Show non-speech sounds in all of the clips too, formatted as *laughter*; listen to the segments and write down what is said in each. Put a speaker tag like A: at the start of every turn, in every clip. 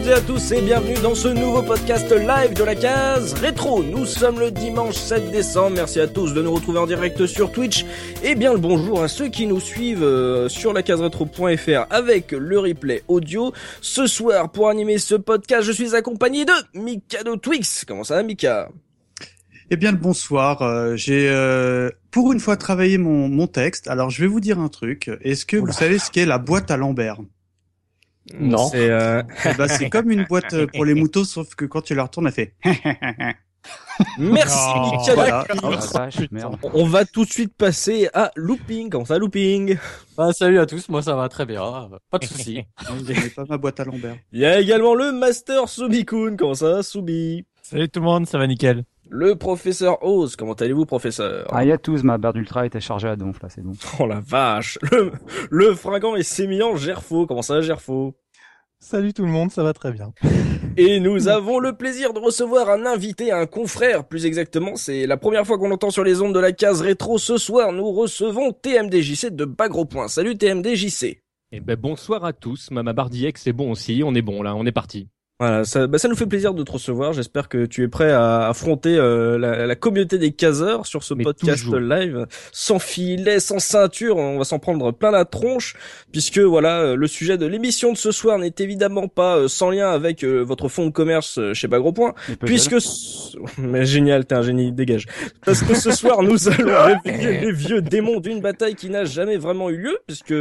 A: Bonjour à toutes et à tous et bienvenue dans ce nouveau podcast live de la case rétro. Nous sommes le dimanche 7 décembre. Merci à tous de nous retrouver en direct sur Twitch. Et bien le bonjour à ceux qui nous suivent euh, sur la case rétro.fr avec le replay audio. Ce soir, pour animer ce podcast, je suis accompagné de Mikado Twix. Comment ça va Mika?
B: Eh bien, le bonsoir. Euh, j'ai euh, pour une fois travaillé mon, mon texte. Alors, je vais vous dire un truc. Est-ce que vous savez ce qu'est la boîte à Lambert?
A: Non. C'est
B: euh... *laughs* c'est comme une boîte euh, pour les moutons, sauf que quand tu la retournes, elle fait. *laughs*
A: Merci
C: Oh,
A: Mika.
B: voilà.
C: Oh, la vache, merde.
A: On va tout de suite passer à Looping. Comment ça Looping
C: Bah, salut à tous, moi ça va très bien, pas de soucis. *laughs*
B: Pas ma boîte à Lambert.
A: Il y a également le Master Subikun. Comment ça va Subi?
D: Salut tout le monde, ça va nickel.
A: Le professeur Oz. Comment allez-vous professeur?
C: Ah, y a tous, ma barre d'ultra était chargée à donf, là, c'est bon.
A: Oh la vache Le, le fringant et sémillant Gerfo. Comment ça va Gerfo?
D: Salut tout le monde, ça va très bien. *laughs*
A: Et nous avons le plaisir de recevoir un invité, un confrère plus exactement. C'est la première fois qu'on l'entend sur les ondes de la case rétro. Ce soir, nous recevons TMDJC de Bagro Point. Salut TMDJC.
E: Eh ben bonsoir à tous, Mama Bardiex c'est bon aussi, on est bon là, on est parti.
A: Voilà, ça, bah, ça nous fait plaisir de te recevoir. J'espère que tu es prêt à affronter euh, la, la communauté des caseurs sur ce
E: Mais
A: podcast
E: toujours.
A: live, sans filet, sans ceinture. On va s'en prendre plein la tronche, puisque voilà, euh, le sujet de l'émission de ce soir n'est évidemment pas euh, sans lien avec euh, votre fonds de commerce euh, chez Bagro Point,
C: Et peut-être-
A: puisque ce- *laughs* mais génial, t'es un génie, dégage. Parce que ce soir, nous allons *laughs* réveiller les vieux démons d'une bataille qui n'a jamais vraiment eu lieu, puisque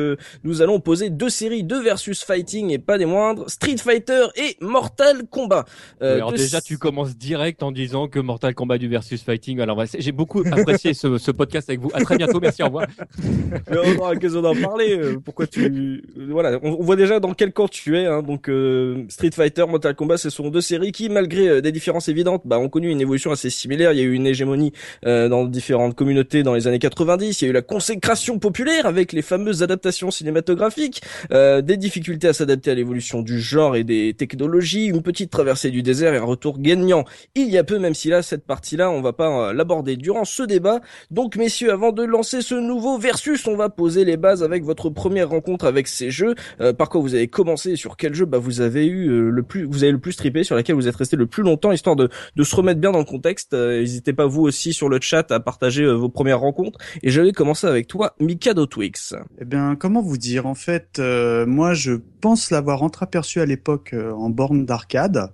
A: nous allons poser deux séries, deux versus fighting et pas des moindres, Street Fighter et Mortal Kombat. Euh,
E: alors déjà tu commences direct en disant que Mortal Kombat du versus Fighting, alors c'est- j'ai beaucoup apprécié ce, ce podcast avec vous. À très bientôt, merci, au revoir. *laughs*
A: Mais on aura l'occasion d'en parler. euh, Pourquoi tu voilà, on, on voit déjà dans quel camp tu es. Hein, donc euh, Street Fighter, Mortal Kombat, ce sont deux séries qui, malgré euh, des différences évidentes, bah, ont connu une évolution assez similaire. Il y a eu une hégémonie euh, dans différentes communautés dans les années 90. Il y a eu la consécration populaire avec les fameuses adaptations cinématographiques, euh, des difficultés à s'adapter à l'évolution du genre et des technologies, une petite traversée du désert et un retour gagnant. Il y a peu, même si là cette partie-là, on va pas euh, l'aborder durant ce débat. Donc messieurs, avant de lancer ce nouveau versus, on va poser les bases avec votre première rencontre avec ces jeux. Euh, par quoi vous avez commencé, sur quel jeu bah, vous avez eu euh, le plus, vous avez le plus trippé, sur laquelle vous êtes resté le plus longtemps, histoire de, de se remettre bien dans le contexte. Euh, N'hésitez pas vous aussi sur le chat à partager euh, vos premières rencontres. Et je vais commencer avec toi, Mikado Twix.
B: Eh bien, comment vous dire? En fait, euh, moi, je pense l'avoir entreaperçu à l'époque en borne d'arcade,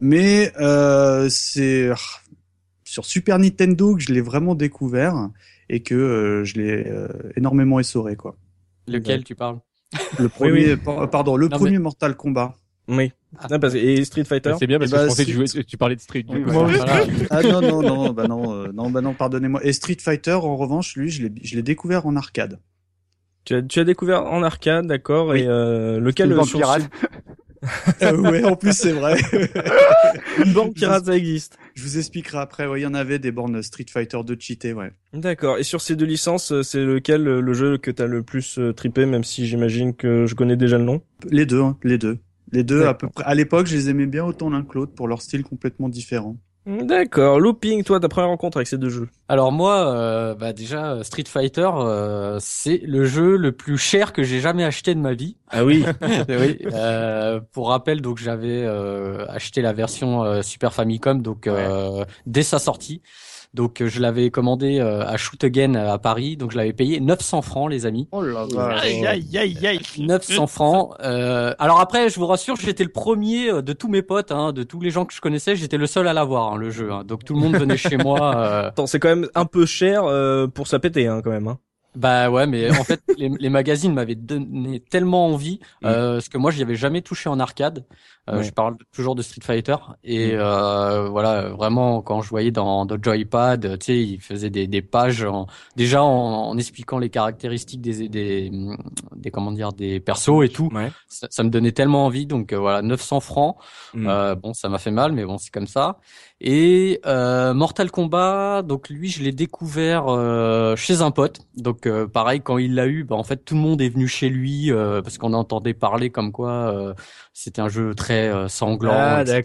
B: mais euh, c'est ah, sur Super Nintendo que je l'ai vraiment découvert et que euh, je l'ai euh, énormément essoré, quoi.
C: Lequel tu parles?
B: Le premier, par- pardon, le
C: Non,
B: premier Mortal Kombat.
A: Oui. Ah, parce- et Street Fighter
E: C'est bien parce
B: Eh
E: que
B: bah,
E: je pensais que tu, jouais- tu parlais de Street.
C: Oui,
E: coup.
C: voilà, voilà.
B: Ah non non non bah non euh, non bah non pardonnez-moi. Et Street Fighter en revanche lui je l'ai je l'ai découvère en arcade.
A: tu, as, tu as découvert en arcade, d'accord
B: Oui.
A: Et euh, lequel
C: bande
A: sur-
C: pirate. *laughs*
B: Euh, ouais en plus c'est vrai. *laughs*
A: Une bande pirate, ça existe.
B: Je vous expliquerai après. Ouais il y en avait des bornes Street Fighter 2 cheatés ouais.
A: D'accord. Et sur ces deux licences, euh, c'est lequel euh, le jeu que t'as le plus euh, trippé, même si j'imagine que je connais déjà le nom?
B: Les deux hein, les deux. Les deux à peu près. À l'époque je les aimais bien autant l'un que l'autre pour leur style complètement différent.
A: D'accord. Looping, toi, ta première rencontre avec ces deux jeux.
C: Alors moi, euh, bah déjà, Street Fighter, euh, c'est le jeu le plus cher que j'ai jamais acheté de ma vie.
A: Ah oui. *laughs*
C: oui. Euh, pour rappel, donc j'avais euh, acheté la version Super Famicom, donc euh, dès sa sortie. Donc euh, je l'avais commandé euh, à Shoot Again à Paris, donc je l'avais payé 900 francs, les amis.
B: Oh là
D: Aïe aïe aïe aïe.
C: 900 *laughs* francs. Euh, alors après, je vous rassure, j'étais le premier euh, de tous mes potes, hein, de tous les gens que je connaissais, j'étais le seul à l'avoir hein, le jeu. hein. Donc tout le monde venait chez moi. euh,
A: Attends, c'est quand même un peu cher euh, pour ça péter, hein, quand même. Hein.
C: Bah ouais, mais en fait, les, *laughs* les magazines m'avaient donné tellement envie, euh, parce que moi, j'y avais jamais touché en arcade. Euh,
A: Ouais.
C: Je parle toujours de Street Fighter et euh, voilà, vraiment quand je voyais dans, dans Joypad, tu sais, ils faisaient des, des pages en- déjà en, en expliquant les caractéristiques des, des des comment dire des persos et tout.
A: Ouais.
C: Ça, ça me donnait tellement envie, donc euh, voilà, 900 francs.
A: Mm.
C: Euh, bon, ça m'a fait mal, mais bon, c'est comme ça. Et euh, Mortal Kombat, donc lui, je l'ai découvert euh, chez un pote. Donc euh, pareil, quand il l'a eu, bah, en fait, tout le monde est venu chez lui euh, parce qu'on entendait parler comme quoi euh, c'était un jeu très euh, sanglant,
A: Ah,
C: etc.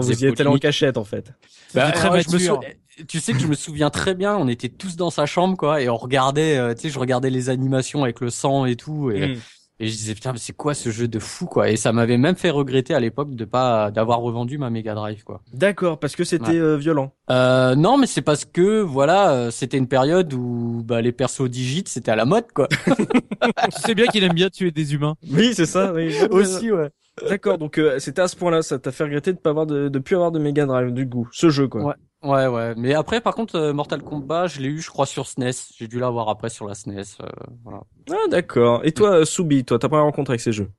A: Vous y êtes allé en cachette, en fait.
C: Bah,
D: très
C: ouais, je me
D: mature.
C: sou- Tu sais que je me souviens très bien, on était tous dans sa chambre, quoi, et on regardait, euh, tu sais, je regardais les animations avec le sang et tout, et,
A: Mm.
C: Et je disais putain mais c'est quoi ce jeu de fou quoi? Et ça m'avait même fait regretter à l'époque de pas d'avoir revendu ma Mega Drive quoi.
A: D'accord parce que c'était euh, violent.
C: Euh, non mais c'est parce que voilà euh, c'était une période où bah, les persos digits c'était à la mode quoi. *laughs*
D: tu sais bien qu'il aime bien tuer des humains.
A: Oui c'est ça. Oui. *laughs*
C: Aussi ouais.
A: D'accord donc euh, c'était à ce point-là ça t'a fait regretter de pas avoir de, de plus avoir de Mega Drive du coup ce jeu quoi.
C: Ouais. Ouais, ouais. Mais après, par contre, euh, Mortal Kombat, je l'ai eu, je crois, sur SNES. J'ai dû l'avoir après sur la SNES. Euh, voilà.
A: Ah, d'accord. Et toi, Soubi, toi, ta première rencontre avec ces jeux?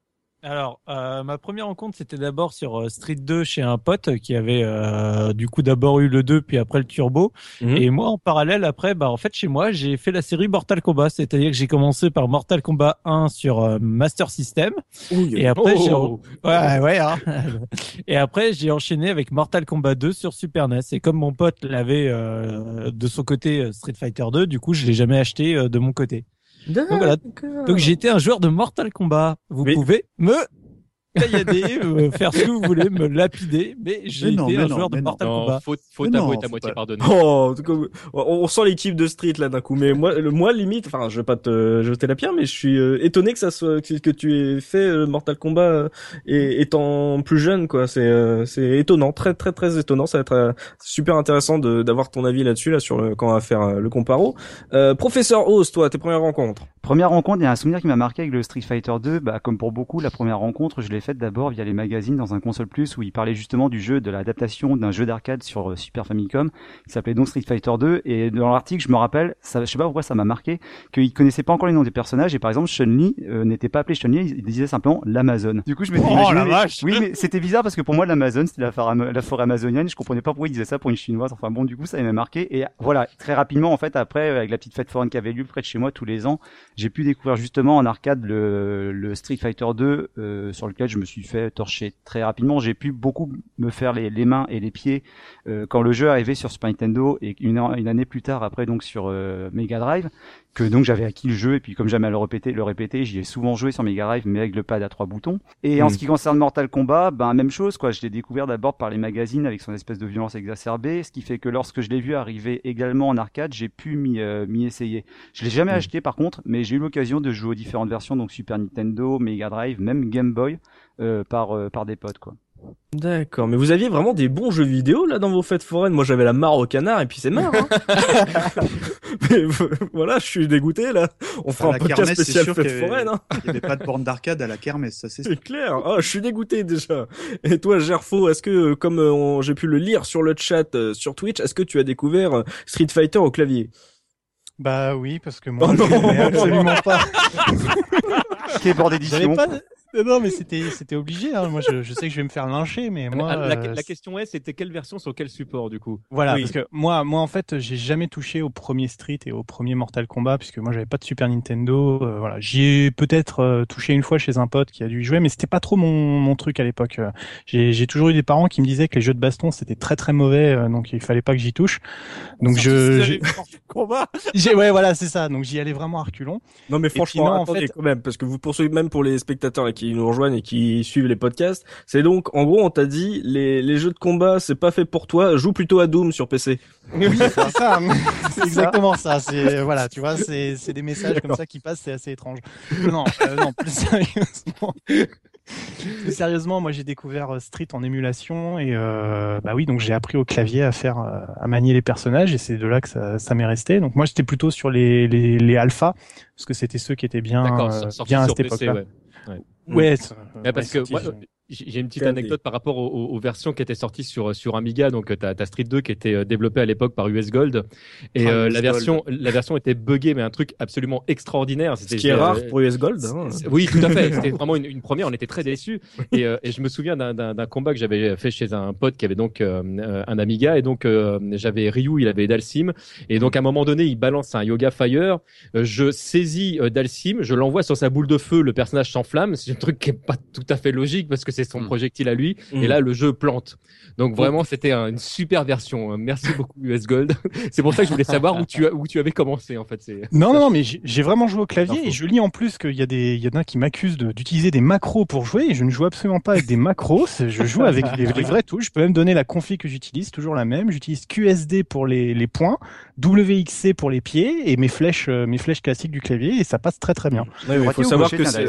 D: Alors, euh, ma première rencontre, c'était d'abord sur euh, Street 2 chez un pote qui avait euh, du coup d'abord eu le 2 puis après le Turbo. Mhm. Et moi, en parallèle, après, bah en fait, chez moi, j'ai fait la série Mortal Kombat, c'est-à-dire que j'ai commencé par Mortal Kombat 1 sur euh, Master System. et après, j'ai
A: oh.
D: ouais, ouais. Hein. *laughs* et après, j'ai enchaîné avec Mortal Kombat 2 sur Super NES. Et comme mon pote l'avait de son côté Street Fighter 2, du coup, je l'ai jamais acheté de mon côté. Donc voilà. Donc j'étais un joueur de Mortal Kombat. Vous pouvez me caillader, euh, *laughs* faire ce que vous voulez, me lapider, mais j'ai été un joueur de Mortal Kombat.
E: Faut, faut t'avouer ta moitié pardonner.
A: Oh, on sent l'équipe de Street là d'un coup, mais moi, le, moi limite, enfin, je vais pas te jeter la pierre, mais je suis euh, étonné que ça soit que, tu aies fait euh, Mortal Kombat et, étant plus jeune, quoi. C'est c'est étonnant, très très très étonnant. Ça va être super intéressant d'avoir ton avis là-dessus là sur le, quand on va faire le comparo. Professeur Oz, toi, tes premières rencontres?
F: Première rencontre, il y a un souvenir qui m'a marqué avec le Street Fighter 2. Bah, comme pour beaucoup, la première rencontre, je l'ai faite d'abord via les magazines dans un console plus où il parlait justement du jeu, de l'adaptation d'un jeu d'arcade sur euh, Super Famicom qui s'appelait donc Street Fighter 2. Et dans l'article, je me rappelle, ça, je sais pas pourquoi ça m'a marqué, qu'il connaissait pas encore les noms des personnages et par exemple Chun-Li euh, n'était pas appelé Chun-Li, il disait simplement l'Amazon. Du coup, je me
D: oh, la vache
F: oui, mais c'était bizarre parce que pour moi l'Amazon c'était la, la, forêt amazonienne. Je comprenais pas pourquoi il disait ça pour une chinoise. Enfin bon, du coup, ça m'a marqué. Et voilà, très rapidement en fait après avec la petite fête foraine qui avait lieu près de chez moi tous les ans, j'ai pu découvrir juste en arcade le, le Street Fighter 2 euh, sur lequel je me suis fait torcher très rapidement. J'ai pu beaucoup me faire les, mains et les pieds euh, quand le jeu arrivait sur Super Nintendo et une, une année plus tard après donc sur euh, Mega Drive que donc j'avais acquis le jeu et puis comme jamais à le répéter, le répéter, j'y ai souvent joué sur Mega Drive mais avec le pad à trois boutons. Et en hmm. ce qui concerne Mortal Kombat, ben même chose quoi, je l'ai découvert d'abord par les magazines avec son espèce de violence exacerbée, ce qui fait que lorsque je l'ai vu arriver également en arcade, j'ai pu m'y m'y essayer. Je l'ai jamais hmm. acheté par contre, mais j'ai eu l'occasion de jouer aux différentes versions, donc Super Nintendo, Mega Drive, même Game Boy, euh, par, euh, par des potes, quoi.
A: D'accord, mais vous aviez vraiment des bons jeux vidéo là dans vos fêtes foraines? Moi j'avais la mare au canard et puis c'est marre. Hein *laughs* mais voilà, je suis dégoûté là. On fera un podcast spécial fêtes foraines. Hein
B: il n'y avait pas de borne d'arcade à la kermesse, ça c'est.
A: C'est clair. Ah, je suis dégoûté déjà. Et toi Gerfo, est-ce que comme j'ai pu le lire sur le chat sur Twitch, est-ce que tu as découvert Street Fighter au clavier?
G: Bah oui, parce que moi, oh je absolument *laughs* pas.
F: Keyboard d'édition.
G: Non, mais c'était c'était obligé. Hein. Moi, je, je, sais que je vais me faire lyncher, mais moi.
E: La, la, euh, question est, c'était quelle version sur quel support du coup?
G: Voilà, parce que moi, moi en fait, j'ai jamais touché au premier Street et au premier Mortal Kombat, puisque moi, j'avais pas de Super Nintendo. Euh, voilà, j'y ai peut-être euh, touché une fois chez un pote qui a dû y jouer, mais c'était pas trop mon, mon truc à l'époque. J'ai toujours eu des parents qui me disaient que les jeux de baston c'était très très mauvais, donc il fallait pas que j'y touche. Donc je. *laughs* J'ai ouais, voilà, c'est ça. Donc j'y allais vraiment à reculons.
A: Non, mais franchement, attendez en fait... quand même, parce que vous poursuivez même pour les spectateurs qui nous rejoignent et qui suivent les podcasts. C'est donc, en gros, on t'a dit, les, les jeux de combat, c'est pas fait pour toi, joue plutôt à Doom sur PC.
G: Oui, *laughs* c'est ça. c'est exactement ça. C'est, voilà, tu vois, c'est, c'est des messages comme ça qui passent, c'est assez étrange. Non, euh, non, plus sérieusement. Plus sérieusement, moi j'ai découvert euh, Street en émulation et euh, bah oui, donc j'ai appris au clavier à faire, euh, à manier les personnages et c'est de là que ça, ça m'est resté. Donc moi j'étais plutôt sur les les, les alphas parce que c'était ceux qui étaient bien euh, bien à cette époque-là.
E: Ouais.
G: Ouais,
E: ouais parce que moi, j'ai une petite anecdote par rapport aux, aux, versions qui étaient sorties sur sur Amiga. Donc, tu as, Street 2 qui était euh, développé à l'époque par US Gold, et ah, euh, la version la version était buggée, mais un truc absolument extraordinaire.
A: Ce qui est rare pour US Gold. Hein.
E: Oui, tout à fait. C'était vraiment une, une, première. On était très déçus. Et, euh, et je me souviens d'un combat que j'avais fait chez un pote qui avait donc un Amiga, et donc j'avais Ryu, il avait Dalsim, et donc à un moment donné, il balance un Yoga Fire. je saisis Dalsim, je l'envoie sur sa boule de feu, le personnage s'enflamme. C'est un truc qui est pas tout à fait logique parce que c'est son
C: Mm.
E: projectile à lui.
A: Mm.
E: Et là, le jeu plante. Donc vraiment, c'était un- une super version. Merci beaucoup US Gold. *laughs* c'est pour ça que je voulais savoir où tu où tu avais commencé en fait.
G: Non, non, non, mais j'ai vraiment joué au clavier et je lis en plus qu'il y a des, il y en a qui m'accusent de- d'utiliser des macros pour jouer et je ne joue absolument pas avec des macros. *laughs* Je joue avec les, les vraies touches. Je peux même donner la config que j'utilise, toujours la même. J'utilise QSD pour les, les points, WXC pour les pieds et mes flèches, euh, mes flèches classiques du clavier et ça passe très très bien.
A: Ouais, il faut savoir que c'est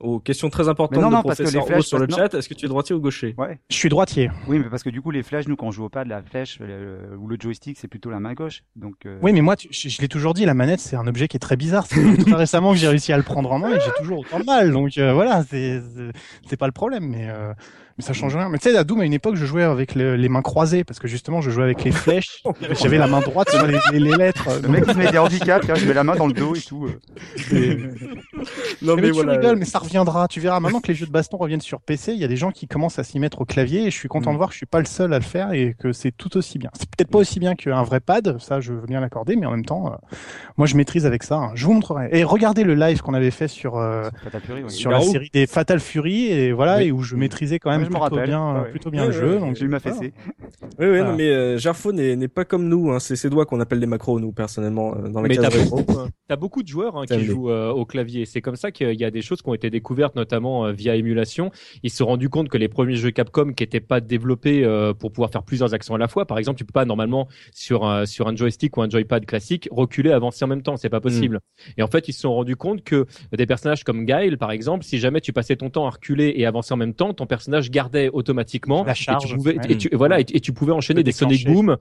A: aux questions très importantes
F: non,
A: de
F: non, parce que
A: professeur
F: les flèches,
A: sur le
F: parce-
A: Est-ce que tu es droitier ou gaucher?
F: Ouais.
G: Je suis droitier.
F: Oui, mais parce que du coup, les flèches, nous, quand on joue au pad, la flèche ou le joystick, c'est plutôt la main gauche. Donc, euh,
G: Oui, mais moi, tu- je, je l'ai toujours dit, la manette, c'est un objet qui est très bizarre. C'est très récemment que j'ai réussi à le prendre en main et j'ai toujours autant de mal. Donc euh, voilà, c'est pas le problème, mais, euh, mais ça change rien. Mais tu sais, à Doom, à une époque, je jouais avec le- les mains croisées parce que justement, je jouais avec les flèches. *laughs* J'avais la main droite sur les, les- les lettres.
F: Le mec, il se met des handicaps, là, je mets la main dans le dos et tout. euh. *laughs*
A: Non
G: mais,
A: mais
G: tu
A: voilà.
G: rigoles, mais ça reviendra. Tu verras maintenant que les jeux de baston reviennent sur PC. Il y a des gens qui commencent à s'y mettre au clavier et je suis content de voir que je suis pas le seul à le faire et que c'est tout aussi bien. C'est peut-être pas aussi bien qu'un vrai pad, ça je veux bien l'accorder, mais en même temps, euh, moi je maîtrise avec ça. hein. Je vous montrerai. Et regardez le live qu'on avait fait sur euh,
F: Fatal Fury, ouais.
G: sur la série des Fatal Fury et voilà
F: Oui.
G: et où je maîtrisais quand même
F: je me rappelle.
G: bien
F: Ouais, ouais.
G: plutôt bien
A: Ouais,
G: le jeu.
A: ouais,
G: donc
F: J'ai eu ma fessée.
A: Oui, oui,
G: Voilà.
A: non, mais euh, Gerfo n'est pas comme nous. Hein. C'est ses doigts qu'on appelle des macros, nous, personnellement, euh, dans la
E: Mais t'as. T'as beaucoup de joueurs hein, qui jouent euh, au clavier. C'est comme ça qu'il y a des choses qui ont été découvertes, notamment euh, via émulation. Ils se sont rendus compte que les premiers jeux Capcom qui n'étaient pas développés euh, pour pouvoir faire plusieurs actions à la fois, par exemple, tu peux pas normalement sur un, sur un joystick ou un joypad classique reculer, avancer en même temps. C'est pas possible.
A: Mm.
E: Et en fait, ils se sont rendus compte que des personnages comme Guile, par exemple, si jamais tu passais ton temps à reculer et avancer en même temps, ton personnage gardait automatiquement
G: La
E: et tu pouvais,
G: ouais.
E: et tu, voilà, et, et tu pouvais enchaîner des Sonic. Boom,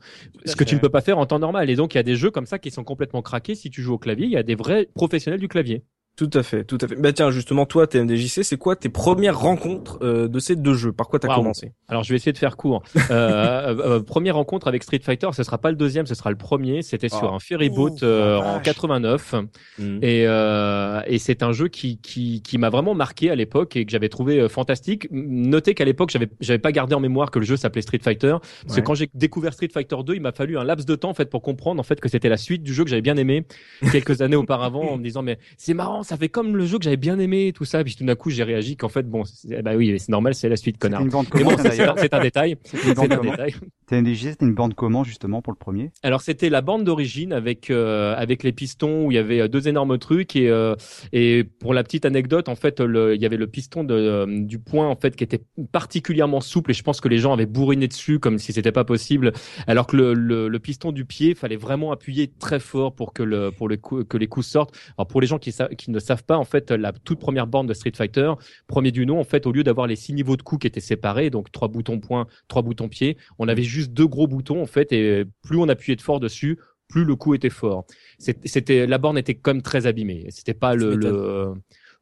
E: ce que tu ne peux pas faire en temps normal. Et donc, il y a des jeux comme ça qui sont complètement craqués. Si tu joues au clavier, il y a des vrais professionnels du clavier.
A: Tout à fait, tout à fait. Bah tiens, justement, toi, TMDJC, c'est quoi tes premières rencontres euh, de ces deux jeux? Par quoi t'as commencé?
E: Alors, je vais essayer de faire court. *laughs* Euh, euh, euh, première rencontre avec Street Fighter, ce sera pas le deuxième, ce sera le premier. C'était sur
F: Oh.
E: un ferry boat
F: Oh,
E: euh, en
F: vache.
E: 89.
A: Mm.
E: Et, euh, et c'est un jeu qui, qui, qui m'a vraiment marqué à l'époque et que j'avais trouvé euh, fantastique. Notez qu'à l'époque, j'avais, j'avais pas gardé en mémoire que le jeu s'appelait Street Fighter. Parce
A: Ouais.
E: que quand j'ai découvert Street Fighter 2, il m'a fallu un laps de temps, en fait, pour comprendre, en fait, que c'était la suite du jeu que j'avais bien aimé quelques *laughs* années auparavant en me disant, mais c'est marrant, ça fait comme le jeu que j'avais bien aimé, tout ça. Puis tout d'un coup, j'ai réagi qu'en fait, bon, bah oui, c'est normal, c'est la suite, connard.
F: une bande
E: Mais
F: comment,
E: bon,
F: ça,
E: c'est un détail.
F: C'était une
E: C'est
F: bande
E: un
F: comment
E: détail.
F: TNDJ, c'était une bande comment, justement, pour le premier?
E: Alors c'était la bande d'origine avec euh, avec les pistons où il y avait euh, deux énormes trucs et euh, et pour la petite anecdote en fait le, il y avait le piston de euh, du point en fait qui était particulièrement souple et je pense que les gens avaient bourriné dessus comme si c'était pas possible alors que le, le, le piston du pied fallait vraiment appuyer très fort pour que le pour le coup, que les coups sortent. Alors pour les gens qui qui ne savent pas en fait la toute première bande de Street Fighter premier du nom en fait au lieu d'avoir les six niveaux de coups qui étaient séparés donc trois boutons point trois boutons pied on avait juste deux gros boutons en fait et plus on appuyait de fort dessus plus le coup était fort. C'était la borne était comme très abîmée. C'était pas le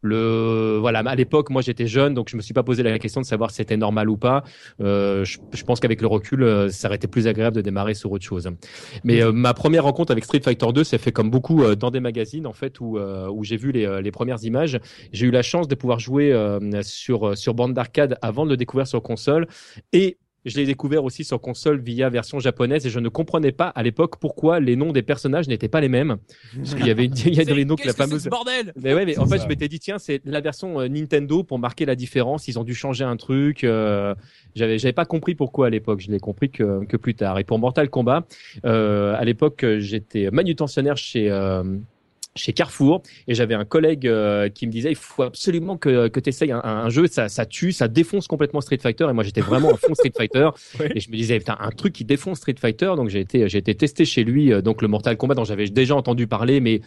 E: le voilà à l'époque moi j'étais jeune donc je me suis pas posé la question de savoir si c'était normal ou pas. Euh, je, je pense qu'avec le recul euh, ça aurait été plus agréable de démarrer sur autre chose. Mais euh, ma première rencontre avec Street Fighter 2 s'est fait comme beaucoup euh, dans des magazines en fait où euh, où j'ai vu les, euh, les premières images. J'ai eu la chance de pouvoir jouer sur sur bande d'arcade avant de le découvrir sur console. Et je l'ai découvert aussi sur console via version japonaise et je ne comprenais pas à l'époque pourquoi les noms des personnages n'étaient pas les mêmes. Parce qu'il y avait, une- *laughs* il y a les noms que la fameuse.
D: bordel?
E: Mais ouais, mais en fait,
A: ça.
E: je m'étais dit, tiens, c'est la version euh, Nintendo pour marquer la différence. Ils ont dû changer un truc. euh, j'avais, j'avais pas compris pourquoi à l'époque. Je l'ai compris que, que plus tard. Et pour Mortal Kombat, euh, à l'époque, j'étais manutentionnaire chez, euh, chez Carrefour et j'avais un collègue euh, qui me disait il faut absolument que, que tu essayes un, un jeu ça, ça tue ça défonce complètement Street Fighter. Et moi j'étais vraiment à fond Street *laughs* Fighter. Et je me disais putain un truc qui défonce Street Fighter. Donc j'ai été j'ai été testé chez lui euh, donc le Mortal Kombat dont j'avais déjà entendu parler mais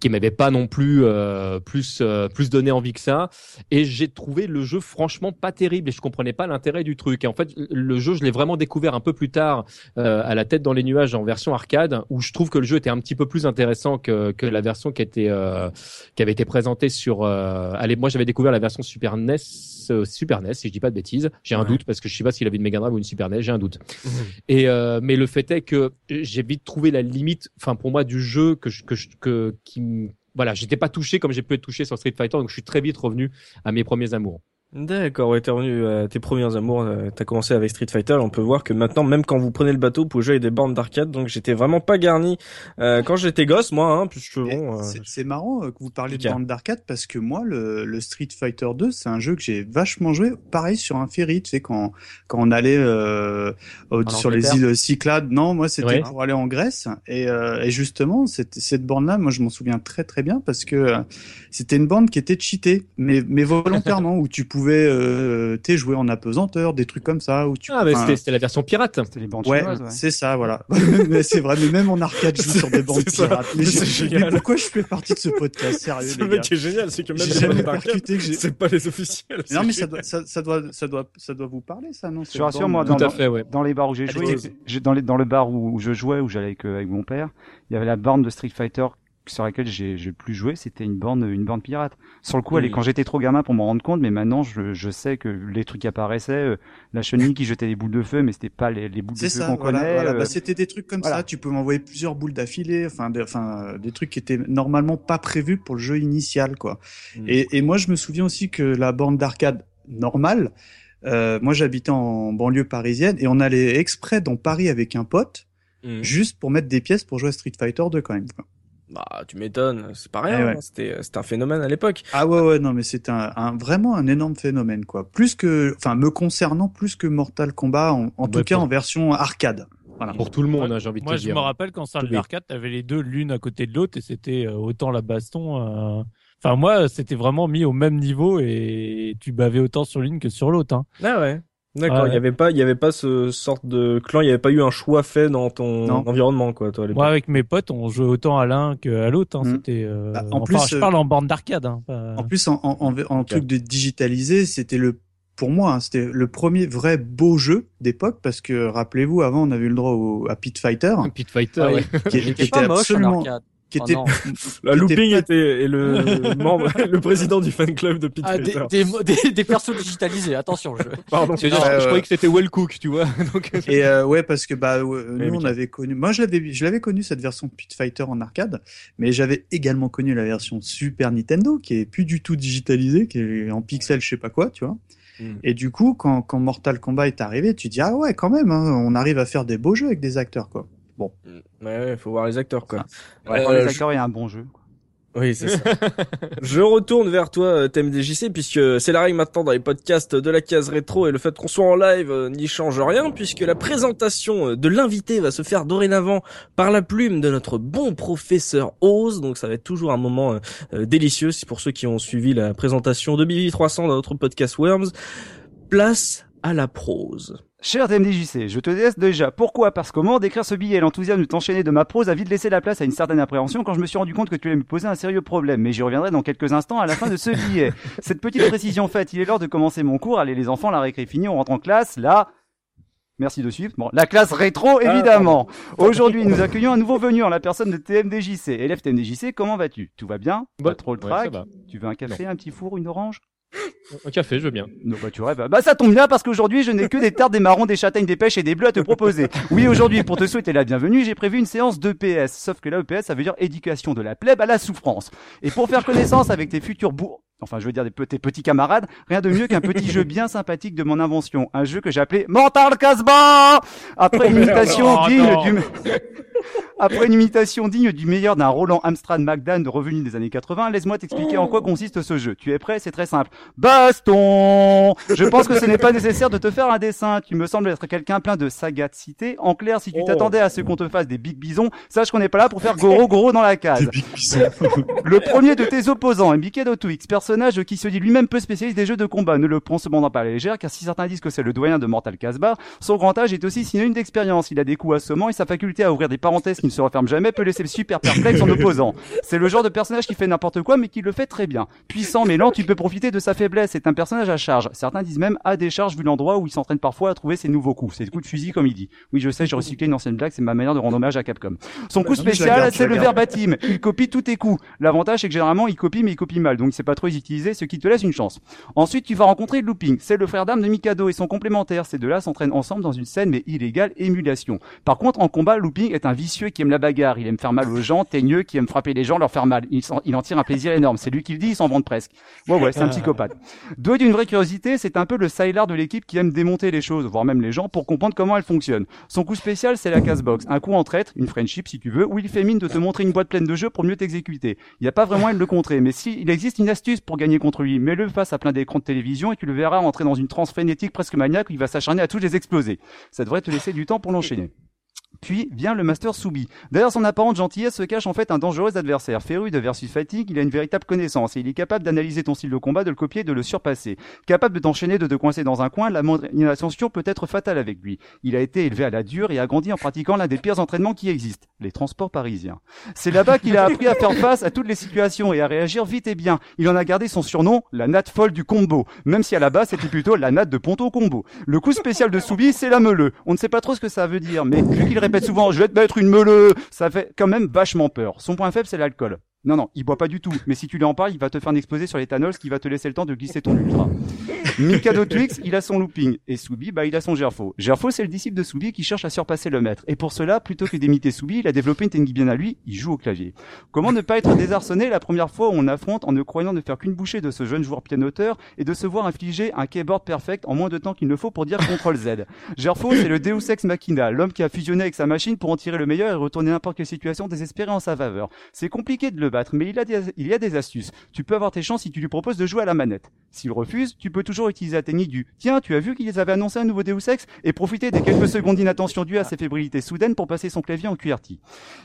E: qui m'avait pas non plus euh, plus euh, plus donné envie que ça. Et j'ai trouvé le jeu franchement pas terrible et je comprenais pas l'intérêt du truc. Et en fait le jeu je l'ai vraiment découvert un peu plus tard euh, à la tête dans les nuages en version arcade où je trouve que le jeu était un petit peu plus intéressant que, que la version qui était euh, qui avait été présentée sur euh, allez moi j'avais découvert la version Super NES euh, Super NES si je dis pas de bêtises. J'ai un
A: Ouais.
E: doute parce que je sais pas s'il avait une Mega Drive ou une Super NES j'ai un doute. Et euh, mais le fait est que j'ai vite trouvé la limite enfin pour moi du jeu que je, que je, que qui voilà j'étais pas touché comme j'ai pu être touché sur Street Fighter donc je suis très vite revenu à mes premiers amours
A: D'accord, ouais, t'es revenu à tes premiers amours, euh, t'as commencé avec Street Fighter, on peut voir que maintenant, même quand vous prenez le bateau, vous pouvez jouer avec des bornes d'arcade, donc j'étais vraiment pas garni euh, quand j'étais gosse, moi, hein, puisque bon...
B: Euh, c'est marrant que vous parlez de bornes d'arcade, parce que moi, le, le Street Fighter 2, c'est un jeu que j'ai vachement joué, pareil sur un ferry, tu sais, quand, quand on allait sur les îles Cyclades, non, moi c'était pour aller en Grèce, et, et justement, cette, cette borne-là, moi je m'en souviens très très bien, parce que c'était une bande qui était cheatée, mais, mais volontairement, *laughs* où tu pouvais euh, jouer en apesanteur, des trucs comme ça. Où tu,
E: ah, mais c'était la version pirate.
B: C'était les bandes ouais, c'est ça, voilà. *laughs* mais c'est vrai, mais même en arcade, je joue sur des bandes pirates. Mais, mais, pourquoi je fais partie de ce podcast Sérieux,
A: Ce mec est génial, c'est que même les bandes que c'est pas les officiels.
B: Non, mais ça doit, ça, ça, doit, ça doit, ça doit vous parler, ça, non
F: Je rassure, moi, dans, fait, ouais. dans les bars où j'ai joué, dans, les, dans le bar où je jouais, où j'allais avec, avec mon père, il y avait la borne de Street Fighter sur laquelle j'ai plus joué, c'était une borne une borne pirate. Sur le coup, elle, quand j'étais trop gamin pour m'en rendre compte, mais maintenant je, je sais que les trucs qui apparaissaient, euh, la chenille qui jetait des boules de feu, mais c'était pas les, les boules de feu qu'on connaît.
B: Voilà, bah, euh, c'était des trucs comme ça. Tu peux m'envoyer plusieurs boules d'affilée, enfin, des, enfin, des trucs qui étaient normalement pas prévus pour le jeu initial, quoi. Hmm. Et, et moi, je me souviens aussi que la borne d'arcade normale, euh, moi, j'habitais en banlieue parisienne et on allait exprès dans Paris avec un pote, hmm. juste pour mettre des pièces pour jouer à Street Fighter 2 quand même. Quoi.
A: Bah, tu m'étonnes, c'est pas rien, eh hein. c'était c'était un phénomène à l'époque.
B: Ah ouais ouais, non mais c'était un, un, vraiment un énorme phénomène quoi. Plus que enfin me concernant plus que Mortal Kombat en, en tout cas en version arcade.
E: Voilà. Pour tout le monde, hein, j'ai envie de
D: Moi,
E: te dire.
D: Moi, je me rappelle quand sur l'arcade, t'avais les deux l'une à côté de l'autre et c'était euh, autant la baston. Euh... Enfin, moi, c'était vraiment mis au même niveau et tu bavais autant sur l'une que sur l'autre. Hein.
A: Ah ouais. D'accord, il y avait pas, il y avait pas ce sorte de clan, il y avait pas eu un choix fait dans ton environnement, quoi, toi.
D: Moi, avec mes potes, on jouait autant à l'un qu'à l'autre. Hein. Mm. C'était. Euh... Bah, en plus, je parle en borne d'arcade. Hein,
B: En plus, en, en, en truc de digitalisé, c'était le, pour moi, hein, c'était le premier vrai beau jeu d'époque parce que rappelez-vous, avant, on avait eu le droit au, à Pit Fighter.
E: Pit Fighter, ah,
C: qui était absolument
A: qui était oh *laughs* la looping était, *laughs* le membre *laughs* le président du fan club de Pete ah,
C: des, des, des, persos digitalisés attention je
E: pardon. Je, croyais que c'était Well Cook tu vois
B: donc et euh, ouais parce que bah nous on avait connu moi je l'avais je l'avais connu cette version Pit Fighter en arcade mais j'avais également connu la version Super Nintendo qui est plus du tout digitalisée qui est en pixel je sais pas quoi tu vois. Hmm. Et du coup, quand, quand Mortal Kombat est arrivé, tu dis ah ouais quand même, hein, on arrive à faire des beaux jeux avec des acteurs quoi. Bon.
A: Mm. Ouais, faut voir les acteurs, quoi.
F: Ouais, les acteurs, il y a un bon jeu.
A: Oui, c'est ça. *laughs* je retourne vers toi, euh, TMDJC, puisque c'est la règle maintenant dans les podcasts de la case rétro et le fait qu'on soit en live euh, n'y change rien, puisque la présentation euh, de l'invité va se faire dorénavant par la plume de notre bon professeur Oz. Donc ça va être toujours un moment délicieux. C'est pour ceux qui ont suivi la présentation de Bibi 300 dans notre podcast Worms. Place à la prose.
F: Cher TMDJC, je te laisse déjà. Pourquoi? Parce qu'au moment d'écrire ce billet, l'enthousiasme de t'enchaîner de ma prose a vite laissé la place à une certaine appréhension quand je me suis rendu compte que tu allais me poser un sérieux problème. Mais j'y reviendrai dans quelques instants à la fin de ce billet. *laughs* Cette petite précision faite, il est l'heure de commencer mon cours. Allez les enfants, la récré finie, on rentre en classe. Là, Merci de suivre. Bon, la classe rétro, ah, évidemment. Aujourd'hui, nous accueillons un nouveau venu en la personne de TMDJC. Élève TMDJC, comment vas-tu? Tout va bien? Pas trop le trac? Tu veux un café, un petit four, une orange?
E: Un café, je veux bien.
F: Non, bah, tu rêves. Bah, ça tombe bien parce qu'aujourd'hui, je n'ai que des tartes, des marrons, des châtaignes, des pêches et des bleus à te proposer. Oui, aujourd'hui, pour te souhaiter la bienvenue, j'ai prévu une séance d'EPS. Sauf que là, EPS, ça veut dire éducation de la plèbe à la souffrance. Et pour faire connaissance avec tes futurs bouts enfin je veux dire des, tes petits camarades, rien de mieux qu'un petit jeu bien sympathique de mon invention, un jeu que j'ai appelé Mental Casbah Après une imitation oh, digne du *laughs* après une imitation digne du meilleur d'un Roland Amstrad McDan de revenu des années 80, laisse-moi t'expliquer en quoi consiste ce jeu. Tu es prêt? C'est très simple. Baston Je pense que ce n'est pas nécessaire de te faire un dessin. Tu me sembles être quelqu'un plein de sagacité. En clair, si tu oh. t'attendais à ce qu'on te fasse des big bisons, sache qu'on n'est pas là pour faire goro goro dans la case. *laughs* Le premier de tes opposants, de Twix, personnage qui se dit lui-même peu spécialiste des jeux de combat. Ne le prends cependant pas à la légère, car si certains disent que c'est le doyen de Mortal Kombat, son grand âge est aussi synonyme d'expérience. Il a des coups assommants et sa faculté à ouvrir des parenthèses qui ne se referment jamais peut laisser super perplexe en opposant. C'est le genre de personnage qui fait n'importe quoi mais qui le fait très bien. Puissant mais lent, tu peux profiter de sa faiblesse. C'est un personnage à charge. Certains disent même à décharge vu l'endroit où il s'entraîne parfois à trouver ses nouveaux coups. C'est des coups de fusil comme il dit. Oui, je sais, j'ai recyclé une ancienne blague, c'est ma manière de rendre hommage à Capcom. Son coup spécial, c'est le verbatim. Il copie tous tes coups. L'avantage, c'est que généralement, il copie mais il copie mal. Donc, c'est pas trop utiliser, ce qui te laisse une chance. Ensuite, tu vas rencontrer Looping. C'est le frère d'âme de Mikado et son complémentaire. Ces deux-là s'entraînent ensemble dans une scène mais illégale émulation. Par contre, en combat, Looping est un vicieux qui aime la bagarre, il aime faire mal aux gens, teigneux qui aime frapper les gens, leur faire mal. Il, il en tire un plaisir énorme. C'est lui qui le dit, il s'en vante presque. Ouais, ouais, c'est un psychopathe. Doué d'une vraie curiosité, c'est un peu le Sylar de l'équipe qui aime démonter les choses, voire même les gens, pour comprendre comment elles fonctionnent. Son coup spécial, c'est la casse-box. Un coup en traître, une friendship si tu veux, où il fait mine de te montrer une boîte pleine de jeux pour mieux t'exécuter. Il n'y a pas vraiment à le contrer, mais si il existe une astuce pour gagner contre lui, mets-le face à plein d'écrans de télévision et tu le verras entrer dans une transe frénétique presque maniaque où il va s'acharner à tous les exploser. Ça devrait te laisser du temps pour l'enchaîner. Puis vient le Master Soubi. Derrière son apparente gentillesse se cache en fait un dangereux adversaire. Féru de versus fatigue, il a une véritable connaissance et il est capable d'analyser ton style de combat, de le copier, de le surpasser. Capable de t'enchaîner, de te coincer dans un coin, la moindre peut être fatale avec lui. Il a été élevé à la dure et a grandi en pratiquant l'un des pires entraînements qui existent, les transports parisiens. C'est là-bas qu'il a appris à faire face à toutes les situations et à réagir vite et bien. Il en a gardé son surnom, la natte folle du combo, même si à la base c'était plutôt la natte de Ponto Combo. Le coup spécial de Soubi, c'est la meuleux. On ne sait pas trop ce que ça veut dire, mais vu qu'il répète souvent je vais te mettre une meule, ça fait quand même vachement peur. Son point faible c'est l'alcool. Non, non, il boit pas du tout. Mais si tu lui en parles, il va te faire un exposé sur l'éthanol, ce qui va te laisser le temps de glisser ton ultra. Mikado Twix, il a son looping. Et Soubi, bah, il a son Gerfo. Gerfo, c'est le disciple de Soubi qui cherche à surpasser le maître. Et pour cela, plutôt que d'imiter Soubi, il a développé une technique bien à lui, il joue au clavier. Comment ne pas être désarçonné la première fois où on affronte en ne croyant ne faire qu'une bouchée de ce jeune joueur pianoteur et de se voir infliger un keyboard perfect en moins de temps qu'il ne faut pour dire CTRL Z. Gerfo, c'est le Deus Ex Machina, l'homme qui a fusionné avec sa machine pour en tirer le meilleur et retourner n'importe quelle situation désespérée en sa faveur. C'est compliqué de le mais il y a des astuces. Tu peux avoir tes chances si tu lui proposes de jouer à la manette. S'il refuse, tu peux toujours utiliser la technique du Tiens, tu as vu qu'ils avaient annoncé un nouveau Deus Ex? et profiter des quelques secondes d'inattention dues à ses fébrilités soudaines pour passer son clavier en QRT.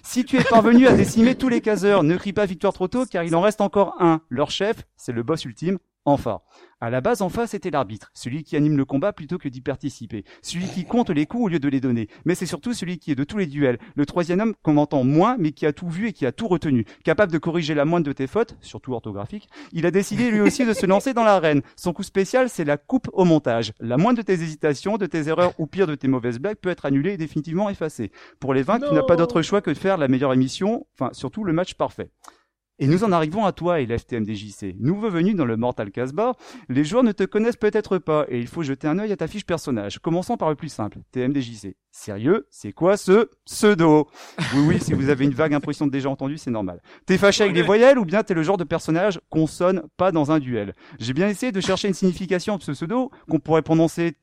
F: Si tu es parvenu à décimer tous les caseurs, ne crie pas victoire trop tôt car il en reste encore un. Leur chef, c'est le boss ultime, Enfin. À la base, en face, c'était l'arbitre, celui qui anime le combat plutôt que d'y participer, celui qui compte les coups au lieu de les donner, mais c'est surtout celui qui est de tous les duels, le troisième homme qu'on entend moins, mais qui a tout vu et qui a tout retenu, capable de corriger la moindre de tes fautes, surtout orthographiques. Il a décidé lui aussi de se lancer dans l'arène. Son coup spécial, c'est la coupe au montage. La moindre de tes hésitations, de tes erreurs ou pire de tes mauvaises blagues peut être annulée et définitivement effacée. Pour les vaincre, tu n'as pas d'autre choix que de faire la meilleure émission, enfin surtout le match parfait. Et nous en arrivons à toi, élève TMDJC. Nouveau venu dans le Mortal Casbah, les joueurs ne te connaissent peut-être pas et il faut jeter un œil à ta fiche personnage. Commençons par le plus simple, TMDJC. Sérieux? C'est quoi ce pseudo? Oui, oui, si vous avez une vague impression de déjà entendu, c'est normal. T'es fâché avec les voyelles ou bien t'es le genre de personnage qu'on sonne pas dans un duel? J'ai bien essayé de chercher une signification de ce pseudo qu'on pourrait prononcer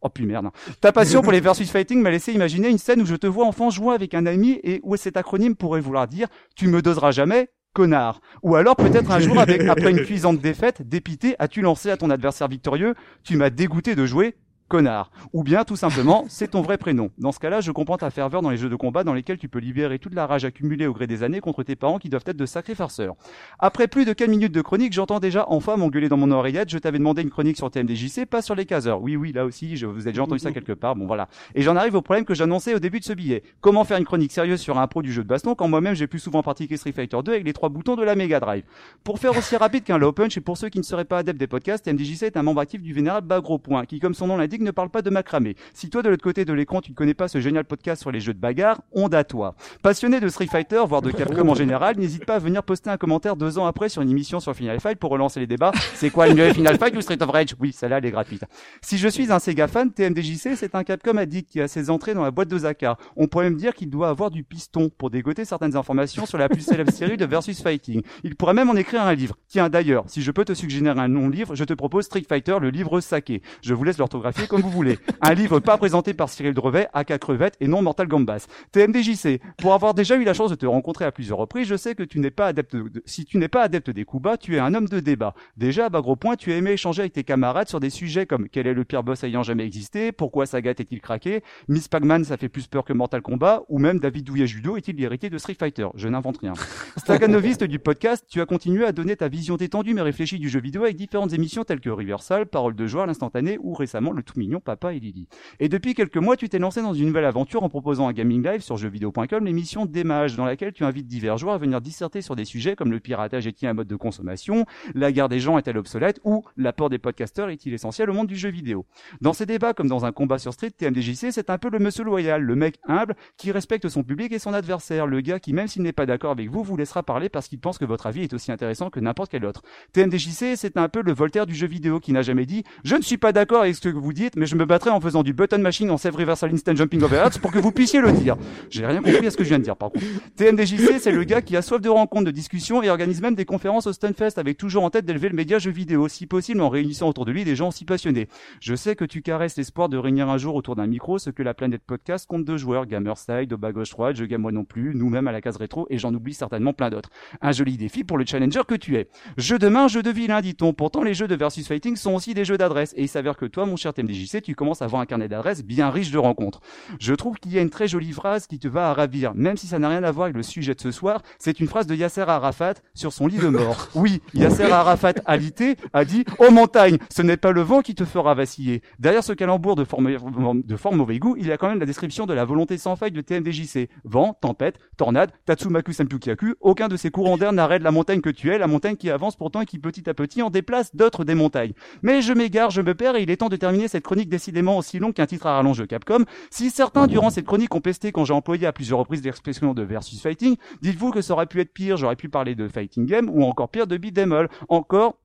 F: Oh plus merde. Ta passion pour les versus fighting m'a laissé imaginer une scène où je te vois enfant jouer avec un ami et où cet acronyme pourrait vouloir dire tu me doseras jamais connard. Ou alors peut-être un jour après une cuisante défaite, dépité, as-tu lancé à ton adversaire victorieux tu m'as dégoûté de jouer connard. Ou bien, tout simplement, *laughs* c'est ton vrai prénom. Dans ce cas-là, je comprends ta ferveur dans les jeux de combat dans lesquels tu peux libérer toute la rage accumulée au gré des années contre tes parents qui doivent être de sacrés farceurs. Après plus de 4 minutes de chronique, j'entends déjà enfin m'engueuler dans mon oreillette. Je t'avais demandé une chronique sur TMDJC, pas sur les caseurs. Oui, oui, là aussi, je vous ai déjà entendu ça quelque part. Bon, voilà. Et j'en arrive au problème que j'annonçais au début de ce billet. Comment faire une chronique sérieuse sur un pro du jeu de baston quand moi-même j'ai plus souvent pratiqué Street Fighter 2 avec les trois boutons de la Mega Drive? Pour faire aussi rapide qu'un low punch et pour ceux qui ne seraient pas adeptes des podcasts, TMDJC est un membre actif du vénérable Bagro Point, qui, comme son nom l'indique, ne parle pas de macramé si toi de l'autre côté de l'écran tu ne connais pas ce génial podcast sur les jeux de bagarre, honte à toi. Passionné de Street Fighter, voire de Capcom en *laughs* général, n'hésite pas à venir poster un commentaire deux ans après sur une émission sur Final Fight pour relancer les débats. C'est quoi le mieux Final Fight ou Street of Rage? Oui, celle-là elle est gratuite. Si je suis un Sega fan, TMDJC c'est un Capcom addict qui a ses entrées dans la boîte d'Osaka. On pourrait me dire qu'il doit avoir du piston pour dégoter certaines informations sur la plus célèbre série de versus fighting. Il pourrait même en écrire un livre. Tiens d'ailleurs, si je peux te suggérer un non-livre, je te propose Street Fighter, le livre saké. Je vous laisse l'orthographier comme vous voulez. Un livre pas présenté par Cyril Drevet, aka Crevette, et non Mortal Gambas. TMDJC, pour avoir déjà eu la chance de te rencontrer à plusieurs reprises, je sais que tu n'es pas adepte de... si tu n'es pas adepte des coups bas, tu es un homme de débat. Déjà, à bas gros point, tu as aimé échanger avec tes camarades sur des sujets comme quel est le pire boss ayant jamais existé, pourquoi Sagat est-il craqué, Miss Pac-Man ça fait plus peur que Mortal Kombat, ou même David Douillet Judo est-il l'héritier de Street Fighter? Je n'invente rien. *laughs* Staganoviste du podcast, tu as continué à donner ta vision détendue mais réfléchie du jeu vidéo avec différentes émissions telles que Riversal, Parole de joie, l'instantané ou récemment le tout mignon Papa et Lily. Et depuis quelques mois, tu t'es lancé dans une nouvelle aventure en proposant un gaming live sur jeuxvideo.com, l'émission Démage, dans laquelle tu invites divers joueurs à venir disserter sur des sujets comme le piratage est-il un mode de consommation, la guerre des gens est-elle obsolète ou l'apport des podcasteurs est-il essentiel au monde du jeu vidéo. Dans ces débats, comme dans un combat sur Street, TMDJC, c'est un peu le monsieur loyal, le mec humble qui respecte son public et son adversaire, le gars qui, même s'il n'est pas d'accord avec vous, vous laissera parler parce qu'il pense que votre avis est aussi intéressant que n'importe quel autre. TMDJC, c'est un peu le Voltaire du jeu vidéo qui n'a jamais dit je ne suis pas d'accord avec ce que vous dites mais je me battrai en faisant du button machine en save reversal instant jumping over heads pour que vous puissiez le dire. J'ai rien compris à ce que je viens de dire, par contre. TMDJC, c'est le gars qui a soif de rencontres, de discussions et organise même des conférences au Stunfest avec toujours en tête d'élever le média jeu vidéo, si possible en réunissant autour de lui des gens si passionnés. Je sais que tu caresses l'espoir de réunir un jour autour d'un micro ce que la planète podcast compte de joueurs, Gamerside, Oba Gauche 3, Je Game Moi non plus, nous-mêmes à la case rétro et j'en oublie certainement plein d'autres. Un joli défi pour le challenger que tu es. Jeu de main, jeu de vilain, dit-on. Pourtant, les jeux de versus fighting sont aussi des jeux d'adresse et il s'avère que toi, mon cher TMDJC, tu commences à avoir un carnet d'adresses bien riche de rencontres. Je trouve qu'il y a une très jolie phrase qui te va à ravir, même si ça n'a rien à voir avec le sujet de ce soir. C'est une phrase de Yasser Arafat sur son lit de mort. *laughs* Oui, Yasser Arafat alité a dit "Ô montagne, ce n'est pas le vent qui te fera vaciller." Derrière ce calembour de forme de fort mauvais goût, il y a quand même la description de la volonté sans faille de TMDJC. Vent, tempête, tornade, Tatsumaku Senpukyaku, aucun de ces courants d'air n'arrête la montagne que tu es, la montagne qui avance pourtant et qui petit à petit en déplace d'autres des montagnes. Mais je m'égare, je me perds et il est temps de terminer cette chronique décidément aussi longue qu'un titre à rallonge de Capcom. Si certains durant cette chronique ont pesté quand j'ai employé à plusieurs reprises l'expression de versus fighting, dites-vous que ça aurait pu être pire, j'aurais pu parler de fighting game ou encore pire de beat all. Encore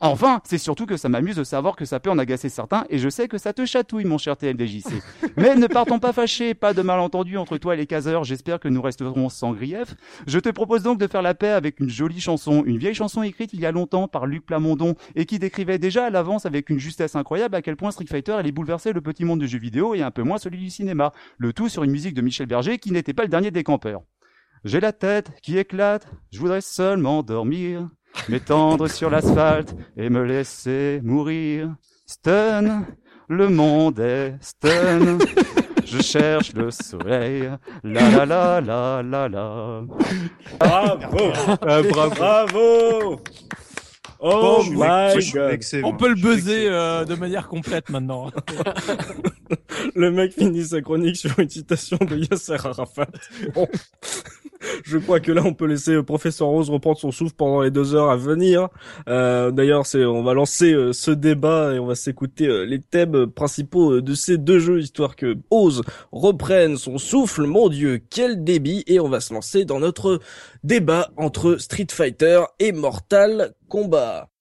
F: Enfin, c'est surtout que ça m'amuse de savoir que ça peut en agacer certains, et je sais que ça te chatouille, mon cher TMDJC. *laughs* Mais ne partons pas fâchés, pas de malentendu entre toi et les caseurs, j'espère que nous resterons sans grief. Je te propose donc de faire la paix avec une jolie chanson, une vieille chanson écrite il y a longtemps par Luc Plamondon, et qui décrivait déjà à l'avance avec une justesse incroyable à quel point Street Fighter allait bouleverser le petit monde du jeu vidéo et un peu moins celui du cinéma. Le tout sur une musique de Michel Berger qui n'était pas le dernier des campeurs. J'ai la tête qui éclate, je voudrais seulement dormir m'étendre sur l'asphalte et me laisser mourir. Stun, le monde est stun. Je cherche le soleil. La la la la la la.
A: Bravo,
E: ah, bravo.
A: bravo. Oh my god.
D: On peut le buzzer euh, de manière complète maintenant. *laughs*
A: le mec finit sa chronique sur une citation de Yasser Arafat. Bon. *laughs* Je crois que là, on peut laisser Professeur Rose reprendre son souffle pendant les deux heures à venir. Euh, D'ailleurs, c'est, on va lancer euh, ce débat et on va s'écouter euh, les thèmes principaux de ces deux jeux, histoire que Rose reprenne son souffle. Mon Dieu, quel débit Et on va se lancer dans notre débat entre Street Fighter et Mortal Kombat.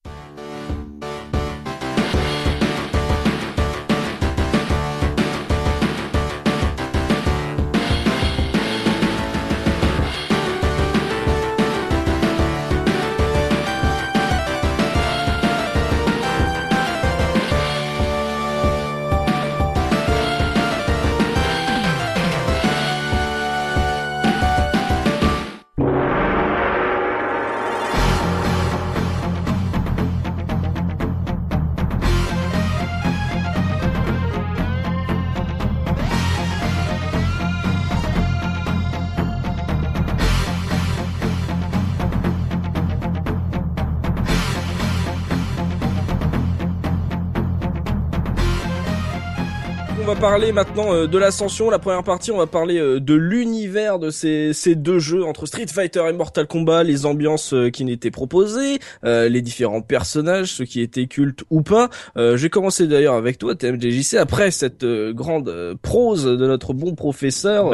A: Parler maintenant euh, de l'ascension. La première partie, on va parler euh, de l'univers de ces, ces deux jeux entre Street Fighter et Mortal Kombat, les ambiances euh, qui n'étaient proposées, les différents personnages, ceux qui étaient cultes ou pas. J'ai commencé d'ailleurs avec toi, TMDJC, après cette grande prose de notre bon professeur.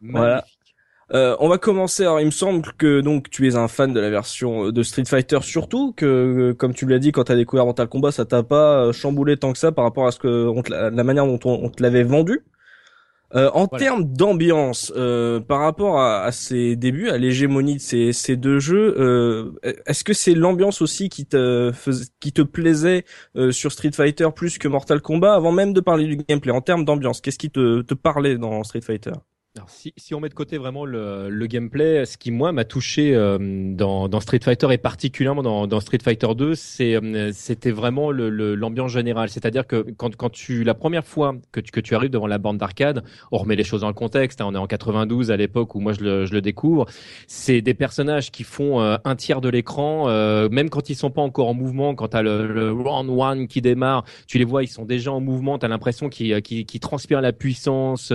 A: Voilà. Euh, on va commencer. Alors, il me semble que donc tu es un fan de la version euh, de Street Fighter surtout que, euh, comme tu l'as dit, quand t'as découvert Mortal Kombat, ça t'a pas chamboulé tant que ça par rapport à ce que la manière dont on, te l'avait vendu. en termes d'ambiance, par rapport à, ces débuts, à l'hégémonie de ces, ces, deux jeux, est-ce que c'est l'ambiance aussi qui te qui te plaisait sur Street Fighter plus que Mortal Kombat avant même de parler du gameplay? En termes d'ambiance, qu'est-ce qui te, te parlait dans Street Fighter?
E: Alors, si, si, on met de côté vraiment le, le gameplay, ce qui moi m'a touché euh, dans, dans, Street Fighter et particulièrement dans, dans Street Fighter 2, c'est euh, c'était vraiment l'ambiance le, générale. C'est-à-dire que quand, quand tu la première fois que tu, que tu arrives devant la bande d'arcade, on remet les choses dans le contexte. Hein, on est en 92 à l'époque où moi je le, je le découvre. C'est des personnages qui font euh, un tiers de l'écran, même quand ils sont pas encore en mouvement. Quand t'as le, le round one qui démarre, tu les vois, ils sont déjà en mouvement. T'as l'impression qu'ils qui, qui transpirent la puissance.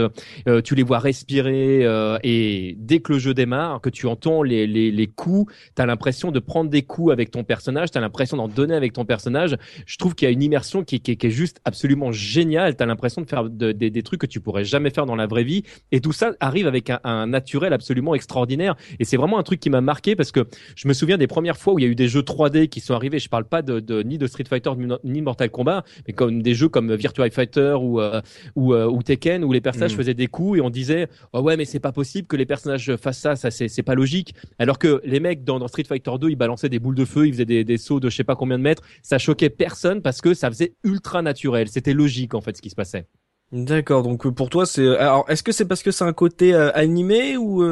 E: tu les vois respirer respirer euh, et dès que le jeu démarre, que tu entends les les, les coups, t'as l'impression de prendre des coups avec ton personnage, t'as l'impression d'en donner avec ton personnage. Je trouve qu'il y a une immersion qui, qui, qui est juste absolument géniale. T'as l'impression de faire des trucs que tu pourrais jamais faire dans la vraie vie et tout ça arrive avec un, un naturel absolument extraordinaire. Et c'est vraiment un truc qui m'a marqué parce que je me souviens des premières fois où il y a eu des jeux 3D qui sont arrivés. Je parle pas de, de ni de Street Fighter ni Mortal Kombat, mais comme des jeux comme Virtua Fighter ou euh, ou, euh, ou Tekken où les personnages mm. faisaient des coups et on disait oh ouais mais c'est pas possible que les personnages fassent ça, ça c'est pas logique. Alors que les mecs dans, Street Fighter 2 ils balançaient des boules de feu, ils faisaient des, des sauts de je sais pas combien de mètres, ça choquait personne parce que ça faisait ultra naturel, c'était logique en fait ce qui se passait.
A: D'accord, donc pour toi c'est alors est-ce que c'est parce que c'est un côté animé ou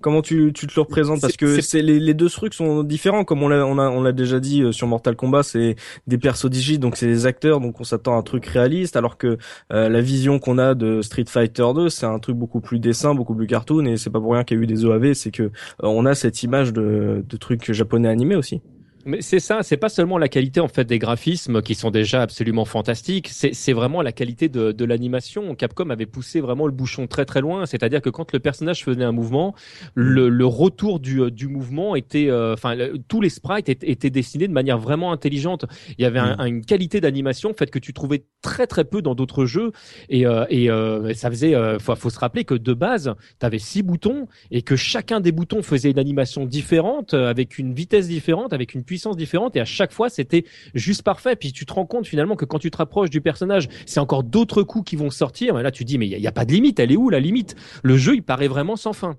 A: Comment tu, tu te le représentes? Parce que c'est les, les, deux trucs sont différents. Comme on l'a on a, on l'a déjà dit euh, sur Mortal Kombat, c'est des persos digits, donc c'est des acteurs, donc on s'attend à un truc réaliste. Alors que euh, la vision qu'on a de Street Fighter 2, c'est un truc beaucoup plus dessin, beaucoup plus cartoon. Et c'est pas pour rien qu'il y a eu des OAV, c'est que euh, on a cette image de, de trucs japonais animés aussi.
E: Mais c'est ça, c'est pas seulement la qualité en fait des graphismes qui sont déjà absolument fantastiques, c'est vraiment la qualité de, de l'animation. Capcom avait poussé vraiment le bouchon très très loin, c'est-à-dire que quand le personnage faisait un mouvement, le, le retour du, du mouvement était, euh, enfin tous les sprites étaient, étaient, dessinés de manière vraiment intelligente. Il y avait un, mm. une qualité d'animation en fait que tu trouvais très très peu dans d'autres jeux et, euh, et euh, ça faisait, faut, faut se rappeler que de base, tu avais six boutons et que chacun des boutons faisait une animation différente avec une vitesse différente, avec une puissance différente et à chaque fois c'était juste parfait. Puis tu te rends compte finalement que quand tu te rapproches du personnage, c'est encore d'autres coups qui vont sortir. Et là tu dis mais il y, a pas de limite, elle est où la limite? Le jeu il paraît vraiment sans fin.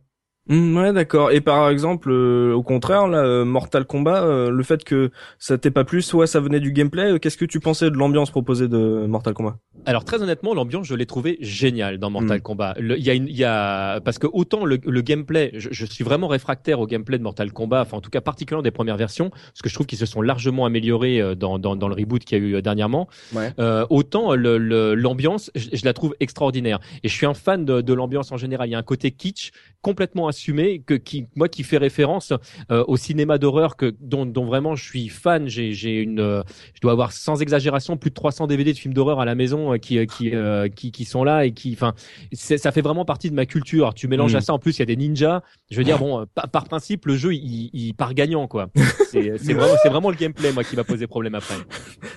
A: Mmh, ouais, d'accord. Et par exemple, euh, au contraire, là, euh, Mortal Kombat, euh, le fait que ça t'ait pas plus, soit ça venait du gameplay. Qu'est-ce que tu pensais de l'ambiance proposée de Mortal Kombat?
E: Alors très honnêtement, l'ambiance, je l'ai trouvé géniale dans Mortal mmh. Kombat. Il y a une, il y a parce que autant le, gameplay, je, suis vraiment réfractaire au gameplay de Mortal Kombat, enfin en tout cas particulièrement des premières versions, parce que je trouve qu'ils se sont largement améliorés dans dans, dans le reboot qu'il y a eu dernièrement. Ouais. autant l'ambiance, je, je, la trouve extraordinaire. Et je suis un fan de, de l'ambiance en général. Il y a un côté kitsch complètement assumé que qui moi qui fait référence euh, au cinéma d'horreur que dont, dont vraiment je suis fan. J'ai j'ai une euh, je dois avoir sans exagération plus de 300 DVD de films d'horreur à la maison euh, qui qui, qui qui sont là et qui enfin ça fait vraiment partie de ma culture. Tu mélanges mm. à ça en plus il y a des ninjas. Je veux dire bon par, par principe le jeu il, il part gagnant quoi. *laughs* C'est c'est vraiment c'est vraiment le gameplay moi qui va poser problème après.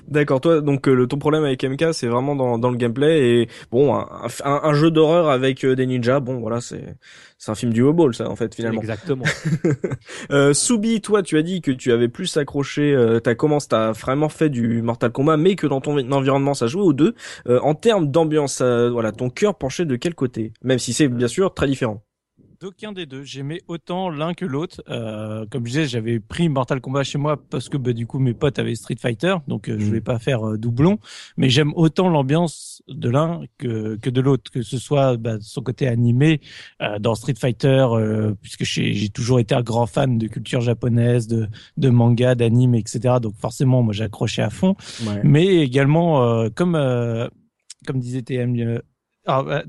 A: D'accord. Toi donc le ton problème avec MK c'est vraiment dans dans le gameplay et bon un, un, un jeu d'horreur avec des ninjas. Bon voilà c'est c'est un film du Ball, ça, en fait, finalement.
E: Exactement. *laughs*
A: euh, Soubi, toi, tu as dit que tu avais plus accroché, euh, t'as commencé, t'as vraiment fait du Mortal Kombat, mais que dans ton environnement, ça jouait aux deux. Euh, en termes d'ambiance, voilà, ton cœur penchait de quel côté? Même si c'est bien sûr très différent
D: d'aucun des deux. J'aimais autant l'un que l'autre. Euh, comme je disais, j'avais pris Mortal Kombat chez moi parce que bah, du coup mes potes avaient Street Fighter, donc euh, je vais mm. pas faire euh, doublon. Mais j'aime autant l'ambiance de l'un que, que de l'autre, que ce soit bah, son côté animé euh, dans Street Fighter, euh, puisque j'ai toujours été un grand fan de culture japonaise, de, de manga, d'anime, etc. Donc forcément, moi j'ai accroché à fond. Mais également, comme comme disait TM, ah,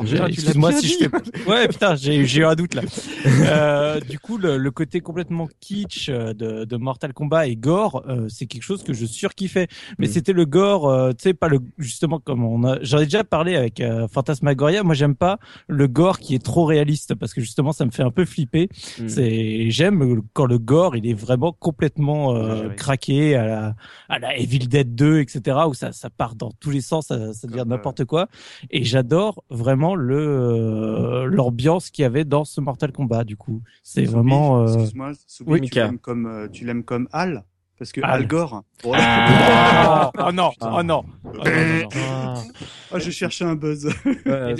D: Excuse-moi si je fais. Ouais, putain, j'ai eu un doute là. Euh, du coup, le, le, côté complètement kitsch euh, de, de Mortal Kombat et gore, euh, c'est quelque chose que je surkiffais. Mais mm. c'était le gore, euh, tu sais, pas le justement comme on a. J'en ai déjà parlé avec euh, Fantasmagoria. Moi, j'aime pas le gore qui est trop réaliste parce que justement, ça me fait un peu flipper. Mm. C'est j'aime quand le gore, il est vraiment complètement craqué à la à la Evil Dead 2, etc. où ça ça part dans tous les sens, ça, ça devient n'importe quoi. Et j'adore vraiment le euh, l'ambiance qu'il y avait dans ce Mortal Kombat. Du coup, c'est vraiment.
B: Euh... Excuse-moi, oui, tu l'aimes comme euh, tu l'aimes comme Al parce que Al, Gore.
D: Oh, ah. oh, non, oh non. Oh, non,
B: oh, je cherchais un buzz.
D: Ouais,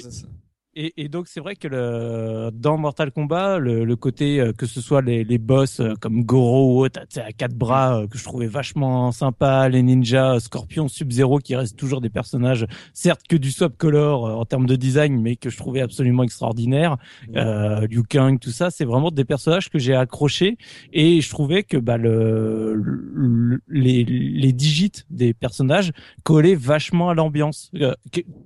D: et, et, donc c'est vrai que le, dans Mortal Kombat, le, le côté euh, que ce soit les, les boss euh, comme Goro ou autre, à quatre bras euh, que je trouvais vachement sympa, les ninjas, Scorpion, Sub-Zero qui restent toujours des personnages, certes que du swap color en termes de design, mais que je trouvais absolument extraordinaire. Euh, Liu Kang, tout ça, c'est vraiment des personnages que j'ai accrochés et je trouvais que bah, le, les, les digits des personnages collaient vachement à l'ambiance.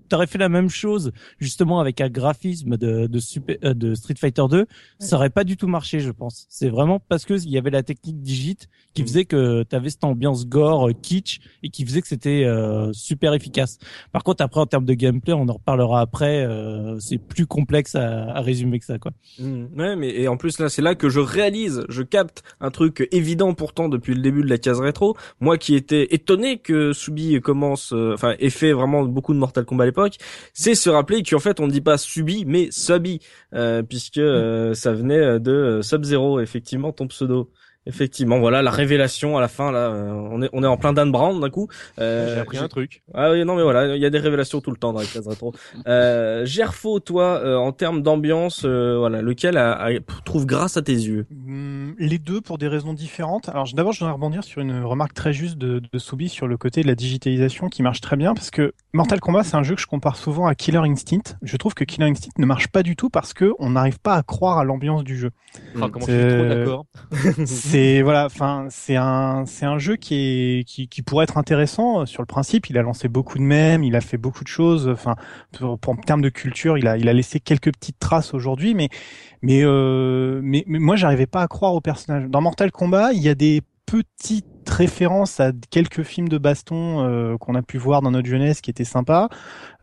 D: T'aurais fait la même chose justement avec un graphismes de de, Super, euh, de Street Fighter 2, ça aurait pas du tout marché, je pense. C'est vraiment parce que il y avait la technique digit qui mm. faisait que tu avais cette ambiance gore, kitsch et qui faisait que c'était euh, super efficace. Par contre, après en termes de gameplay, on en reparlera après. Euh, c'est plus complexe à, à, résumer que ça, quoi.
A: Mm. Ouais, mais et en plus là, c'est là que je réalise, je capte un truc évident pourtant depuis le début de la case rétro. Moi qui étais étonné que Subi commence, enfin, ait fait vraiment beaucoup de Mortal Kombat à l'époque, c'est se rappeler qu'en fait on ne dit pas Subi mais Subi euh, puisque euh, ça venait de Sub-Zero effectivement ton pseudo. Effectivement, voilà la révélation à la fin là. Euh, on est on est en plein Dan Brown d'un coup.
E: Euh, J'ai appris un truc.
A: Ah oui non mais voilà il y a des révélations tout le temps dans les cases rétro. Euh, Gerfo toi euh, en termes d'ambiance voilà lequel a, trouve grâce à tes yeux?
G: Hmm, les deux pour des raisons différentes. Alors d'abord je voudrais rebondir sur une remarque très juste de, de Soubi sur le côté de la digitalisation qui marche très bien parce que Mortal Kombat c'est un jeu que je compare souvent à Killer Instinct. Je trouve que Killer Instinct ne marche pas du tout parce que on n'arrive pas à croire à l'ambiance du jeu.
E: Enfin, comment je suis trop d'accord. *laughs*
G: c'est voilà, enfin c'est un c'est un jeu qui est qui, qui pourrait être intéressant euh, sur le principe. Il a lancé beaucoup de mèmes, il a fait beaucoup de choses. Enfin, pour, en termes de culture, il a il a laissé quelques petites traces aujourd'hui, mais mais, euh, mais mais moi j'arrivais pas à croire au personnage. Dans Mortal Kombat, il y a des petites référence à quelques films de baston euh, qu'on a pu voir dans notre jeunesse qui étaient sympas,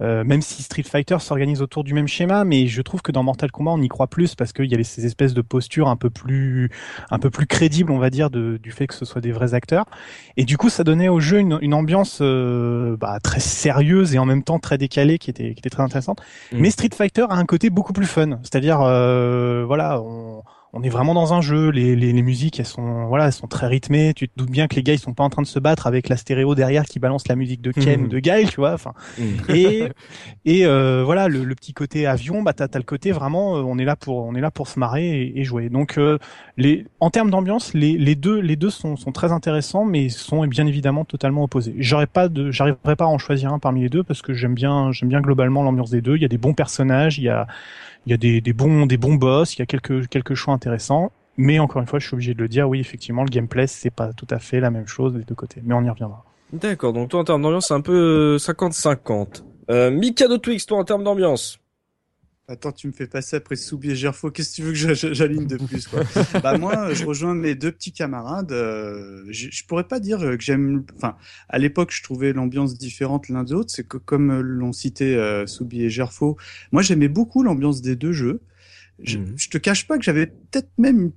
G: euh, même si Street Fighter s'organise autour du même schéma, mais je trouve que dans Mortal Kombat on y croit plus parce qu'il y avait ces espèces de postures un peu plus un peu plus crédibles, on va dire, de, du fait que ce soit des vrais acteurs. Et du coup, ça donnait au jeu une, une ambiance euh, bah, très sérieuse et en même temps très décalée qui était qui était très intéressante. Mm. Mais Street Fighter a un côté beaucoup plus fun, c'est-à-dire voilà, on on est vraiment dans un jeu. Les, les, les, musiques, elles sont, voilà, elles sont très rythmées. Tu te doutes bien que les gars, ils sont pas en train de se battre avec la stéréo derrière qui balance la musique de Ken ou de Guile, tu vois. Enfin, et et euh, voilà, le, le, petit côté avion, bah t'as as le côté vraiment, euh, on est là pour, on est là pour se marrer et, jouer. Donc, euh, les, en termes d'ambiance, les, les deux, les deux sont, sont très intéressants, mais sont bien évidemment totalement opposés. J'aurais pas de, j'arriverai pas à en choisir un parmi les deux parce que j'aime bien, j'aime bien globalement l'ambiance des deux. Il y a des bons personnages, il y a il y a des, bons des bons boss, il y a quelques quelques choix intéressants. Mais encore une fois, je suis obligé de le dire, oui, effectivement, le gameplay, c'est pas tout à fait la même chose des deux côtés. Mais on y reviendra.
A: D'accord, donc toi en termes d'ambiance, c'est un peu 50-50. Euh, Mikado Twix, toi en termes d'ambiance?
B: Attends, tu me fais passer après Soubi et Gerfo. Qu'est-ce que tu veux que j'aligne de plus quoi? *laughs* Bah moi, je rejoins mes deux petits camarades. Euh, je, je, pourrais pas dire que j'aime. Enfin, à l'époque, je trouvais l'ambiance différente l'un de l'autre. C'est que comme l'ont cité euh, Soubi et Gerfo, moi j'aimais beaucoup l'ambiance des deux jeux. Je, je te cache pas que j'avais peut-être même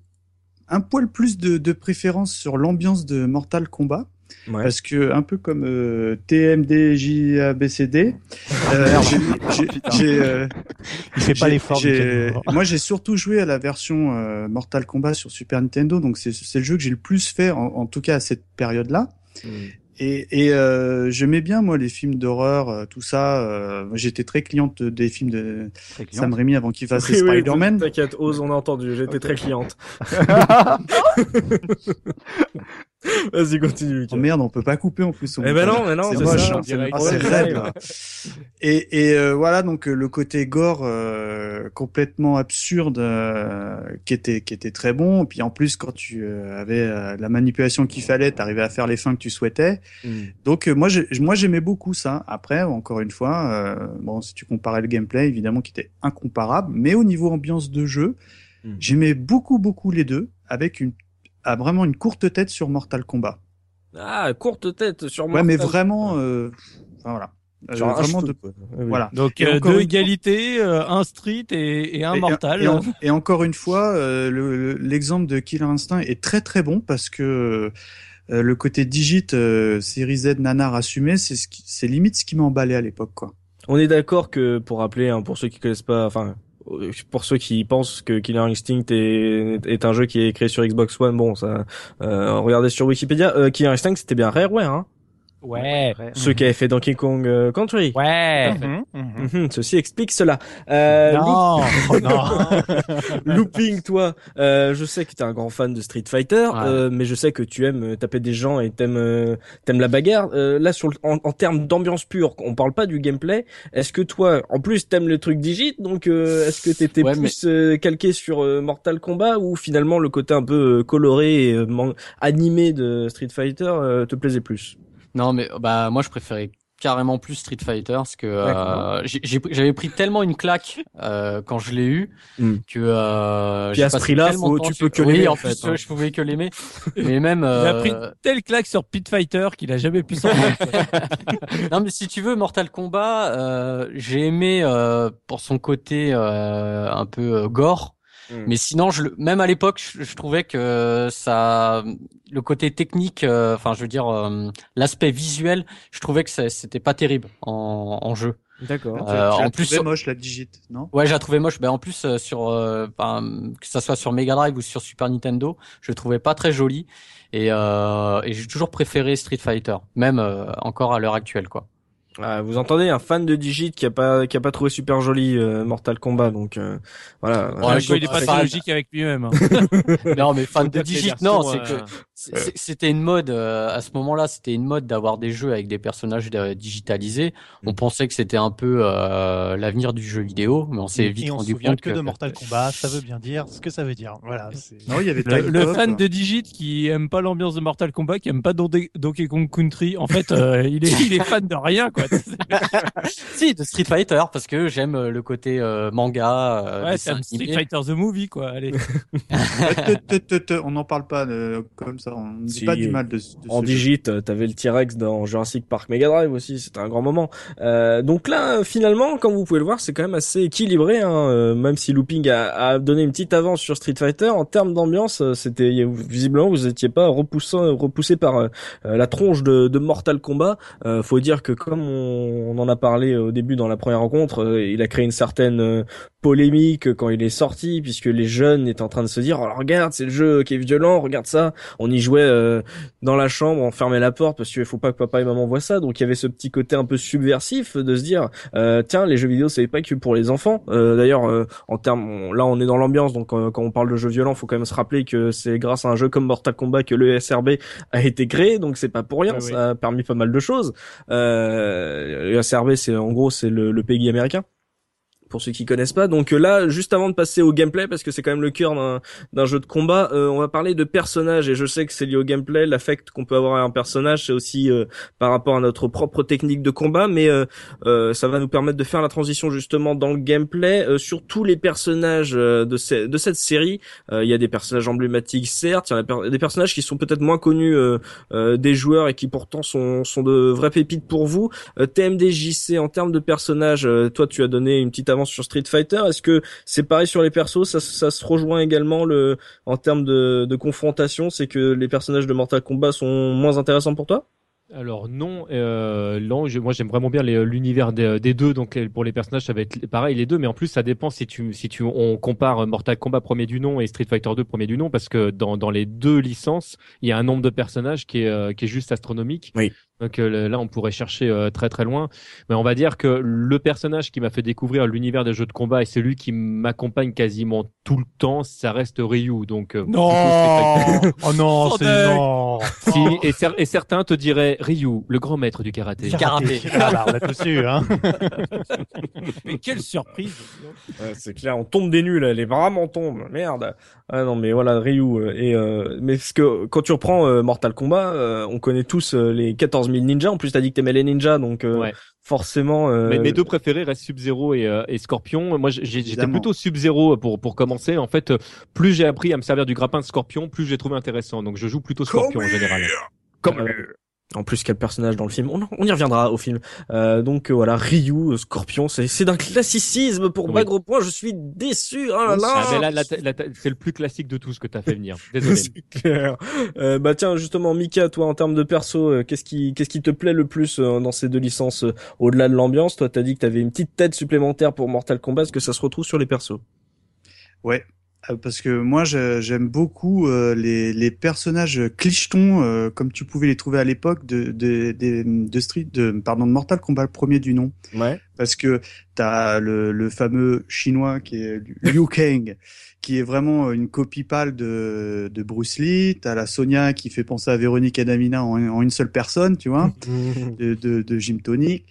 B: un poil plus de, de préférence sur l'ambiance de Mortal Kombat. Ouais. Parce que un peu comme euh, TMD JABCD,
G: euh, *laughs* j'ai, euh, il fait pas l'effort. *laughs*
B: Moi, j'ai surtout joué à la version euh, Mortal Kombat sur Super Nintendo, donc c'est, c'est le jeu que j'ai le plus fait, en, en tout cas à cette période-là. Mm. Et, et euh, j'aimais bien moi les films d'horreur, euh, tout ça. Euh, J'étais très cliente des films de Sam Raimi avant qu'il fasse oui, Spider-Man.
A: T'inquiète, Ose, on a entendu. J'étais très cliente. *laughs* Vas-y, continue.
B: Oh merde, on peut pas couper en plus.
A: Eh ben non, mais non, c'est moche. Hein,
B: c'est raide. Et, et euh, voilà, donc euh, le côté gore euh, complètement absurde qui était qui était très bon. Et puis en plus, quand tu avais la manipulation qu'il fallait, t'arrivais à faire les fins que tu souhaitais. Mm. Donc moi, moi j'aimais beaucoup ça. Après, encore une fois, bon, si tu comparais le gameplay, évidemment, qui était incomparable, mais au niveau ambiance de jeu, mm. j'aimais beaucoup beaucoup les deux, avec une a vraiment une courte tête sur Mortal Kombat.
A: Ah, courte tête sur Mortal
B: Ouais, mais vraiment, euh, enfin, voilà.
A: Euh, vraiment de... voilà. Donc euh, deux égalités, euh, un street et, et un mortal.
B: Et, encore une fois, l'exemple de Killer Instinct est très très bon parce que le côté digit série Z nanar assumé, c'est ce c'est limite ce qui m'a emballé à l'époque quoi.
A: On est d'accord que pour rappeler, hein, pour ceux qui connaissent pas, enfin pour ceux qui pensent que Killer Instinct est, est un jeu qui est créé sur Xbox One, bon, ça, euh, regardez sur Wikipédia, euh, Killer Instinct c'était bien Rareware, hein.
D: Ouais.
A: Ceux qui avaient fait Donkey Kong euh, Country.
D: Ouais.
A: Mhm, mhm. Mhm, ceci explique cela. Euh,
D: non, non. *laughs*
A: Looping, toi, euh, je sais que tu es un grand fan de Street Fighter, euh, mais je sais que tu aimes euh, taper des gens et t'aimes euh, t'aimes la bagarre. là, sur en, en termes d'ambiance pure, on parle pas du gameplay. Est-ce que toi, en plus, t'aimes le truc digit, donc est-ce que t'étais plus calqué sur Mortal Kombat ou finalement le côté un peu coloré et animé de Street Fighter te plaisait plus?
C: Non, mais bah moi je préférais carrément plus Street Fighter parce que euh, j'avais pris tellement une claque euh, quand je l'ai eu hmm. que euh,
A: Puis à ce prix-là, tu peux que l'aimer.
C: Oui, en, plus, hein. je pouvais que l'aimer. *laughs* mais même.
D: Euh... Il a pris telle claque sur Pit Fighter qu'il a jamais pu s'en *laughs* *laughs*
C: Non, mais si tu veux, Mortal Kombat, euh, j'ai aimé euh, pour son côté euh, un peu gore. Hmm. Mais sinon, je, même à l'époque, je, trouvais que ça, le côté technique, euh, enfin, je veux dire, euh, l'aspect visuel, je trouvais que c'était pas terrible en, en jeu.
B: D'accord. Euh, en plus, trouvé moche la digit, non?
C: Ouais, j'ai trouvé moche. Ben en plus euh, sur, que ça soit sur Mega Drive ou sur Super Nintendo, je le trouvais pas très joli. Et, et j'ai toujours préféré Street Fighter, même encore à l'heure actuelle, quoi.
A: Ah, vous entendez un fan de Digit qui a pas qui a pas trouvé super joli euh, Mortal Kombat donc euh, voilà.
D: il est pas très logique avec lui-même. Hein. *laughs*
C: non mais fan de Digit non c'est que c'était une mode euh, à ce moment-là, c'était une mode d'avoir des jeux avec des personnages digitalisés. On mm. pensait que c'était un peu euh, l'avenir du jeu vidéo, mais on s'est vite rendu compte
G: que, de Mortal Kombat, ça veut bien dire ce que ça veut dire. Voilà.
B: Non, il y avait
D: le, fan de Digit qui aime pas l'ambiance de Mortal Kombat, qui aime pas Donkey Kong Country. En fait, euh, *laughs* il est il est fan de rien quoi. *laughs*
C: si de Street Fighter parce que j'aime le côté manga.
D: ouais, c'est Street Fighter the movie quoi. Allez. *laughs*
B: on n'en parle pas comme ça on dit pas du mal de,
A: En digit, t'avais le T-Rex dans Jurassic Park Mega Drive aussi, c'était un grand moment. Euh, donc là, finalement, comme vous pouvez le voir, c'est quand même assez équilibré, hein, euh, même si Looping a, a, donné une petite avance sur Street Fighter. En termes d'ambiance, euh, c'était visiblement vous étiez pas repoussant, repoussé par euh, la tronche de, de, Mortal Kombat. Euh, faut dire que comme on, on, en a parlé au début dans la première rencontre, il a créé une certaine polémique quand il est sorti, puisque les jeunes étaient en train de se dire, oh, regarde, c'est le jeu qui est violent, regarde ça. On y jouait euh, dans la chambre, on fermait la porte parce qu'il faut pas que papa et maman voient ça. Donc il y avait ce petit côté un peu subversif de se dire, euh, tiens, les jeux vidéo, c'est pas que pour les enfants. Euh, d'ailleurs, en termes, là, on est dans l'ambiance, donc quand on parle de jeux violents, faut quand même se rappeler que c'est grâce à un jeu comme Mortal Kombat que le SRB a été créé, donc c'est pas pour rien. Ça a permis pas mal de choses. le SRB, c'est en gros, c'est le, le pays américain pour ceux qui connaissent pas. Donc euh, là, juste avant de passer au gameplay, parce que c'est quand même le cœur d'un jeu de combat, euh, on va parler de personnages. Et je sais que c'est lié au gameplay, l'affect qu'on peut avoir à un personnage, c'est aussi euh, par rapport à notre propre technique de combat, mais ça va nous permettre de faire la transition justement dans le gameplay sur tous les personnages de, de cette série. Il y a des personnages emblématiques, certes, il y a des personnages qui sont peut-être moins connus des joueurs et qui pourtant sont, sont de vraies pépites pour vous. TMDJC, en termes de personnages, toi tu as donné une petite sur Street Fighter. Est-ce que c'est pareil sur les persos? Ça, ça, se rejoint également le en termes de, de confrontation, c'est que les personnages de Mortal Kombat sont moins intéressants pour toi?
E: Alors non, euh, non moi j'aime vraiment bien l'univers des, des, deux, donc pour les personnages ça va être pareil les deux, mais en plus ça dépend si tu si tu on compare Mortal Kombat premier du nom et Street Fighter 2 premier du nom, parce que dans, dans les deux licences il y a un nombre de personnages qui est euh, qui est juste astronomique.
A: Oui.
E: Donc euh, là, on pourrait chercher euh, très très loin, mais on va dire que le personnage qui m'a fait découvrir l'univers des jeux de combat et celui qui m'accompagne quasiment tout le temps, ça reste Ryu. Donc
D: euh, non, oh non, c'est non.
E: Si, et, et, certains te diraient Ryu, le grand maître du karaté.
G: Karaté. ah bah, on hein. *laughs*
D: mais quelle surprise
A: C'est clair, on tombe des nuls, les vraiment tombent. Merde. Ah non, mais voilà Ryu et mais parce que quand tu reprends Mortal Kombat, on connaît tous les 14 000 ninjas. En plus, t'as dit que t'aimais les ninjas, donc euh, forcément. Euh...
E: mes deux préférés restent Sub-Zero et, euh, et, Scorpion. Moi, j'étais plutôt Sub-Zero pour pour commencer. En fait, plus j'ai appris à me servir du grappin de Scorpion, plus j'ai trouvé intéressant. Donc, je joue plutôt Scorpion en général.
A: Comme euh, en plus, quel personnage dans le film on, on y reviendra au film. Euh, donc euh, voilà, Ryu, euh, Scorpion, c'est d'un classicisme pour oui. gros point. Je suis déçu. Oh là
E: là. c'est le plus classique de tout ce que t'as fait venir. Désolé. *laughs*
A: clair. Euh, bah tiens, justement, Mika, toi, en termes de perso, euh, qu'est-ce qui qu'est-ce qui te plaît le plus dans ces deux licences au-delà de l'ambiance? Toi, t'as dit que t'avais une petite tête supplémentaire pour Mortal Kombat. Est-ce que ça se retrouve sur les persos?
B: Ouais, parce que moi j'aime beaucoup euh, les, les, personnages clichetons euh, comme tu pouvais les trouver à l'époque de, de, de, de, Street de pardon de Mortal Kombat premier du nom parce que t'as le, le fameux chinois qui est *laughs* Liu Kang qui est vraiment une copie pâle de, de Bruce Lee t'as la Sonia qui fait penser à Véronique Adamina en, en une seule personne tu vois *laughs* de, de, de Jim Tonic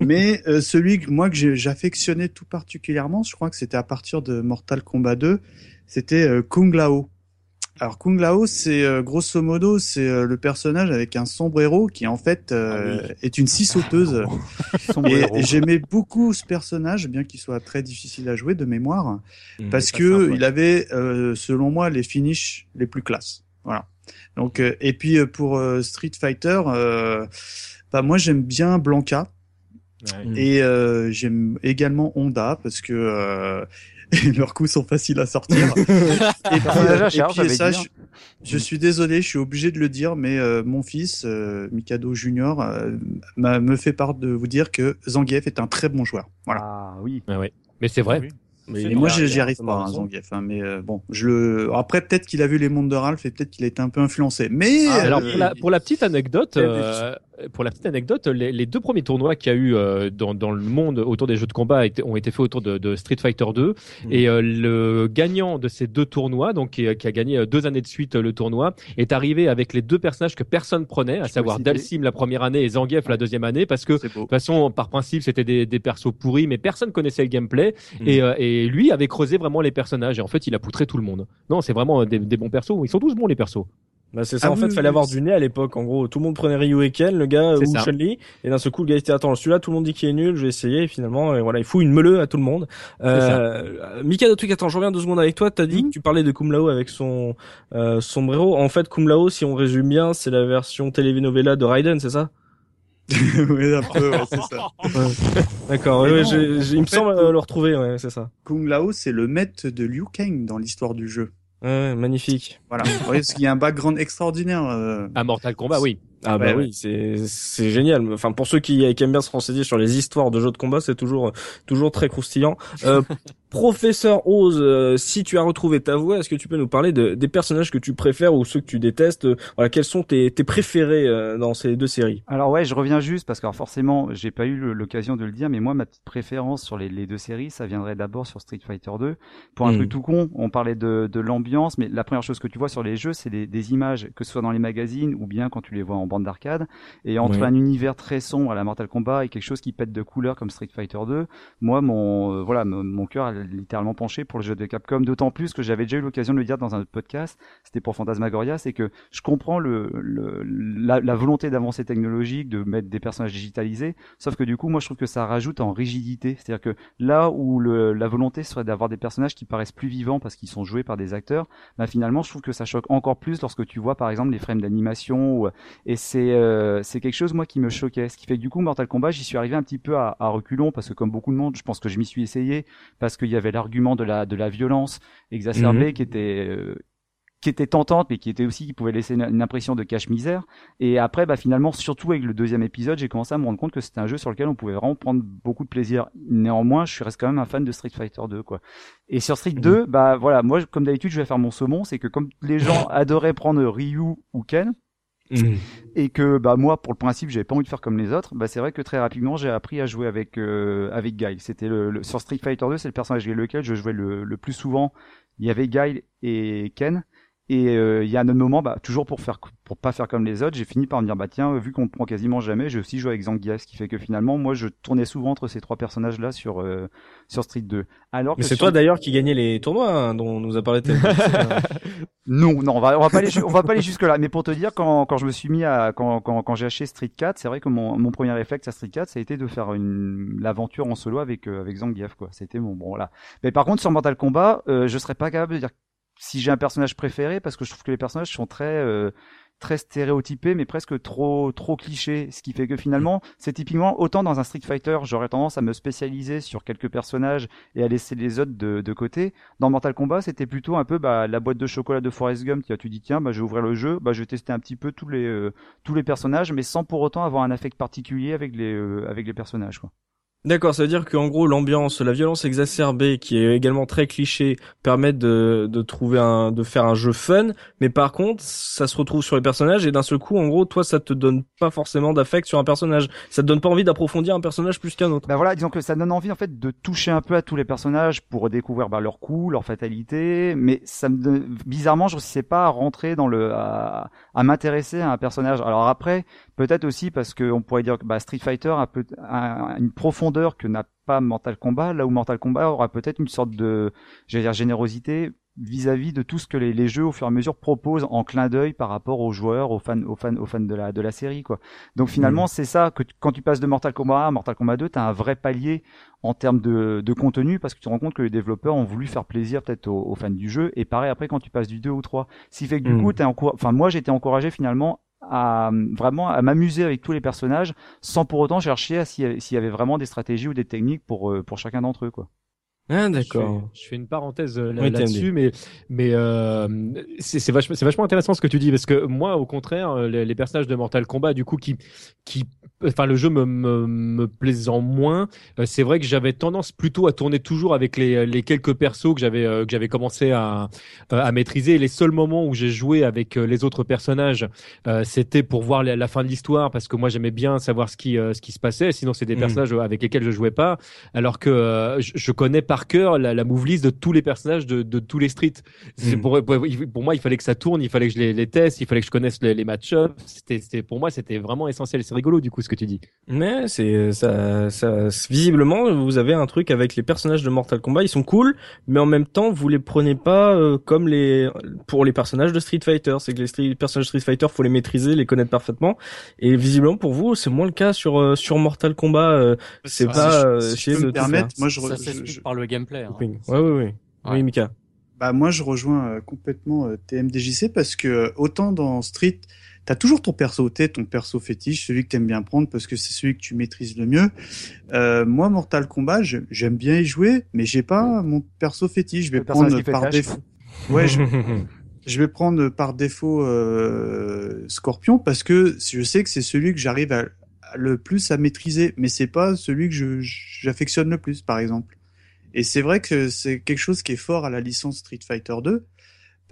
B: mais celui que moi que j'affectionnais tout particulièrement je crois que c'était à partir de Mortal Kombat 2 c'était euh, Kung Lao. Alors Kung Lao, c'est euh, grosso modo, c'est euh, le personnage avec un sombrero qui en fait euh, ah est une scie sauteuse. *laughs* et j'aimais beaucoup ce personnage, bien qu'il soit très difficile à jouer de mémoire, mmh, parce que il avait, selon moi, les finishes les plus classes. Voilà. Donc et puis pour Street Fighter, bah moi j'aime bien Blanca. Et j'aime également Honda parce que *laughs* et leurs coups sont faciles à sortir. *laughs* et puis, ça, je, suis désolé, je suis obligé de le dire, mais euh, mon fils, euh, Mikado Junior, euh, me fait part de vous dire que Zangief est un très bon joueur. Voilà.
F: Ah oui.
E: Ah, ouais. Mais c'est vrai.
B: Mais moi, j'y arrive pas, hein, Zangief. Hein, mais euh, bon, je le. Après, peut-être qu'il a vu les mondes de Ralph et peut-être qu'il a été un peu influencé. Mais
E: ah, alors pour la, pour la petite anecdote, euh, pour la petite anecdote, les, les deux premiers tournois qu'il y a eu euh, dans, dans le monde autour des jeux de combat ont été faits autour de, de Street Fighter 2 mmh. et le gagnant de ces deux tournois, donc qui, qui, a gagné deux années de suite le tournoi, est arrivé avec les deux personnages que personne prenait, à savoir Dalsim la première année et Zangief la deuxième année, parce que de toute façon, par principe, c'était des, des persos pourris, mais personne connaissait le gameplay mmh. et, et lui avait creusé vraiment les personnages et en fait il a poutré tout le monde. Non, c'est vraiment des, bons persos. Ils sont tous bons les persos.
A: Bah c'est ça, ah en fait, il fallait avoir du nez à l'époque. En gros, tout le monde prenait Ryu et Ken, le gars, ou Chun-Li, et d'un seul coup, le gars était, attends, celui-là, tout le monde dit qu'il est nul, je vais essayer, et finalement, et voilà, il fout une meule à tout le monde. Euh, Mika, de truc, attends, je reviens deux secondes avec toi, t'as dit hmm. que tu parlais de Kum Lao avec son, euh, sombrero. En fait, Kum Lao, si on résume bien, c'est la version télénovela de Raiden, c'est ça? *laughs*
B: oui, un peu, c'est ça.
A: D'accord, oui, il me semble euh, le retrouver, ouais, c'est ça.
B: Kung Lao, c'est le maître de Liu Kang dans l'histoire du jeu.
A: Ouais, magnifique.
B: Voilà. parce qu'il y a un background extraordinaire. Euh...
E: À Mortal Kombat, oui.
A: Ah bah oui, c'est c'est génial. Enfin pour ceux qui, qui aiment bien se renseigner sur les histoires de jeux de combat, c'est toujours toujours très croustillant. Euh, *laughs* Professeur Oz, euh, si tu as retrouvé ta voix, est-ce que tu peux nous parler de, des personnages que tu préfères ou ceux que tu détestes? Voilà, quels sont tes, tes préférés euh, dans ces deux séries?
F: Alors ouais, je reviens juste parce que forcément, j'ai pas eu l'occasion de le dire, mais moi ma petite préférence sur les, les deux séries, ça viendrait d'abord sur Street Fighter 2. Pour un hmm. truc tout con, on parlait de, de l'ambiance, mais la première chose que tu vois sur les jeux, c'est des, des, images, que ce soit dans les magazines ou bien quand tu les vois en bande d'arcade. Et entre un univers très sombre à la Mortal Kombat et quelque chose qui pète de couleurs comme Street Fighter 2, moi mon euh, voilà mon, mon cœur littéralement penché pour le jeu de Capcom, d'autant plus que j'avais déjà eu l'occasion de le dire dans un autre podcast, c'était pour Phantasmagoria, c'est que je comprends le, le la, volonté d'avancer technologique, de mettre des personnages digitalisés, sauf que du coup, moi je trouve que ça rajoute en rigidité, c'est-à-dire que là où le, la volonté serait d'avoir des personnages qui paraissent plus vivants parce qu'ils sont joués par des acteurs, bah finalement je trouve que ça choque encore plus lorsque tu vois par exemple les frames d'animation et c'est euh, c'est quelque chose moi qui me choquait, ce qui fait que du coup Mortal Kombat j'y suis arrivé un petit peu à, à reculons parce que comme beaucoup de monde, je pense que je m'y suis essayé parce qu'il y avait l'argument de la de la violence exacerbée mhm. qui était euh, qui était tentante mais qui était aussi qui pouvait laisser une, impression de cache misère et après bah finalement surtout avec le deuxième épisode j'ai commencé à me rendre compte que c'était un jeu sur lequel on pouvait vraiment prendre beaucoup de plaisir néanmoins je suis reste quand même un fan de Street Fighter 2 quoi et sur Street 2 mhm. bah voilà moi comme d'habitude je vais faire mon saumon c'est que comme les gens *laughs* adoraient prendre Ryu ou Ken Mm. Et que bah moi pour le principe j'avais pas envie de faire comme les autres, bah c'est vrai que très rapidement j'ai appris à jouer avec euh, avec Guile. C'était le, sur Street Fighter 2, c'est le personnage avec lequel je jouais le, le plus souvent. Il y avait Guile et Ken et euh, il y a un autre moment, bah, toujours pour faire pour pas faire comme les autres, j'ai fini par me dire bah tiens, vu qu'on ne prend quasiment jamais, j'ai aussi joué avec Zangief, ce qui fait que finalement moi je tournais souvent entre ces trois personnages là sur euh, sur Street 2.
A: Alors que c'est toi d'ailleurs qui gagnais les tournois hein, dont on nous a parlé. *laughs*
F: non, non, on va on va pas aller on va pas aller jusque là, mais pour te dire quand quand je me suis mis à quand quand, quand j'ai acheté Street 4, c'est vrai que mon mon premier réflexe à Street 4, ça a été de faire une l'aventure en solo avec euh, avec Zangief quoi. C'était mon bon voilà. Mais par contre sur Mortal Kombat, euh, je serais pas capable de dire si j'ai un personnage préféré parce que je trouve que les personnages sont très euh, très stéréotypés mais presque trop trop clichés. Ce qui fait que finalement c'est typiquement autant dans un Street Fighter j'aurais tendance à me spécialiser sur quelques personnages et à laisser les autres de, côté. Dans Mortal Kombat c'était plutôt un peu bah, la boîte de chocolat de Forrest Gump. Tu dis tiens bah, je vais ouvrir le jeu. Bah, je vais tester un petit peu tous les euh, tous les personnages mais sans pour autant avoir un affect particulier avec les euh, avec les personnages.
A: D'accord, ça veut dire qu'en gros l'ambiance, la violence exacerbée, qui est également très cliché, permet de, de trouver un, de faire un jeu fun, mais par contre ça se retrouve sur les personnages et d'un seul coup, en gros, toi ça te donne pas forcément d'affect sur un personnage, ça te donne pas envie d'approfondir un personnage plus qu'un autre.
F: Bah voilà, disons que ça donne envie en fait de toucher un peu à tous les personnages pour découvrir bah, leurs coups, leurs fatalités, mais ça me bizarrement je ne sais pas rentrer dans le à, à m'intéresser à un personnage. Alors après, peut-être aussi parce qu'on pourrait dire que bah, Street Fighter a, peu, a une profondeur que n'a pas Mortal Kombat, là où Mortal Kombat aura peut-être une sorte de, j'allais dire générosité, vis-à-vis de tout ce que les, les, jeux au fur et à mesure proposent en clin d'œil par rapport aux joueurs, aux fans, aux fans, aux fans de la de la série quoi. Donc finalement, mm. c'est ça que quand tu passes de Mortal Kombat 1 à Mortal Kombat 2, tu as un vrai palier en termes de, de contenu parce que tu te rends compte que les développeurs ont voulu faire plaisir peut-être aux, fans du jeu et pareil après quand tu passes du 2 au 3. Ce qui fait que du mm. coup, t'es enfin moi j'étais encouragé finalement à vraiment à m'amuser avec tous les personnages sans pour autant chercher s'il y avait vraiment des stratégies ou des techniques pour euh, pour chacun d'entre eux quoi.
A: Ah d'accord.
E: Je, fais une parenthèse euh, là-dessus, mais mais euh, c'est vachement c'est vachement intéressant ce que tu dis parce que moi au contraire euh, les, les, personnages de Mortal Kombat du coup qui qui enfin le jeu me me, me plaisant moins, euh, c'est vrai que j'avais tendance plutôt à tourner toujours avec les les quelques persos que j'avais que j'avais commencé à à maîtriser. les seuls moments où j'ai joué avec les autres personnages, c'était pour voir la, fin de l'histoire parce que moi j'aimais bien savoir ce qui ce qui se passait. Sinon c'est des hmm. personnages avec lesquels je jouais pas, alors que je, je connais par cœur la, la move list de tous les personnages de, de tous les streets. Mm. Pour, pour, moi, il fallait que ça tourne, il fallait que je les, les teste, il fallait que je connaisse les, les match-ups. C'était, pour moi, c'était vraiment essentiel. C'est rigolo, du coup, ce que tu dis.
A: Mais c'est, ça, ça, visiblement, vous avez un truc avec les personnages de Mortal Kombat. Ils sont cool, mais en même temps, vous les prenez pas euh, comme les, pour les personnages de Street Fighter. C'est que les, personnages de Street Fighter, faut les maîtriser, les connaître parfaitement. Et visiblement, pour vous, c'est moins le cas sur, euh, sur Mortal Kombat. Euh, c'est pas,
B: si je, permettre, moi, je,
C: ça je, par le gameplay. Hein.
A: Oui, oui, oui. Oui, Mika.
B: Bah moi, je rejoins euh, complètement euh, TMDJC parce que euh, autant dans Street, t'as toujours ton perso tête, ton perso fétiche, celui que t'aimes bien prendre parce que c'est celui que tu maîtrises le mieux. Euh, moi, Mortal Kombat, j'aime bien y jouer, mais j'ai pas mon perso fétiche. Je vais prendre par défaut. Ouais, je, *laughs* je, vais prendre par défaut euh, Scorpion parce que je sais que c'est celui que j'arrive à, le plus à maîtriser, mais c'est pas celui que j'affectionne le plus, par exemple. Et c'est vrai que c'est quelque chose qui est fort à la licence Street Fighter 2,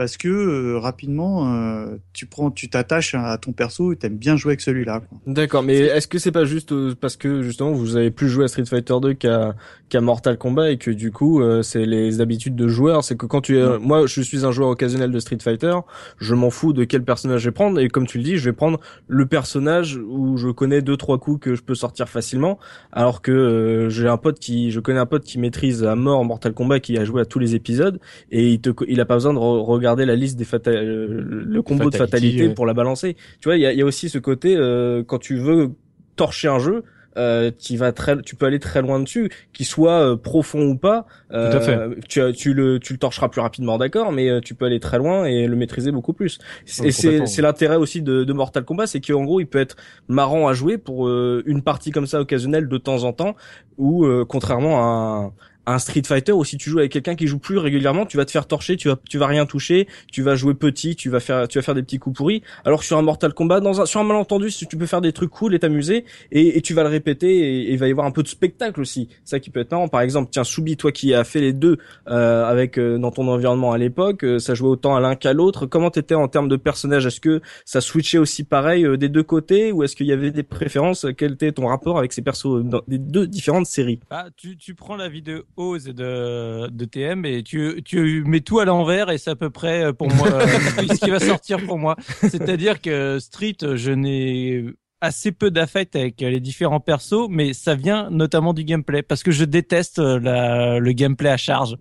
B: parce que euh, rapidement euh, tu prends tu t'attaches à ton perso et t'aimes bien jouer avec celui-là.
A: D'accord, mais est-ce que c'est pas juste euh, parce que justement vous avez plus joué à Street Fighter 2 qu'à qu'à Mortal Kombat et que du coup c'est les habitudes de joueur, c'est que quand tu es moi je suis un joueur occasionnel de Street Fighter, je m'en fous de quel personnage je vais prendre et comme tu le dis, je vais prendre le personnage où je connais deux trois coups que je peux sortir facilement alors que j'ai un pote qui je connais un pote qui maîtrise à mort Mortal Kombat qui a joué à tous les épisodes et il te il a pas besoin de regarder la liste des euh, le combo de fatalité pour la balancer. Tu vois, il y a, y a, aussi ce côté euh, quand tu veux torcher un jeu, euh, tu vas très, tu peux aller très loin dessus, qu'il soit euh, profond ou pas. Euh, tu, tu le, tu le torcheras plus rapidement, d'accord, mais tu peux aller très loin et le maîtriser beaucoup plus. et c'est, c'est l'intérêt aussi de, de Mortal Kombat, c'est qu'en gros, il peut être marrant à jouer pour une partie comme ça occasionnelle de temps en temps, ou contrairement à un, un Street Fighter ou si tu joues avec quelqu'un qui joue plus régulièrement, tu vas te faire torcher, tu vas tu vas rien toucher, tu vas jouer petit, tu vas faire tu vas faire des petits coups pourris. Alors sur un Mortal Kombat, dans un sur un malentendu, tu peux faire des trucs cool et t'amuser et, et, tu vas le répéter et, il va y avoir un peu de spectacle aussi. Ça qui peut être marrant. Par exemple, tiens Soubi, toi qui as fait les deux euh, avec euh, dans ton environnement à l'époque, euh, ça jouait autant à l'un qu'à l'autre. Comment t'étais en termes de personnages Est-ce que ça switchait aussi pareil des deux côtés ou est-ce qu'il y avait des préférences? Quel était ton rapport avec ces persos dans des deux différentes séries?
D: Bah, tu tu prends la vidéo et de, de TM et tu, tu mets tout à l'envers et c'est à peu près euh, pour moi euh, *laughs* ce qui va sortir pour moi. C'est-à-dire que Street, je n'ai assez peu d'affect avec les différents persos, mais ça vient notamment du gameplay parce que je déteste euh, la, le gameplay à charge.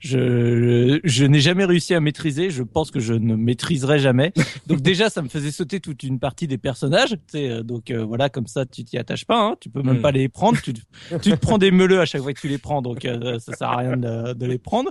D: Je, je n'ai jamais réussi à maîtriser. Je pense que je ne maîtriserai jamais. *laughs* Donc déjà, ça me faisait sauter toute une partie des personnages. Euh, donc euh, voilà, comme ça, tu t'y attaches pas. Hein, tu peux même hmm. pas les prendre. Tu, tu te prends des *laughs* meuleux à chaque fois que tu les prends, donc ça sert à rien de, de, les prendre.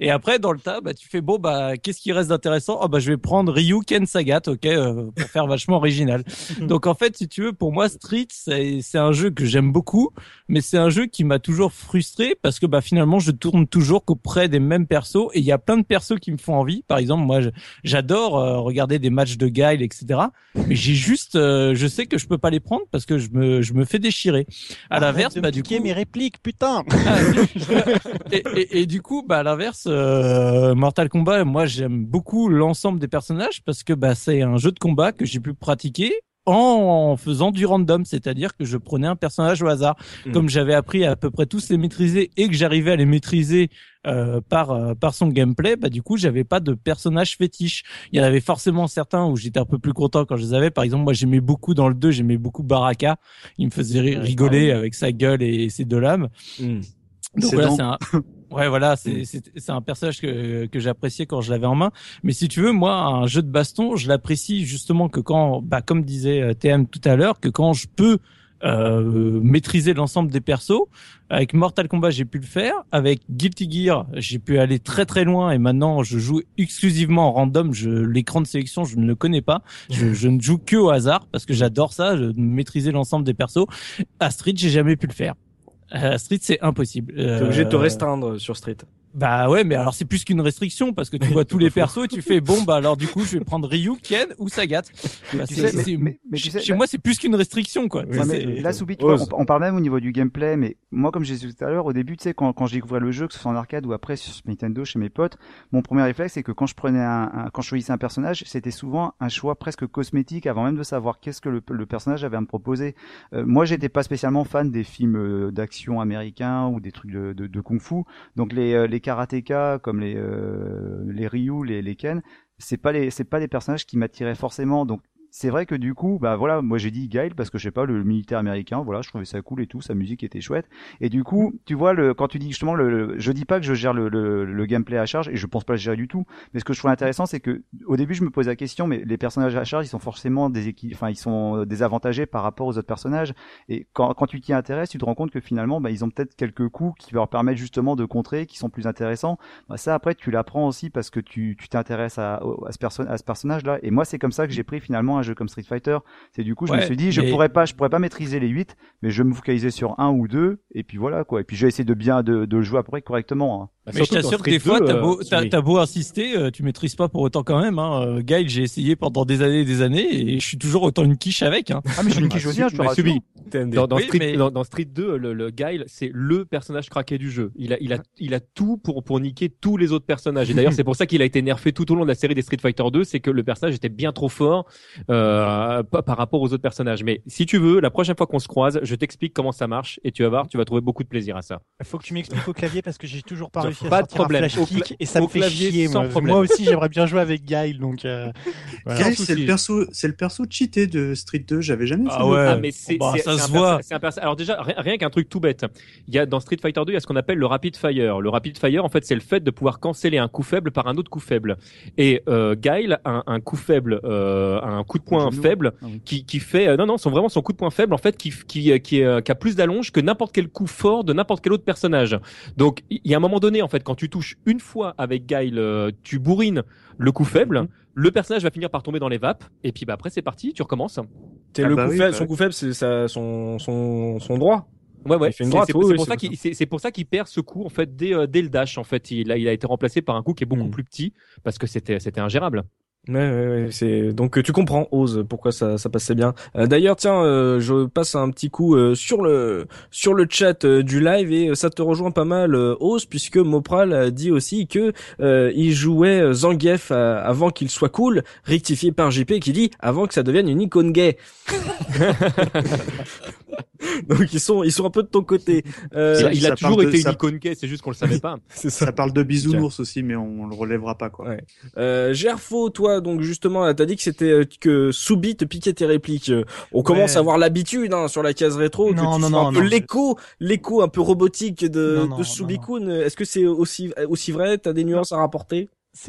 D: Et après, dans le tas, bah, tu fais bon, bah qu'est-ce qui reste d'intéressant? Oh bah je vais prendre Ryu Ken Sagat, ok, pour faire vachement original. *laughs* Donc en fait si tu veux, pour moi, Street, c'est un jeu que j'aime beaucoup, mais c'est un jeu qui m'a toujours frustré parce que bah finalement, je tourne toujours qu'auprès des mêmes persos et il y a plein de persos qui me font envie. Par exemple, moi, j'adore euh, regarder des matchs de Guile, etc. Mais j'ai juste, euh, je sais que je peux pas les prendre parce que je me, je me fais déchirer. À l'inverse, bah du coup,
G: mes répliques, putain. *laughs*
D: et, et, et, du coup, bah à l'inverse, euh, Mortal Kombat, moi, j'aime beaucoup l'ensemble des personnages parce que bah c'est un jeu de combat que j'ai pu pratiquer en faisant du random, c'est-à-dire que je prenais un personnage au hasard, hmm. comme j'avais appris à, peu près tous les maîtriser et que j'arrivais à les maîtriser euh, par euh, par son gameplay, bah du coup j'avais pas de personnage fétiche. Il y en avait forcément certains où j'étais un peu plus content quand je les avais. Par exemple, moi j'aimais beaucoup dans le 2, j'aimais beaucoup Baraka. Il me faisait rigoler avec sa gueule et ses deux lames. Hmm. Donc voilà, c'est un *laughs* Ouais, voilà, c'est c'est un personnage que que j'appréciais quand je l'avais en main. Mais si tu veux, moi, un jeu de baston, je l'apprécie justement que quand, bah, comme disait euh, TM tout à l'heure, que quand je peux euh, maîtriser l'ensemble des persos. Avec Mortal Kombat, j'ai pu le faire. Avec Guilty Gear, j'ai pu aller très très loin et maintenant je joue exclusivement en random. Je l'écran de sélection, je ne le connais pas. Je, je ne joue que au hasard parce que j'adore ça, je, maîtriser l'ensemble des persos. À Street, j'ai jamais pu le faire. À Street, c'est impossible.
A: T'es obligé de te euh, restreindre sur Street.
D: Bah ouais, mais alors c'est plus qu'une restriction parce que tu vois tous les *laughs* persos et tu fais bon bah alors du coup je vais prendre Ryu, Ken ou Sagat. Bah, mais, chez moi c'est plus qu'une restriction quoi.
F: là Soubi, on, parle même au niveau du gameplay, mais moi comme j'ai dit tout à l'heure au début, tu sais quand, quand j'ai découvert le jeu, que ce soit en arcade ou après sur Nintendo chez mes potes, mon premier réflexe c'est que quand je prenais un, quand je choisissais un personnage, c'était souvent un choix presque cosmétique avant même de savoir qu'est-ce que le, le, personnage avait à me proposer. Euh, moi j'étais pas spécialement fan des films euh, d'action américains ou des trucs de, de, de kung-fu, donc les, euh, les karatékas comme les euh, les Ryu, les, les Ken, c'est pas les c'est pas personnages qui m'attiraient forcément. Donc c'est vrai que du coup, bah voilà, moi j'ai dit Guile parce que je sais pas le, militaire américain, voilà, je trouvais ça cool et tout, sa musique était chouette. Et du coup, tu vois le quand tu dis justement le, je dis pas que je gère le, le, gameplay à charge et je pense pas le gérer du tout, mais ce que je trouve intéressant c'est que au début je me posais la question, mais les personnages à charge ils sont forcément des enfin ils sont désavantagés par rapport aux autres personnages et quand, quand tu t'y intéresses, tu te rends compte que finalement bah, ils ont peut-être quelques coups qui leur permettent justement de contrer, qui sont plus intéressants. Bah, ça après tu l'apprends aussi parce que tu t'intéresses à, à, ce ce personnage là et moi c'est comme ça que j'ai pris finalement un jeu comme Street Fighter. C'est du coup, je me suis dit, je pourrais pas, je pourrais pas maîtriser les 8, mais je vais me focaliser sur un ou deux, et puis voilà, quoi. Et puis, je vais essayer de bien, de, de le jouer à peu près correctement. Hein.
D: Bah, mais je t'assure que des fois, t'as beau, euh, beau insister, euh, tu maîtrises pas pour autant quand même. Hein. Euh, Guile, j'ai essayé pendant des années et des années et je suis toujours autant une quiche avec. Hein.
F: Ah mais je suis une *laughs* quiche aussi, hein, je rassure.
E: Dans, dans, Street, dans, Street 2, le, le Guile, c'est le personnage craqué du jeu. Il a, il a, il a tout pour pour niquer tous les autres personnages. Et d'ailleurs, *laughs* c'est pour ça qu'il a été nerfé tout au long de la série des Street Fighter 2, c'est que le personnage était bien trop fort euh, par rapport aux autres personnages. Mais si tu veux, la prochaine fois qu'on se croise, je t'explique comment ça marche et tu vas voir, tu vas trouver beaucoup de plaisir à ça.
G: Il faut que tu m'expliques au clavier parce que j'ai toujours pas réussi
E: à pas de problème
G: et ça me fait chier. Moi. moi. aussi, j'aimerais bien jouer avec Guile. Donc, euh,
B: c'est le perso, c'est le perso cheaté de Street 2. J'avais jamais.
D: Ah ouais. Ah, mais c'est, bah, ça se voit.
E: Alors déjà, rien, qu'un truc tout bête. Il y a dans Street Fighter 2, il y a ce qu'on appelle le rapid fire. Le rapid fire, en fait, c'est le fait de pouvoir canceller un coup faible par un autre coup faible. Et euh, Guile a un, coup faible, euh, un coup de poing faible ah qui, qui fait, euh, non non, son vraiment son coup de poing faible en fait qui qui qui, qui a plus d'allonge que n'importe quel coup fort de n'importe quel autre personnage. Donc il y a un moment donné en fait quand tu touches une fois avec Guile, euh, tu bourrines le coup faible, mhm. le personnage va finir par tomber dans les vapes, et puis bah après c'est parti, tu recommences.
A: T'es ah le bah coup faible, bah son coup faible, c'est son, son, son droit.
E: Ouais, ouais. C'est pour, ça qu'il, c'est pour ça qu'il perd ce coup en fait dès, euh, dès le dash. En fait, il a, il a été remplacé par un coup qui est beaucoup mhm. plus petit parce que c'était, c'était ingérable.
A: Ouais, ouais, c'est donc tu comprends Ose pourquoi ça, ça passait bien. Euh, d'ailleurs, tiens, euh, je passe un petit coup euh, sur le sur le chat du live et ça te rejoint pas mal Ose puisque Mopral a dit aussi que il jouait Zangief avant qu'il soit cool, rectifié par JP qui dit avant que ça devienne une icône gay. *laughs* Donc ils sont ils sont un peu de ton côté.
E: Euh, il, a toujours été une icône gay, c'est juste qu'on le savait *laughs* pas.
B: ça. ça. parle de bisounours aussi, mais on, le relèvera pas quoi. Ouais.
A: Euh, Gerfo, toi donc justement, t'as dit que c'était euh, que Soubi te piquait tes répliques. On commence à avoir l'habitude hein, sur la case rétro. Non non non. Un peu l'écho l'écho un peu robotique de de. Est-ce que c'est aussi aussi vrai? T'as des nuances à rapporter?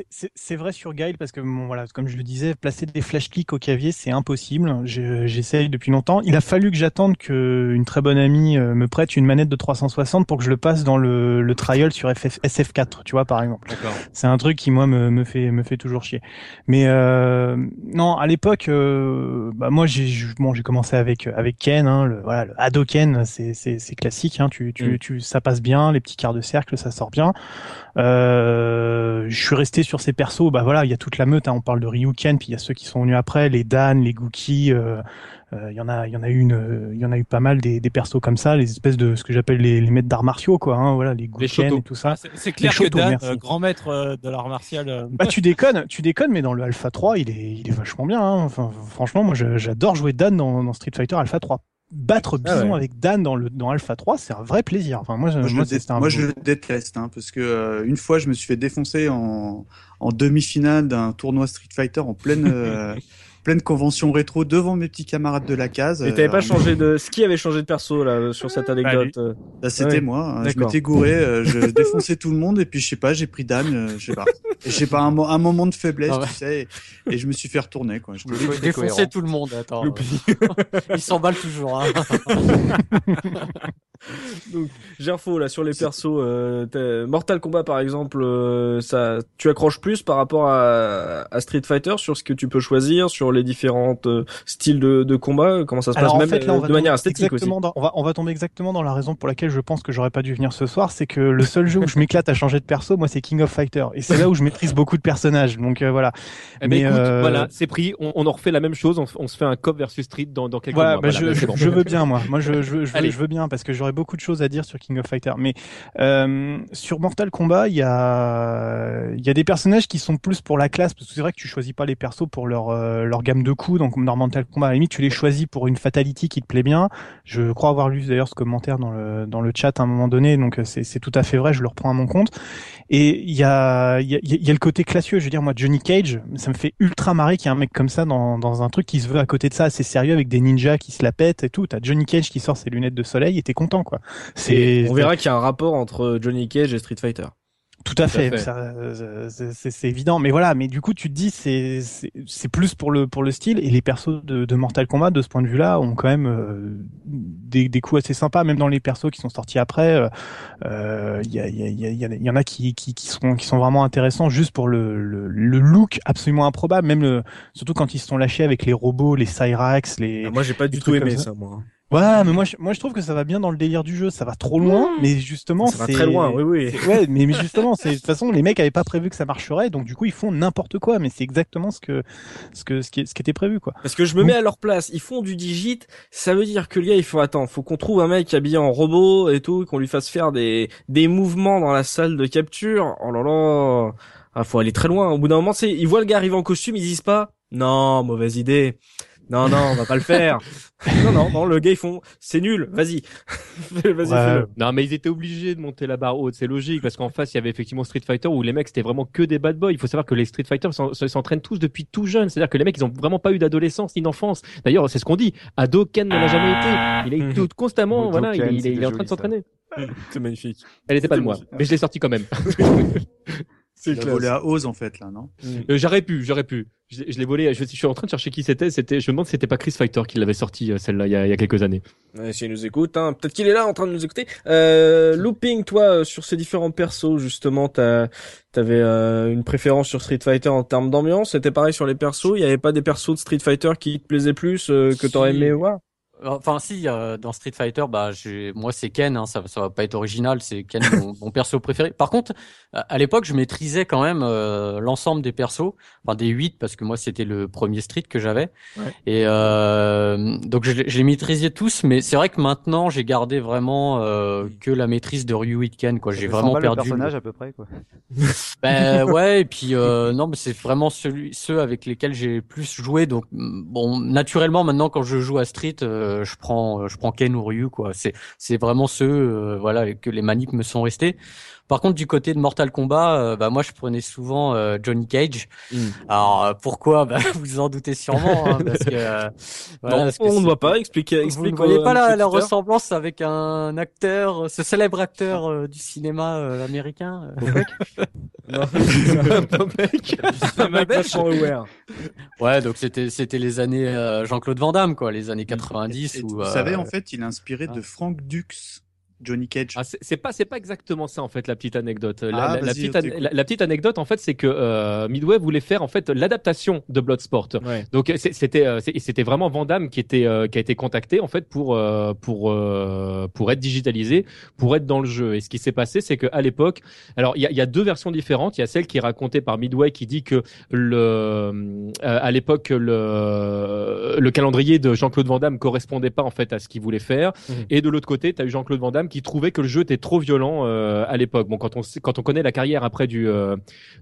G: C'est vrai sur Guile parce que bon, voilà, comme je le disais, placer des flash clics au clavier c'est impossible. J'essaye depuis longtemps. Il a fallu que j'attende que une très bonne amie euh, me prête une manette de 360 pour que je le passe dans le, le trial sur FF, SF4, tu vois par exemple. C'est un truc qui moi me, me fait me fait toujours chier. Mais euh, non, à l'époque, euh, bah moi j'ai bon j'ai commencé avec avec Ken, hein, le voilà le Hadoken, c'est c'est classique, hein, tu tu, mm. tu ça passe bien, les petits quarts de cercle ça sort bien. Euh, je suis resté sur ces persos. Bah voilà, il y a toute la meute. Hein, on parle de Ryuken, puis il y a ceux qui sont venus après, les Dan, les Gookie. Euh, euh, il y en a, il y en a eu une, il y en a eu pas mal des, des persos comme ça, les espèces de ce que j'appelle les, les maîtres d'arts martiaux, quoi. Hein, voilà, les Gooken et tout ça.
D: Ah, c'est clair que Dan, grand maître de l'art martial.
G: Bah tu déconnes, tu déconnes, mais dans le Alpha 3, il est, il est vachement bien. Hein. Enfin, franchement, moi j'adore jouer Dan dans, dans Street Fighter Alpha 3 battre ah Bison avec Dan dans le dans Alpha 3, c'est un vrai plaisir. Enfin moi,
B: moi,
G: je,
B: le, moi, je déteste hein, parce que euh, une fois je me suis fait défoncer en, en demi-finale d'un tournoi Street Fighter en pleine euh, *laughs* pleine convention rétro devant mes petits camarades de la case.
A: Et t'avais pas changé de, ce qui avait changé de perso là sur cette anecdote
B: bah, C'était moi. Hein. Je m'étais gouré, je *laughs* défonçais tout le monde et puis je sais pas, j'ai pris d'âne, je sais pas. Et je sais pas un, un, moment de faiblesse, ah tu sais, et, je me suis fait retourner quoi.
C: Je défoncer tout le monde. Attends. *laughs* Ils s'emballent toujours. Hein. *laughs* *laughs*
A: Donc, Gerfo, là, sur les persos, euh, Mortal Kombat, par exemple, euh, ça, tu accroches plus par rapport à, à, Street Fighter sur ce que tu peux choisir, sur les différents euh, styles de, de, combat, comment ça se passe, même de manière esthétique aussi.
G: on, va, on va tomber exactement dans la raison pour laquelle je pense que j'aurais pas dû venir ce soir, c'est que le seul jeu où je m'éclate à changer de perso, moi, c'est King of Fighter. Et c'est là où je maîtrise beaucoup de personnages. Donc, voilà.
E: Eh ben, Mais, écoute, voilà, c'est pris, on, on, en refait la même chose, on, se fait un cop versus Street dans, dans quelques mois.
G: Bah, je, je, veux bien, moi. Moi, je, je, je, veux, je veux bien parce que j'aurais beaucoup de choses à dire sur King of Fighter. Mais euh, sur Mortal Kombat, il y a y a des personnages qui sont plus pour la classe parce que c'est vrai que tu choisis pas les persos pour leur euh, leur gamme de coups. Donc dans Mortal Kombat, à la limite, tu les choisis pour une fatality qui te plaît bien. Je crois avoir lu d'ailleurs ce commentaire dans le dans le chat à un moment donné. Donc c'est tout à fait vrai. Je le reprends à mon compte. Et il y a y a, y a le côté classieux. Je veux dire moi Johnny Cage, ça me fait ultra marrer qu'il y ait un mec comme ça dans dans un truc qui se veut à côté de ça assez sérieux avec des ninjas qui se la pètent et tout. T'as Johnny Cage qui sort ses lunettes de soleil et t'es content quoi.
A: C'est on verra qu'il y a un rapport entre Johnny Cage et Street Fighter.
G: Tout à fait, c'est évident. Mais voilà, mais du coup, tu te dis, c'est c'est plus pour le pour le style et les persos de, de, Mortal Kombat de ce point de vue-là ont quand même euh, des, des coups assez sympas, même dans les persos qui sont sortis après. Il euh, y, a, y, a, y, y, en a qui, qui, qui sont qui sont vraiment intéressants juste pour le, le, le look absolument improbable, même le, surtout quand ils se sont lâchés avec les robots, les Cyrax, les.
A: Ah, moi, j'ai pas du tout aimé ça, moi.
G: Ouais, mais moi je, moi je trouve que ça va bien dans le délire du jeu. Ça va trop loin, mais justement,
A: ça va très loin. Oui, oui.
G: Ouais, mais, justement, c'est de toute façon les mecs avaient pas prévu que ça marcherait, donc du coup ils font n'importe quoi. Mais c'est exactement ce que ce que ce qui, ce qui était prévu, quoi.
A: Parce que je me mets à leur place. Ils font du digit. Ça veut dire que le gars, il faut attendre. Faut qu'on trouve un mec habillé en robot et tout, qu'on lui fasse faire des des mouvements dans la salle de capture. Oh là là. Ah, faut aller très loin. Au bout d'un moment, c'est ils voient le gars arriver en costume, ils disent pas. Non, mauvaise idée. Non, non, on va pas le faire. *laughs* non, non, non, le gars, ils font, c'est nul, vas-y. *laughs*
E: vas-y, fais-le. Non, mais ils étaient obligés de monter la barre haute, c'est logique, parce qu'en face, il y avait effectivement Street Fighter où les mecs, c'était vraiment que des bad boys. Il faut savoir que les Street Fighter s'entraînent tous depuis tout jeune. C'est-à-dire que les mecs, ils ont vraiment pas eu d'adolescence ni d'enfance. D'ailleurs, c'est ce qu'on dit. Ado, Ken n'en a jamais été. Il est tout, constamment, voilà, il, il, est en train de s'entraîner.
A: C'est magnifique.
E: Elle était pas de moi, mais je l'ai sorti quand même. *laughs*
B: C'est volé à Oz en fait là, non
E: euh, J'aurais pu, j'aurais pu. Je, l'ai volé. Je, suis en train de chercher qui c'était. C'était, je me demande si c'était pas Chris Fighter qui l'avait sorti euh, celle-là il y a, il y a quelques années.
A: Ouais, S'il nous écoute, hein, peut-être qu'il est là en train de nous écouter. Euh, looping, toi, euh, sur ces différents persos, justement, t'as, t'avais euh, une préférence sur Street Fighter en termes d'ambiance? C'était pareil sur les persos? Il y avait pas des persos de Street Fighter qui te plaisaient plus que t'aurais aimé voir?
C: Enfin, si, euh, dans Street Fighter, bah, moi, c'est Ken, hein, ça, ça va pas être original, c'est Ken, mon, *laughs* perso préféré. Par contre, à l'époque, je maîtrisais quand même euh, l'ensemble des persos, enfin des huit, parce que moi, c'était le premier Street que j'avais. Et euh, donc, je, je, les maîtrisais tous, mais c'est vrai que maintenant, j'ai gardé vraiment euh, que la maîtrise de Ryu et Ken, quoi. J'ai vraiment perdu.
F: Le personnage à peu près, quoi. *laughs*
C: ben ouais, et puis non, mais c'est vraiment celui, ceux avec lesquels j'ai plus joué. Donc, bon, naturellement, maintenant, quand je joue à Street euh, je prends euh, je prends Ken ou Ryu quoi. C'est c'est vraiment ceux euh, voilà que les manips me sont restés. Par contre, du côté de Mortal Kombat, euh, bah moi je prenais souvent euh, Johnny Cage. Hmm. Alors euh, pourquoi? Bah, *laughs* Vous en doutez sûrement, hein, parce que
A: voilà, on ne voit pas. Expliquez, explique.
C: Vous ne voyez pas la, la, ressemblance avec un acteur, ce célèbre acteur du cinéma américain *laughs*
A: non, *laughs* un mec
C: Ouais, donc c'était c'était les années Jean-Claude Van Damme quoi, les années 90.
B: vous savez en fait, il est inspiré de Frank Dux. Johnny Cage.
E: Ah, c'est pas c'est pas exactement ça en fait la petite anecdote. La, ah, la, petite, la, petite anecdote en fait c'est que euh, Midway voulait faire en fait l'adaptation de Bloodsport. Ouais. Donc c'était euh, c'était vraiment Van qui était euh, qui a été contacté en fait pour euh, pour pour être digitalisé, pour être dans le jeu. Et ce qui s'est passé c'est que à l'époque, alors il y a, y a, deux versions différentes. Il y a celle qui est racontée par Midway qui dit que le à l'époque le le calendrier de Jean-Claude Van Damme correspondait pas en fait à ce qu'il voulait faire. Mmh. Et de l'autre côté, tu as eu Jean-Claude Van Damme qui trouvait que le jeu était trop violent euh, à l'époque. Bon, quand on quand on connaît la carrière après du euh,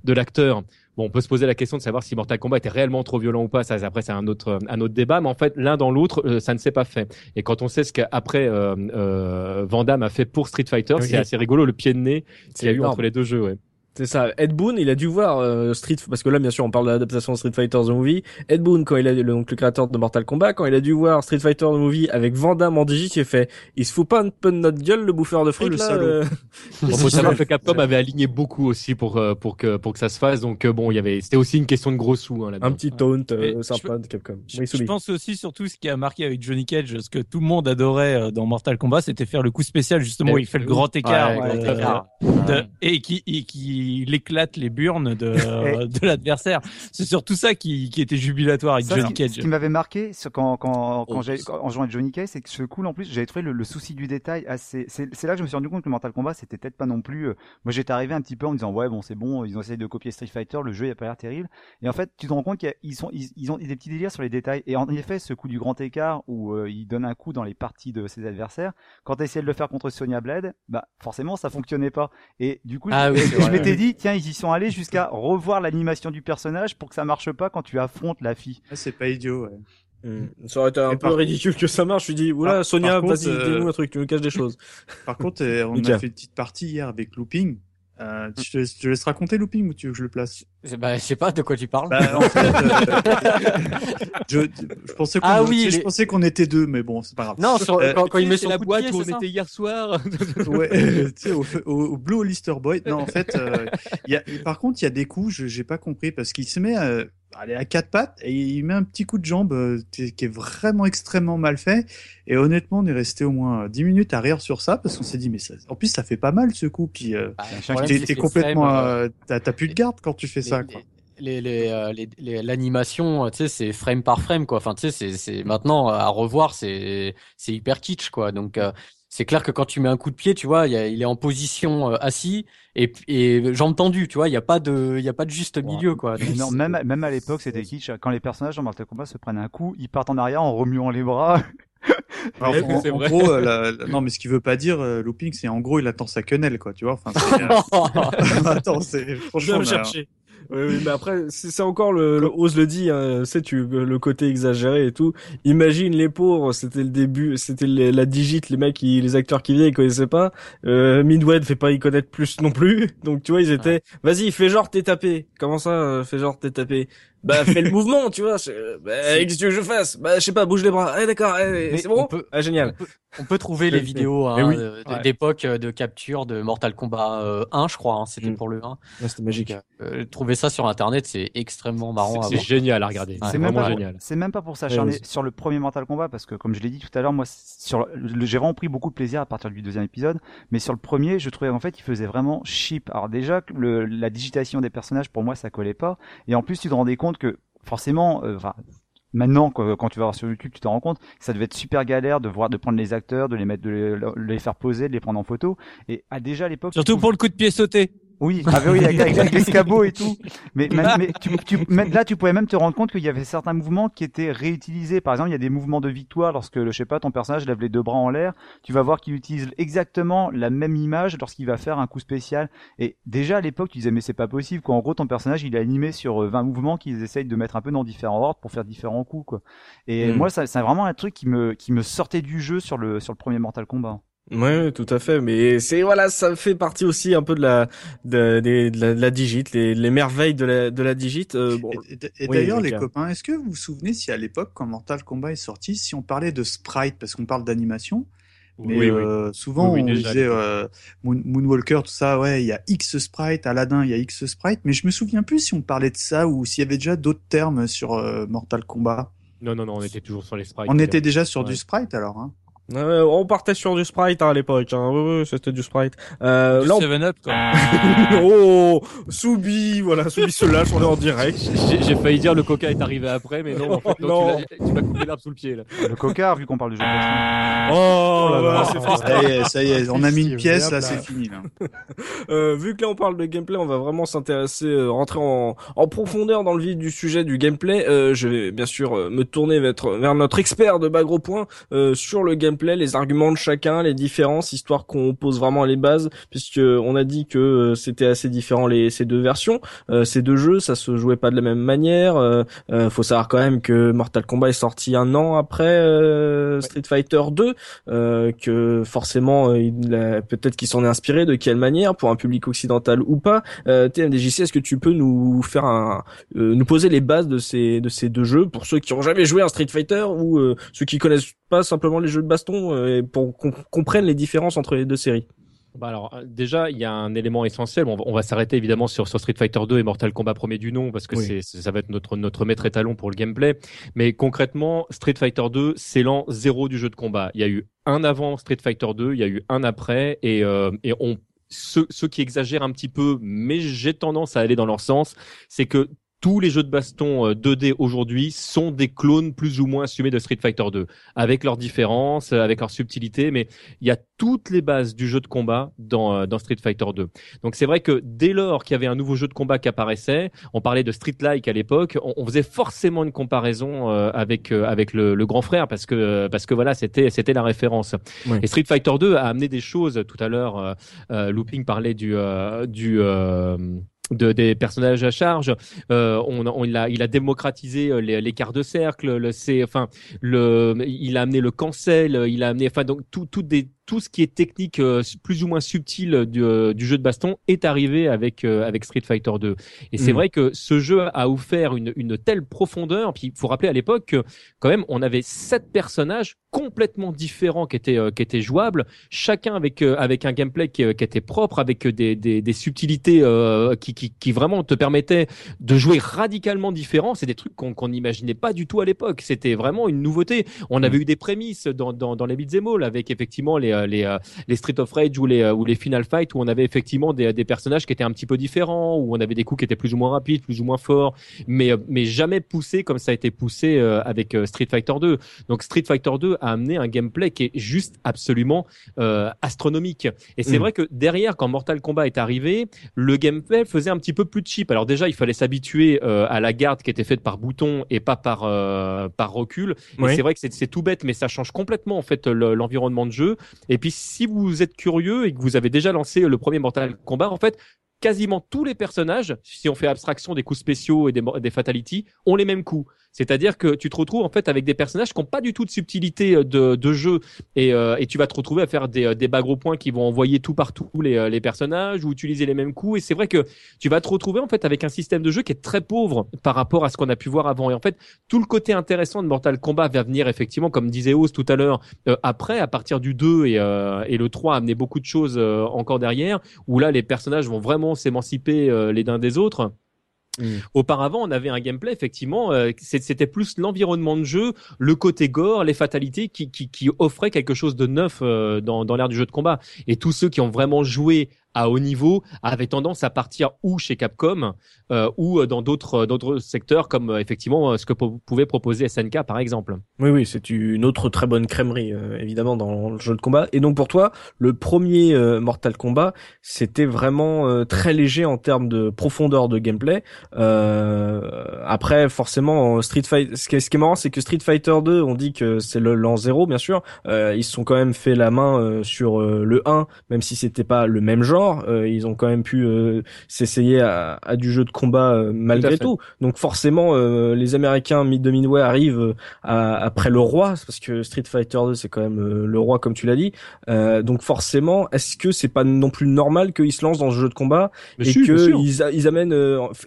E: de l'acteur, bon, on peut se poser la question de savoir si Mortal Kombat était réellement trop violent ou pas. Ça, après, c'est un autre un autre débat. Mais en fait, l'un dans l'autre, euh, ça ne s'est pas fait. Et quand on sait ce qu'après euh, Van Damme a fait pour Street Fighter, c'est assez rigolo le pied de nez qu'il y a eu entre les deux jeux. Ouais.
A: C'est ça. Ed Boon, il a dû voir euh, Street, parce que là, bien sûr, on parle de l'adaptation de Street Fighter The Movie. Ed Boon, quand il a donc le créateur de Mortal Kombat, quand il a dû voir Street Fighter The Movie avec Van Damme en digit, il a fait, il se fout pas un peu de notre gueule, le bouffeur de frites,
B: le
A: là.
B: salaud.
A: euh *laughs*
E: Bon, faut savoir que Capcom avait aligné beaucoup aussi pour euh, pour que pour que ça se fasse. Donc euh, bon, il y avait c'était aussi une question de gros sous hein, là-dedans.
A: un petit taunt euh, sympa de Capcom.
D: Je,
A: Oui,
D: je pense aussi surtout ce qui a marqué avec Johnny Cage, ce que tout le monde adorait euh, dans Mortal Kombat, c'était faire le coup spécial justement où il fait le grand écart,
C: Ouais,
D: euh,
C: grand écart.
D: de- et qui et qui il éclatte les burnes de *laughs* de l'adversaire. C'est surtout ça qui qui était jubilatoire avec
F: Ça,
D: Johnny
F: ce qui-
D: Cage.
F: Ce qui m'avait marqué quand, quand, quand
A: Oh,
F: quand- en jouant avec Johnny Cage, c'est que ce coup, en plus, j'avais trouvé le, le souci du détail assez. C'est, c'est là que je me suis rendu compte que Mortal Kombat, c'était peut-être pas non plus. euh, Moi, j'étais arrivé un petit peu en me disant, ouais, bon, c'est bon, ils ont essayé de copier Street Fighter, le jeu, il a pas l'air terrible. Et en fait, tu te rends compte qu'ils sont, ils, ils ont des petits délires sur les détails. Et en effet, ce coup du grand écart où euh, il donne un coup dans les parties de ses adversaires, quand tu essayé de le faire contre Sonya Blade, bah, forcément, ça fonctionnait pas. Et du coup,
C: Ah
F: je,
C: oui,
F: je
C: c'est
F: dit, tiens, ils y sont allés jusqu'à revoir l'animation du personnage pour que ça marche pas quand tu affrontes la fille.
B: Ah, c'est pas idiot. Ouais.
A: Mm. Ça aurait été un
B: Et
A: peu
B: par-
A: ridicule que ça marche. Je lui dis, oula,
B: Par-
A: Sonia, vas-y,
B: euh,
A: dis-nous un truc, tu me caches des choses.
B: Par contre, euh, on a fait une petite partie hier avec Looping. Euh, je, te, je te laisse raconter Looping ou tu veux que je le place?
C: Bah, je sais pas de quoi tu parles.
B: Bah, en fait, euh, *laughs* je, je pensais qu'on
C: Ah oui,
B: tu sais, je
C: les-
B: pensais qu'on était deux, mais bon, c'est pas grave.
C: non, sur,
B: Euh,
C: quand, quand il met son
E: la boîte
C: pied,
E: où on
C: ça
E: était hier soir. *laughs* *laughs*
B: ouais, tu sais, au, au, au Blue Hollister Boy. Non, en fait, euh, il y a, par contre, il y a des coups, je j'ai pas compris, parce qu'il se met euh, allez, à quatre pattes et il met un petit coup de jambe euh, qui qui est vraiment extrêmement mal fait. Et honnêtement, on est resté au moins 10 minutes à rire sur ça, parce qu'on s'est dit, mais ça, en plus, ça fait pas mal ce coup. Puis, euh,
C: Bah, problème,
B: t'es complètement,
C: euh,
B: euh, t'as t'as plus de garde quand tu fais ça.
C: les-
B: Quoi.
C: les les euh, les- les- l'animation tu sais c'est frame par frame quoi enfin tu sais c'est c'est maintenant à revoir c'est c'est hyper kitsch quoi donc euh, c'est clair que quand tu mets un coup de pied tu vois il, a- il est en position euh, assis et et jambes tendues tu vois il y a pas de il y a pas de juste milieu quoi
F: Mais
C: Donc,
F: non, même, même à l'époque, c'était kitsch. Quand les personnages dans Mortal Kombat se prennent un coup, ils partent en arrière en remuant les bras.
B: Alors, *laughs*
E: Ouais,
B: en, en gros, euh, la- *laughs* la- non, mais ce qui veut pas dire euh, Looping, c'est en gros, il attend sa quenelle, quoi, tu vois. Enfin, euh, *laughs* attends, c'est
A: Je
B: franchement.
A: vais me
B: on a-
A: chercher. Oui, oui, mais après, c'est encore le, le ose le dit, hein, sais tu, le côté exagéré et tout. Imagine les pauvres, c'était le début, c'était la digite, les mecs, qui, les acteurs qui venaient, ils connaissaient pas. Euh, Midway fait pas y connaître plus non plus. *laughs* Donc tu vois, ils étaient, vas-y, fais genre t'es tapé. Comment ça, euh, fais genre t'es tapé? Bah fais le mouvement, tu vois. Bah, qu'est-ce que tu veux que je fasse Bah je sais pas, bouge les bras. Eh d'accord, eh, c'est bon
C: on peut-
A: Ah génial.
C: on peut trouver les *laughs* vidéos hein,
A: oui. Ouais.
C: d'époque euh, de capture de Mortal Kombat euh, 1 je crois hein, c'était
A: Mm.
C: pour le 1
A: C'était magique.
C: Donc, euh, trouver ça sur internet c'est extrêmement marrant
E: C'est génial à regarder.
C: Ouais,
E: C'est
F: même
E: vraiment
F: pas,
E: génial.
F: C'est même pas pour s'acharner
A: Ouais,
F: sur le premier Mortal Kombat parce que comme je l'ai dit tout à l'heure, moi sur le, j'ai vraiment pris beaucoup de plaisir à partir du deuxième épisode, mais sur le premier, je trouvais en fait il faisait vraiment cheap. Alors déjà le, la digitation des personnages pour moi ça collait pas, et en plus tu te rendais compte que forcément, euh, enfin maintenant quand, tu vas voir sur YouTube, tu te rends compte ça devait être super galère de voir de prendre les acteurs, de les mettre, de les, de les faire poser, de les prendre en photo, et à déjà à l'époque
D: Surtout pour le coup de pied sauté.
F: Oui, ah oui, avec, avec, *laughs* avec l'escabeau et tout. Mais, mais, mais tu, tu, là, tu pouvais même te rendre compte qu'il y avait certains mouvements qui étaient réutilisés. Par exemple, il y a des mouvements de victoire lorsque, je sais pas, ton personnage lève les deux bras en l'air. Tu vas voir qu'il utilise exactement la même image lorsqu'il va faire un coup spécial. Et déjà à l'époque, tu disais mais c'est pas possible. Quoi. En gros, ton personnage, il est animé sur euh, 20 mouvements qu'ils essayent de mettre un peu dans différents ordres pour faire différents coups. Quoi. Et
A: Mm.
F: moi, c'est vraiment un truc qui me, qui me sortait du jeu sur le, sur le premier Mortal Kombat.
A: Ouais, ouais, tout à fait. Mais c'est voilà, ça fait partie aussi un peu de la de, des- de la, de la digite, les, les merveilles de la de la digite. euh, bon,
B: Et, et- et
A: Oui,
B: d'ailleurs, les copains, est-ce que vous vous souvenez si à l'époque, quand Mortal Kombat est sorti, si on parlait de sprite, parce qu'on parle d'animation, mais
E: Oui, oui.
B: euh, souvent
E: Oui, oui,
B: on disait euh, Moon- Moonwalker, tout ça, ouais, il y a X sprite, Aladdin, il y a X sprite, mais je me souviens plus si on parlait de ça ou s'il y avait déjà d'autres termes sur euh, Mortal Kombat.
E: Non, non, non, on était toujours sur les sprites.
B: On était déjà sur
E: Ouais.
B: du sprite alors. Hein.
A: Ouais, on partait sur du sprite hein, à l'époque. Hein. Ouais, c'était du sprite. Euh,
D: Du
A: là, on-
D: 7-Up, quoi. *laughs*
A: oh, Soubi, voilà, Soubi se lâche, on est en direct.
E: J'ai j'ai failli dire le coca est arrivé après, mais non, en fait, non,
A: Non.
E: tu m'as coupé l'herbe sous le pied là.
F: Le cocard, vu qu'on parle de jeux de baston.
A: Oh,
B: là
A: voilà,
B: là.
A: c'est.
B: Ça y est, ça y est, on a mis une pièce, là. c'est fini. Là.
A: Euh, vu que là on parle de gameplay, on va vraiment s'intéresser, euh, rentrer en, en profondeur dans le vif du sujet du gameplay. Euh, je vais bien sûr euh, me tourner vers, vers notre expert de Bagro Point euh, sur le gameplay gameplay, les arguments de chacun, les différences, histoire qu'on pose vraiment les bases, puisque on a dit que euh, c'était assez différent les ces deux versions, euh, ces deux jeux, ça se jouait pas de la même manière. Euh, faut savoir quand même que Mortal Kombat est sorti un an après Street Fighter 2, que forcément peut-être qu'il s'en est inspiré, de quelle manière, pour un public occidental ou pas. TMDJC, est-ce que tu peux nous faire un, nous poser les bases de ces de ces deux jeux pour ceux qui ont jamais joué à Street Fighter ou ceux qui connaissent pas simplement les jeux de baston euh, pour qu'on comprenne les différences entre les deux séries
E: bah alors euh, déjà il y a un élément essentiel. On va, s'arrêter évidemment sur, sur, Street Fighter 2 et Mortal Kombat premier du nom parce que c'est ça va être notre notre maître étalon pour le gameplay. Mais concrètement Street Fighter 2 c'est l'an zéro du jeu de combat. Il y a eu un avant Street Fighter 2, il y a eu un après et euh, et on ceux, ceux qui exagèrent un petit peu, mais j'ai tendance à aller dans leur sens, c'est que tous les jeux de baston 2D euh, aujourd'hui sont des clones plus ou moins assumés de Street Fighter 2, avec leurs différences, euh, avec leurs subtilités, mais il y a toutes les bases du jeu de combat dans, euh, dans Street Fighter 2. Donc c'est vrai que dès lors qu'il y avait un nouveau jeu de combat qui apparaissait, on parlait de Street Like à l'époque, on, faisait forcément une comparaison avec avec le, le, grand frère parce que parce que voilà c'était c'était la référence. Et Street Fighter 2 a amené des choses. Tout à l'heure, Looping parlait du du de, des personnages à charge. Euh, on, on, il, a, il a démocratisé euh, les, les quarts de cercle. Le, c'est, enfin, le, il a amené le cancel. Il a amené, enfin, donc tout, tout des, tout ce qui est technique euh, plus ou moins subtil du, euh, du, jeu de baston est arrivé avec euh, avec Street Fighter 2. Et c'est mm. vrai que ce jeu a offert une, une telle profondeur. Puis il faut rappeler à l'époque que quand même on avait sept personnages complètement différents qui étaient qui étaient jouables, chacun avec avec un gameplay qui, qui était propre, avec des des, des subtilités qui, qui, qui vraiment te permettaient de jouer radicalement différent. C'est des trucs qu'on qu'on n'imaginait pas du tout à l'époque. C'était vraiment une nouveauté. On avait mm. eu des prémices dans dans, dans les beat'em all avec effectivement les euh, les, euh, les Street of Rage ou les, euh, ou les Final Fight où on avait effectivement des, des personnages qui étaient un petit peu différents, où on avait des coups qui étaient plus ou moins rapides, plus ou moins forts, mais, mais jamais poussés comme ça a été poussé avec Street Fighter 2. Donc Street Fighter 2 a amené un gameplay qui est juste absolument astronomique. Et c'est mm. vrai que derrière, quand Mortal Kombat est arrivé, le gameplay faisait un petit peu plus cheap. Alors déjà, il fallait s'habituer à la garde qui était faite par bouton et pas par par recul. Et c'est vrai que c'est tout bête, mais ça change complètement en fait l'environnement de jeu. Et puis si vous êtes curieux et que vous avez déjà lancé le premier Mortal Kombat, en fait, quasiment tous les personnages, si on fait abstraction des coups spéciaux et des, des fatalities, ont les mêmes coups. C'est-à-dire que tu te retrouves en fait avec des personnages qui n'ont pas du tout de subtilité euh, de, de jeu. Et, euh, et tu vas te retrouver à faire des, euh, des gros points qui vont envoyer tout partout les, les personnages ou utiliser les mêmes coups. Et c'est vrai que tu vas te retrouver en fait avec un système de jeu qui est très pauvre par rapport à ce qu'on a pu voir avant. Et en fait tout le côté intéressant de Mortal Kombat va venir effectivement comme disait Oz tout à l'heure après à partir du 2 et, et le 3 amener beaucoup de choses encore derrière où là les personnages vont vraiment s'émanciper les uns des autres Mm. Auparavant, on avait un gameplay effectivement, euh, c'était plus l'environnement de jeu, le côté gore, les fatalités qui, qui, qui offraient quelque chose de neuf euh, dans, dans l'ère du jeu de combat. Et tous ceux qui ont vraiment joué à haut niveau avait tendance à partir ou chez Capcom euh, ou dans d'autres d'autres secteurs comme euh, effectivement ce que pouvait proposer SNK par exemple.
A: Oui oui, c'est une autre très bonne crèmerie euh, évidemment dans le jeu de combat et donc pour toi, le premier euh, Mortal Kombat, c'était vraiment très léger en termes de profondeur de gameplay. après forcément Street Fighter ce qui est, marrant c'est que Street Fighter 2, on dit que c'est le l'an zéro bien sûr, ils se sont quand même fait la main sur le 1 même si c'était pas le même genre euh, ils ont quand même pu euh, s'essayer à, à, du jeu de combat euh, malgré tout, Donc forcément, les Américains mid de Midway arrivent après le roi, parce que Street Fighter 2 c'est quand même le roi comme tu l'as dit. donc forcément, est-ce que c'est pas non plus normal qu'ils se lancent dans ce jeu de combat et que ils, amènent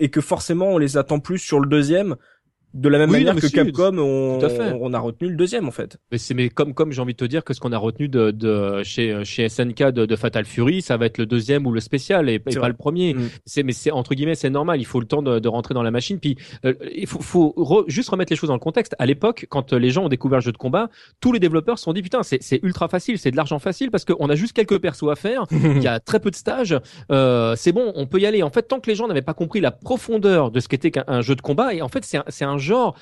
A: et que forcément on les attend plus sur le deuxième de la même manière que Capcom, on, on, a retenu le deuxième en fait.
E: Mais c'est mais comme comme j'ai envie de te dire que ce qu'on a retenu de, de chez chez SNK de, de, Fatal Fury, ça va être le deuxième ou le spécial et, pas le premier. Mm. C'est mais c'est entre guillemets c'est normal. Il faut le temps de, de rentrer dans la machine. Puis euh, il faut, faut juste remettre les choses dans le contexte. À l'époque, quand les gens ont découvert le jeu de combat, tous les développeurs se sont dit putain c'est c'est ultra facile, c'est de l'argent facile parce qu'on a juste quelques persos à faire. *laughs* Il y a très peu de stages. Euh, c'est bon, on peut y aller. En fait, tant que les gens n'avaient pas compris la profondeur de ce qu'était un jeu de combat et en fait c'est c'est un genre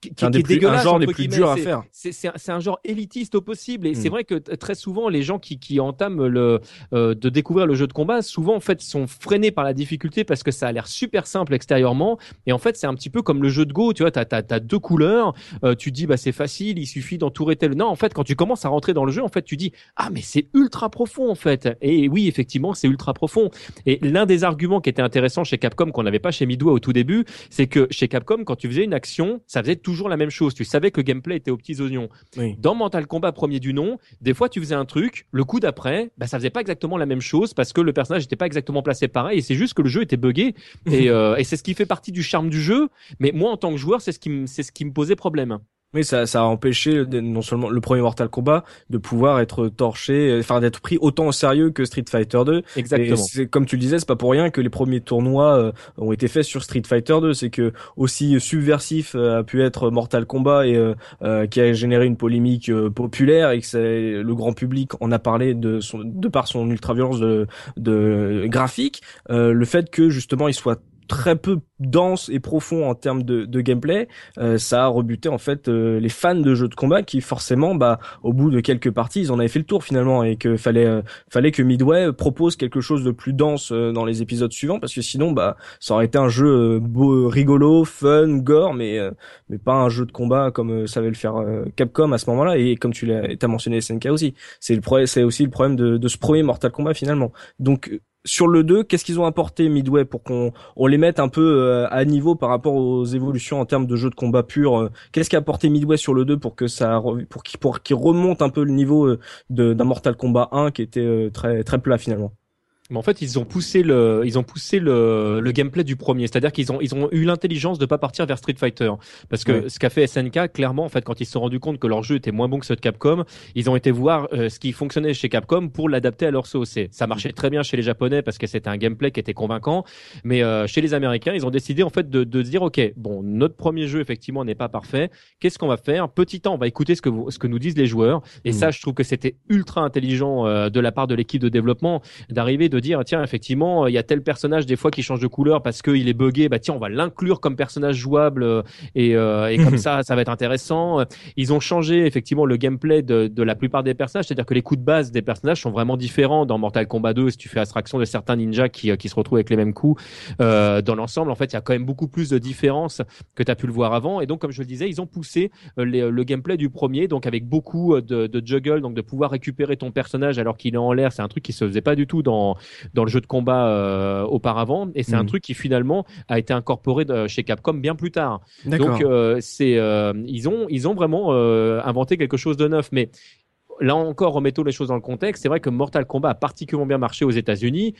E: qui, qui, est
A: dégueulasse. Un genre des plus durs à faire.
E: C'est un genre élitiste au possible. Et c'est mm. vrai que très souvent, les gens qui, qui entament le, euh, de découvrir le jeu de combat, souvent, en fait, sont freinés par la difficulté parce que ça a l'air super simple extérieurement. Et en fait, c'est un petit peu comme le jeu de Go. Tu vois, t'as as, as, deux couleurs. Euh, tu dis, bah, c'est facile, il suffit d'entourer tel. Non, en fait, quand tu commences à rentrer dans le jeu, en fait, tu dis, ah, mais c'est ultra profond, en fait. Et oui, effectivement, c'est ultra profond. Et l'un des arguments qui était intéressant chez Capcom, qu'on n'avait pas chez Midway au tout début, c'est que chez Capcom, quand tu faisais une action, ça faisait toujours la même chose. Tu savais que le gameplay était aux petits oignons. Dans Mental Combat premier du nom, des fois tu faisais un truc, le coup d'après, bah, ça faisait pas exactement la même chose parce que le personnage n'était pas exactement placé pareil et c'est juste que le jeu était buggé *laughs* et, euh, et c'est ce qui fait partie du charme du jeu. Mais moi en tant que joueur, c'est ce qui c'est ce qui me posait problème.
A: Oui, ça, ça a empêché non seulement le premier Mortal Kombat de pouvoir être torché, enfin d'être pris autant au sérieux que Street Fighter 2.
E: Exactement.
A: C'est comme tu le disais, c'est pas pour rien que les premiers tournois euh, ont été faits sur Street Fighter 2. C'est que aussi subversif euh, a pu être Mortal Kombat et euh, qui a généré une polémique populaire et que le grand public en a parlé de son, de par son ultra violence de, de graphique. le fait que justement il soit très peu dense et profond en termes de, de gameplay, euh, ça a rebuté en fait euh, les fans de jeux de combat qui forcément, bah, au bout de quelques parties, ils en avaient fait le tour finalement et que fallait euh, fallait que Midway propose quelque chose de plus dense dans les épisodes suivants parce que sinon, bah, ça aurait été un jeu beau, rigolo, fun, gore, mais mais pas un jeu de combat comme savait le faire Capcom à ce moment-là et comme tu l'as as mentionné SNK aussi. C'est le c'est aussi le problème de, de ce premier Mortal Kombat finalement. Donc sur le 2, qu'est-ce qu'ils ont apporté Midway pour qu'on on les mette un peu euh, à niveau par rapport aux évolutions en termes de jeu de combat pur euh, Qu'est-ce qu'a apporté Midway sur le 2 pour que ça pour qu'il pour remonte un peu le niveau euh, d'un Mortal Kombat 1 qui était très très plat finalement?
E: Mais en fait, ils ont poussé le, ils ont poussé le, le gameplay du premier. C'est-à-dire qu'ils ont, ils ont eu l'intelligence de pas partir vers Street Fighter. Parce que ce qu'a fait SNK, clairement, en fait, quand ils se sont rendus compte que leur jeu était moins bon que ceux de Capcom, ils ont été voir euh, ce qui fonctionnait chez Capcom pour l'adapter à leur COC. Ça marchait très bien chez les Japonais parce que c'était un gameplay qui était convaincant. Mais euh, chez les Américains, ils ont décidé, en fait, de, de se dire, OK, bon, notre premier jeu, effectivement, n'est pas parfait. Qu'est-ce qu'on va faire? Petit temps, on va écouter ce que vous, ce que nous disent les joueurs. Et mm. ça, je trouve que c'était ultra intelligent euh, de la part de l'équipe de développement d'arriver de dire, tiens, effectivement, il y a tel personnage des fois qui change de couleur parce qu'il est buggé, bah tiens, on va l'inclure comme personnage jouable euh, et, euh, et comme mhm. ça, ça va être intéressant. Ils ont changé effectivement le gameplay de, de la plupart des personnages, c'est-à-dire que les coups de base des personnages sont vraiment différents dans Mortal Kombat 2 si tu fais abstraction de certains ninjas qui, euh, qui se retrouvent avec les mêmes coups. Euh, dans l'ensemble, en fait, il y a quand même beaucoup plus de différences que tu as pu le voir avant. Et donc, comme je le disais, ils ont poussé le gameplay du premier, donc avec beaucoup de, de juggle, donc de pouvoir récupérer ton personnage alors qu'il est en l'air. C'est un truc qui se faisait pas du tout dans dans le jeu de combat euh, auparavant et c'est un mm. truc qui finalement a été incorporé chez Capcom bien plus tard. Donc euh, c'est euh, ils ont ils ont vraiment inventé quelque chose de neuf mais là encore, remettons les choses dans le contexte. C'est vrai que Mortal Kombat a particulièrement bien marché aux États-Unis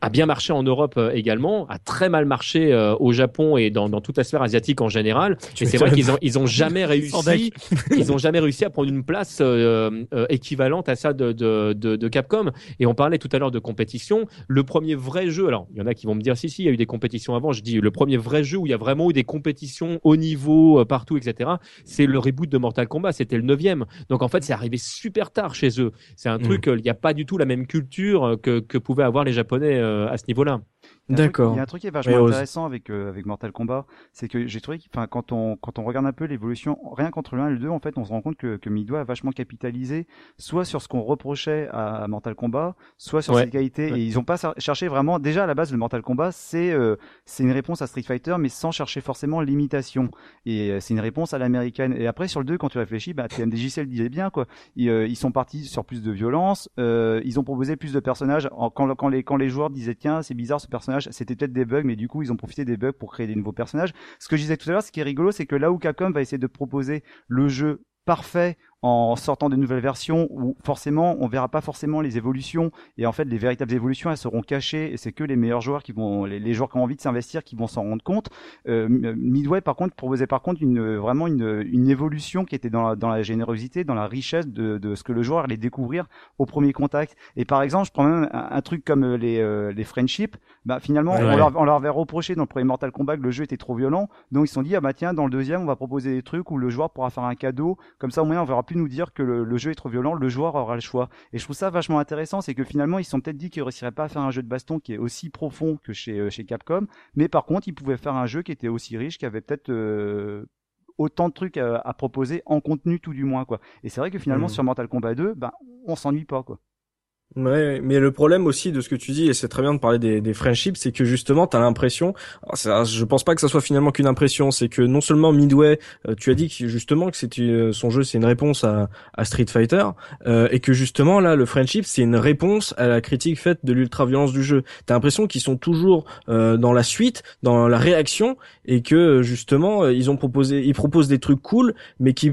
E: a bien marché en Europe euh, également, a très mal marché euh, au Japon et dans, dans toute la sphère asiatique en général. et c'est vrai qu'ils ont ils ont jamais *laughs* réussi, *laughs* ils ont jamais réussi à prendre une place euh, équivalente à ça de, de, de, de, Capcom. Et on parlait tout à l'heure de compétition. Le premier vrai jeu, alors il y en a qui vont me dire si si, il y a eu des compétitions avant. Je dis le premier vrai jeu où il y a vraiment eu des compétitions au niveau partout, etc. C'est le reboot de Mortal Kombat. C'était le neuvième. Donc en fait, c'est arrivé super tard chez eux. C'est un mm. truc, il n'y a pas du tout la même culture que que pouvaient avoir les Japonais euh, à ce niveau-là.
F: D'accord. Il y a un truc qui est vachement intéressant avec euh, avec Mortal Kombat, c'est que j'ai trouvé enfin quand on quand on regarde un peu l'évolution rien qu'entre le 1 et le 2 en fait, on se rend compte que que Midway a vachement capitalisé soit sur ce qu'on reprochait à, Mortal Kombat, soit sur ses qualités. Et ils ont pas cherché vraiment déjà à la base le Mortal Kombat, c'est euh, c'est une réponse à Street Fighter mais sans chercher forcément l'imitation. Et euh, c'est une réponse à l'américaine. Et après sur le 2 quand tu réfléchis bah TMDJC le disait bien quoi. Ils, ils sont partis sur plus de violence, ils ont proposé plus de personnages. Quand quand les quand les joueurs disaient tiens, c'est bizarre ce personnage, c'était peut-être des bugs, mais du coup, ils ont profité des bugs pour créer des nouveaux personnages. Ce que je disais tout à l'heure, ce qui est rigolo, c'est que là où Capcom va essayer de proposer le jeu parfait en sortant de nouvelles versions où forcément on verra pas forcément les évolutions. Et en fait les véritables évolutions elles seront cachées. Et c'est que les meilleurs joueurs qui vont les, joueurs qui ont envie de s'investir qui vont s'en rendre compte. Euh, Midway par contre proposait par contre une vraiment une, une évolution qui était dans la, dans la générosité dans la richesse de, de ce que le joueur allait découvrir au premier contact. Et par exemple je prends même un, truc comme les euh, les friendships. Bah finalement on, leur, on leur avait reproché dans le premier Mortal Kombat que le jeu était trop violent. Donc ils se sont dit ah bah tiens dans le deuxième on va proposer des trucs où le joueur pourra faire un cadeau. Comme ça au moins on verra plus nous dire que le, jeu est trop violent, le joueur aura le choix. Et je trouve ça vachement intéressant, c'est que finalement ils se sont peut-être dit qu'ils réussiraient pas à faire un jeu de baston qui est aussi profond que chez, euh, chez Capcom, mais par contre ils pouvaient faire un jeu qui était aussi riche, qui avait peut-être euh, autant de trucs à, à, proposer en contenu tout du moins quoi. Et c'est vrai que finalement mmh. sur Mortal Kombat 2, ben on s'ennuie pas quoi.
A: Ouais, mais le problème aussi de ce que tu dis, et c'est très bien de parler des, des friendships, c'est que justement, t'as l'impression, je pense pas que ça soit finalement qu'une impression, c'est que non seulement Midway, euh, tu as dit que justement que c'était euh, son jeu, c'est une réponse à, à Street Fighter, euh, et que justement là, le friendship, c'est une réponse à la critique faite de l'ultra-violence du jeu. T'as l'impression qu'ils sont toujours dans la suite, dans la réaction, et que justement, ils ont proposé, ils proposent des trucs cool, mais qui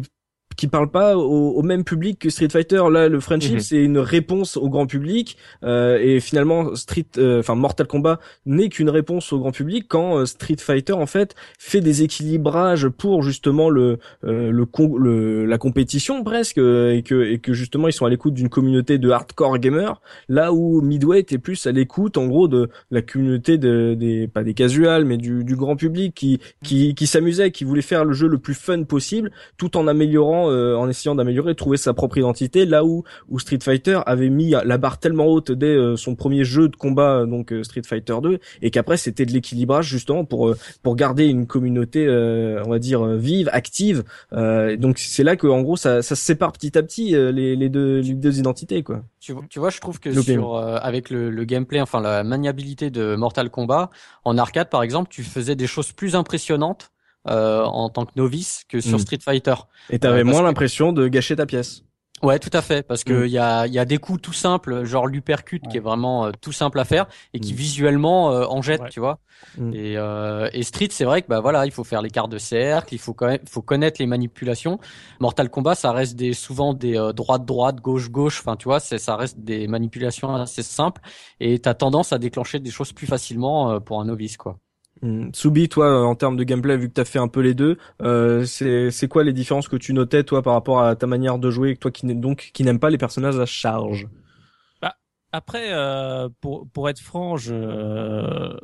A: qui parle pas au, même public que Street Fighter. Là, le friendship, mhm. c'est une réponse au grand public, euh, et finalement, Street, euh, enfin Mortal Kombat n'est qu'une réponse au grand public quand euh, Street Fighter en fait fait des équilibrages pour justement le le, le, la compétition presque, et que et que justement ils sont à l'écoute d'une communauté de hardcore gamers, là où Midway était plus à l'écoute en gros de la communauté de, des pas des casuals mais du, du grand public qui qui qui s'amusait, qui voulait faire le jeu le plus fun possible, tout en améliorant euh, en essayant d'améliorer, trouver sa propre identité. Là où, où Street Fighter avait mis la barre tellement haute dès euh, son premier jeu de combat, donc euh, Street Fighter 2, et qu'après c'était de l'équilibrage justement pour pour garder une communauté, on va dire vive, active. donc c'est là que en gros ça, ça se sépare petit à petit les, les deux les deux identités quoi.
C: Tu, tu vois, je trouve que sur avec le, le gameplay, enfin la maniabilité de Mortal Kombat en arcade par exemple, tu faisais des choses plus impressionnantes euh, en tant que novice que sur hmm. Street Fighter.
A: Et t'avais euh, moins l'impression de gâcher ta pièce.
C: Ouais, tout à fait, parce que il hmm. y a y a des coups tout simples, genre l'uppercut qui est vraiment euh, tout simple à faire et qui hmm. visuellement en jette, tu vois. Et, et Street, c'est vrai que bah voilà, il faut faire les cartes de cercle, il faut quand même, faut connaître les manipulations. Mortal Kombat, ça reste des souvent des droite droite, gauche gauche, enfin tu vois, c'est ça reste des manipulations assez simples et t'as tendance à déclencher des choses plus facilement pour un novice quoi.
A: Hmm. Soubi, toi, en termes de gameplay, vu que t'as fait un peu les deux, euh, c'est quoi les différences que tu notais toi par rapport à ta manière de jouer, toi qui donc qui n'aime pas les personnages à charge?
D: Après, euh, pour pour être franc, je,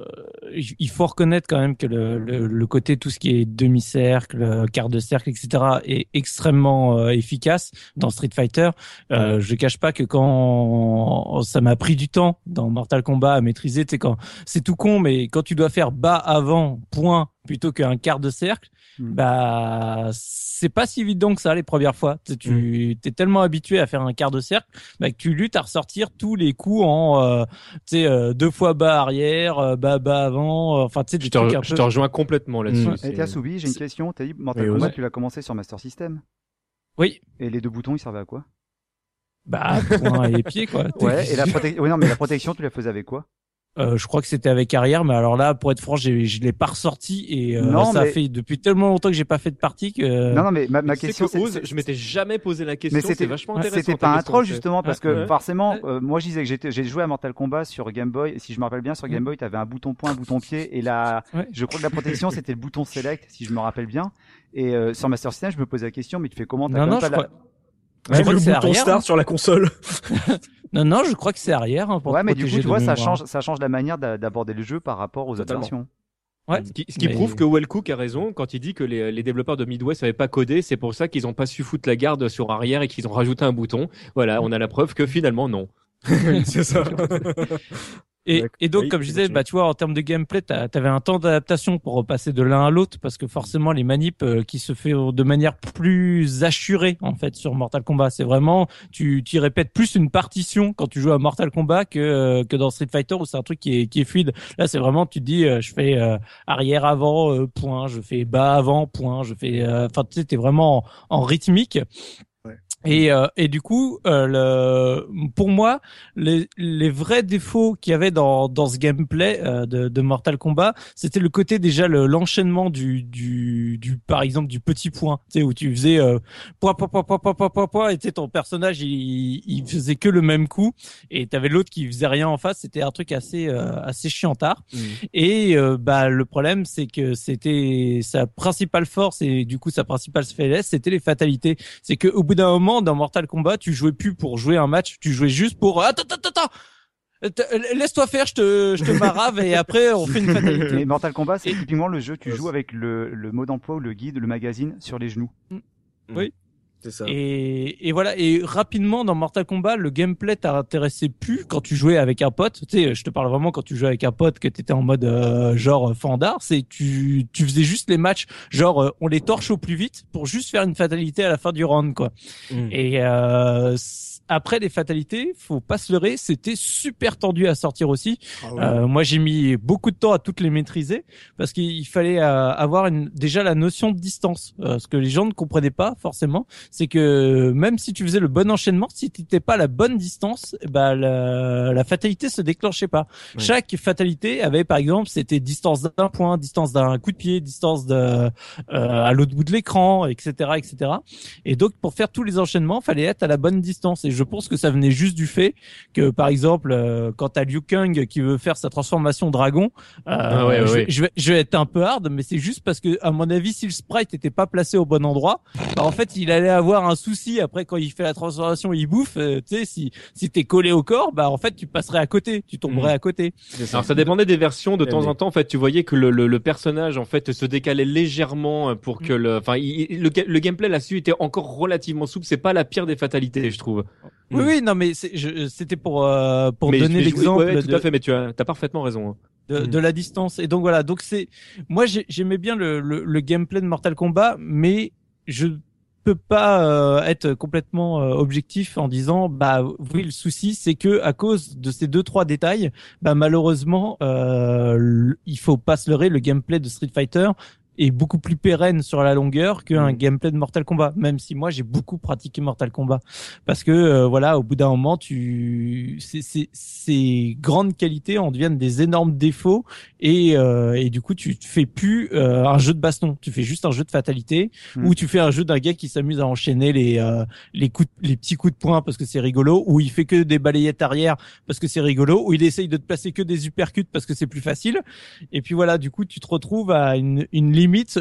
D: il faut reconnaître quand même que le, le, le côté tout ce qui est demi-cercle, quart de cercle, etc. est extrêmement euh, efficace dans Street Fighter. Euh, je cache pas que quand ça m'a pris du temps dans Mortal Kombat à maîtriser, c'est quand c'est tout con, mais quand tu dois faire bas avant point plutôt qu'un quart de cercle, Hmm. bah c'est pas si évident que ça les premières fois. Tu hmm. es tellement habitué à faire un quart de cercle bah, que tu luttes à ressortir tous les coups en euh, tu sais euh, deux fois bas arrière, euh, bas bas avant. Enfin tu sais
E: je, te, je te rejoins complètement là-dessus.
F: Hmm. Et Soubi, j'ai une question. T'as dit Mortal Kombat, tu l'as commencé sur Master System.
D: Oui.
F: Et les deux boutons, ils servaient à quoi?
D: Bah point et pied quoi.
F: Ouais. Et la protection, oui, non mais la protection, tu la faisais avec quoi?
D: Euh, je crois que c'était avec arrière, mais alors là, pour être franc, je l'ai pas ressorti et euh, non, ça fait depuis tellement longtemps que j'ai pas fait de partie que.
F: Non, non, mais ma, ma question,
E: c'est je m'étais jamais posé la question. Mais c'était vachement intéressant.
F: C'était pas un troll justement parce que forcément, euh, moi je disais que j'ai joué à Mortal Kombat sur Game Boy. Si je me rappelle bien, sur Game Boy, tu avais un bouton point, un bouton pied et là, je crois que la protection c'était le bouton select, si je me rappelle bien. Et sur Master System, je me posais la question, mais tu fais comment?
D: Non, non, je crois...
A: Ouais, le bouton start hein. sur la console. *laughs*
D: non, non, je crois que c'est arrière. Hein, pour
F: ouais, mais du coup, tu vois, ça change, ça change la manière d'aborder le jeu par rapport aux autres versions.
E: Ouais. Ce qui, ce qui prouve que Wellcook a raison quand il dit que les, les développeurs de Midway savaient pas coder, c'est pour ça qu'ils ont pas su foutre la garde sur arrière et qu'ils ont rajouté un bouton. Voilà, on a la preuve que finalement non. *laughs*
A: c'est ça. *laughs*
D: Et, et, donc, comme je disais, bah, tu vois, en termes de gameplay, tu avais un temps d'adaptation pour repasser de l'un à l'autre, parce que forcément, les manips euh, qui se fait de manière plus assurée, en fait, sur Mortal Kombat, c'est vraiment, tu, tu répètes plus une partition quand tu joues à Mortal Kombat que, euh, que dans Street Fighter, où c'est un truc qui est, qui est fluide. Là, c'est vraiment, tu te dis, euh, je fais arrière avant, point, je fais bas avant, point, je fais, enfin, tu sais, t'es vraiment en rythmique. Et, euh, et du coup, euh, le, pour moi, les, les vrais défauts qu'il y avait dans, dans ce gameplay euh, de, de Mortal Kombat, c'était le côté déjà le, l'enchaînement du, du, du, par exemple, du petit point, tu sais, où tu faisais euh, point, point, point, point, point, point, point, et tu sais, ton personnage, il, il faisait que le même coup, et t'avais l'autre qui faisait rien en face. C'était un truc assez, euh, assez chiantard. Mmh. Et bah le problème, c'est que c'était sa principale force et du coup sa principale faiblesse, c'était les fatalités. C'est que au bout d'un moment dans Mortal Kombat, tu jouais plus pour jouer un match, tu jouais juste pour attends attends attends. Laisse-toi faire, je te, je te marave et après on fait une fatalité.
F: Mais Mortal Kombat, c'est typiquement le jeu, tu joues avec le, le mot d'emploi ou le guide, le magazine sur les genoux.
D: Oui.
A: Ça.
D: Et, et, voilà. Et rapidement dans Mortal Kombat, le gameplay t'intéressait plus quand tu jouais avec un pote. Tu sais, je te parle vraiment quand tu jouais avec un pote que t'étais en mode euh, genre fandard. C'est tu tu faisais juste les matchs genre euh, on les torche au plus vite pour juste faire une fatalité à la fin du round quoi. Mm. Et euh, après les fatalités, faut pas se leurrer, c'était super tendu à sortir aussi. Ah euh, moi, j'ai mis beaucoup de temps à toutes les maîtriser parce qu'il fallait euh, avoir une, déjà la notion de distance. Euh, ce que les gens ne comprenaient pas forcément, c'est que même si tu faisais le bon enchaînement, si tu n'étais pas à la bonne distance, bah la, la fatalité se déclenchait pas. Chaque fatalité avait, par exemple, c'était distance d'un point, distance d'un coup de pied, distance de à l'autre bout de l'écran, etc., etc. Et donc, pour faire tous les enchaînements, fallait être à la bonne distance. Et je pense que ça venait juste du fait que, par exemple, euh, quand t'as Liu Kang qui veut faire sa transformation dragon, euh, ah je, vais, je vais être un peu hard, mais c'est juste parce que, à mon avis, si le sprite était pas placé au bon endroit, bah, en fait, il allait avoir un souci après quand il fait la transformation, il bouffe. Euh, tu sais, si si t'es collé au corps, bah en fait, tu passerais à côté, tu tomberais mhm. à côté.
E: Alors ça dépendait des versions. De temps en temps, en fait, tu voyais que le, le, personnage en fait se décalait légèrement pour que le, enfin, le, le gameplay là-dessus était encore relativement souple. C'est pas la pire des fatalités, je trouve.
D: Oui, oui, non, mais c'était pour euh, pour donner l'exemple.
E: Oui, tout à fait, mais tu as, as parfaitement raison. Hein.
D: De, de, la distance. Et donc voilà, donc c'est moi j'aimais bien le, le, le, gameplay de Mortal Kombat, mais je peux pas euh, être complètement euh, objectif en disant bah oui le souci c'est que à cause de ces deux trois détails bah malheureusement euh, il faut pas se leurrer le gameplay de Street Fighter est beaucoup plus pérenne sur la longueur qu'un mm. gameplay de Mortal Kombat. Même si moi j'ai beaucoup pratiqué Mortal Kombat, parce que euh, voilà, au bout d'un moment, tu ces, ces, grandes qualités en deviennent des énormes défauts et euh, et du coup tu fais plus euh, un jeu de baston, tu fais juste un jeu de fatalité mm. ou tu fais un jeu d'un gars qui s'amuse à enchaîner les les coups les petits coups de poing parce que c'est rigolo ou il fait que des balayettes arrière parce que c'est rigolo ou il essaye de te placer que des uppercuts parce que c'est plus facile et puis voilà du coup tu te retrouves à une, une limite limite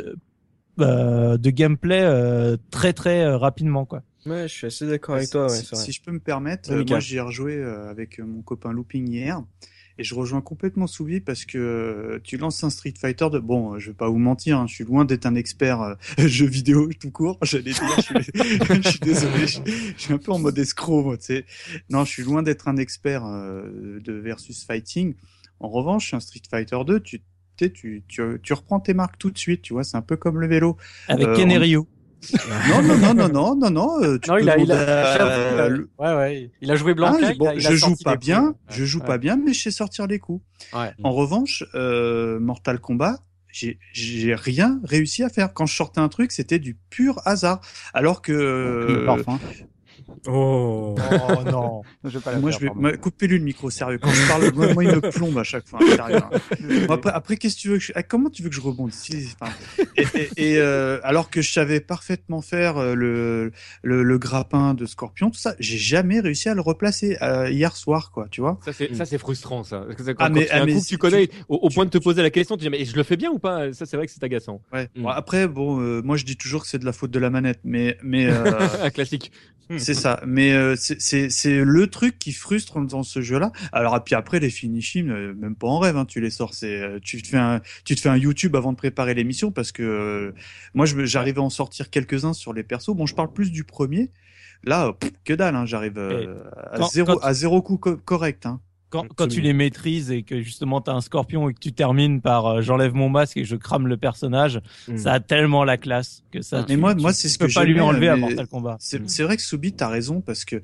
D: euh, de gameplay euh, très très euh, rapidement quoi.
A: Ouais, je suis assez d'accord avec toi.
B: Si, si, je peux me permettre, moi j'ai rejoué avec mon copain Looping hier. Et je rejoins complètement Soubi parce que tu lances un Street Fighter de bon, je vais pas vous mentir, hein, je suis loin d'être un expert euh, *laughs* jeu vidéo tout court. *laughs* J'allais dire, je suis, *laughs* je suis désolé, je, suis un peu en mode escroc, moi, tu sais. Non, je suis loin d'être un expert de versus fighting. En revanche, un Street Fighter 2, tu tu, tu, tu, reprends tes marques tout de suite, tu vois, c'est un peu comme le vélo.
D: Avec euh, Ken
B: non, non, non, non, non, non, non. Euh, tu
C: non, il a, il a, ouais, ouais. Il a joué blanc.
B: Ah, bon, je joue pas bien, je joue pas bien, mais je sais sortir les coups. Ouais. En revanche, euh, Mortal Kombat, j'ai rien réussi à faire. Quand je sortais un truc, c'était du pur hasard. Alors que
A: Oh,
D: oh non.
B: je pas moi, je vais couper-lui le micro, sérieux. Quand je parle, moi, il me plombe à chaque fois. Sérieux, hein. après, après qu'est-ce que tu veux que je... Ah, comment tu veux que je rebondisse enfin, Et, et, et euh, alors que je savais parfaitement faire euh, le, le, le, grappin de Scorpion, tout ça, j'ai jamais réussi à le replacer euh, hier soir, quoi. Tu vois
E: Ça c'est ça c'est frustrant, ça. Quand, ah, mais, un coup que tu connais, au, point de te poser la question, tu dis mais je le fais bien ou pas? Ça c'est vrai que c'est agaçant.
B: Ouais. Mm. Bon, après, bon, euh, moi je dis toujours que c'est de la faute de la manette, mais mais *laughs*
E: classique.
B: C'est ça. Mais euh, c'est le truc qui frustre dans ce jeu-là. Alors et puis après les finishing, euh, même pas en rêve, hein, tu les sors. C'est euh, tu te fais un tu te fais un YouTube avant de préparer l'émission parce que moi j'arrivais à en sortir quelques uns sur les persos. Bon, je parle plus du premier. Là, que dalle, hein, j'arrive à zéro à zéro coup correct. Hein
D: quand, quand tu les maîtrises et que justement tu as un scorpion et que tu termines par euh, j'enlève mon masque et je crame le personnage, mm. ça a tellement la classe que ça.
B: Mais moi, moi c'est ce que
D: je peux pas lui enlever à Mortal Kombat.
B: C'est vrai que Soubi, t'as raison parce que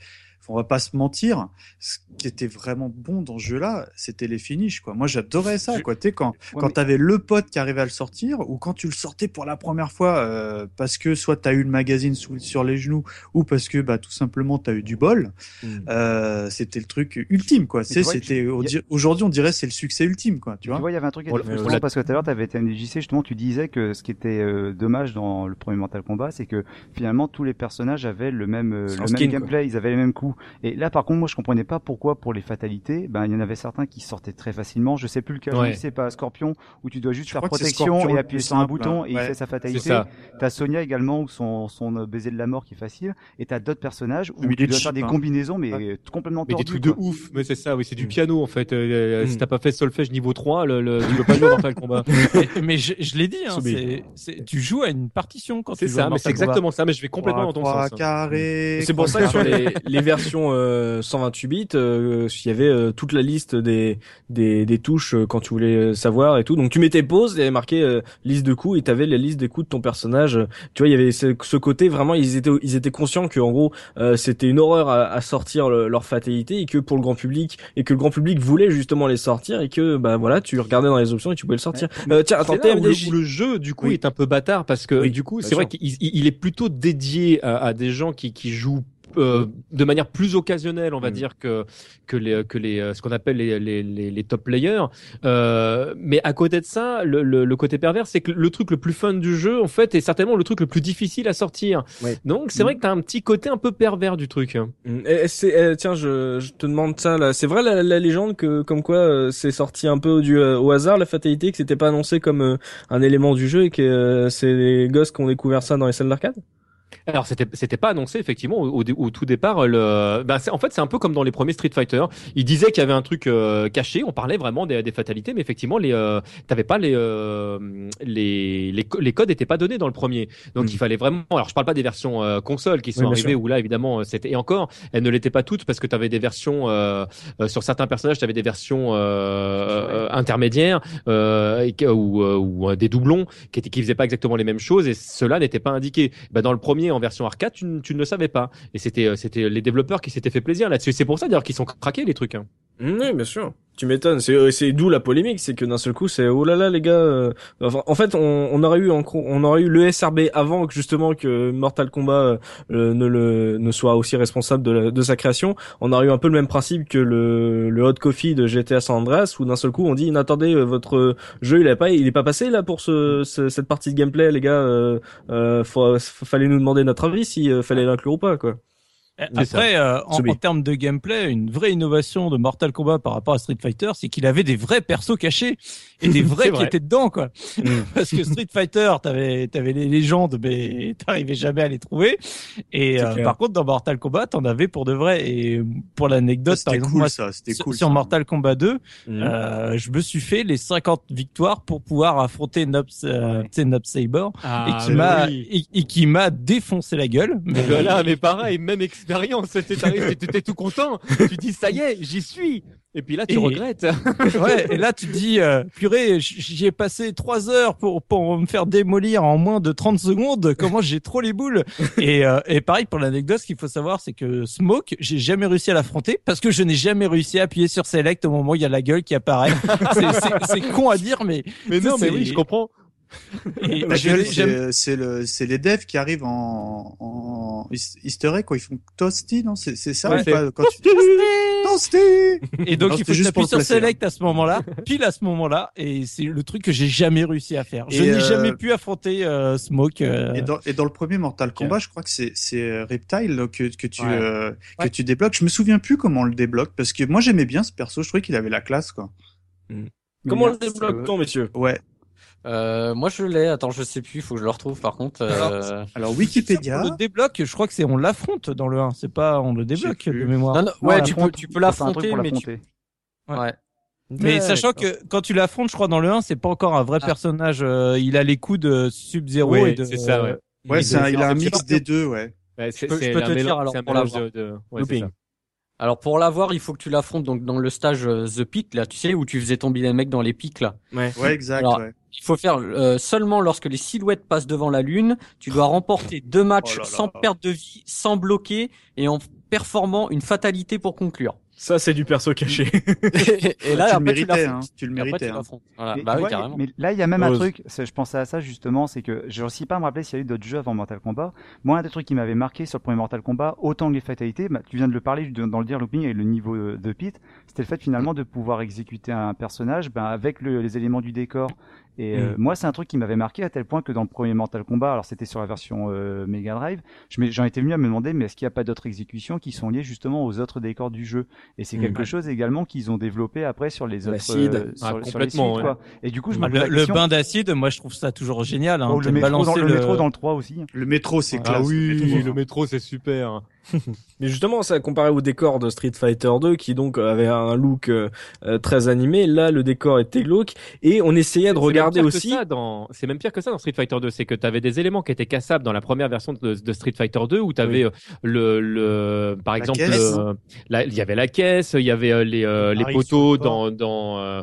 B: on va pas se mentir, ce qui était vraiment bon dans ce jeu-là, c'était les finishes, quoi. Moi, j'adorais ça, quoi. Tu quand, quand t'avais le pote qui arrivait à le sortir, ou quand tu le sortais pour la première fois, euh, parce que soit t'as eu le magazine sous, sur les genoux, ou parce que, bah, tout simplement, t'as eu du bol, hmm. euh, c'était le truc ultime, quoi. C'est, c'était, aujourd'hui, on dirait c'est le succès ultime, quoi. Tu vois.
F: Tu vois, il y avait un truc qui était parce que tout à l'heure, t'avais été MDJC, justement, tu disais que ce qui était euh, dommage dans le premier Mortal Kombat, c'est que finalement, tous les personnages avaient le même, le même gameplay, ils avaient les mêmes coups. coup. Et là, par contre, moi, je comprenais pas pourquoi pour les fatalités, ben il y en avait certains qui sortaient très facilement. Je sais plus lequel, ouais. c'est pas Scorpion où tu dois juste faire protection et appuyer sur un bouton et il fait sa fatalité. T'as Sonia également où son son euh, baiser de la mort qui est facile. Et t'as d'autres personnages où tu dois faire des hein. combinaisons mais complètement
E: Mais des trucs de ouf. Mais c'est ça, oui, c'est du mm. piano en fait. Euh, si mm. t'as pas fait solfège niveau 3, le, le, tu peux pas jouer dans le combat.
D: mais je, je l'ai dit, hein, c'est, tu joues à une partition quand tu
E: joues ça, mais c'est exactement ça. Mais je vais complètement dans ton sens.
B: Hein.
A: C'est pour ça que sur les, versions euh, 128 bits, euh, il y avait euh, toute la liste des des, des touches euh, quand tu voulais savoir et tout. Donc tu mettais pause, il y avait marqué liste de coups et t'avais la liste des coups de ton personnage. Tu vois, il y avait ce, ce côté vraiment, ils étaient ils étaient conscients que en gros c'était une horreur à, à sortir leur fatalité et que pour le grand public et que le grand public voulait justement les sortir et que bah voilà, tu regardais dans les options et tu pouvais le sortir.
E: tiens, attends, le, le, jeu du coup est un peu bâtard parce que du coup c'est vrai qu'il il est plutôt dédié à, à des gens qui, qui jouent euh, de manière plus occasionnelle, on va mm. dire que que les que les ce qu'on appelle les, les, les, top players. Euh, mais à côté de ça, le, le, côté pervers, c'est que le truc le plus fun du jeu, en fait, est certainement le truc le plus difficile à sortir. Donc c'est mm. vrai que t'as un petit côté un peu pervers du truc.
A: Mm. c'est tiens, je, je, te demande ça là. C'est vrai la, la, légende que comme quoi euh, c'est sorti un peu du au hasard la fatalité, que c'était pas annoncé comme un élément du jeu et que c'est les gosses qui ont découvert ça dans les salles d'arcade?
E: Alors c'était c'était pas annoncé effectivement au, au, tout départ. Le, ben en fait c'est un peu comme dans les premiers Street Fighter. Ils disaient qu'il y avait un truc euh, caché. On parlait vraiment des, des fatalités, mais effectivement les euh, t'avais pas les, euh, les, les les codes étaient pas donnés dans le premier. Donc il hmm. fallait vraiment. Alors je parle pas des versions euh, console qui sont arrivées où là évidemment c'était et encore elles ne l'étaient pas toutes parce que tu avais des versions sur certains personnages, tu avais des versions intermédiaires ou, ou des doublons qui étaient qui faisaient pas exactement les mêmes choses et cela n'était pas indiqué. Ben, dans le premier en version arcade, tu, ne le savais pas. Et c'était euh, c'était les développeurs qui s'étaient fait plaisir là-dessus. C'est pour ça d'ailleurs qu'ils sont craqués les trucs. Hein.
A: Oui, bien sûr. Tu m'étonnes. C'est euh, c'est d'où la polémique, c'est que d'un seul coup, c'est oh là là les gars. Euh, en fait, on, on aurait eu on aurait eu le SRB avant que justement que Mortal Kombat euh, ne le ne soit aussi responsable de, de sa création. On aurait eu un peu le même principe que le le hot coffee de GTA San Andreas où d'un seul coup on dit attendez votre jeu il est pas il est pas passé là pour ce, cette partie de gameplay les gars. Euh, faut, fallait nous demander notre avis si fallait l'inclure ou pas quoi.
D: Après, euh, en, en, termes de gameplay, une vraie innovation de Mortal Kombat par rapport à Street Fighter, c'est qu'il avait des vrais persos cachés et des *laughs* vrais qui étaient dedans, quoi. Mm. *laughs* Parce que Street Fighter, t'avais avais les légendes, mais *laughs* t'arrivais jamais à les trouver. Et euh, par contre, dans Mortal Kombat, t'en avais pour de vrai. Et pour l'anecdote, par exemple,
B: cool, ça, sur,
D: sur Mortal Kombat 2, mm. euh, je me suis fait les 50 victoires pour pouvoir affronter Nob, euh, Nob Saber ah, et qui m'a et, qui m'a défoncé la gueule.
E: Mais voilà, mais pareil, même expérience. T'étais tout content. Tu dis, ça y est, j'y suis. Et puis là, tu regrettes. *laughs*
D: ouais, et là, tu dis, euh, purée, j'y ai passé trois heures pour, pour me faire démolir en moins de 30 secondes. Comment j'ai trop les boules. Et, euh, et pareil, pour l'anecdote, ce qu'il faut savoir, c'est que Smoke, j'ai jamais réussi à l'affronter parce que je n'ai jamais réussi à appuyer sur Select au moment où il y a la gueule qui apparaît. c'est con à dire, mais...
E: Mais non, mais oui, je comprends.
B: C'est le, c'est les devs qui arrivent en, en Easter egg quand ils font toasty, non? C'est ça
D: ouais,
B: pas, quand tu...
D: toasty Et donc il faut appuyer sur select à ce moment-là, pile à ce moment-là, et c'est le truc que j'ai jamais réussi à faire. Je n'ai euh... jamais pu affronter euh, Smoke. Euh...
B: Et, dans, et dans le premier Mortal Kombat, je crois que c'est c'est euh, Reptile que que tu euh, que tu débloques. Je me souviens plus comment on le débloque parce que moi j'aimais bien ce perso. Je trouvais qu'il avait la classe quoi.
A: Mm. Comment on le débloque-t-on, messieurs?
B: Ouais.
C: Euh, moi je l'ai. Attends, je sais plus. Il faut que je le retrouve. Par contre.
B: Euh... Alors, Wikipédia.
D: On le débloque. Je crois que c'est on l'affronte dans le 1. C'est pas on le débloque de mémoire.
C: Non, non, ouais, tu peux, tu peux l'affronter, mais tu...
D: ouais. Mais sachant que quand tu l'affrontes, je crois dans le 1, c'est pas encore un vrai ah. personnage. Euh, il a les coups de Sub-Zero
B: ouais,
D: et de.
B: C'est ça. Ouais. Ouais, c'est un, il a un mix des deux. Ouais.
C: ouais je peux, je peux te dire alors pour l'avoir. De. Ouais, alors pour l'avoir, il faut que tu l'affrontes donc dans le stage euh, The Peak là, tu sais où tu faisais tomber les mecs dans les pics là.
B: Ouais, ouais exact. ouais
C: il faut faire euh, seulement lorsque les silhouettes passent devant la lune. Tu dois remporter deux matchs oh sans perte de vie, sans bloquer et en performant une fatalité pour conclure.
A: Ça, c'est du perso caché. *laughs*
C: et, là,
B: tu, le
C: après,
B: méritais,
C: tu
B: hein, tu le méritais. hein.
C: Voilà.
F: Mais,
C: Bah oui, carrément.
F: mais là, il y a même un truc, je pensais à ça justement, c'est que je ne sais pas me rappeler s'il y a eu d'autres jeux avant Mortal Kombat. Moi, un des trucs qui m'avait marqué sur le premier Mortal Kombat, autant que les fatalités, bah, tu viens de le parler dans le dire looping et le niveau de, de Pete, c'était le fait finalement de pouvoir exécuter un personnage ben, avec le- les éléments du décor. Et euh, moi, c'est un truc qui m'avait marqué à tel point que dans le premier Mortal Kombat, alors c'était sur la version euh, Mega Drive, j'en étais venu à me demander, mais est-ce qu'il n'y a pas d'autres exécutions qui sont liées justement aux autres décors du jeu? Et c'est
A: Mm.
F: quelque chose également qu'ils ont développé après sur les autres,
A: L'acide.
F: euh, sur,
E: Ah,
F: sur les
E: complètement,
F: suites,
E: ouais.
F: quoi. Et du coup, je me
D: le, le bain d'acide, moi je trouve ça toujours génial. Hein,
F: Oh, le, métro dans,
D: balancer
F: le métro dans le 3 aussi.
B: Le métro, c'est
E: Ah
B: classe.
E: oui,
B: le métro
E: c'est super. *laughs*
A: Mais justement, ça comparé au décor de Street Fighter 2, qui donc avait un look euh, euh, très animé. Là, le décor était glauque et on essayait de regarder aussi.
E: dans- C'est même pire que ça dans Street Fighter 2, c'est que tu avais des éléments qui étaient cassables dans la première version de, de Street Fighter 2 où tu avais le, le, par
B: La
E: exemple, euh, il y avait la caisse, il y avait euh, les, euh, les poteaux dans dans euh,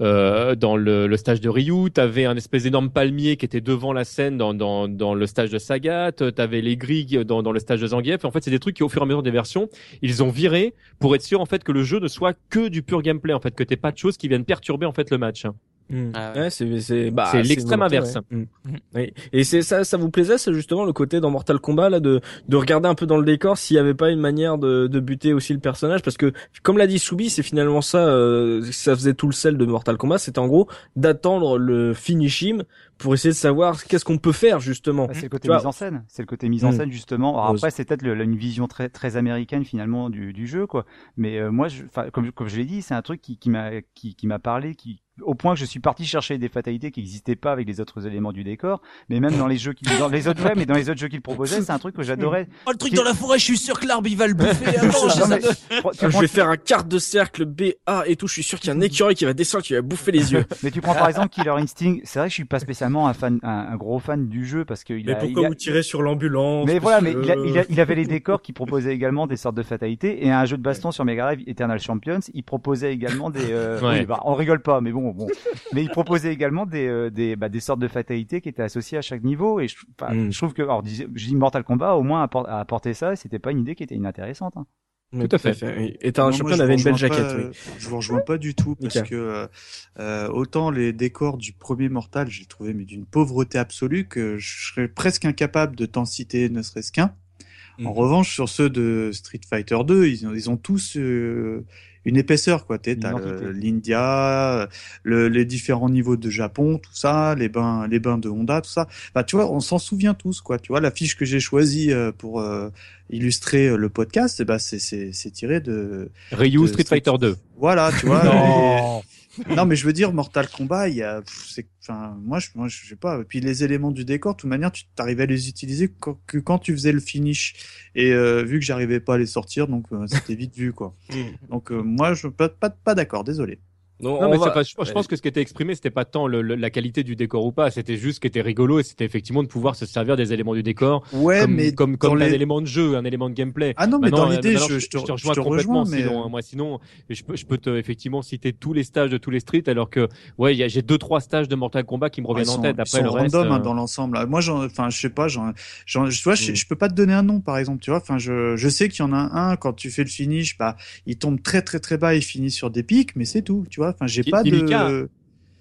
E: euh, dans le, le stage de Ryu, tu avais un espèce d'énorme palmier qui était devant la scène dans dans, dans le stage de Sagat, tu avais les grilles dans, dans le stage de Zangief. En fait, c'est des trucs qui au fur et à mesure des versions, ils ont viré pour être sûr en fait que le jeu ne soit que du pur gameplay en fait, que t'aies pas de choses qui viennent perturber en fait le match.
A: Mm.
C: Ah ouais.
A: Ouais, c'est c'est bah,
E: C'est l'extrême inverse.
A: ouais. Mm. Oui. Et c'est ça, ça vous plaisait, c'est justement le côté dans Mortal Kombat là de de regarder un peu dans le décor s'il y avait pas une manière de de buter aussi le personnage? Parce que comme l'a dit Soubi, c'est finalement ça, euh, ça faisait tout le sel de Mortal Kombat, c'était en gros d'attendre le finish him pour essayer de savoir qu'est-ce qu'on peut faire justement.
F: Bah, c'est le côté
A: Tu
F: mise en scène. C'est le côté mise en
A: Mm.
F: scène justement. Alors après, c'est peut-être une vision très très américaine finalement du, du jeu, quoi. Mais euh, moi, je, enfin, comme comme je l'ai dit, c'est un truc qui, qui m'a qui, qui m'a parlé, qui au point que je suis parti chercher des fatalités qui n'existaient pas avec les autres éléments du décor. Mais même dans les jeux qui, dans les autres ouais, mais dans les autres jeux qu'il proposait, c'est un truc que j'adorais.
D: Oh, le truc
F: Qui-
D: dans la forêt, je suis sûr que l'arbre il va le bouffer. Attends, *laughs*
F: Non, mais- tu
A: je vais faire un quart de cercle B A et tout, je suis sûr qu'il y a un écureuil qui va descendre, qui va bouffer les yeux. *laughs*
F: Mais tu prends par exemple Killer Instinct. C'est vrai que je suis pas spécialement un fan, un, un gros fan du jeu parce qu'il
A: Mais
F: a,
A: pourquoi
F: il a-
A: vous tirez sur l'ambulance
F: Mais voilà, mais il, a- il, a- il avait les décors qui proposaient également des sortes de fatalités et un jeu de baston sur Mega Drive, Eternal Champions, il proposait également des. euh,
E: Ouais.
F: oui, bah, on rigole pas, mais bon, bon. Mais il proposait également des euh, des bah, des sortes de fatalités qui étaient associées à chaque niveau et je,
A: Mm.
F: je trouve que, alors dis- je dis Mortal Kombat au moins apport- a apporté ça, c'était pas une idée qui était inintéressante. Hein.
A: Mais
E: Tout à fait.
A: oui. Et t'as un champion avait une belle jaquette,
B: pas,
A: oui.
B: Je vous rejoins pas du tout parce que euh, euh, autant les décors du premier Mortal, j'ai trouvé mais d'une pauvreté absolue que je serais presque incapable de t'en citer ne serait-ce qu'un. En
A: Mhm.
B: revanche, sur ceux de Street Fighter 2, ils ont, ils ont tous euh, une épaisseur, quoi.
F: Identité.
B: le- l'India, le- les différents niveaux de Japon, tout ça, les bains, les bains de Honda, tout ça. Bah, tu vois, on s'en souvient tous, quoi. Tu vois, la fiche que j'ai choisie euh, pour euh, illustrer euh, le podcast, eh ben, c'est, c'est, c'est tiré de,
E: Ryu
B: de
E: Street Fighter 2.
B: voilà, tu vois. *laughs*
D: Non.
B: et- *laughs* Non, mais je veux dire, Mortal Kombat, il y a, enfin, moi, je, moi, je sais pas. Et puis les éléments du décor, de toute manière, tu t'arrivais à les utiliser quand, que quand tu faisais le finish. Et euh, vu que j'arrivais pas à les sortir, donc euh, c'était vite vu, quoi. *laughs* Donc euh, moi, je pas, pas, pas d'accord, désolé.
A: Non,
E: Non,
A: on
E: mais
A: va-
E: c'est pas- je, je pense que ce qui était exprimé, c'était pas tant le- le- la qualité du décor ou pas, c'était juste ce qui était rigolo et c'était effectivement de pouvoir se servir des éléments du décor
B: Ouais,
E: comme,
B: mais
E: comme, comme un élément de jeu, un élément de gameplay.
B: Ah non, mais
E: Maintenant,
B: dans
E: euh,
B: l'idée, je, je te,
E: je te
B: je
E: rejoins
B: te
E: complètement.
B: rejoins, mais
E: sinon, moi, sinon, je peux, je peux te effectivement citer tous les stages de tous les streets, alors que ouais, il y a- j'ai deux trois stages de Mortal Kombat qui me
B: ils
E: reviennent
B: sont,
E: en tête.
B: ils
E: Après
B: sont
E: le reste,
B: random hein,
E: euh,
B: dans l'ensemble. Ah, Moi, j'en, enfin, je sais pas, j'en, j'en, tu vois, je,
A: Mm.
B: je peux pas te donner un nom, par exemple, tu vois. Enfin, je, je sais qu'il y en a un quand tu fais le finish, bah, il tombe très très très bas et finit sur des pics, mais c'est tout, tu vois. Enfin, j'ai pas
E: Ilika,
B: de.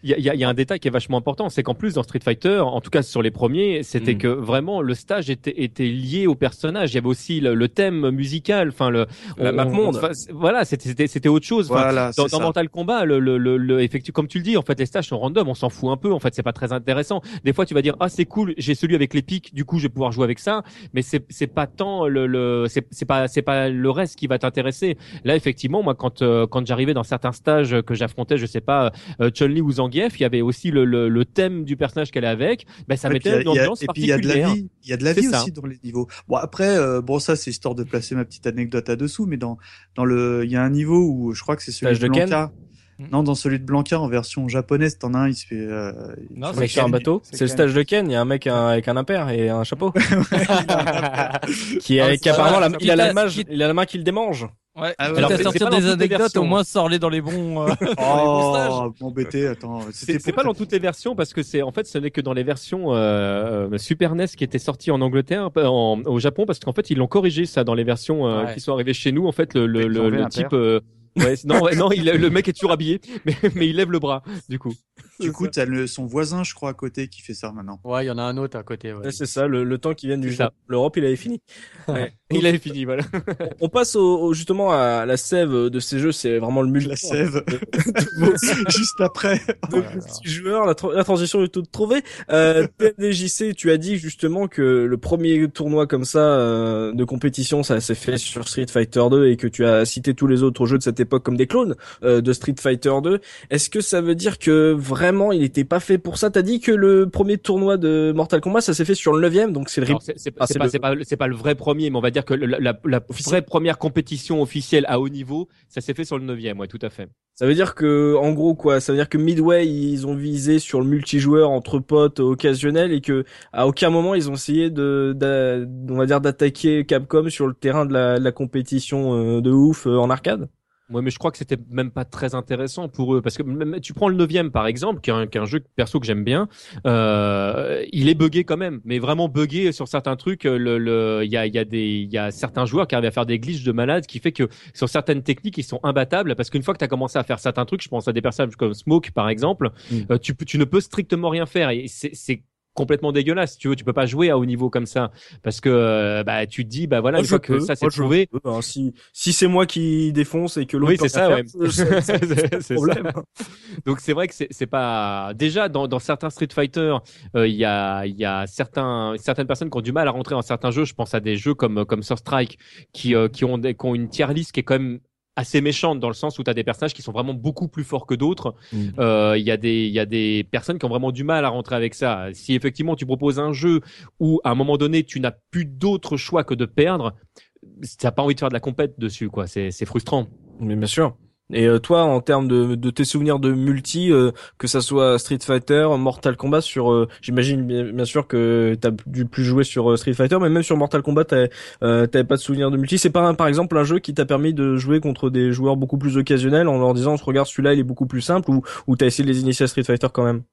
E: Il y y y a un détail qui est vachement important, c'est qu'en plus dans Street Fighter, en tout cas sur les premiers, c'était
A: Mm.
E: que vraiment le stage était, était lié au personnage. Il y avait aussi le, le thème musical, enfin le
A: La
E: on-
A: map
E: on-
A: monde.
E: voilà, c'était autre chose.
B: Voilà,
E: dans, dans. Mortal Kombat, le, le, le, le- effectivement, comme tu le dis, en fait, les stages sont random, on s'en fout un peu. En fait, c'est pas très intéressant. Des fois, tu vas dire ah c'est cool, j'ai celui avec les pics, du coup, je vais pouvoir jouer avec ça. Mais c'est c'est pas tant le, le c'est c'est pas c'est pas le reste qui va t'intéresser. Là, effectivement, moi, quand euh, quand j'arrivais dans certains stages que j'affrontais, je sais pas, euh, Chun Li ou Zangief, il y avait aussi le, le, le thème du personnage qu'elle est avec. Ben ça mettait
B: puis
E: une ambiance
B: et puis il y a de la
E: particulière.
B: vie, il y a de la vie
E: ça.
B: aussi dans les niveaux. Bon après, euh, bon ça c'est histoire de placer ma petite anecdote à dessous, mais dans dans le, il y a un niveau où je crois que c'est celui
A: Stage
B: de
A: de Ken
B: Blanca.
D: Hmm.
B: Non, dans celui de Blanca en version japonaise, t'en as un, il se fait. Euh,
D: Non,
A: Un
D: c'est
A: sur un
D: Ken.
A: bateau.
F: c'est
A: le
F: Ken.
A: stage de Ken. Il y a un mec un- avec un impair et un chapeau. *laughs* qui,
D: Ah,
A: qui apparemment,
D: ça,
A: la-
D: c'est
A: il a la
D: ça.
A: main, il a la main qui le démange.
D: Ouais. Ah Alors, sortir des anecdotes, au moins sors-les dans les bons. Euh, *laughs*
B: oh, m'embêter. *laughs* Attends.
E: C'est pas dans toutes les versions parce que c'est en fait ce n'est que dans les versions euh, euh Super NES qui étaient sorties en Angleterre, en, au Japon, parce qu'en fait ils l'ont corrigé ça dans les versions euh, qui sont arrivées chez nous. En fait, le, le, le, le type. Ouais, *laughs* non, non, il, le mec est toujours habillé, mais, mais il lève le bras, du coup.
B: Du coup, t'as le, son voisin, je crois, à côté qui fait ça maintenant.
C: Ouais, il y en a un autre à côté. Ouais.
A: c'est ça, le, le, temps qui vient du Japon. L'Europe, il avait fini. *laughs*
E: Ouais. il avait fini, voilà.
A: On passe au, justement à la sève de ces jeux, c'est vraiment le multi.
B: La sève. *laughs* Juste après.
A: De joueurs, la, la, transition est toute trouvée. Euh, TNDJC, tu as dit justement que le premier tournoi comme ça euh, de compétition, ça s'est fait sur Street Fighter 2 et que tu as cité tous les autres jeux de cette époque comme des clones euh, de Street Fighter 2. Est-ce que ça veut dire que vraiment il n'était pas fait pour ça? T'as dit que le premier tournoi de Mortal Kombat, ça s'est fait sur le 9 donc c'est le.
E: C'est pas, pas, pas, le vrai premier, mais on va dire que la, la, la vraie première compétition officielle à haut niveau, ça s'est fait sur le 9 ouais, tout à fait.
A: Ça veut dire que, en gros, quoi, ça veut dire que Midway, ils ont visé sur le multijoueur entre potes occasionnel et que, à aucun moment, ils ont essayé de, on va dire, d'attaquer Capcom sur le terrain de la, de la compétition euh, de ouf euh, en arcade?
E: Ouais, mais je crois que c'était même pas très intéressant pour eux parce que même, tu prends le neuvième par exemple, qui est un, qui est un jeu perso que j'aime bien, euh, il est buggé quand même, mais vraiment buggé sur certains trucs. Le, le, il y a, y a des, il y a certains joueurs qui arrivent à faire des glitches de malade, qui fait que sur certaines techniques ils sont imbattables parce qu'une fois que tu as commencé à faire certains trucs, je pense à des personnages comme Smoke par exemple, mm. euh, tu, tu ne peux strictement rien faire et c'est complètement dégueulasse. Tu veux, tu peux pas jouer à haut niveau comme ça parce que euh, bah tu te dis bah voilà une fois que ça s'est trouvé.
A: Hein. si si c'est moi qui défonce et que l'autre
E: oui c'est ça, ouais. c'est *laughs* problème. Donc c'est vrai que c'est pas déjà dans, dans certains Street Fighter euh, il y a il y a certains certaines personnes qui ont du mal à rentrer dans certains jeux. Je pense à des jeux comme comme Sur Strike qui euh, qui ont des, qui ont une tier list qui est quand même assez méchante dans le sens où tu as des personnages qui sont vraiment beaucoup plus forts que d'autres. Euh, il y a des il y a des personnes qui ont vraiment du mal à rentrer avec ça. Si effectivement tu proposes un jeu où à un moment donné tu n'as plus d'autre choix que de perdre, t'as pas envie de faire de la compète dessus quoi. C'est c'est frustrant.
A: Mais bien sûr. Et euh, toi, en termes de, tes souvenirs de multi, euh, que ça soit Street Fighter, Mortal Kombat, sur, euh, j'imagine bien, sûr que t'as dû plus jouer sur Street Fighter, mais même sur Mortal Kombat, t'avais pas de souvenirs de multi. C'est pas, par exemple, un jeu qui t'a permis de jouer contre des joueurs beaucoup plus occasionnels en leur disant, on se regarde celui-là, il est beaucoup plus simple, ou, ou t'as essayé de les initier à Street Fighter quand même?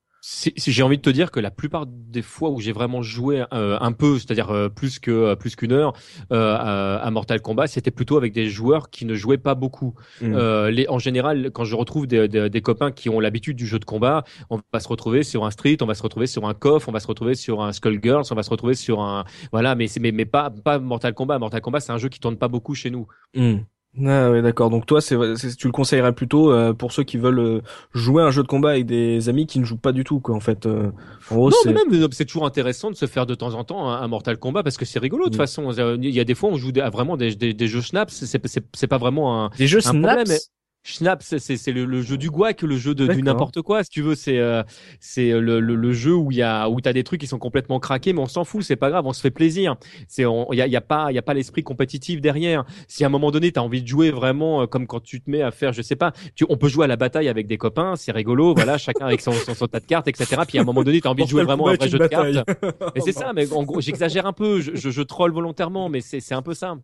E: J'ai envie de te dire que la plupart des fois où j'ai vraiment joué euh, un peu, c'est-à-dire euh, plus que euh, plus qu'une heure à, Mortal Kombat, c'était plutôt avec des joueurs qui ne jouaient pas beaucoup. Mm. les, en général, quand je retrouve des, des, copains qui ont l'habitude du jeu de combat, on va se retrouver sur un Street, on va se retrouver sur un KOF, on va se retrouver sur un Skullgirls, on va se retrouver sur un voilà, mais mais mais pas pas Mortal Kombat. Mortal Kombat, c'est un jeu qui tourne pas beaucoup chez nous.
A: Mm. Ah ouais, d'accord. Donc toi, c'est, tu le conseillerais plutôt euh, pour ceux qui veulent euh, jouer un jeu de combat avec des amis qui ne jouent pas du tout, quoi. En fait, euh,
E: non, mais même c'est toujours intéressant de se faire de temps en temps un, Mortal Kombat parce que c'est rigolo de toute mm. façon. Il y a des fois on joue à vraiment des, des, jeux snaps. C'est, c'est, pas vraiment un
A: des jeux
E: un
A: snaps?
E: Schnapp, c'est le, le, jeu du guac, le jeu de, du n'importe quoi, si tu veux. C'est euh, c'est le, le, le, jeu où il y a où t'as des trucs qui sont complètement craqués, mais on s'en fout, c'est pas grave, on se fait plaisir. C'est il y a, y a pas il y a pas l'esprit compétitif derrière. Si à un moment donné t'as envie de jouer vraiment euh, comme quand tu te mets à faire, je sais pas, tu, on peut jouer à la bataille avec des copains, c'est rigolo, voilà, *laughs* chacun avec son, son, tas de cartes, etc. Puis à un moment donné t'as envie de jouer vraiment un vrai jeu de cartes. Mais c'est ça, mais en gros j'exagère un peu, je, je, je troll volontairement, mais c'est c'est un peu ça.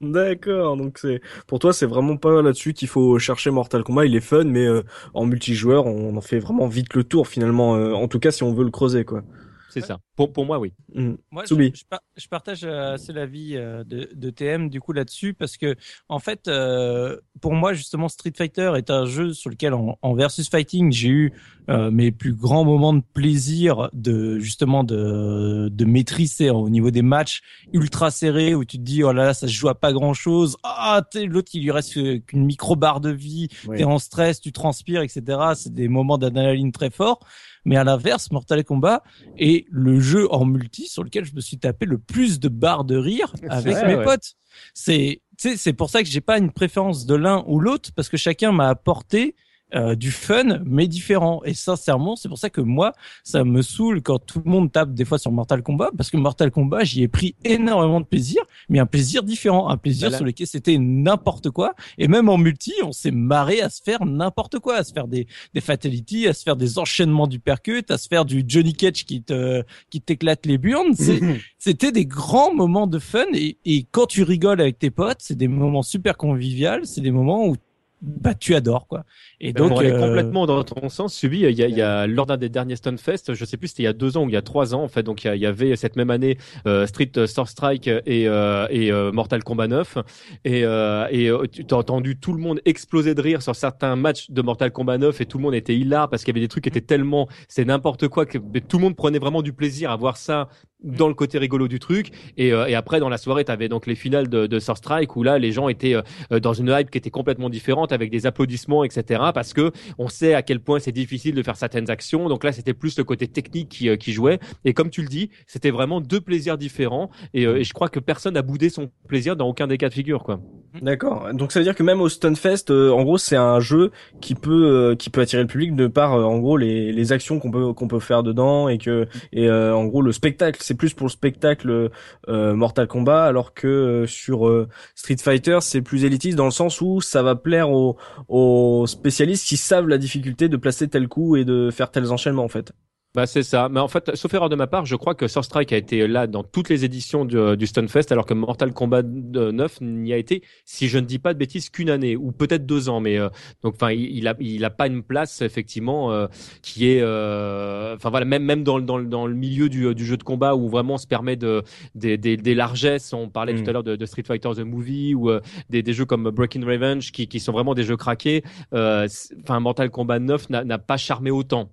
A: D'accord, donc c'est pour toi c'est vraiment pas là-dessus qu'il faut chercher Mortal Kombat, il est fun mais euh, en multijoueur on en fait vraiment vite le tour finalement euh, en tout cas si on veut le creuser quoi.
E: C'est ça. Pour, pour moi, oui.
D: Mmh. Moi, je, je, partage euh, assez l'avis euh, de, de TM du coup là-dessus parce que en fait, euh, pour moi justement, Street Fighter est un jeu sur lequel en, en versus fighting j'ai eu euh, mes plus grands moments de plaisir de justement de de maîtriser au niveau des matchs ultra serrés où tu te dis oh là là ça se joue à pas grand chose ah l'autre il lui reste qu'une micro barre de vie. T'es en stress tu transpires etc c'est des moments d'adrénaline très forts mais à l'inverse, Mortal Kombat est le jeu en multi sur lequel je me suis tapé le plus de barres de rire avec mes potes. C'est, c'est pour ça que j'ai pas une préférence de l'un ou l'autre parce que chacun m'a apporté euh, du fun mais différent. Et sincèrement, c'est pour ça que moi, ça me saoule quand tout le monde tape des fois sur Mortal Kombat parce que Mortal Kombat, j'y ai pris énormément de plaisir, mais un plaisir différent, un plaisir sur lequel c'était n'importe quoi. Et même en multi, on s'est marré à se faire n'importe quoi, à se faire des des fatalities, à se faire des enchaînements du percut, à se faire du Johnny Cage qui te qui t'éclate les burnes. *laughs* C'était des grands moments de fun et, et quand tu rigoles avec tes potes, c'est des moments super conviviaux, c'est des moments où bah tu adores quoi.
E: Et ben, donc on est euh, complètement dans ton sens. Subi, il y a, il y a lors d'un des derniers Stunfest, je sais plus c'était il y a deux ans ou il y a trois ans en fait. Donc il y, avait cette même année euh, Street Star Strike et euh, et Mortal Kombat 9 et et tu as entendu tout le monde exploser de rire sur certains matchs de Mortal Kombat 9 et tout le monde était hilar parce qu'il y avait des trucs qui étaient tellement c'est n'importe quoi que tout le monde prenait vraiment du plaisir à voir ça dans le côté rigolo du truc et, et après dans la soirée tu avais donc les finales de, de Star Strike où là les gens étaient dans une hype qui était complètement différente avec des applaudissements, etc. Parce que on sait à quel point c'est difficile de faire certaines actions. Donc là, c'était plus le côté technique qui, euh, jouait. Et comme tu le dis, c'était vraiment deux plaisirs différents. Et, euh, et je crois que personne n'a boudé son plaisir dans aucun des cas de figure, quoi.
A: D'accord. Donc ça veut dire que même au Stunfest, euh, en gros, c'est un jeu qui peut qui peut attirer le public de par en gros les, les actions qu'on peut qu'on peut faire dedans et que et en gros le spectacle, c'est plus pour le spectacle Mortal Kombat alors que sur Street Fighter, c'est plus élitiste dans le sens où ça va plaire aux, aux spécialistes qui savent la difficulté de placer tel coup et de faire tels enchaînements en fait.
E: Bah c'est ça. Mais en fait, sauf erreur de ma part, je crois que Strike a été là dans toutes les éditions du, du Stunfest, alors que Mortal Kombat 9 n'y a été, si je ne dis pas de bêtises, qu'une année ou peut-être deux ans. Mais euh, donc, enfin, il, a il a pas une place effectivement euh, qui est, euh, enfin voilà, même même dans dans, dans le milieu du, du jeu de combat où vraiment on se permet de des, des, des largesses. On parlait tout mm. à l'heure de, de, Street Fighter the Movie ou des, des jeux comme Breaking Revenge qui qui sont vraiment des jeux craqués. Enfin, Mortal Kombat 9 n'a pas charmé autant.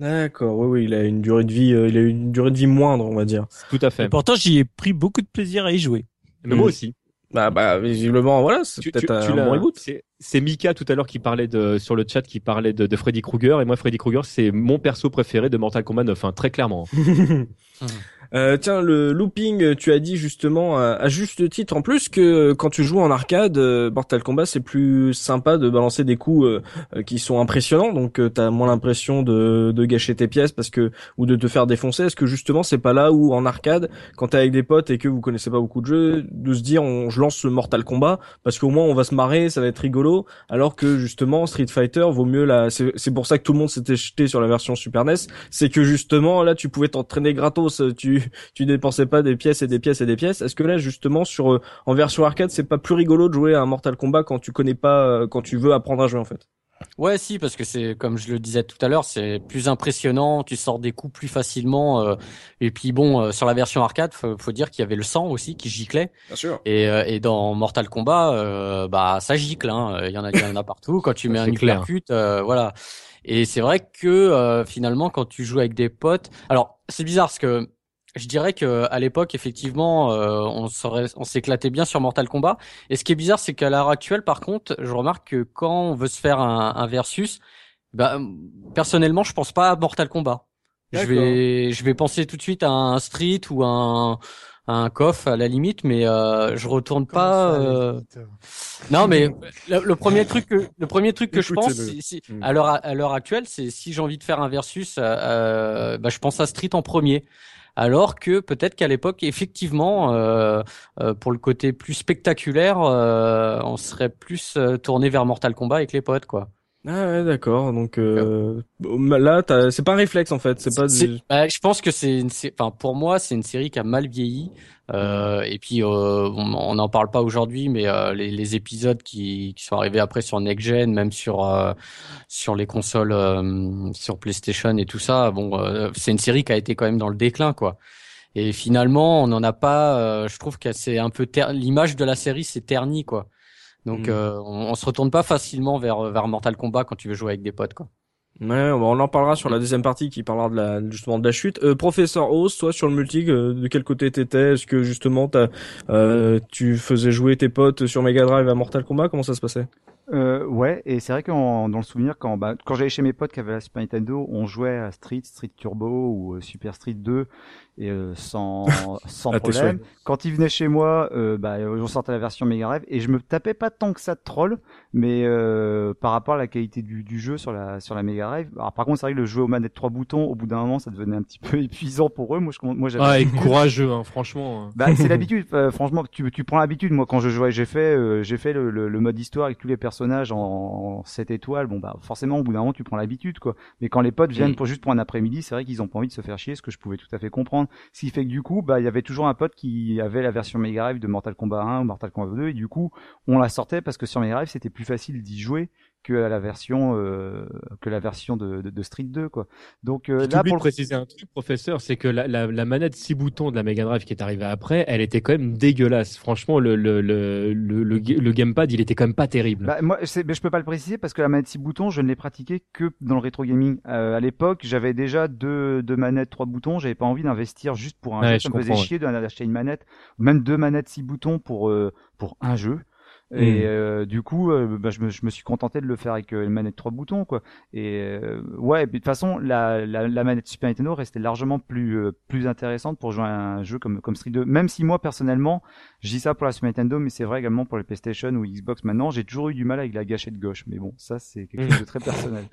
A: D'accord, oui, oui, il a une durée de vie, euh, il a une durée de vie moindre, on va dire.
E: Tout à fait. Et
D: pourtant, j'y ai pris beaucoup de plaisir à y jouer.
E: Mais moi mm. aussi.
A: Bah, bah, visiblement, voilà, c'est peut-être un bon reboot.
E: C'est Mika tout à l'heure qui parlait de sur le chat qui parlait de, de Freddy Krueger et moi Freddy Krueger c'est mon perso préféré de Mortal Kombat 9, hein, très clairement. *laughs*
A: Euh, tiens, le looping, tu as dit justement à, juste titre en plus que quand tu joues en arcade, euh, Mortal Kombat, c'est plus sympa de balancer des coups euh, qui sont impressionnants, donc tu as moins l'impression de, gâcher tes pièces parce que ou de te faire défoncer. Est-ce que justement c'est pas là où en arcade, quand t'es avec des potes et que vous connaissez pas beaucoup de jeux, de se dire on, je lance ce Mortal Kombat parce qu'au moins on va se marrer, ça va être rigolo, alors que justement Street Fighter vaut mieux là. C'est pour ça que tout le monde s'était jeté sur la version Super NES, c'est que justement là tu pouvais t'entraîner gratos, tu *laughs* tu dépensais pas des pièces et des pièces et des pièces. Est-ce que là justement sur euh, en version arcade, c'est pas plus rigolo de jouer à un Mortal Kombat quand tu connais pas euh, quand tu veux apprendre à jouer en fait?
C: Ouais, si, parce que c'est comme je le disais tout à l'heure, c'est plus impressionnant. Tu sors des coups plus facilement. Euh, et puis bon, sur la version arcade, faut, faut dire qu'il y avait le sang aussi qui giclait.
A: Bien sûr.
C: Et, et dans Mortal Kombat, bah ça gicle. Hein. Il y en a, il y en a partout. Quand tu *laughs* mets un percute, voilà. Et c'est vrai que finalement, quand tu joues avec des potes, alors c'est bizarre parce que je dirais que à l'époque, effectivement, euh, on on s'éclatait bien sur Mortal Kombat. Et ce qui est bizarre, c'est qu'à l'heure actuelle, par contre, je remarque que quand on veut se faire un, un versus, bah, personnellement, je pense pas à Mortal Kombat. Je vais, je vais penser tout de suite à un Street ou un, un KOF à la limite, mais euh, je retourne pas. Euh... Non, mais le, premier *laughs* truc, que, le premier truc que je pense, hmm. à l'heure à l'heure actuelle, c'est si j'ai envie de faire un versus, euh, euh bah, je pense à Street en premier alors que peut-être qu'à l'époque, effectivement, euh, euh, pour le côté plus spectaculaire, euh, on serait plus tourné vers Mortal Kombat avec les potes, quoi.
A: Ah ouais, d'accord. Donc euh, là, c'est pas un réflexe en fait. C'est pas.
C: Bah, je pense que c'est, enfin pour moi, c'est une série qui a mal vieilli. Euh, et puis on n'en parle pas aujourd'hui, mais les, les, épisodes qui, qui, sont arrivés après sur Next Gen, même sur sur les consoles, sur PlayStation et tout ça, bon, c'est une série qui a été quand même dans le déclin, quoi. Et finalement, on n'en a pas. je trouve que c'est un peu l'image de la série s'est ternie, quoi. Donc mm. euh, on, on, se retourne pas facilement vers vers Mortal Kombat quand tu veux jouer avec des potes quoi.
A: Ouais, on en parlera sur la deuxième partie qui parlera de la justement de la chute. Euh, professeur Oz, toi sur le multi, euh, de quel côté t'étais? Est-ce que justement as, euh, tu faisais jouer tes potes sur Mega Drive à Mortal Kombat? Comment ça se passait?
F: Euh, ouais, et c'est vrai que dans le souvenir, quand, bah, quand j'allais chez mes potes qui avaient la Super Nintendo, on jouait à Street, Street Turbo ou euh, Super Street 2 et euh, sans *laughs* sans problème. Quand ils venaient chez moi, euh, bah, on sortait la version Mega Drive et je me tapais pas tant que ça de troll, mais euh, par rapport à la qualité du, du jeu sur la sur la Mega Drive. Alors, par contre, c'est vrai que le jeu aux manettes trois boutons, au bout d'un moment, ça devenait un petit peu *laughs* épuisant pour eux. Moi, je, moi, j'avais.
E: Ah, *laughs* et courageux, hein, franchement.
F: Bah, c'est l'habitude. Euh, franchement, tu tu prends l'habitude. Moi, quand je jouais, j'ai fait euh, j'ai fait le, le, mode histoire avec tous les personnages en, en 7 étoiles. Bon, bah, forcément, au bout d'un moment, tu prends l'habitude, quoi. Mais quand les potes viennent pour juste pour un après-midi, c'est vrai qu'ils ont pas envie de se faire chier, ce que je pouvais tout à fait comprendre. Ce qui fait que du coup, bah, il y avait toujours un pote qui avait la version Mega Drive de Mortal Kombat 1 ou Mortal Kombat 2, et du coup, on la sortait parce que sur Mega Drive, c'était plus facile d'y jouer que la version euh, que la version de, de, de, Street 2 quoi. Donc euh,
E: là pour préciser un truc professeur, c'est que la, la, la, manette 6 boutons de la Mega Drive qui est arrivée après, elle était quand même dégueulasse. Franchement le le le le, le, gamepad, il était quand même pas terrible.
F: Bah, moi mais je peux pas le préciser parce que la manette 6 boutons, je ne l'ai pratiquée que dans le rétro gaming. Euh, à l'époque, j'avais déjà deux deux manettes 3 boutons, j'avais pas envie d'investir juste pour un
E: ouais,
F: jeu, ça me faisait chier d'acheter une manette, même deux manettes 6 boutons pour euh, pour un jeu. Et mm. euh, du coup, euh, bah, je, me, je, me, suis contenté de le faire avec euh, une manette trois boutons, quoi. Et euh, ouais, et puis de toute façon, la, la, la, manette Super Nintendo restait largement plus euh, plus intéressante pour jouer à un jeu comme comme Street 2. Même si moi personnellement, je dis ça pour la Super Nintendo, mais c'est vrai également pour les PlayStation ou Xbox. Maintenant, j'ai toujours eu du mal avec la gâchette gauche. Mais bon, ça c'est quelque chose de très personnel.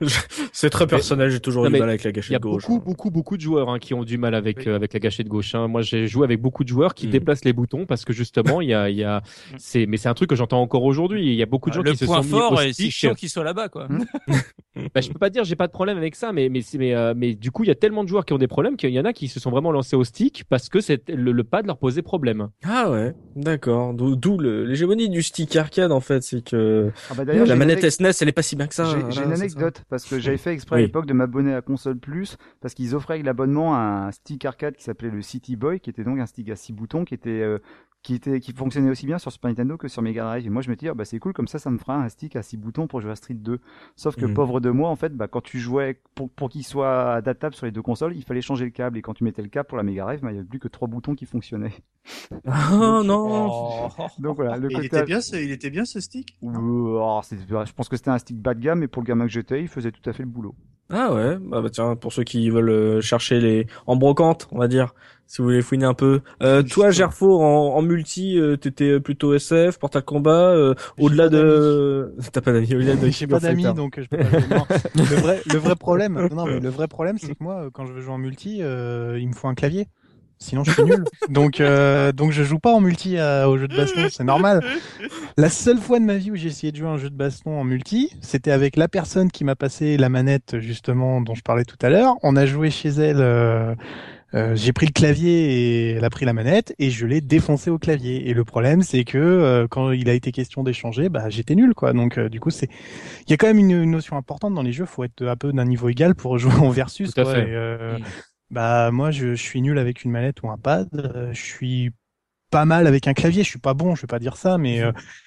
F: *laughs*
A: c'est très personnel. J'ai toujours eu du mal avec la gâchette gauche.
E: Il y a beaucoup beaucoup beaucoup de joueurs hein, qui ont du mal avec avec la gâchette gauche. Hein. Moi, j'ai joué avec beaucoup de joueurs qui mm. déplacent les boutons parce que justement, il y a il y a c'est mais c'est un truc que j'entends encore aujourd'hui. Il y a beaucoup de gens qui se sont mis
D: fort et c'est chiant qu'ils soient là-bas, quoi. *laughs*
E: bah, je peux pas dire, j'ai pas de problème avec ça, mais mais mais euh, mais du coup, il y a tellement de joueurs qui ont des problèmes qu'il y en a qui se sont vraiment lancés au stick parce que c'est le, le, pad leur posait problème.
A: Ah ouais, d'accord. D'où l'hégémonie du stick arcade en fait, c'est que ah bah la manette SNES, elle est pas si bien que ça.
F: J'ai une anecdote parce que j'avais fait exprès à l'époque de m'abonner à Console Plus parce qu'ils offraient avec l'abonnement un stick arcade qui s'appelait le City Boy, qui était donc un stick à six boutons, qui était euh, qui était qui fonctionnait aussi bien sur Super Nintendo que sur Mega Drive. Et moi je me dis ah, bah c'est cool comme ça ça me fera un stick à 6 boutons pour jouer à Street 2. Sauf que mhm. pauvre de moi en fait bah quand tu jouais pour pour qu'il soit adaptable sur les deux consoles, il fallait changer le câble et quand tu mettais le câble pour la Mega Drive, bah, il y avait plus que trois boutons qui fonctionnaient. *laughs*
A: Oh non. *laughs*
B: Donc voilà, le côté il était bien ce il était bien ce stick?
F: Oh, je pense que c'était un stick bas de gamme mais pour le gamin que j'étais, il faisait tout à fait le boulot.
A: Ah ouais, bah, bah tiens, pour ceux qui veulent euh, chercher les en brocante, on va dire, si vous voulez fouiner un peu. Euh, toi, Gerfo, en, en multi, euh, t'étais plutôt SF, Portal Combat, euh, au-delà de... *laughs* T'as pas d'amis, au-delà
G: de... *laughs* J'ai pas d'amis, donc je peux pas... *laughs* le vrai, le vrai problème, non, mais le vrai problème, c'est que moi, quand je veux jouer en multi, euh, il me faut un clavier. Sinon, je suis nul. donc, euh, donc, je joue pas en multi au jeu de baston, c'est normal. La seule fois de ma vie où j'ai essayé de jouer un jeu de baston en multi, c'était avec la personne qui m'a passé la manette, justement, dont je parlais tout à l'heure. On a joué chez elle euh, j'ai pris le clavier et elle a pris la manette et je l'ai défoncé au clavier. Et le problème, c'est que euh, quand il a été question d'échanger, bah j'étais nul quoi. Donc euh, du coup, c'est il y a quand même une, notion importante dans les jeux. Faut être un peu d'un niveau égal pour jouer en versus. quoi. Mm. Bah moi, je, je, suis nul avec une manette ou un pad. je suis pas mal avec un clavier. Je suis pas bon, je vais pas dire ça, mais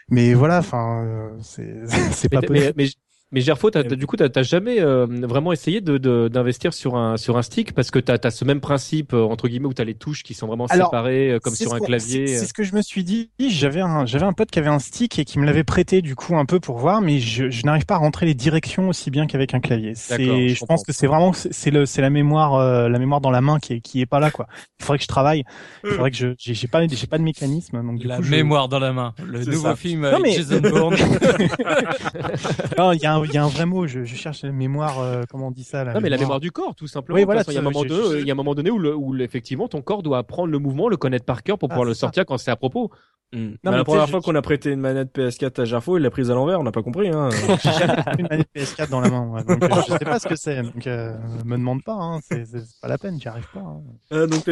G: mais voilà. Enfin, c'est *laughs* c'est pas possible.
E: Mais Gerfo, du coup, t'as jamais euh, vraiment essayé de d'investir sur un sur un stick parce que t'as as ce même principe euh, entre guillemets où t'as les touches qui sont vraiment séparées euh, comme sur un clavier.
G: C'est ce que je me suis dit. J'avais un j'avais un pote qui avait un stick et qui me l'avait prêté du coup un peu pour voir, mais je, je n'arrive pas à rentrer les directions aussi bien qu'avec un clavier. C'est je, pense que c'est vraiment c'est le c'est la mémoire la mémoire dans la main qui est qui est pas là quoi. Il faudrait que je travaille. Il faudrait que je j'ai pas j'ai pas de mécanisme donc
D: du
G: la
D: mémoire dans la main. Le nouveau film non, mais... Jason Bourne. *laughs* *laughs*
G: non, il y a il y a un vrai mot. Je, je cherche la mémoire. Euh, comment on dit ça
E: là, Non, mais la mémoire du corps, tout simplement. Oui, voilà. Il y a un moment donné, il y a un moment donné où, le, où effectivement ton corps doit apprendre le mouvement, le connaître par cœur pour ah, pouvoir le sortir quand c'est à propos.
A: Hmm. Non, mais la première fois qu'on a prêté une manette PS4 à Gerfo, il l'a prise à l'envers, on n'a pas compris. Hein. *laughs*
G: J'ai jamais une manette PS4 dans la main, ouais, donc euh, je sais pas ce que c'est. Donc euh, me demande pas, hein, c'est pas la peine, j'y arrive pas. Hein.
A: Euh, donc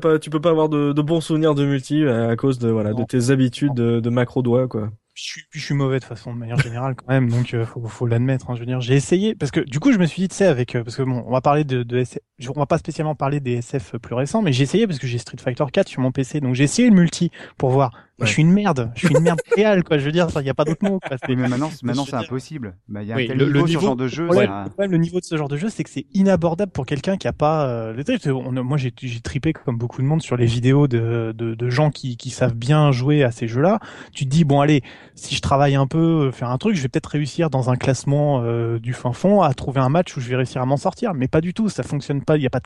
A: pas, tu peux pas avoir de, de, bons souvenirs de multi à cause de voilà de tes habitudes de, de macro doigts quoi
G: je suis, je suis mauvais de façon de manière générale quand même, donc euh, faut, faut l'admettre. Hein, je veux dire, j'ai essayé parce que du coup je me suis dit, tu sais, avec euh, parce que bon, on va parler de, de SF, on va pas spécialement parler des SF plus récents, mais j'ai essayé parce que j'ai Street Fighter 4 sur mon PC, donc j'ai essayé le multi pour voir. Je suis une merde, je suis une merde *laughs* réelle, quoi. Je veux dire, il n'y a pas d'autre mot. Quoi.
F: mais maintenant, maintenant c'est impossible. Bah, y a
E: Oui,
F: un tel
E: le-
F: niveau,
E: le
F: sur ce genre de jeu.
G: Ouais,
F: ça-
G: le problème, le niveau de ce genre de jeu, c'est que c'est inabordable pour quelqu'un qui a pas. Euh, le on moi, j'ai j'ai tripé comme beaucoup de monde sur les vidéos de, de, de gens qui, qui savent bien jouer à ces jeux-là. Tu te dis bon, allez, si je travaille un peu, euh, faire un truc, je vais peut-être réussir dans un classement euh, du fin fond à trouver un match où je vais réussir à m'en sortir. Mais pas du tout, ça fonctionne pas. Il y a pas de.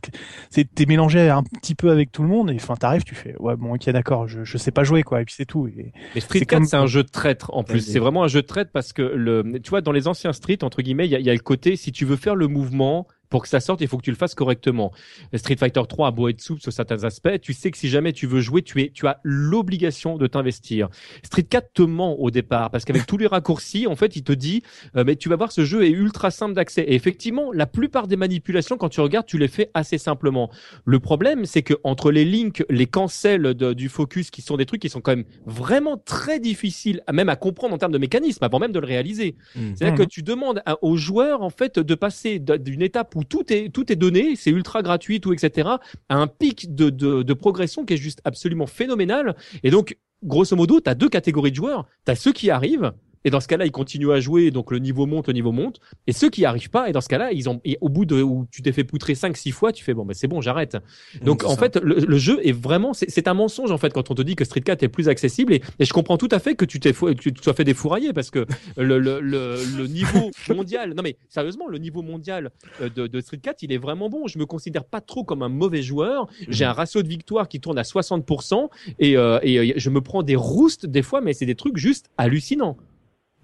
G: C'est t'es mélangé un petit peu avec tout le monde et enfin t'arrives, tu fais ouais bon ok d'accord, je, je sais pas jouer quoi et puis c'est tout. Et,
E: Mais Street
G: C'est
E: 4,
G: comme-
E: c'est un jeu de traître en plus. C'est vraiment un jeu de traître parce que le, tu vois, dans les anciens Street, entre guillemets, il y a, il y a le côté, si tu veux faire le mouvement, pour que ça sorte, il faut que tu le fasses correctement. Street Fighter 3 a beau être souple sur certains aspects, tu sais que si jamais tu veux jouer, tu es, tu as l'obligation de t'investir. Street 4 te ment au départ parce qu'avec tous les raccourcis, en fait, il te dit, euh, mais tu vas voir, ce jeu est ultra simple d'accès. Et effectivement, la plupart des manipulations, quand tu regardes, tu les fais assez simplement. Le problème, c'est que entre les links, les cancels de- du focus, qui sont des trucs qui sont quand même vraiment très difficiles, même à comprendre en termes de mécanisme, avant même de le réaliser. C'est-à-dire
G: Mhm.
E: que tu demandes à- aux joueurs en fait de passer d'une étape où tout est tout est donné, c'est ultra gratuit, tout etc. à un pic de, de, de progression qui est juste absolument phénoménal. Et donc, grosso modo, tu as deux catégories de joueurs. Tu as ceux qui arrivent. Et dans ce cas-là, ils continuent à jouer, donc le niveau monte, le niveau monte. Et ceux qui arrivent pas, et dans ce cas-là, ils ont, et au bout de où tu t'es fait poutrer 5 six fois, tu fais bon, ben c'est bon, j'arrête. Donc en
A: ça.
E: fait, le, le jeu est vraiment, c'est un mensonge en fait quand on te dit que Street 4 est plus accessible. Et, et je comprends tout à fait que tu t'es, tu te sois fait défourailler parce que le, le, le, le niveau *laughs* mondial, non mais sérieusement, le niveau mondial euh, de, de Street 4, il est vraiment bon. Je me considère pas trop comme un mauvais joueur. J'ai un ratio de victoire qui tourne à 60% et, euh, et euh, je me prends des roustes des fois, mais c'est des trucs juste hallucinants.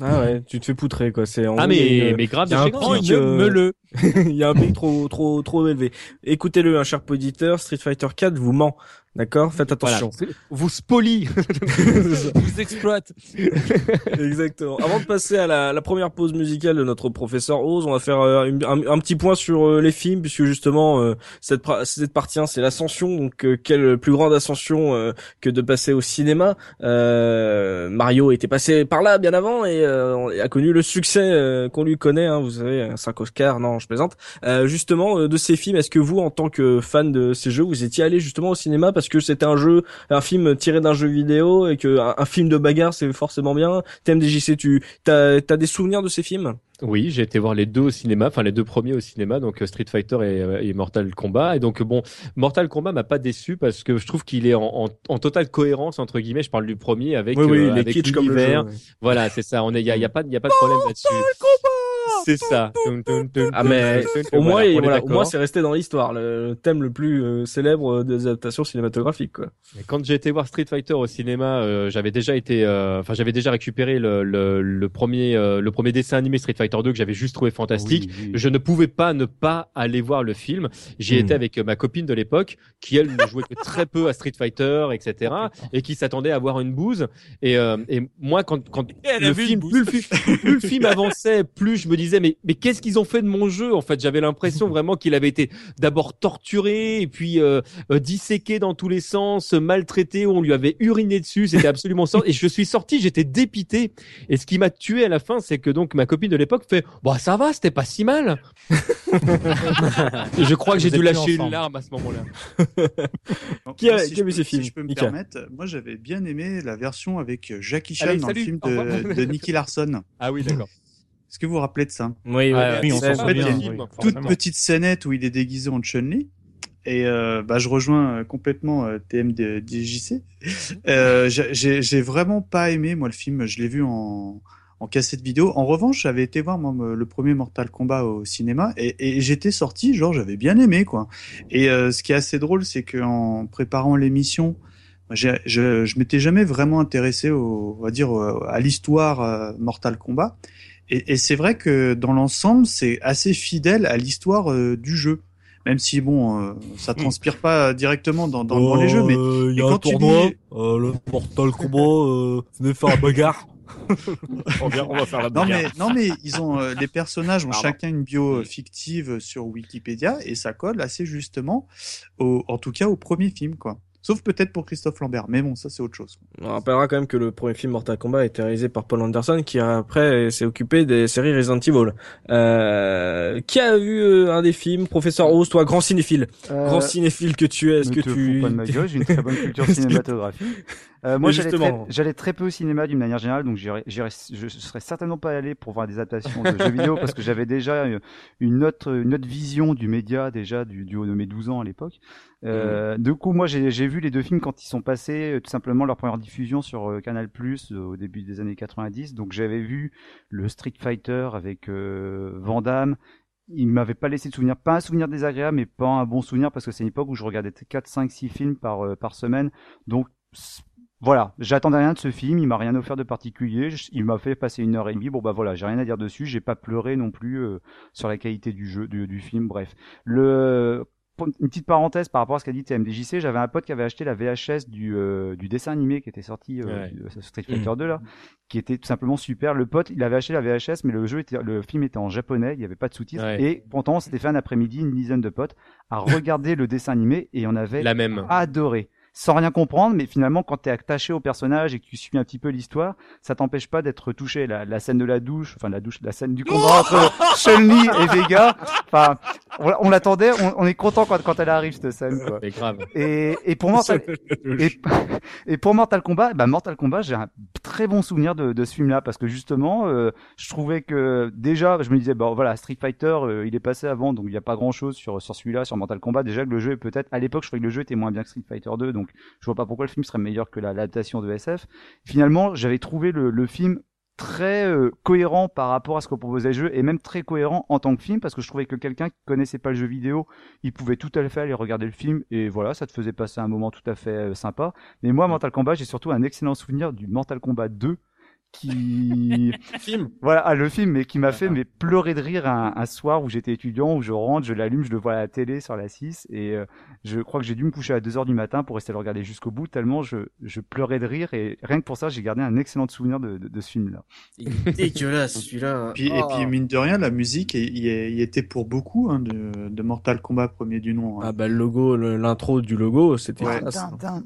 A: Ah ouais, tu te fais poutrer quoi. C'est en
E: Ah mais
A: une-
E: mais grave
A: il y a un pic, euh, *laughs* il y a un pic trop trop trop élevé. Écoutez-le, un cher auditeur, Street Fighter 4 vous ment. D'accord Faites
E: Voilà.
A: attention.
E: Vous spolie. *laughs*
D: vous exploite.
A: Exactement. Avant de passer à la, la première pause musicale de notre professeur Oz, on va faire euh, une- un, un petit point sur euh, les films, puisque justement euh, cette, cette partie 1, c'est l'ascension. Donc quelle plus grande ascension que de passer au cinéma? Mario était passé par là bien avant et a connu le succès qu'on lui connaît. Hein, vous savez, 5 Oscars, non, je plaisante. Justement, de ces films, est-ce que vous, en tant que fan de ces jeux, vous étiez allé justement au cinéma parce que c'était un jeu, un film tiré d'un jeu vidéo et que un, un film de bagarre c'est forcément bien. TMDJC, tu t'as as des souvenirs de ces films?
E: Oui, j'ai été voir les deux au cinéma, enfin les deux premiers au cinéma, donc euh, Street Fighter et, euh, et Mortal Kombat. Et donc bon, Mortal Kombat m'a pas déçu parce que je trouve qu'il est en, en, en totale cohérence entre guillemets. Je parle du premier avec
A: Oui, oui,
E: euh,
A: il est
E: avec
A: comme le jeu.
E: Voilà, c'est ça. On est, il y a, y a pas, y a pas de *laughs* problème là-dessus. C'est ça.
A: Ah mais au moins,
E: Voilà,
A: voilà, au moins
E: d'accord.
A: c'est resté dans l'histoire, le thème le plus euh, célèbre des adaptations cinématographiques quoi.
E: Et Quand j'ai été voir Street Fighter au cinéma, euh, j'avais déjà été, euh, enfin j'avais déjà récupéré le, le, le premier, euh, le premier dessin animé Street Fighter 2 que j'avais juste trouvé fantastique.
F: Oui, oui.
E: Je ne pouvais pas ne pas aller voir le film. J'y
A: Hmm.
E: étais avec ma copine de l'époque, qui elle ne jouait que très peu à Street Fighter, etc., et qui s'attendait à voir une bouse. Et, euh, et moi, quand, quand le
D: vu
E: film, plus le, plus le film *laughs* avançait, plus je me disais, mais, mais qu'est-ce qu'ils ont fait de mon jeu En fait, j'avais l'impression *laughs* vraiment qu'il avait été d'abord torturé, et puis euh, euh, disséqué dans tous les sens, maltraité, on lui avait uriné dessus, c'était *laughs* absolument ça. Et je suis sorti, j'étais dépité. Et ce qui m'a tué à la fin, c'est que donc ma copine de l'époque fait, bah ça va, c'était pas si mal. *laughs* Je crois que j'ai dû lâcher une larme à ce moment-là.
A: Qui a-
B: si
A: qui a
B: je
A: vu
B: peux-
A: ces films
B: Si je peux me
A: Mika
B: permettre, moi j'avais bien aimé la version avec Jackie Chan
E: Allez,
B: dans
E: salut,
B: le film de, de Nicky Larson.
E: Ah oui, d'accord.
B: Est-ce que vous vous rappelez de ça?
A: Oui,
E: Ouais,
G: oui, on
A: c'est-
G: s'en
B: fait,
G: souvient.
B: il y a
G: oui,
B: Toute petite scénette où il est déguisé en Chun-Li. Et euh, bah, je rejoins euh, complètement euh, TM de DJC. Euh, j'ai- j'ai j'ai vraiment pas aimé moi le film. Je l'ai vu en, en cassette vidéo. En revanche, j'avais été voir moi, le premier Mortal Kombat au cinéma et, et j'étais sorti genre j'avais bien aimé quoi. Et euh, ce qui est assez drôle, c'est qu'en préparant l'émission, je, je m'étais jamais vraiment intéressé au, on va dire au- à l'histoire euh, Mortal Kombat. Et, et c'est vrai que dans l'ensemble, c'est assez fidèle à l'histoire euh, du jeu. Même si bon, euh, ça transpire pas directement dans, dans, dans les jeux, mais
A: il
B: y a un tournoi,
A: le Mortal Kombat, venez faire la bagarre. *laughs*
E: On va, on va faire la
B: non
E: bagarre.
B: mais non mais ils ont euh, les personnages ont
E: Pardon.
B: chacun une bio euh, fictive sur Wikipédia et ça colle assez justement au, en tout cas au premier film quoi. Sauf peut-être pour Christophe Lambert, mais bon, ça c'est autre chose.
A: On rappellera quand même que le premier film Mortal Kombat a été réalisé par Paul Anderson, qui après s'est occupé des séries Resident Evil. Euh, qui a vu euh, un des films, Professeur Rose, toi, grand cinéphile, euh, grand cinéphile que tu es, est-ce que tu...
F: Pas de ma gueule, j'ai une très bonne culture *laughs* cinématographique. Euh, moi, j'allais très, peu au cinéma d'une manière générale, donc j'irais, je serais certainement pas allé pour voir des adaptations de jeux vidéo *laughs* parce que j'avais déjà une autre, une autre vision du média déjà du, du haut de mes 12 ans à l'époque. Euh, mmh. Du coup, moi, j'ai vu les deux films quand ils sont passés, euh, tout simplement leur première diffusion sur euh, Canal Plus au début des années 90. Donc, j'avais vu le Street Fighter avec euh, Van Damme. Il m'avait pas laissé de souvenir, pas un souvenir désagréable, mais pas un bon souvenir parce que c'est une époque où je regardais 4, 5, 6 films par par semaine. Donc voilà, j'attendais rien de ce film, il m'a rien offert de particulier, il m'a fait passer une heure et demie. Bon bah voilà, j'ai rien à dire dessus, j'ai pas pleuré non plus sur la qualité du jeu, du, du film. Bref, le une petite parenthèse par rapport à ce qu'a dit TMDJC, j'avais un pote qui avait acheté la VHS du, euh, du dessin animé qui était sorti euh, Street Fighter 2 là, qui était tout simplement super. Le pote, il avait acheté la VHS, mais le jeu était, le film était en japonais, il n'y avait pas de sous-titres. Et pourtant, on s'était fait un après-midi, une dizaine de potes, à regarder le dessin animé et on avait
E: la même.
F: adoré sans rien comprendre, mais finalement, quand t'es attaché au personnage et que tu suis un petit peu l'histoire, ça t'empêche pas d'être touché. La, la, scène de la douche, enfin la douche, la scène du combat entre *laughs* Chun-Li et Vega, enfin, on, l'attendait, on, est content quand, quand elle arrive cette scène. Quoi.
E: C'est grave.
F: Et, et pour Mortal *laughs* et, et, pour Mortal Kombat, bah Mortal Kombat, j'ai un très bon souvenir de, de ce film-là parce que justement, euh, je trouvais que déjà, je me disais, bon voilà, Street Fighter, euh, il est passé avant, donc il n'y a pas grand-chose sur sur celui-là, sur Mortal Kombat. Déjà que le jeu est peut-être, à l'époque, je trouvais que le jeu était moins bien que Street Fighter 2, donc je vois pas pourquoi le film serait meilleur que l'adaptation de SF. Finalement, j'avais trouvé le, le film très euh, cohérent par rapport à ce que proposait le jeu et même très cohérent en tant que film parce que je trouvais que quelqu'un qui connaissait pas le jeu vidéo, il pouvait tout à fait aller regarder le film et voilà, ça te faisait passer un moment tout à fait euh, sympa. Mais moi, Mortal Kombat, j'ai surtout un excellent souvenir du Mortal Kombat 2 qui *laughs*
A: film.
F: voilà ah, le film mais qui m'a fait mais pleurer de rire un, un soir où j'étais étudiant où je rentre je l'allume je le vois à la télé sur la 6 et euh, je crois que j'ai dû me coucher à 2 heures du matin pour rester le regarder jusqu'au bout tellement je, je pleurais de rire et rien que pour ça j'ai gardé un excellent souvenir de, de, de ce film là
A: dégueulasse *laughs* celui-là.
B: Et, et puis mine de rien la musique il y, était pour beaucoup hein, de, de, Mortal Kombat premier du nom
A: hein. ah bah le logo l'intro du logo c'était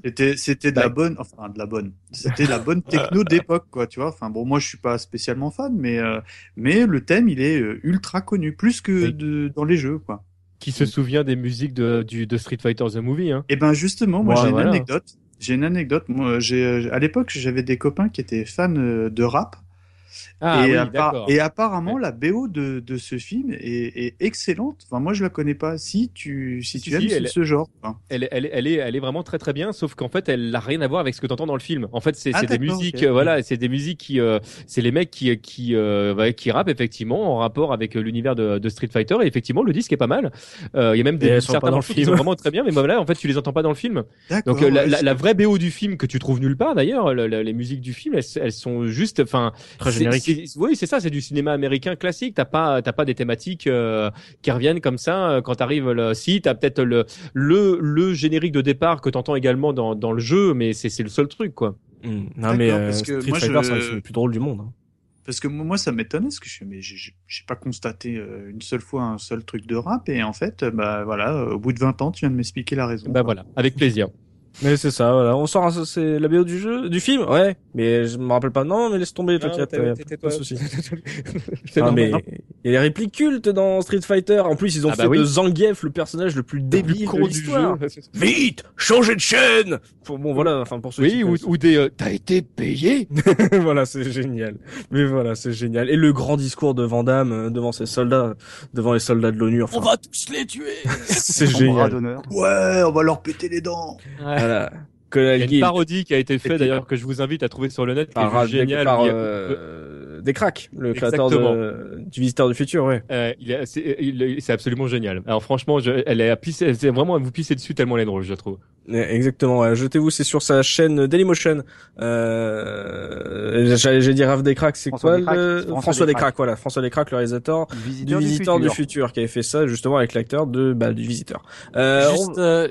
B: c'était c'était de la bah, bonne enfin de la bonne. C'était la bonne *laughs* techno d'époque quoi tu vois Enfin bon, moi je suis pas spécialement fan, mais euh, mais le thème il est euh, ultra connu, plus que de, dans les jeux quoi.
E: Qui se souvient des musiques de, du, de Street Fighter the Movie hein
B: Eh ben justement, moi j'ai une anecdote. J'ai une anecdote. Moi, j'ai à l'époque j'avais des copains qui étaient fans euh, de rap ah, et, et, apparemment, la BO de, de ce film est, est, excellente. Enfin, moi, je la connais pas. Si tu, si, tu aimes ce, genre.
E: Elle, elle, elle, est, elle est vraiment très très bien, sauf qu'en fait, elle n'a rien à voir avec ce que tu entends dans le film. En fait, c'est ah, des musiques, euh, voilà, c'est des musiques qui, euh, c'est les mecs qui, qui, euh, qui rappent effectivement en rapport avec l'univers de, de, Street Fighter. Et effectivement, le disque est pas mal. Il y a même des certains dans le film qui sont vraiment très bien, mais voilà, en fait, tu les entends pas dans le film. Donc, la, la, vraie BO du film que tu trouves nulle part d'ailleurs, les musiques du film, elles, elles sont juste, enfin, oui, c'est ça, c'est du cinéma américain classique. T'as pas, t'as pas des thématiques euh, qui reviennent comme ça euh, quand t'arrives. Le... Si, t'as peut-être le, le le générique de départ que t'entends également dans dans le jeu, mais c'est c'est le seul truc quoi.
A: Mmh. Non mais euh, parce que Street moi, Fighter, c'est le plus drôle du monde. Hein.
B: Parce que moi, ça m'étonnait, parce que je mais j'ai pas constaté une seule fois un seul truc de rap, et en fait, bah voilà, au bout de 20 ans, tu viens de m'expliquer la raison.
E: Bah voilà, avec plaisir.
A: Mais c'est ça, voilà. On sort, c'est la BO du jeu, du film, ouais. Mais je me rappelle pas. Non, mais laisse tomber, t'inquiète. Pas de souci. *laughs* mais il y a les répliques cultes dans Street Fighter. En plus, ils ont ah bah fait de Zangief le personnage le plus débile de du jeu. *laughs* Vite, changez de chaîne. Bon, voilà. Enfin, pour ceux
E: oui, ou, ou des. Euh, T'as été payé? *laughs*
A: voilà, c'est génial. Mais voilà, c'est génial. Et le grand discours de Vandamme euh, devant ses soldats, devant les soldats de l'ONU.
C: Enfin, on va tous les tuer. *laughs*
A: c'est génial.
B: Ouais, on va leur péter les dents.
A: Ouais. Voilà.
E: Il y a une parodie qui a été faite d'ailleurs que je vous invite à trouver sur le net, qui est génial.
A: Par, euh, des cracks, le créateur de, du Visiteur du futur, ouais.
E: Euh, c'est absolument génial. Alors franchement, je, elle est à pisser, c'est vraiment à vous pisser dessus tellement elle est drôle, je trouve.
A: Exactement. Jetez-vous, c'est sur sa chaîne Dailymotion. Euh, J'ai dit Rave des cracks, c'est quoi le... François, François Descraques, voilà. François Descraques, le réalisateur du Visiteur du, futur, qui avait fait ça justement avec l'acteur de bah, du Visiteur.
C: Euh, juste, euh,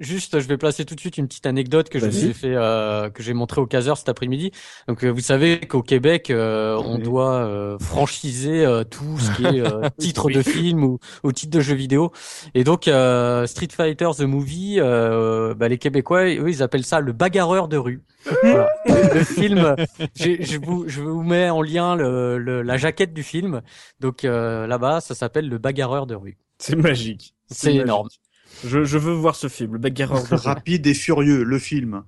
C: juste, je vais placer tout de suite une petite anecdote que je vous ai fait, euh, que j'ai montré au Caser cet après-midi. Donc, euh, vous savez qu'au Québec, euh, on doit franchiser tout ce qui est *laughs* titre de film ou, ou titre de jeu vidéo. Et donc, Street Fighter the Movie bah, les Québécois, eux, ils appellent ça le bagarreur de rue. voilà. le, film, je vous, je vous mets en lien le, le la jaquette du film. Donc euh, là-bas, ça s'appelle le bagarreur de rue.
A: C'est magique.
C: C'est énorme.
A: Je, je, veux voir ce film, le bagarreur
B: rapide et furieux, le film.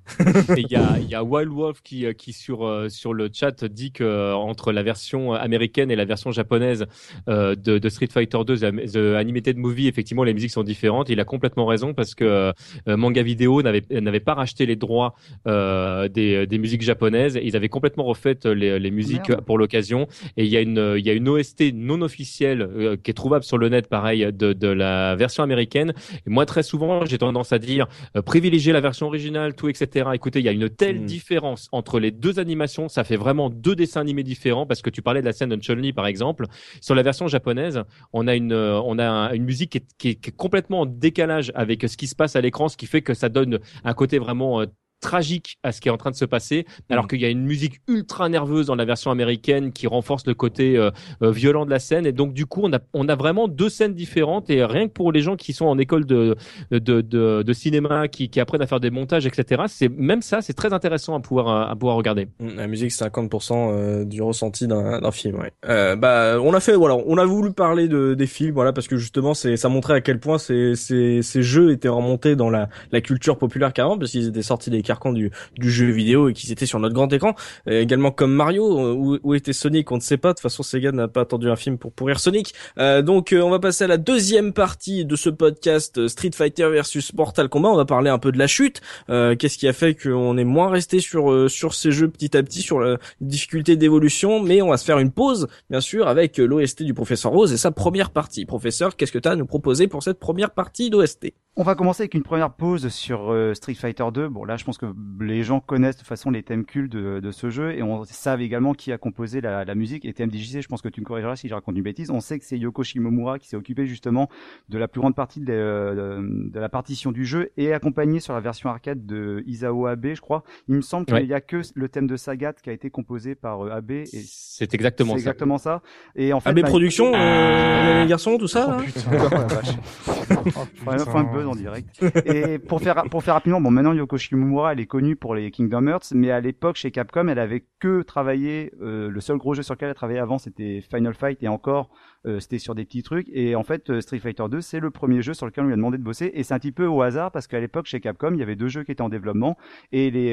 E: Il y a, y a Wild Wolf qui, euh, qui sur euh, sur le chat dit que euh, entre la version américaine et la version japonaise euh, de, de, Street Fighter 2, The, Animated Movie, effectivement, les musiques sont différentes. Il a complètement raison parce que Manga Video n'avait n'avait pas racheté les droits des, des musiques japonaises. Ils avaient complètement refait les, les musiques pour l'occasion. Et il y a une il y a une OST non officielle qui est trouvable sur le net, pareil, de, de la version américaine. Et moi, très souvent, j'ai tendance à dire euh, privilégier la version originale, tout, etc. Écoutez, il y a une telle hmm. différence entre les deux animations, ça fait vraiment deux dessins animés différents parce que tu parlais de la scène de Chun-Li par exemple. Sur la version japonaise, on a une, euh, on a une musique qui est, qui est, complètement en décalage avec ce qui se passe à l'écran, ce qui fait que ça donne un côté vraiment euh, tragique à ce qui est en train de se passer, alors mm. qu'il y a une musique ultra nerveuse dans la version américaine qui renforce le côté euh, euh, violent de la scène. Et donc du coup, on a on a vraiment deux scènes différentes. Et rien que pour les gens qui sont en école de de de, de cinéma, qui, qui apprennent à faire des montages, etc. C'est même ça, c'est très intéressant à pouvoir à pouvoir regarder.
A: Mm, la musique, c'est 50% euh, du ressenti d'un film. Ouais. Euh, bah, on a fait voilà, on a voulu parler de des films, voilà, parce que justement, c'est ça montrait à quel point ces ces ces jeux étaient remontés dans la la culture populaire carrément, parce qu'ils étaient sortis des carcans du, du jeu vidéo et qu'ils étaient sur notre grand écran. également comme Mario, euh, où, où, était Sonic, on ne sait pas. De toute façon, Sega n'a pas attendu un film pour pourrir Sonic. Euh, donc, euh, on va passer à la deuxième partie de ce podcast Street Fighter versus Mortal Kombat. On va parler un peu de la chute. Qu'est-ce qui a fait qu'on est moins resté sur sur ces jeux petit à petit, sur la difficulté d'évolution. Mais on va se faire une pause, bien sûr, avec l'OST du professeur Rose et sa première partie. Professeur, qu'est-ce que tu as à nous proposer pour cette première partie d'OST
F: On va commencer avec une première pause sur Street Fighter 2. Bon, là, je pense que les gens connaissent de façon les thèmes cultes de, de, ce jeu et on savent également qui a composé la, la musique. Et TMDJC, je pense que tu me corrigeras si je raconte une bêtise. On sait que c'est Yoko Shimomura qui s'est occupé justement de la plus grande partie de, de, de, la partition du jeu et accompagné sur la version arcade de Isao Abe, je crois. Il me semble qu'il n'y a que le thème de Sagat qui a été composé par euh, Abe. Et
E: c'est exactement ça.
F: exactement ça. Et en fait,
A: Abe bah, Productions, euh, les garçons, tout ça.
F: Oh, putain, *laughs* oh, faut un buzz en direct. Et pour faire pour faire rapidement, bon maintenant Yoko Shimomura elle est connue pour les Kingdom Hearts, mais à l'époque chez Capcom, elle avait que travaillé. Euh, le seul gros jeu sur lequel elle travaillait avant, c'était Final Fight, et encore, euh, c'était sur des petits trucs. Et en fait, euh, Street Fighter 2, c'est le premier jeu sur lequel on lui a demandé de bosser. Et c'est un petit peu au hasard parce qu'à l'époque, chez Capcom, il y avait deux jeux qui étaient en développement, et les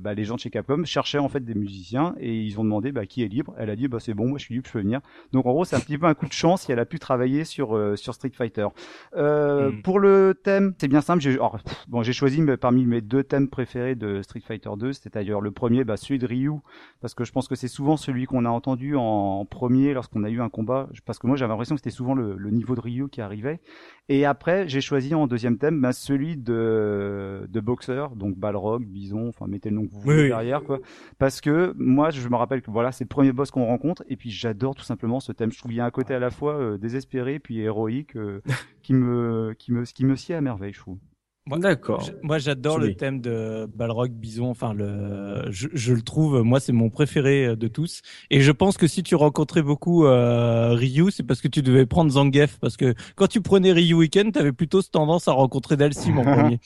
F: bah, les gens de chez Capcom cherchaient en fait des musiciens, et ils ont demandé bah, qui est libre. Elle a dit bah c'est bon, moi je suis libre, je peux venir. Donc en gros, c'est un petit peu un coup de chance si elle a pu travailler sur sur Street Fighter. Hmm. Pour le thème, c'est bien simple. J'ai bon, j'ai choisi parmi mes deux thèmes préférés de Street Fighter 2, c'était d'ailleurs le premier, bah, celui de Ryu, parce que je pense que c'est souvent celui qu'on a entendu en, premier lorsqu'on a eu un combat, parce que moi j'avais l'impression que c'était souvent le, niveau de Ryu qui arrivait. Et après, j'ai choisi en deuxième thème bah, celui de, de boxeur, donc Balrog, Bison, enfin mettez le nom que vous voulez derrière, quoi. Parce que moi, je me rappelle que voilà, c'est le premier boss qu'on rencontre, et puis j'adore tout simplement ce thème. Je trouve qu'il y a un côté à la fois euh, désespéré puis héroïque euh, *laughs* qui me qui me qui me sied à merveille, je trouve.
A: D'accord.
D: Moi, j'adore le thème de Balrog Bison. Enfin, le, je, je le trouve, moi, c'est mon préféré euh, de tous. Et je pense que si tu rencontrais beaucoup euh, Ryu, c'est parce que tu devais prendre Zangief. Parce que quand tu prenais Ryu Weekend, t'avais plutôt tendance à rencontrer Dalsim en *laughs* premier.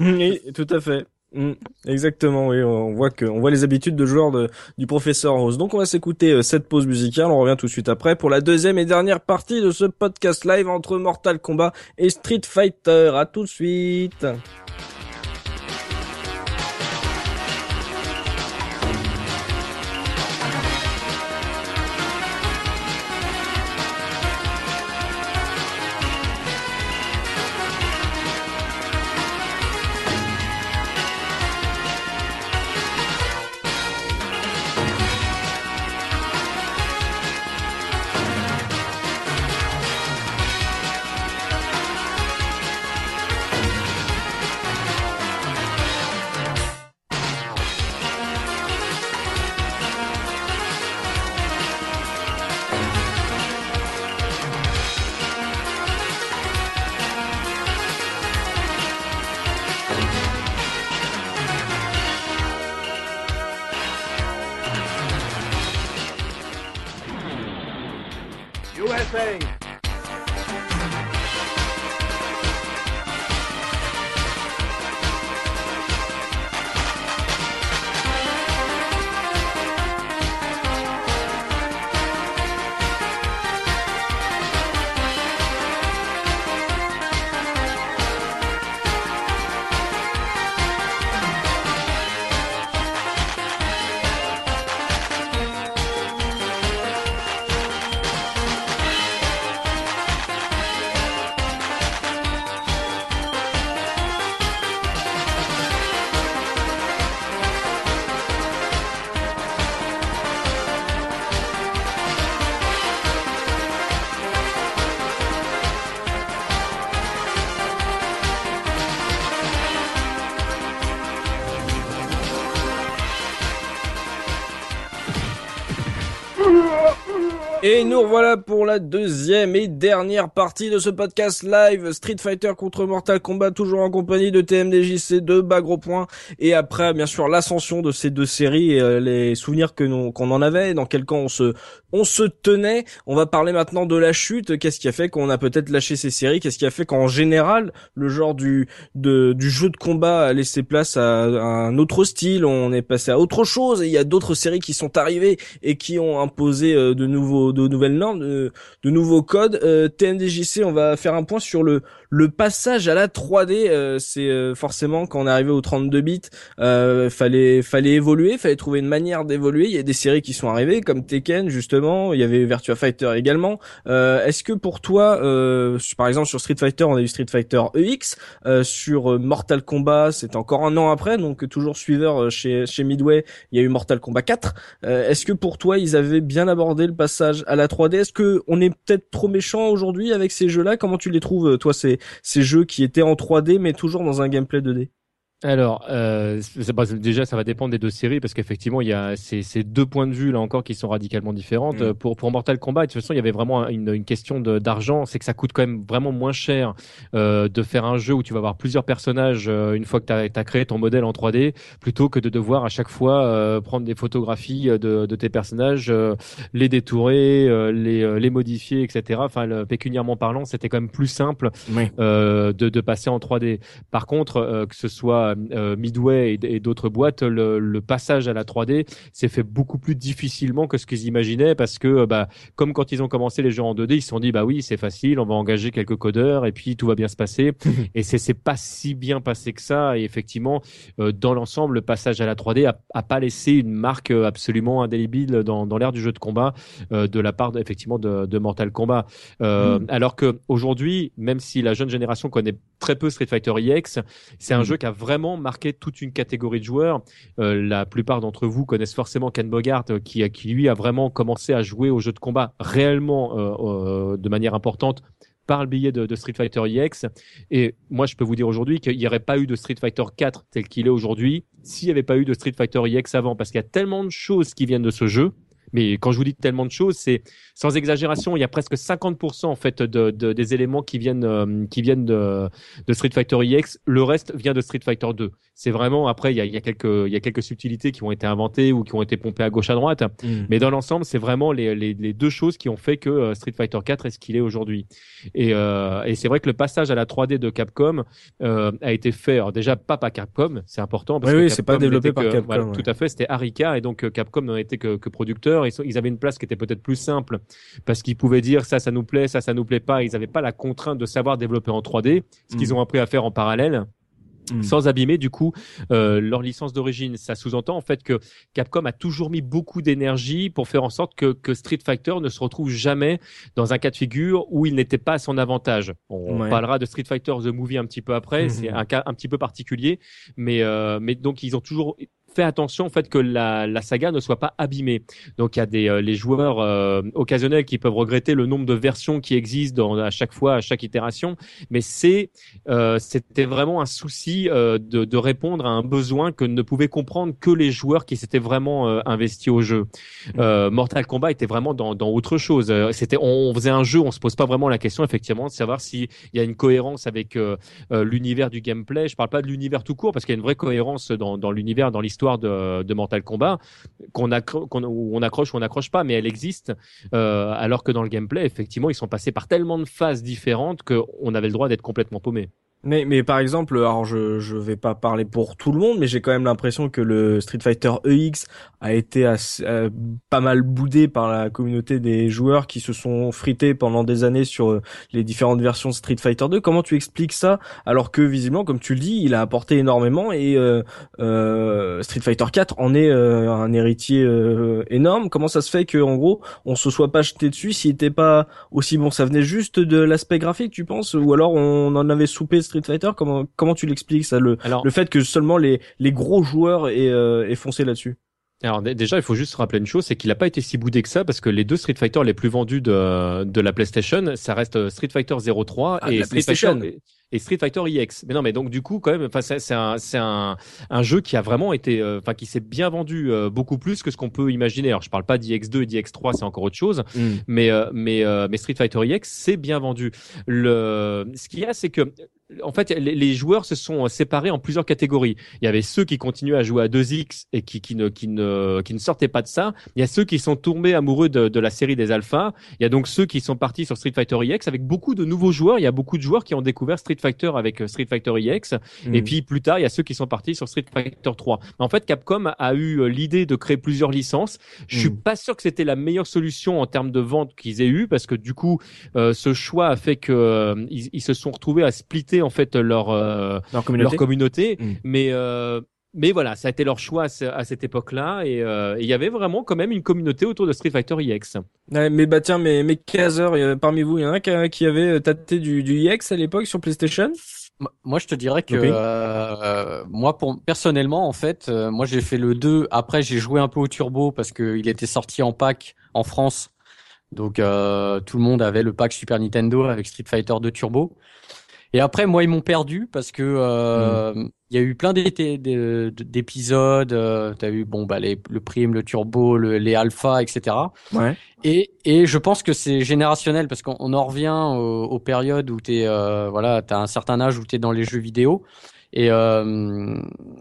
A: oui, tout à fait. Mm, exactement, oui, on voit que on voit les habitudes de joueur de, du professeur Rose. Donc on va s'écouter euh, cette pause musicale, on revient tout de suite après pour la deuxième et dernière partie de ce podcast live entre Mortal Kombat et Street Fighter. À tout de suite. Deuxième et dernière partie de ce podcast live Street Fighter contre Mortal Kombat, toujours en compagnie de TMDJC, de Bagro Point, et après bien sûr l'ascension de ces deux séries et euh, les souvenirs que qu'on en avait, dans quel camp on se on se tenait. On va parler maintenant de la chute. Qu'est-ce qui a fait qu'on a peut-être lâché ces séries? Qu'est-ce qui a fait qu'en général le genre du du jeu de combat a laissé place à, un autre style? On est passé à autre chose. Et il y a d'autres séries qui sont arrivées et qui ont imposé euh, de nouveaux de nouvelles normes, de, nouveaux codes. Euh, TNDJC, on va faire un point sur le le passage à la 3D. Euh, c'est euh, forcément quand on est arrivé aux 32 bits, euh, fallait fallait évoluer, fallait trouver une manière d'évoluer. Il y a des séries qui sont arrivées comme Tekken justement. Il y avait Virtua Fighter également. Est-ce que pour toi, par exemple sur Street Fighter, on a eu Street Fighter EX, sur Mortal Kombat, c'est encore un an après, donc toujours suiveur chez chez Midway, il y a eu Mortal Kombat 4. Est-ce que pour toi, ils avaient bien abordé le passage à la 3D Est-ce que on est peut-être trop méchant aujourd'hui avec ces jeux-là? Comment tu les trouves, toi, ces, ces jeux qui étaient en 3D mais toujours dans un gameplay 2D
E: alors, euh, déjà, ça va dépendre des deux séries parce qu'effectivement, il y a ces, ces, deux points de vue là encore qui sont radicalement différentes. Mm. Pour, pour Mortal Kombat, de toute façon, il y avait vraiment une, une question d'argent. C'est que ça coûte quand même vraiment moins cher euh, de faire un jeu où tu vas avoir plusieurs personnages euh, une fois que tu as, créé ton modèle en 3D, plutôt que de devoir à chaque fois euh, prendre des photographies de, de tes personnages, les détourer, les, les modifier, etc. Enfin, le, pécuniairement parlant, c'était quand même plus simple de, de passer en 3D. Par contre, que ce soit euh, Midway et, d'autres boîtes, le, passage à la 3D s'est fait beaucoup plus difficilement que ce qu'ils imaginaient parce que, euh, bah, comme quand ils ont commencé les jeux en 2D, ils se sont dit, bah oui, c'est facile, on va engager quelques codeurs et puis tout va bien se passer. *laughs* et c'est pas si bien passé que ça. Et effectivement, euh, dans l'ensemble, le passage à la 3D a, pas laissé une marque absolument indélébile dans, dans l'ère du jeu de combat de la part effectivement de, de Mortal Kombat. Mm. Alors que aujourd'hui, même si la jeune génération connaît très peu Street Fighter EX, c'est un mm. jeu qui a vraiment marqué toute une catégorie de joueurs. Euh, la plupart d'entre vous connaissent forcément Ken Bogart, euh, qui, qui lui a vraiment commencé à jouer au jeu de combat réellement euh, de manière importante par le biais de, Street Fighter EX. Et moi, je peux vous dire aujourd'hui qu'il n'y aurait pas eu de Street Fighter 4 tel qu'il est aujourd'hui s'il n'y avait pas eu de Street Fighter EX avant, parce qu'il y a tellement de choses qui viennent de ce jeu mais quand je vous dis tellement de choses, c'est sans exagération, il y a presque 50% en fait de, de, des éléments qui viennent euh, qui viennent de, de, Street Fighter EX. Le reste vient de Street Fighter 2. C'est vraiment après il y a, il y a quelques il y a quelques subtilités qui ont été inventées ou qui ont été pompées à gauche à droite, mm. mais dans l'ensemble, c'est vraiment les, les, les, deux choses qui ont fait que euh, Street Fighter 4 est ce qu'il est aujourd'hui. Et, euh, et c'est vrai que le passage à la 3D de Capcom euh, a été fait alors déjà pas par Capcom, c'est important
A: parce oui, que oui, c'est pas développé par Capcom. Voilà,
E: Tout à fait, c'était Arika et donc Capcom n'a été que, que producteur ils, avaient une place qui était peut-être plus simple parce qu'ils pouvaient dire ça, ça nous plaît, ça, ça nous plaît pas. Ils n'avaient pas la contrainte de savoir développer en 3D, ce qu'ils mm. ont appris à faire en parallèle. Mm. sans abîmer du coup euh, leur licence d'origine. Ça sous-entend en fait que Capcom a toujours mis beaucoup d'énergie pour faire en sorte que, que, Street Fighter ne se retrouve jamais dans un cas de figure où il n'était pas à son avantage. On parlera de Street Fighter The Movie un petit peu après, *laughs* c'est un cas un petit peu particulier, mais euh, mais donc ils ont toujours fait attention en fait que la, la saga ne soit pas abîmée. Donc il y a des euh, les joueurs euh, occasionnels qui peuvent regretter le nombre de versions qui existent dans, à chaque fois, à chaque itération, mais c'est euh, c'était vraiment un souci de, de, répondre à un besoin que ne pouvaient comprendre que les joueurs qui s'étaient vraiment investis au jeu. Mortal Kombat était vraiment dans, dans autre chose. C'était on, faisait un jeu, on se pose pas vraiment la question effectivement de savoir s'il y a une cohérence avec l'univers du gameplay. Je parle pas de l'univers tout court parce qu'il y a une vraie cohérence dans, dans l'univers, dans l'histoire de, Mortal Kombat qu'on on accroche ou on n'accroche pas, mais elle existe. Euh, alors que dans le gameplay, effectivement, ils sont passés par tellement de phases différentes qu'on avait le droit d'être complètement paumé.
A: Mais, mais par exemple, alors je je vais pas parler pour tout le monde, mais j'ai quand même l'impression que le Street Fighter EX a été assez, euh, pas mal boudé par la communauté des joueurs qui se sont frités pendant des années sur euh, les différentes versions de Street Fighter 2. Comment tu expliques ça alors que visiblement, comme tu le dis, il a apporté énormément et euh, euh Street Fighter 4 en est un héritier énorme. Comment ça se fait que en gros on se soit pas jeté dessus s'il était pas aussi bon? Ça venait juste de l'aspect graphique, tu penses, ou alors on en avait soupé Street Fighter Comment comment tu l'expliques ça le le fait que seulement les les gros joueurs aient, euh, foncé là-dessus?
E: Alors déjà, il faut juste rappeler une chose, c'est qu'il n'a pas été si boudé que ça, parce que les deux Street Fighter les plus vendus de, de la PlayStation, ça reste Street Fighter 03
A: ah, et Street Fighter
E: et Street Fighter EX. Mais non, mais donc du coup, quand même, enfin, c'est un, c'est un, un jeu qui a vraiment été, euh, enfin, qui s'est bien vendu euh, beaucoup plus que ce qu'on peut imaginer. Alors, je parle pas d'EX2 et d'EX3, c'est encore autre chose, mm. mais, mais, mais Street Fighter EX, c'est bien vendu. Le, ce qu'il y a, c'est que en fait, les, joueurs se sont séparés en plusieurs catégories. Il y avait ceux qui continuaient à jouer à 2X et qui, qui, ne, qui, ne, qui ne sortaient pas de ça. Il y a ceux qui sont tombés amoureux de, de la série des alphas. Il y a donc ceux qui sont partis sur Street Fighter EX avec beaucoup de nouveaux joueurs. Il y a beaucoup de joueurs qui ont découvert Street Fighter avec euh, Street Fighter EX. Et mm. puis plus tard, il y a ceux qui sont partis sur Street Fighter 3. En fait, Capcom a eu euh, l'idée de créer plusieurs licences. Je suis mm. pas sûr que c'était la meilleure solution en termes de vente qu'ils aient eu parce que du coup, euh, ce choix a fait que ils, se sont retrouvés à splitter en fait leur euh, leur communauté, mm. mais euh, mais voilà, ça a été leur choix à, cette époque-là euh, et il y avait vraiment quand même une communauté autour de Street Fighter EX.
A: mais bah tiens, mais mais caseurs, parmi vous, il y en a qui, qui avait tâté du, du EX à l'époque sur PlayStation?
C: Moi, je te dirais que moi, pour personnellement, en fait, moi j'ai fait le 2. Après, j'ai joué un peu au Turbo parce qu'il était sorti en pack en France. Donc tout le monde avait le pack Super Nintendo avec Street Fighter 2 Turbo. Et après, moi, ils m'ont perdu parce que euh, mm. il y a eu plein d'épisodes. Euh, T'as eu bon bah les, le prime, le turbo, le, les alpha, etc.
A: Ouais.
C: Et et je pense que c'est générationnel parce qu'on en revient aux, aux, périodes où t'es euh, voilà t'as un certain âge où t'es dans les jeux vidéo. Et, euh,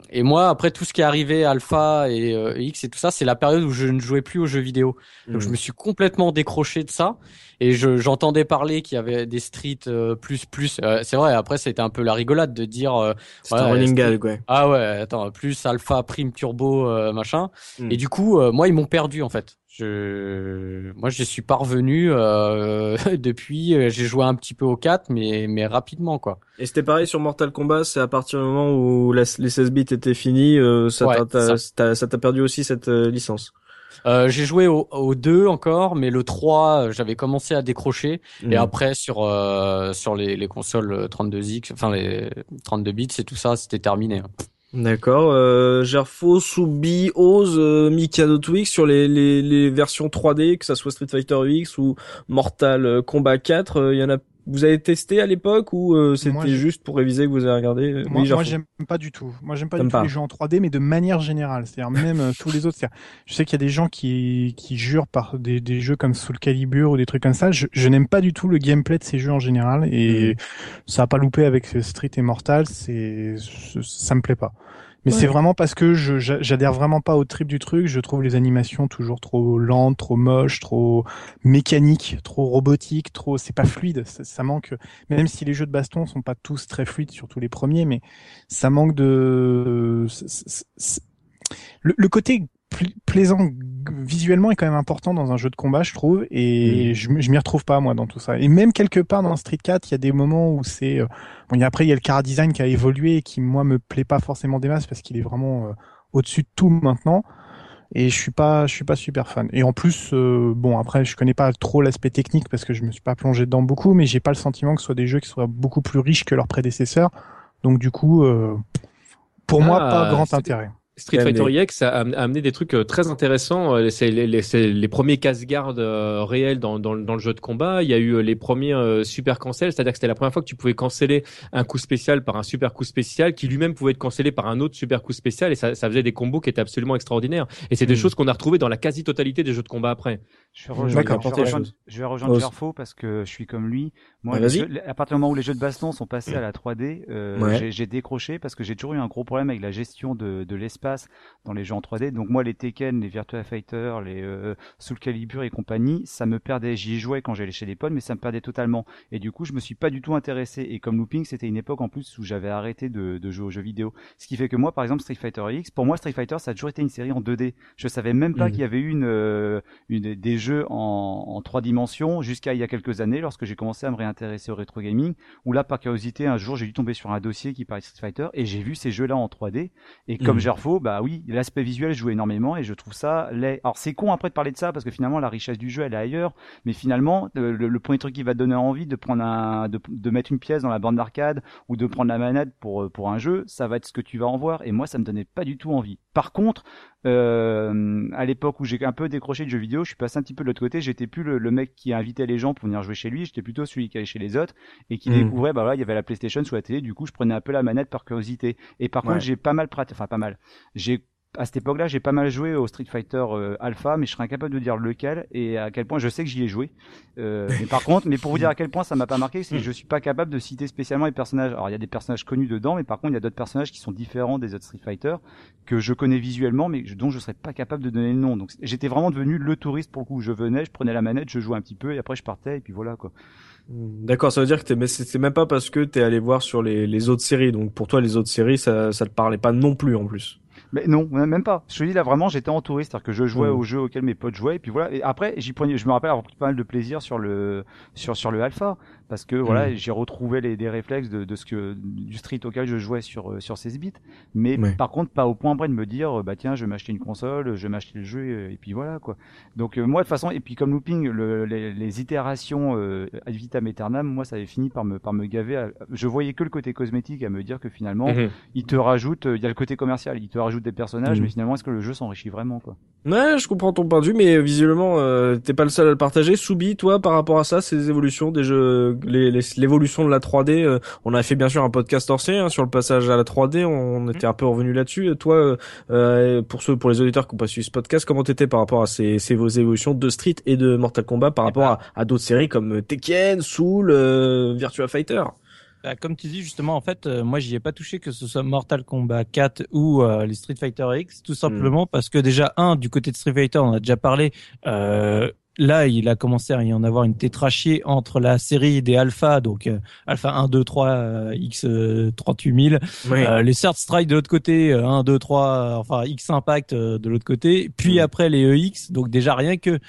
C: et moi, après tout ce qui est arrivé, Alpha et euh, X et tout ça, c'est la période où je ne jouais plus aux jeux vidéo. Donc je mm. me suis complètement décroché de ça. Et j'entendais parler qu'il y avait des Street euh, plus plus. Euh, c'est vrai. Après, c'était un peu la rigolade de dire. Euh,
A: un running gag, quoi.
C: Ah ouais. Attends, plus alpha, prime, turbo, machin. Hmm. Et du coup, moi, ils m'ont perdu en fait. Je, moi, je suis parvenu *laughs* depuis. J'ai joué un petit peu au 4, mais mais rapidement quoi.
A: Et c'était pareil sur Mortal Kombat. C'est à partir du moment où les 16 bits étaient finis, ça t'a perdu aussi cette licence.
C: Euh, j'ai joué au, au, 2 encore, mais le 3, euh, j'avais commencé à décrocher. Et mm. après, sur euh, sur les, les consoles 32X, enfin les 32 bits et tout ça, c'était terminé.
A: D'accord. Euh, Gerfo, Soubi, Oz, euh, Mikado Twix sur les, les, les versions 3D, que ça soit Street Fighter X ou Mortal Kombat 4, il y en a vous avez testé à l'époque ou euh, c'était juste pour réviser que vous avez regardé?
G: Moi, moi j'aime pas du tout. Moi j'aime pas du tout les jeux en 3D, mais de manière générale. C'est-à-dire même euh, tous les autres. Je sais qu'il y a des gens qui, qui jurent par des, des jeux comme Soul Calibur ou des trucs comme ça. Je, je n'aime pas du tout le gameplay de ces jeux en général et mmh. ça a pas loupé avec Street et Mortal. C'est ça me plaît pas. Mais c'est vraiment parce que je j'adhère vraiment pas au trip du truc. Je trouve les animations toujours trop lentes, trop moches, trop mécaniques, trop robotiques, trop. C'est pas fluide. Ça, manque. Même si les jeux de baston sont pas tous très fluides, surtout les premiers, mais ça manque de. Le, le côté plaisant visuellement est quand même important dans un jeu de combat, je trouve, et je, je m'y retrouve pas moi dans tout ça. Et même quelque part dans Street 4, il y a des moments où c'est euh, bon. Y a, après, il y a le car design qui a évolué et qui moi me plaît pas forcément des masses parce qu'il est vraiment euh, au-dessus de tout maintenant. Et je suis pas, je suis pas super fan. Et en plus, euh, bon après, je connais pas trop l'aspect technique parce que je me suis pas plongé dedans beaucoup, mais j'ai pas le sentiment que ce soit des jeux qui soient beaucoup plus riches que leurs prédécesseurs. Donc du coup, pour moi, pas
E: ah,
G: grand intérêt.
E: Street Fighter EX a, amené des trucs euh, très intéressants. Euh, c'est les, les, les, premiers casse-garde euh, réels dans, dans, dans, le jeu de combat. Il y a eu les premiers super cancels, c'est-à-dire que c'était la première fois que tu pouvais canceller un coup spécial par un super coup spécial qui lui-même pouvait être cancellé par un autre super coup spécial et ça, ça faisait des combos qui étaient absolument extraordinaires. Et c'est des hmm. choses qu'on a retrouvées dans la quasi-totalité des jeux de combat après.
F: Je vais rejoindre, je vais rejoindre, Gerfo parce que je suis comme lui. Moi, à partir du moment où les jeux de baston sont passés à la 3D, euh, j'ai décroché parce que j'ai toujours eu un gros problème avec la gestion de, de l'espace dans les jeux en 3D. Donc moi, les Tekken, les Virtua Fighter, les euh, Soul Calibur et compagnie, ça me perdait. J'y jouais quand j'allais chez les potes, mais ça me perdait totalement. Et du coup, je me suis pas du tout intéressé. Et comme Looping, c'était une époque en plus où j'avais arrêté de, de, jouer aux jeux vidéo. Ce qui fait que moi, par exemple, Street Fighter X, pour moi, Street Fighter, ça a toujours été une série en 2D. Je savais même pas mm. qu'il y avait eu une, euh, une des jeux en, en trois dimensions jusqu'à il y a quelques années lorsque j'ai commencé à me réintéresser au rétro gaming où là par curiosité un jour j'ai dû tomber sur un dossier qui parlait de Street Fighter et j'ai vu ces jeux là en 3D et comme mmh. Bah oui l'aspect visuel joue énormément et je trouve ça laid. Alors c'est con après de parler de ça parce que finalement la richesse du jeu elle est ailleurs mais finalement le, le, premier truc qui va te donner envie de prendre un de, de mettre une pièce dans la bande d'arcade ou de prendre la manette pour pour un jeu ça va être ce que tu vas en voir et moi ça me donnait pas du tout envie. Par contre euh, à l'époque où j'ai un peu décroché de jeux vidéo, je suis passé un petit peu de l'autre côté. J'étais plus le, mec qui invitait les gens pour venir jouer chez lui. J'étais plutôt celui qui allait chez les autres et qui hmm. découvrait, bah voilà, il y avait la PlayStation sur la télé. Du coup, je prenais un peu la manette par curiosité. Et par contre, j'ai pas mal pratiqué, enfin pas mal. J'ai à cette époque-là, j'ai pas mal joué au Street Fighter euh, Alpha, mais je serais incapable de dire lequel et à quel point. Je sais que j'y ai joué. Euh, mais par contre, mais pour vous dire à quel point ça m'a pas marqué, c'est que je suis pas capable de citer spécialement les personnages. Alors il y a des personnages connus dedans, mais par contre il y a d'autres personnages qui sont différents des autres Street Fighter que je connais visuellement, mais dont je serais pas capable de donner le nom. Donc j'étais vraiment devenu le touriste pour le coup. Je venais, je prenais la manette, je jouais un petit peu et après je partais et puis voilà quoi.
A: Hmm, d'accord, ça veut dire que mais c'est même pas parce que t'es allé voir sur les, les autres séries. Donc pour toi les autres séries ça ça te parlait pas non plus en plus.
F: Mais non, même pas. Je te dis là vraiment, j'étais entouré, c'est-à-dire que je jouais mmh. aux jeux auxquels mes potes jouaient, et puis voilà. Et après, j'y prenais, je me rappelle avoir pris pas mal de plaisir sur le sur sur le alpha, parce que voilà, mm. j'ai retrouvé les, des réflexes de, de, ce que du street auquel je jouais sur euh, sur 16 bits, mais par contre pas au point près de me dire bah tiens je vais m'acheter une console, je vais m'acheter le jeu et, puis voilà quoi. Donc euh, moi de toute façon et puis comme looping le, les, les, itérations euh, ad vitam aeternam, moi ça avait fini par me par me gaver. je voyais que le côté cosmétique à me dire que finalement mm-hmm. il te rajoute, il y a le côté commercial, il te rajoute des personnages, mm. mais finalement est-ce que le jeu s'enrichit vraiment quoi?
A: Ouais, je comprends ton point de vue, mais visiblement t'es pas le seul à le partager. Soubi, toi par rapport à ça, ces évolutions des jeux l'évolution de la 3D. Euh, on a fait bien sûr un podcast hors hein, sur le passage à la 3D. On, était un peu revenu là-dessus. Toi, euh, pour ceux, pour les auditeurs qui n'ont pas suivi ce podcast, comment t'étais par rapport à ces, ces vos évolutions de Street et de Mortal Kombat par rapport à, d'autres séries comme Tekken, Soul, euh, Virtua Fighter?
D: Bah, comme tu dis justement, en fait, moi j'y ai pas touché que ce soit Mortal Kombat 4 ou les Street Fighter X, tout simplement hmm. parce que déjà un du côté de Street Fighter, on a déjà parlé, euh, là, il a commencé à y en avoir une tétrachie entre la série des Alpha, donc euh, Alpha 1, 2, 3, X 38000, euh, les Third Strike de l'autre côté, 1, 2, 3, enfin X Impact euh, de l'autre côté, puis après les EX, donc déjà rien que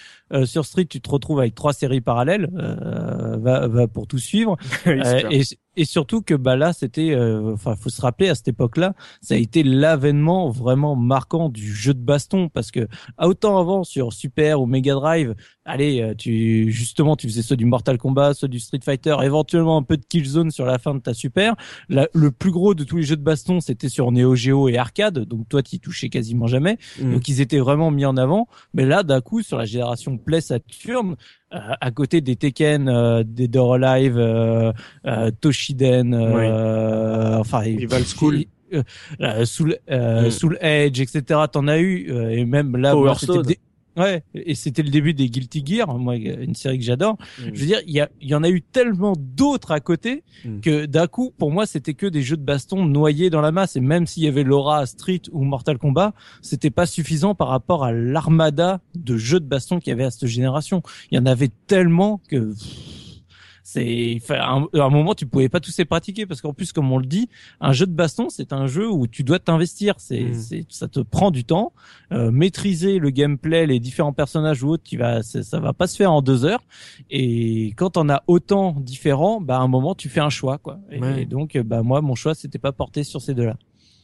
D: sur Street, tu te retrouves avec trois séries parallèles, va, va pour tout suivre, *laughs* et, et surtout que bah là c'était euh, enfin faut se rappeler à cette époque-là ça a été l'avènement vraiment marquant du jeu de baston. Parce que autant avant sur Super ou Mega Drive allez euh, tu justement tu faisais soit du Mortal Kombat soit du Street Fighter éventuellement un peu de Killzone sur la fin de ta Super le plus gros de tous les jeux de baston c'était sur Neo Geo et arcade donc toi tu touchais quasiment jamais mm. donc ils étaient vraiment mis en avant mais là d'un coup sur la génération Play Saturn euh, à côté des Tekken, euh, des Door Alive, euh, Toshiden, enfin
A: Rival School.
D: Soul, mm. Soul Edge, etc. T'en as eu et même là, Ouais, et c'était le début des Guilty Gear, moi une série que j'adore. Mm. Je veux dire, il y, il y en a eu tellement d'autres à côté mm. que d'un coup, pour moi, c'était que des jeux de baston noyés dans la masse. Et même s'il y avait Laura, Street ou Mortal Kombat, c'était pas suffisant par rapport à l'armada de jeux de baston qu'il y avait à cette génération. Il y en avait tellement que c'est à un, moment tu pouvais pas tous les pratiquer parce qu'en plus comme on le dit un jeu de baston c'est un jeu où tu dois t'investir. C'est mm. c'est ça te prend du temps. Euh, maîtriser le gameplay les différents personnages ou autres qui va ça va pas se faire en deux heures. Et quand on a autant différents bah à un moment tu fais un choix quoi. Et, donc bah moi mon choix c'était pas porté sur ces deux là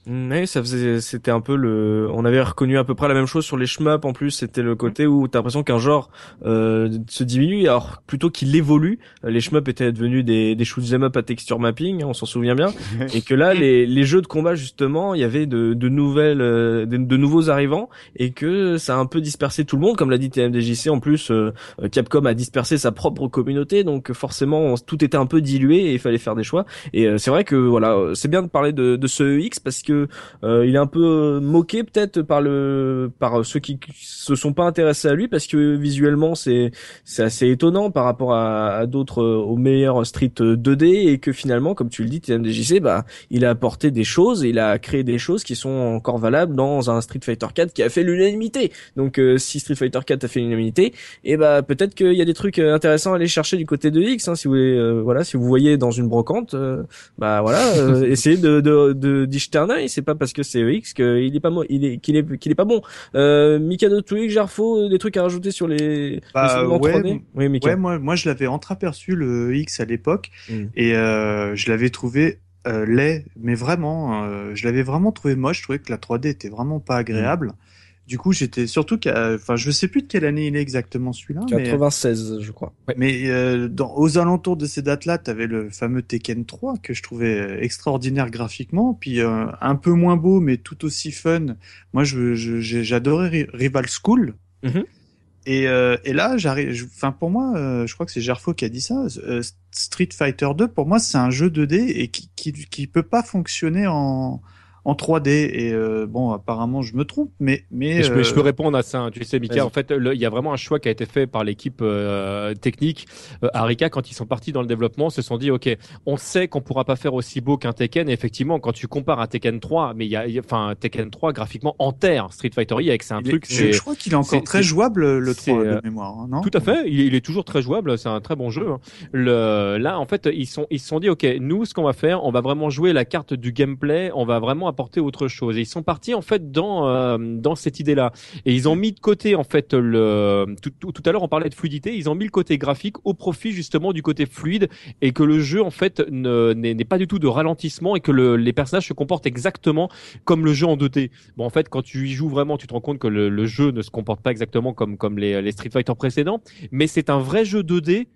A: mais ça faisait, c'était un peu le, on avait reconnu à peu près la même chose sur les shmups en plus. C'était le côté où t'as l'impression qu'un genre euh, se diminue, alors plutôt qu'il évolue. Les shmups étaient devenus des des shoot'em up à texture mapping, hein, on s'en souvient bien, *laughs* et que là les les jeux de combat justement, il y avait de de nouvelles, euh, de, nouveaux arrivants, et que ça a un peu dispersé tout le monde, comme l'a dit TMDJC. En plus, euh, Capcom a dispersé sa propre communauté, donc forcément tout était un peu dilué et il fallait faire des choix. Et euh, c'est vrai que voilà, c'est bien de parler de de ce EX parce que euh, il est un peu moqué peut-être par le par ceux qui se sont pas intéressés à lui parce que visuellement c'est c'est assez étonnant par rapport à, à d'autres euh, aux meilleurs Street 2D et que finalement comme tu le dis TMDJC bah il a apporté des choses il a créé des choses qui sont encore valables dans un Street Fighter 4 qui a fait l'unanimité. Donc euh, si Street Fighter 4 a fait l'unanimité et eh bah peut-être qu'il y a des trucs intéressants à aller chercher du côté de X hein, si vous voulez, voilà si vous voyez dans une brocante bah voilà *laughs* essayez de de de d'y jeter un c'est pas parce que c'est EX qu'il est pas il est qu'il est qu'il est pas bon. Euh, Mikado Twig, Jarfo, euh, des trucs à rajouter sur les,
B: bah, ouais, Oui, ouais, moi moi je l'avais entreaperçu le X à l'époque hmm. et euh, je l'avais trouvé euh, laid, mais vraiment, euh, je l'avais vraiment trouvé moche. Je trouvais que la 3D était vraiment pas agréable. Du coup, j'étais surtout qu'à, enfin, je sais plus de quelle année il est exactement celui-là.
A: 96, je crois.
B: Mais euh, dans, aux alentours de ces dates-là, tu avais le fameux Tekken 3 que je trouvais euh, extraordinaire graphiquement, puis euh, un peu moins beau, mais tout aussi fun. Moi, je, j'adorais Rival School. Mm-hmm. Et, et là, j'arrive. Enfin, pour moi, je crois que c'est Gerfo qui a dit ça. Street Fighter 2, pour moi, c'est un jeu 2D et qui, qui, qui peut pas fonctionner en en 3D et euh, bon apparemment je me trompe mais mais
E: je, peux, je, peux, euh, répondre à ça hein. tu sais Mika en fait il y a vraiment un choix qui a été fait par l'équipe euh, technique Arika quand ils sont partis dans le développement se sont dit ok on sait qu'on pourra pas faire aussi beau qu'un Tekken et effectivement quand tu compares à Tekken 3 mais il y a enfin Tekken 3 graphiquement en terre Street Fighter E avec c'est un truc
B: je, crois qu'il est encore très jouable le 3 de mémoire hein, non?
E: tout à fait il, est toujours très jouable c'est un très bon jeu hein. le là en fait ils sont ils se sont dit ok nous ce qu'on va faire on va vraiment jouer la carte du gameplay on va vraiment apporter autre chose. Et ils sont partis en fait dans euh, dans cette idée-là. Et ils ont mis de côté en fait le tout, tout, à l'heure on parlait de fluidité. Ils ont mis le côté graphique au profit justement du côté fluide et que le jeu en fait n'est pas du tout de ralentissement et que le, les personnages se comportent exactement comme le jeu en 2D. Bon en fait quand tu y joues vraiment, tu te rends compte que le, le jeu ne se comporte pas exactement comme comme les, les Street Fighter précédents, mais c'est un vrai jeu 2D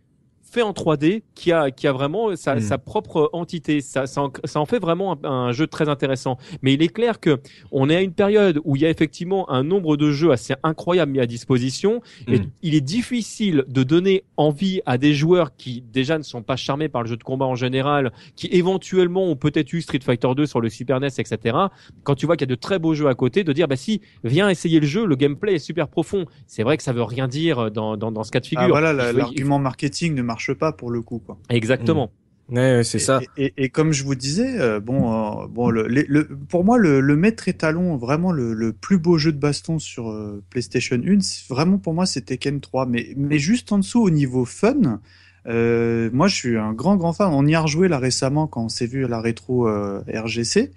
E: fait en 3D qui a qui a vraiment sa, hmm. sa propre entité. Ça, ça en, ça, en, fait vraiment un, jeu très intéressant. Mais il est clair que on est à une période où il y a effectivement un nombre de jeux assez incroyable mis à disposition. Et hmm. il est difficile de donner envie à des joueurs qui déjà ne sont pas charmés par le jeu de combat en général, qui éventuellement ont peut-être eu Street Fighter 2 sur le Super NES, etc. Quand tu vois qu'il y a de très beaux jeux à côté, de dire bah si viens essayer le jeu, le gameplay est super profond. C'est vrai que ça veut rien dire dans dans, dans ce cas de ah, figure. Ah,
B: voilà, l'argument marketing ne marche pas pour le coup. Quoi.
E: Exactement.
A: Mmh. Ouais, c'est ça.
B: Et, et, comme je vous disais, euh, bon, euh, bon, le, le, pour moi, le, le maître étalon, vraiment le, le, plus beau jeu de baston sur euh, PlayStation 1, vraiment pour moi, c'est Tekken 3. Mais, mais juste en dessous, au niveau fun, moi, je suis un grand, grand fan. On y a rejoué là récemment quand on s'est vu à la rétro RGC.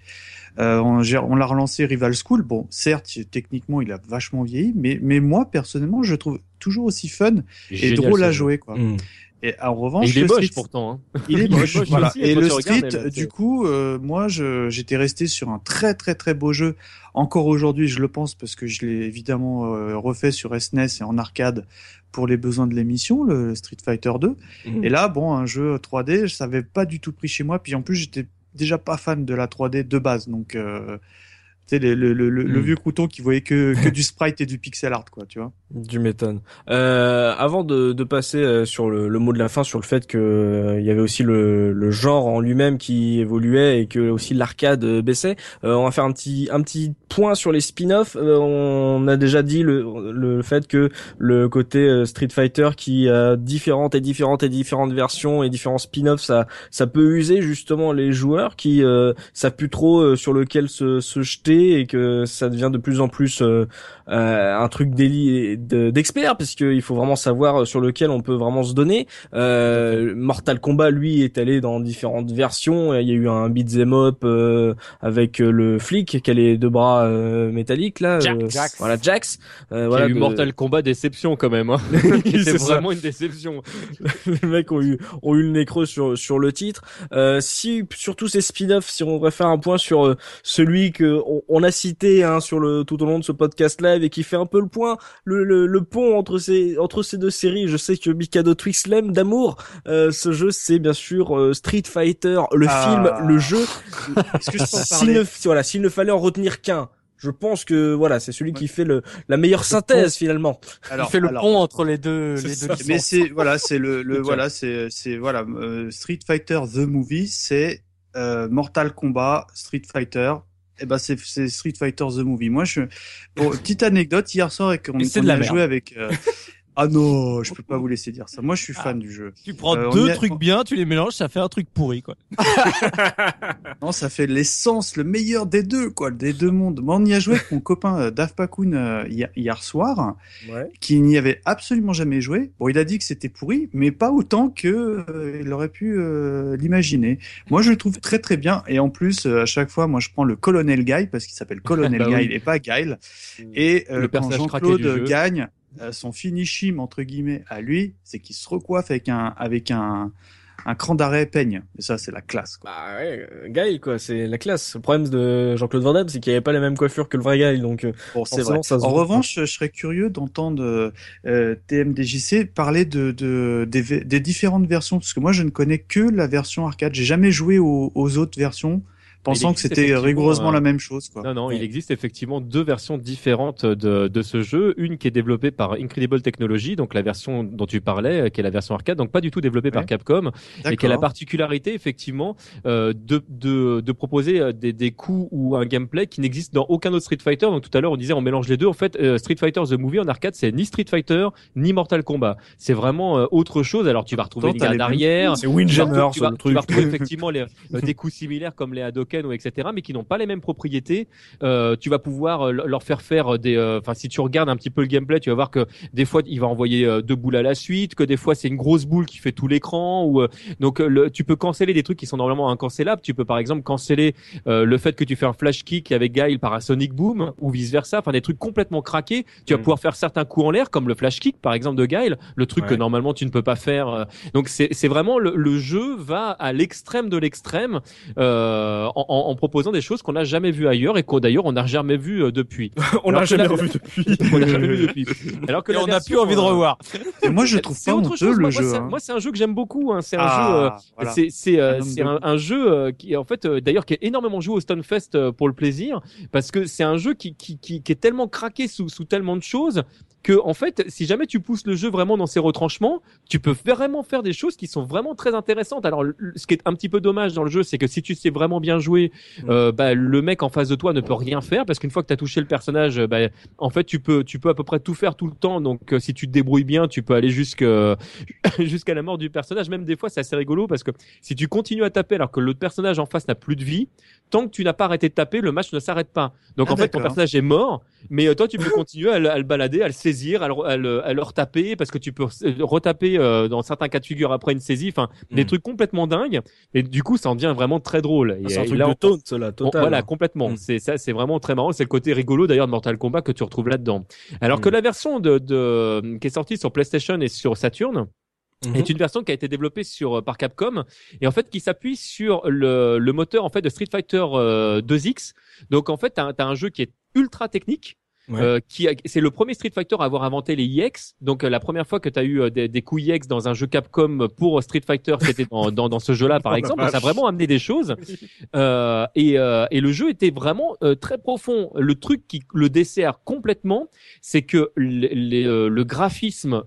B: Euh, on, on l'a relancé Rival School. Bon, certes, techniquement, il a vachement vieilli, mais, mais moi, personnellement, je trouve toujours aussi fun et drôle à jouer, quoi. Mmh. Et en revanche, *laughs*
E: il est moche pourtant. Hein.
B: Il est moche. voilà. et le Street, du coup, euh, moi, j'étais resté sur un très très très beau jeu. Encore aujourd'hui, je le pense parce que je l'ai évidemment euh, refait sur SNES e et en arcade pour les besoins de l'émission, le Street Fighter 2. Mhm. Et là, bon, un jeu 3D, je savais pas du tout pris chez moi. Puis en plus, j'étais déjà pas fan de la 3D de base, donc. Euh, sais, le, le, le, le, hmm. vieux crouton qui voyait que, que *laughs* du sprite et du pixel art, quoi, tu vois.
A: Du m'étonnes. Euh, avant de, de passer euh, sur le, le, mot de la fin, sur le fait que euh, il y avait aussi le, le genre en lui-même qui évoluait et que aussi l'arcade euh, baissait, on va faire un petit un petit point sur les spin-offs. on a déjà dit le, le fait que le côté Street Fighter qui a différentes et différentes et différentes versions et différents spin-offs, ça ça peut user justement les joueurs qui savent plus trop sur lequel se, se jeter et que ça devient de plus en plus euh, euh, un truc d'expert parce qu'il faut vraiment savoir sur lequel on peut vraiment se donner. Euh, Mortal Kombat lui est allé dans différentes versions. Il y a eu un beat'em up avec le flic qui a les deux bras métalliques là.
E: Jax.
A: Voilà Jax.
E: voilà, il y a eu Mortal Kombat déception quand même. Hein. *laughs* *laughs* C'est vraiment une déception. *laughs*
A: les mecs ont eu ont eu le nez creux sur sur le titre. si surtout ces spin-offs, si on devrait faire un point sur celui que on, a cité hein, sur le tout au long de ce podcast live et qui fait un peu le point, le, le, pont entre ces entre ces deux séries. Je sais que Mikado Twix l'aime d'amour. Euh, ce jeu, c'est bien sûr euh, Street Fighter, le ah. film, le jeu. *laughs* S'il ne, voilà, s'il ne fallait en retenir qu'un, je pense que voilà, c'est celui qui fait le la meilleure synthèse finalement.
C: Alors, il fait le pont entre les deux les deux.
B: Mais c'est voilà, c'est le, le *laughs* voilà, c'est c'est voilà, euh, Street Fighter the movie, c'est Mortal Kombat, Street Fighter, eh ben c'est Street Fighter the Movie. Moi je bon, petite anecdote hier soir et qu'on on a joué avec euh, *laughs* Ah non, je peux pas vous laisser dire ça. Moi, je suis fan du jeu.
D: Tu prends euh, deux trucs bien, tu les mélanges, ça fait un truc pourri, quoi. *laughs*
B: non, ça fait l'essence, le meilleur des deux, quoi, des deux mondes. Moi, on y a joué avec mon copain euh, Dave Pakun euh, hier, soir, ouais. qui n'y avait absolument jamais joué. Bon, il a dit que c'était pourri, mais pas autant que il aurait pu l'imaginer. Moi, je le trouve très très bien, et en plus, à chaque fois, moi, je prends le Colonel Guy parce qu'il s'appelle Colonel *laughs* bah Guy et pas Guile. Et le quand Jean-Claude gagne euh, son finishim entre guillemets à lui, c'est qu'il se recoiffe avec un avec un un cran d'arrêt peigne. Et ça, c'est la classe.
A: Quoi. Bah ouais, Guy, quoi, c'est la classe. Le problème de Jean-Claude Van Damme, c'est qu'il avait pas la même coiffure que le vrai Guy, donc.
B: Bon, c'est vrai. en revanche, je serais curieux d'entendre euh, TMDJC parler de, de des, des, différentes versions, parce que moi, je ne connais que la version arcade. J'ai jamais joué aux, aux autres versions pensant que c'était rigoureusement la même chose. Quoi.
E: Non, non, il existe effectivement deux versions différentes de, de ce jeu. Une qui est développée par Incredible Technology, donc la version dont tu parlais, qui est la version arcade, donc pas du tout développée par Capcom, et qui a la particularité effectivement euh, de, de, de proposer euh, des, des coups ou un gameplay qui n'existe dans aucun autre Street Fighter. Donc tout à l'heure on disait on mélange les deux. En fait, euh, Street Fighter The Movie en arcade, c'est ni Street Fighter ni Mortal Kombat. C'est vraiment euh, autre chose. Alors tu vas retrouver une garde arrière,
A: c'est Windjammer,
E: tu, vas, tu vas retrouver effectivement les, des coups similaires comme les Hadoken ou etc., mais qui n'ont pas les mêmes propriétés. Euh, tu vas pouvoir euh, leur faire faire des. Euh, enfin, si tu regardes un petit peu le gameplay, tu vas voir que des fois il va envoyer deux boules à la suite, que des fois c'est une grosse boule qui fait tout l'écran. Ou donc le, tu peux canceller des trucs qui sont normalement incancellables. Tu peux par exemple canceller le fait que tu fais un flash kick avec Guile par un Sonic Boom ou vice versa. Enfin des trucs complètement craqués. Tu vas mm. pouvoir faire certains coups en l'air comme le flash kick par exemple de Guile, le truc que normalement tu ne peux pas faire. Donc c'est vraiment le, le, jeu va à l'extrême de l'extrême en, en, en proposant des choses qu'on n'a jamais vues ailleurs et qu'on d'ailleurs on n'a jamais vu euh, depuis. *laughs* *laughs*
A: on n'a jamais revu depuis.
E: on n'a jamais vu depuis.
D: Alors que et on n'a plus envie de euh, revoir.
B: Et moi je trouve pas autre chose. le jeu.
E: Moi c'est un jeu que j'aime beaucoup. Hein. C'est un ah, jeu. C'est c'est c'est un, un, jeu qui en fait d'ailleurs qui est énormément joué au Stonefest pour le plaisir parce que c'est un jeu qui qui qui, qui est tellement craqué sous sous tellement de choses que en fait, si jamais tu pousses le jeu vraiment dans ses retranchements, tu peux vraiment faire des choses qui sont vraiment très intéressantes. Alors, ce qui est un petit peu dommage dans le jeu, c'est que si tu sais vraiment bien jouer, mm. euh, bah, le mec en face de toi ne peut rien faire parce qu'une fois que tu as touché le personnage, bah, en fait, tu peux, tu peux à peu près tout faire tout le temps. Donc, euh, si tu te débrouilles bien, tu peux aller jusqu'à *laughs* jusqu'à la mort du personnage. Même des fois, c'est assez rigolo parce que si tu continues à taper alors que l'autre personnage en face n'a plus de vie, tant que tu n'as pas arrêté de taper, le match ne s'arrête pas. Donc, ah, en fait, ton personnage est mort, mais euh, toi, tu peux *laughs* continuer à, à le balader, à le saisir à le, à, retaper parce que tu peux retaper euh, dans certains cas de figure après une saisie. Enfin, des hmm. trucs complètement dingues. Et du coup, ça en devient vraiment très drôle.
A: Ah, c'est un truc de taunt, cela, total.
E: voilà, complètement. Hmm. C'est ça, c'est vraiment très marrant. C'est le côté rigolo d'ailleurs de Mortal Kombat que tu retrouves là-dedans. Alors que hmm. la version de, de qui est sortie sur PlayStation et sur Saturn. est une version qui a été développée sur par Capcom et en fait qui s'appuie sur le, le moteur en fait de Street Fighter 2X. Euh, Donc en fait, tu as, un jeu qui est ultra technique euh, qui c'est le premier Street Fighter à avoir inventé les EX. Donc euh, la première fois que tu as eu euh, des, des, coups EX dans un jeu Capcom pour Street Fighter, c'était dans, dans, dans, ce jeu-là par *laughs* oh exemple. ça a vraiment amené des choses. et, et le jeu était vraiment très profond. Le truc qui le dessert complètement, c'est que le, le graphisme,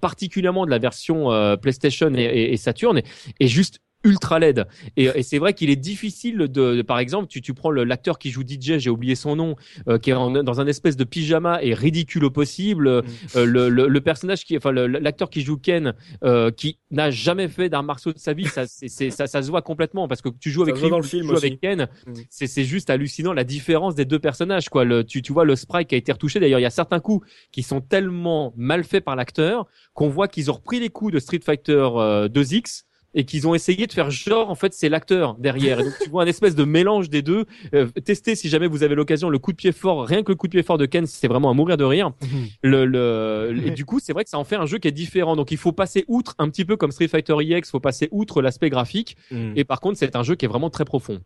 E: particulièrement de la version PlayStation et, et, Saturn, est juste ultra laide. Et, et c'est vrai qu'il est difficile de, par exemple, tu, tu prends l'acteur qui joue DJ, j'ai oublié son nom, euh, qui est dans un espèce de pyjama et ridicule au possible. Euh, mm. le, le, le, personnage qui, enfin, l'acteur qui joue Ken, euh, qui n'a jamais fait d'art martiaux de sa vie, ça, c'est, ça, ça se voit complètement parce que tu joues avec lui, tu joues avec Ken, mm. c'est, c'est juste hallucinant la différence des deux personnages, quoi. Le, tu, tu vois le sprite qui a été retouché. D'ailleurs, il y a certains coups qui sont tellement mal faits par l'acteur qu'on voit qu'ils ont repris les coups de Street Fighter 2X et qu'ils ont essayé de faire genre en fait c'est l'acteur derrière. Et donc tu vois un espèce de mélange des deux. Euh, testez si jamais vous avez l'occasion le coup de pied fort, rien que le coup de pied fort de Ken, c'est vraiment à mourir de rire. Mhm. le, le, et du coup c'est vrai que ça en fait un jeu qui est différent. Donc il faut passer outre un petit peu comme Street Fighter EX, faut passer outre l'aspect graphique. Mhm. Et par contre c'est un jeu qui est vraiment très profond.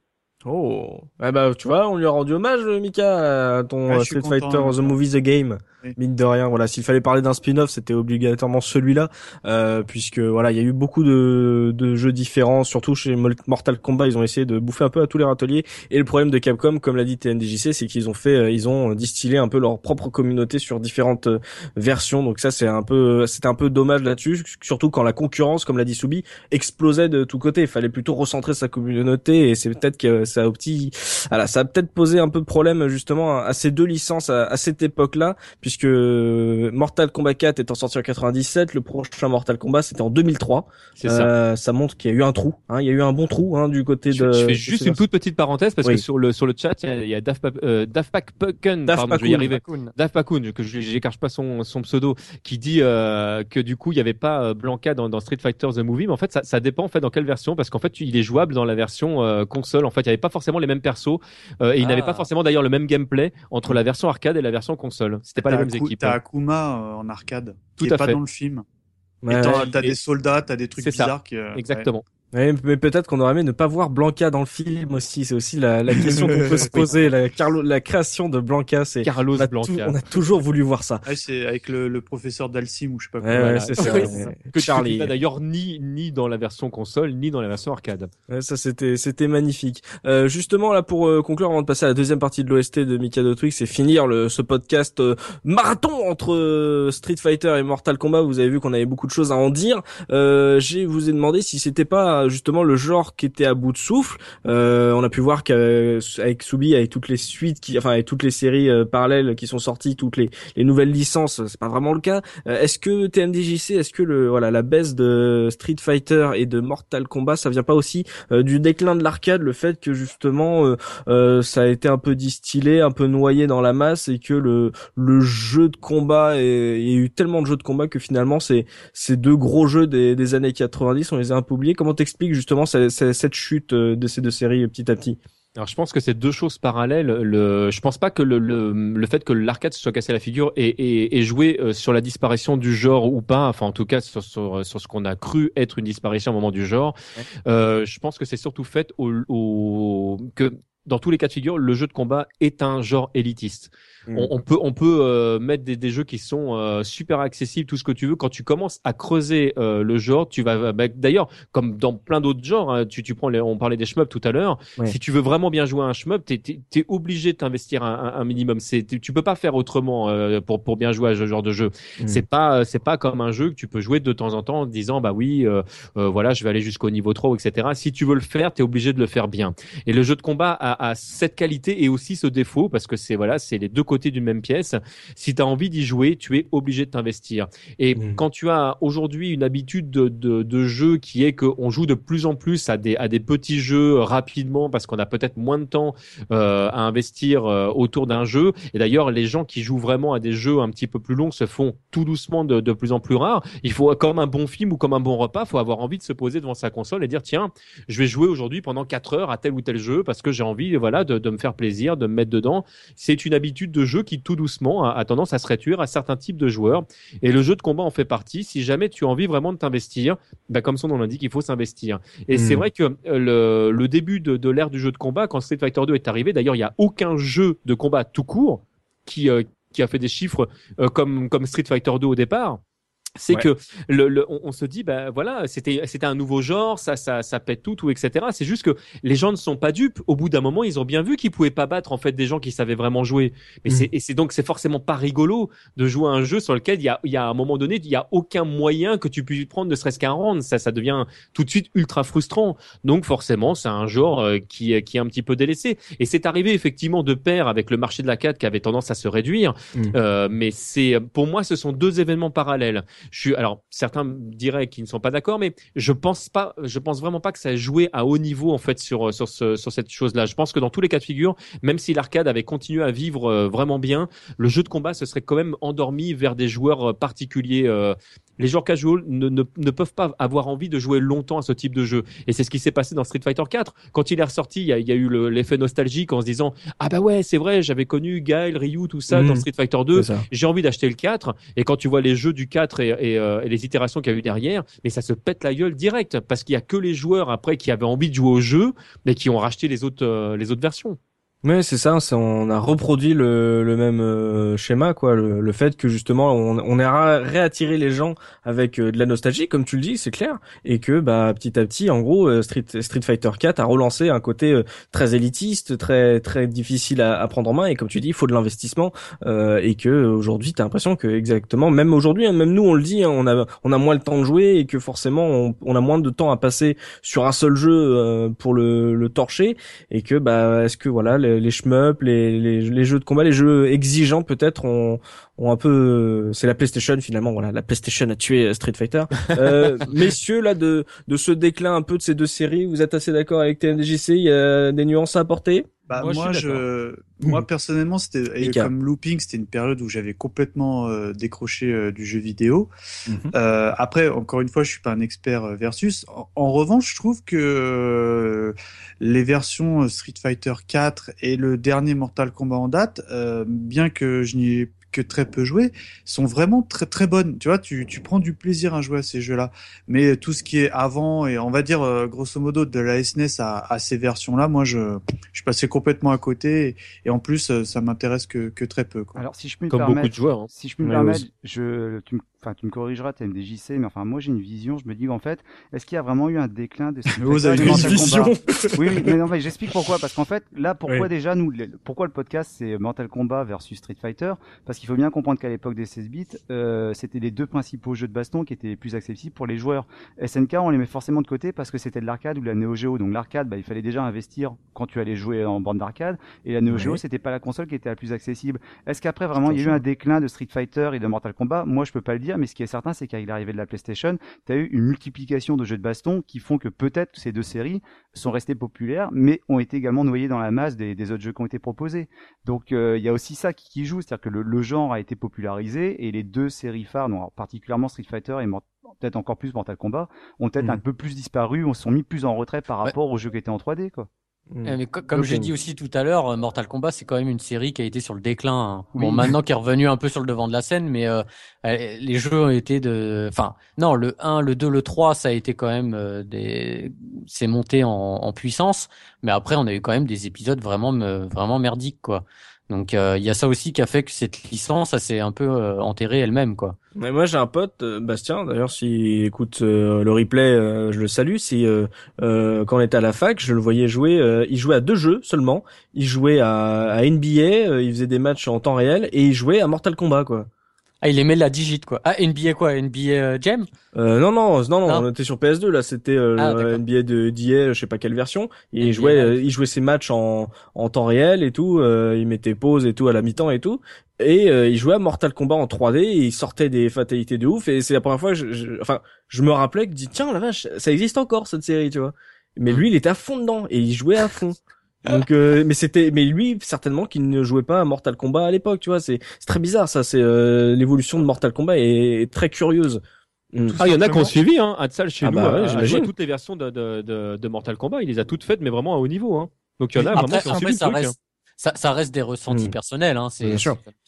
A: Oh, eh bah tu vois, on lui a rendu hommage, Mika, à ton Street Fighter The Movie The Game. Mine de rien, voilà, s'il fallait parler d'un spin-off, c'était obligatoirement celui-là, euh, puisque voilà, il y a eu beaucoup de, de jeux différents, surtout chez Mortal Kombat, ils ont essayé de bouffer un peu à tous les râteliers. Et le problème de Capcom, comme l'a dit TNDJC, c'est qu'ils ont fait, euh, ils ont distillé un peu leur propre communauté sur différentes euh, versions. Donc ça, c'est un peu, c'était un peu dommage là-dessus, surtout quand la concurrence, comme l'a dit Soubi, explosait de tous côtés. Il fallait plutôt recentrer sa communauté, et c'est peut-être que ça a petit, voilà, ça a peut-être posé un peu de problème justement à, ces deux licences à, à cette époque-là, puisque Mortal Kombat 4 étant sorti en 97, le prochain Mortal Kombat c'était en 2003. C'est ça. Euh, ça montre qu'il y a eu un trou. Hein, il y a eu un bon trou hein, du côté de.
E: Je fais juste une toute petite parenthèse parce que sur le sur le chat il y a, Daft, euh, Daft Pack Pucken, pardon, je vais y arriver. Daft Pakun, que j'écarte pas son son pseudo, qui dit euh, que du coup il y avait pas euh, Blanca dans, dans Street Fighter the Movie, mais en fait ça, ça dépend en fait dans quelle version parce qu'en fait il est jouable dans la version euh, console. En fait il y avait pas forcément les mêmes persos et il n'avait pas ah. forcément d'ailleurs le même gameplay entre la version arcade et la version console. C'était pas les mêmes équipes.
B: T'as Akuma en arcade, Tout qui est pas dans le film. Ouais, t'as des soldats, t'as des trucs bizarres. Qui,
E: Exactement.
A: Ouais, mais peut-être qu'on aurait aimé ne pas voir Blanca dans le film aussi. C'est aussi la, la question qu'on peut se *laughs* poser. La, Carlo, la création de Blanca, c'est
E: Carlos
A: on a,
E: Blanca.
A: on a toujours voulu voir ça.
B: Ouais, c'est avec le, le professeur Dalsim ou je sais pas
A: quoi. Ouais, ouais c'est ça.
E: que Charlie. D'ailleurs, ni ni dans la version console, ni dans la version arcade.
A: Ouais, ça c'était c'était magnifique. Euh, justement là pour euh, conclure, avant de passer à la deuxième partie de l'OST de Mikado Twix, c'est finir le, ce podcast euh, marathon entre euh, Street Fighter et Mortal Kombat. Vous avez vu qu'on avait beaucoup de choses à en dire. je vous ai demandé si c'était pas justement le genre qui était à bout de souffle. Euh, on a pu voir qu'avec Subi, avec toutes les suites, enfin avec toutes les séries euh, parallèles qui sont sorties, toutes les, les nouvelles licences, c'est pas vraiment le cas. Euh, est-ce que TMDJC, est-ce que le voilà la baisse de Street Fighter et de Mortal Kombat, ça vient pas aussi euh, du déclin de l'arcade, le fait que justement ça a été un peu distillé, un peu noyé dans la masse et que le jeu de combat il y a eu tellement de jeux de combat que finalement c'est ces deux gros jeux des, années 90 on les a un peu oubliés. T'expliques justement cette, cette chute de ces deux séries petit à petit
E: alors je pense que c'est deux choses parallèles. Le, je pense pas que le, le, le fait que l'arcade se soit cassé la figure et, et, et joué euh, sur la disparition du genre ou pas, enfin en tout cas sur, sur, sur ce qu'on a cru être une disparition au moment du genre. Euh, je pense que c'est surtout fait au, au, que dans tous les cas de figure, le jeu de combat est un genre élitiste. Mm. On, peut on peut euh, mettre des, des, jeux qui sont euh, super accessibles, tout ce que tu veux. Quand tu commences à creuser euh, le genre, tu vas bah, d'ailleurs comme dans plein d'autres genres. Hein, tu tu prends les, on parlait des shmups tout à l'heure. Si tu veux vraiment bien jouer à un shmup, t'es es, obligé de t'investir un, un, minimum. C'est tu peux pas faire autrement pour pour bien jouer à ce genre de jeu. Mm. C'est pas c'est pas comme un jeu que tu peux jouer de temps en temps en disant bah oui voilà je vais aller jusqu'au niveau 3 etc. Si tu veux le faire, t'es obligé de le faire bien. Et le jeu de combat a, a cette qualité et aussi ce défaut parce que c'est voilà c'est les deux côté d'une même pièce. Si tu as envie d'y jouer, tu es obligé de t'investir. Et mmh. quand tu as aujourd'hui une habitude de, de, de, jeu qui est qu'on joue de plus en plus à des, à des petits jeux rapidement parce qu'on a peut-être moins de temps euh, à investir euh, autour d'un jeu. Et d'ailleurs, les gens qui jouent vraiment à des jeux un petit peu plus longs se font tout doucement de, de plus en plus rares. Il faut, comme un bon film ou comme un bon repas, faut avoir envie de se poser devant sa console et dire tiens, je vais jouer aujourd'hui pendant 4 heures à tel ou tel jeu parce que j'ai envie, voilà, de, de me faire plaisir, de me mettre dedans. C'est une habitude de jeu qui tout doucement a, tendance à se réduire à certains types de joueurs. Et le jeu de combat en fait partie. Si jamais tu as envie vraiment de t'investir, bah, comme son nom l'indique, il faut s'investir. Et c'est hmm. vrai que euh, le, début de, l'ère du jeu de combat, quand Street Fighter 2 est arrivé, d'ailleurs, il n'y a aucun jeu de combat tout court qui, euh, qui a fait des chiffres euh, comme, comme Street Fighter 2 au départ c'est que le, on, se dit ben voilà c'était c'était un nouveau genre ça ça ça pète tout tout etc c'est juste que les gens ne sont pas dupes. Au bout d'un moment ils ont bien vu qu'ils pouvaient pas battre en fait des gens qui savaient vraiment jouer. Mais c'est mm. et c'est donc c'est forcément pas rigolo de jouer à un jeu sur lequel il y a il y a un moment donné il y a aucun moyen que tu puisses prendre ne serait-ce qu'un round. Ça ça devient tout de suite ultra frustrant. Donc forcément c'est un genre euh, qui qui est un petit peu délaissé. Et c'est arrivé effectivement de pair avec le marché de la 4 qui avait tendance à se réduire. Mm. euh, mais c'est pour moi ce sont deux événements parallèles je alors certains diraient qu'ils ne sont pas d'accord, mais je pense pas, pense vraiment pas que ça a joué à haut niveau en fait sur sur ce, sur cette chose-là. Je pense que dans tous les cas de figure, même si l'arcade avait continué à vivre euh, vraiment bien, le jeu de combat se serait quand même endormi vers des joueurs euh, particuliers euh, les joueurs casual ne, ne, ne, peuvent pas avoir envie de jouer longtemps à ce type de jeu. Et c'est ce qui s'est passé dans Street Fighter 4. Quand il est ressorti, il y a, il y a eu l'effet nostalgique en se disant ah bah ouais c'est vrai j'avais connu Guile, Ryu tout ça dans mmh. Street Fighter 2. J'ai envie d'acheter le 4. Et quand tu vois les jeux du 4 et, et, euh, et les itérations qu'il y a eu derrière, mais ça se pète la gueule direct parce qu'il y a que les joueurs après qui avaient envie de jouer au jeu mais qui ont racheté les autres euh, les autres versions.
A: Oui, c'est ça. on a reproduit le, le même euh, schéma, quoi. Le, le, fait que justement, on, on a réattiré les gens avec euh, de la nostalgie, comme tu le dis, c'est clair, et que bah petit à petit, en gros, euh, Street, Fighter 4 a relancé un côté très élitiste, très très difficile à, à, prendre en main, et comme tu dis, il faut de l'investissement, et que aujourd'hui, t'as l'impression que exactement, même aujourd'hui, hein, même nous, on le dit, hein, on a on a moins le temps de jouer, et que forcément, on, on a moins de temps à passer sur un seul jeu pour le, le torcher, et que bah est-ce que voilà les shmups, les, les, les, jeux de combat, les jeux exigeants peut-être ont, ont un peu, c'est la PlayStation finalement. Voilà, la PlayStation a tué euh, Street Fighter. *laughs* Euh, messieurs, là de de ce déclin un peu de ces deux séries, vous êtes assez d'accord avec TMDJC Il y a des nuances à apporter?
B: Bah, moi, je, moi personnellement, c'était comme Looping, c'était une période où j'avais complètement euh, décroché euh, du jeu vidéo. Mhm. euh, après, encore une fois, je suis pas un expert euh, versus. En, revanche, je trouve que les versions Street Fighter 4 et le dernier Mortal Kombat en date, bien que je n'y ai que très peu joué, sont vraiment très très bonnes. Tu vois, tu, tu prends du plaisir à jouer à ces jeux-là. Mais tout ce qui est avant et on va dire euh, grosso modo de la SNES à, à ces versions-là, moi je, je suis passé complètement à côté et, en plus euh, ça m'intéresse que, que très peu. Quoi.
F: Alors si je peux me
E: Comme
F: permettre,
E: beaucoup de joueurs. hein.
F: si je peux me permettre, je, tu me, enfin, tu me corrigeras, t'es MDJC, mais enfin, moi, j'ai une vision, je me dis, en fait, est-ce qu'il y a vraiment eu un déclin de Street
B: Vous
F: Fighter
B: avez une
F: Mortal
A: vision.
F: Kombat? Oui, mais non, mais j'explique pourquoi, parce qu'en fait, là, pourquoi
A: Oui.
F: déjà, nous, pourquoi le podcast, c'est Mortal Kombat versus Street Fighter? Parce qu'il faut bien comprendre qu'à l'époque des 16 bits, euh, c'était les deux principaux jeux de baston qui étaient les plus accessibles pour les joueurs. SNK, on les met forcément de côté parce que c'était de l'arcade ou de la Neo Geo. Donc l'arcade, bah, il fallait déjà investir quand tu allais jouer en bande d'arcade. Et la Neo Geo,
A: Oui.
F: c'était pas la console qui était la plus accessible. Est-ce qu'après vraiment il y a eu un déclin de Street Fighter et de Mortal Kombat? Moi je peux pas le dire, mais ce qui est certain c'est qu'avec l'arrivée de la PlayStation, tu as eu une multiplication de jeux de baston qui font que peut-être ces deux séries sont restées populaires, mais ont été également noyées dans la masse des, des autres jeux qui ont été proposés. Donc euh, il y a aussi ça qui, qui joue, c'est-à-dire que le, le genre a été popularisé et les deux séries phares, non, alors, particulièrement Street Fighter et peut-être encore plus Mortal Kombat, ont peut-être
A: Mhm.
F: un peu plus disparu, on se sont mis plus en retrait par
C: Ouais.
F: rapport aux jeux qui étaient en 3D quoi.
A: Mm.
C: Eh, mais co- comme j'ai dit aussi tout à l'heure, euh, Mortal Kombat c'est quand même une série qui a été sur le déclin. hein.
F: Oui.
C: Bon, maintenant qui est revenu un peu sur le devant de la scène, mais euh, euh, les jeux ont été de, enfin non, le 1, le 2, le 3, ça a été quand même euh, des, c'est monté en, en puissance, mais après on a eu quand même des épisodes vraiment me- vraiment merdiques quoi. Donc euh, il y a ça aussi qui a fait que cette licence, s'est un peu euh, enterrée elle-même quoi.
A: Mais moi j'ai un pote, euh, Bastien, d'ailleurs s'il écoute euh, le replay, je le salue. Si quand on était à la fac, je le voyais jouer. il jouait à deux jeux seulement. Il jouait à, à NBA, il faisait des matchs en temps réel et il jouait à Mortal Kombat quoi.
C: Ah, il aimait la digit quoi. Ah, NBA quoi, NBA euh, Jam?
A: Euh, non non non non, on était sur PS2 là, c'était euh,
C: Ah.
A: NBA de d'hier, je sais pas quelle version. Et il jouait, euh, il jouait ses matchs en en temps réel et tout. euh, il mettait pause et tout à la mi-temps et tout. Et euh, il jouait à Mortal Kombat en 3D et il sortait des fatalités de ouf. Et c'est la première fois, que je, je- enfin, je me rappelais que je dis tiens la vache, ça existe encore cette série, tu vois. Mais lui, il était à fond dedans et il jouait à fond. Donc, euh, mais c'était, mais lui certainement qu'il ne jouait pas à Mortal Kombat à l'époque, tu vois. C'est c'est très bizarre ça. C'est euh, l'évolution de Mortal Kombat est, est très curieuse. Mm.
E: Ah, il y en a qui ont suivi, hein. Hatsal chez
A: Ah
E: nous,
A: bah ouais,
E: a- a
A: j'imagine.
E: joué toutes les versions de, de, de, de Mortal Kombat. Il les a toutes faites, mais vraiment à haut niveau, hein. Donc il y en a
C: Après,
E: vraiment qui ont
C: après,
E: suivi
C: ça
E: le truc. hein.
C: reste, ça, ça reste des ressentis
A: Mm.
C: personnels, hein. C'est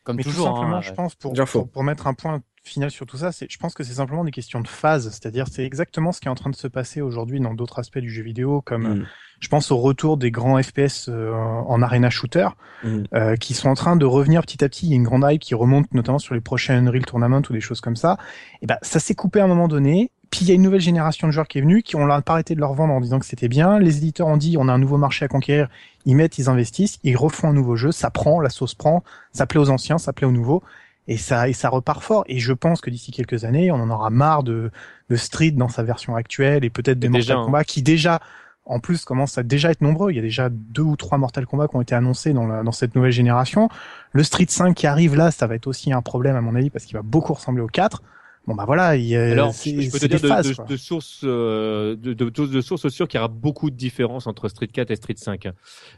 C: comme
G: Mais
C: toujours.
G: tout simplement,
C: hein.
G: je pense, pour, pour mettre un point final sur tout ça, c'est, je pense que c'est simplement des questions de phase. C'est-à-dire, c'est exactement ce qui est en train de se passer aujourd'hui dans d'autres aspects du jeu vidéo, comme
A: Mm.
G: je pense au retour des grands FPS euh, en arena shooter,
A: Mm.
G: euh, qui sont en train de revenir petit à petit. Il y a une grande hype qui remonte notamment sur les prochaines Unreal Tournament ou des choses comme ça. Et ben, ça s'est coupé à un moment donné. Puis il y a une nouvelle génération de joueurs qui est venue, qui ont pas arrêté de leur vendre en disant que c'était bien. Les éditeurs ont dit on a un nouveau marché à conquérir. Ils mettent, ils investissent, ils refont un nouveau jeu. Ça prend, la sauce prend. Ça plaît aux anciens, ça plaît aux nouveaux. Et ça, et ça repart fort. Et je pense que d'ici quelques années, on en aura marre de, de Street dans sa version actuelle et peut-être des Mortal
E: hein.
G: Kombat qui déjà, en plus, commencent à déjà être nombreux. Il y a déjà deux ou trois Mortal Kombat qui ont été annoncés dans, la, dans cette nouvelle génération. Le Street 5 qui arrive là, ça va être aussi un problème à mon avis parce qu'il va beaucoup ressembler au 4. Bon bah voilà, il y a,
E: Alors, je peux te
G: c'est
E: dire
G: des
E: de,
G: phases,
E: de, de sources, euh, de, de, de, de sources sûres qu'il y aura beaucoup de différences entre Street 4 et Street 5.
A: Mm.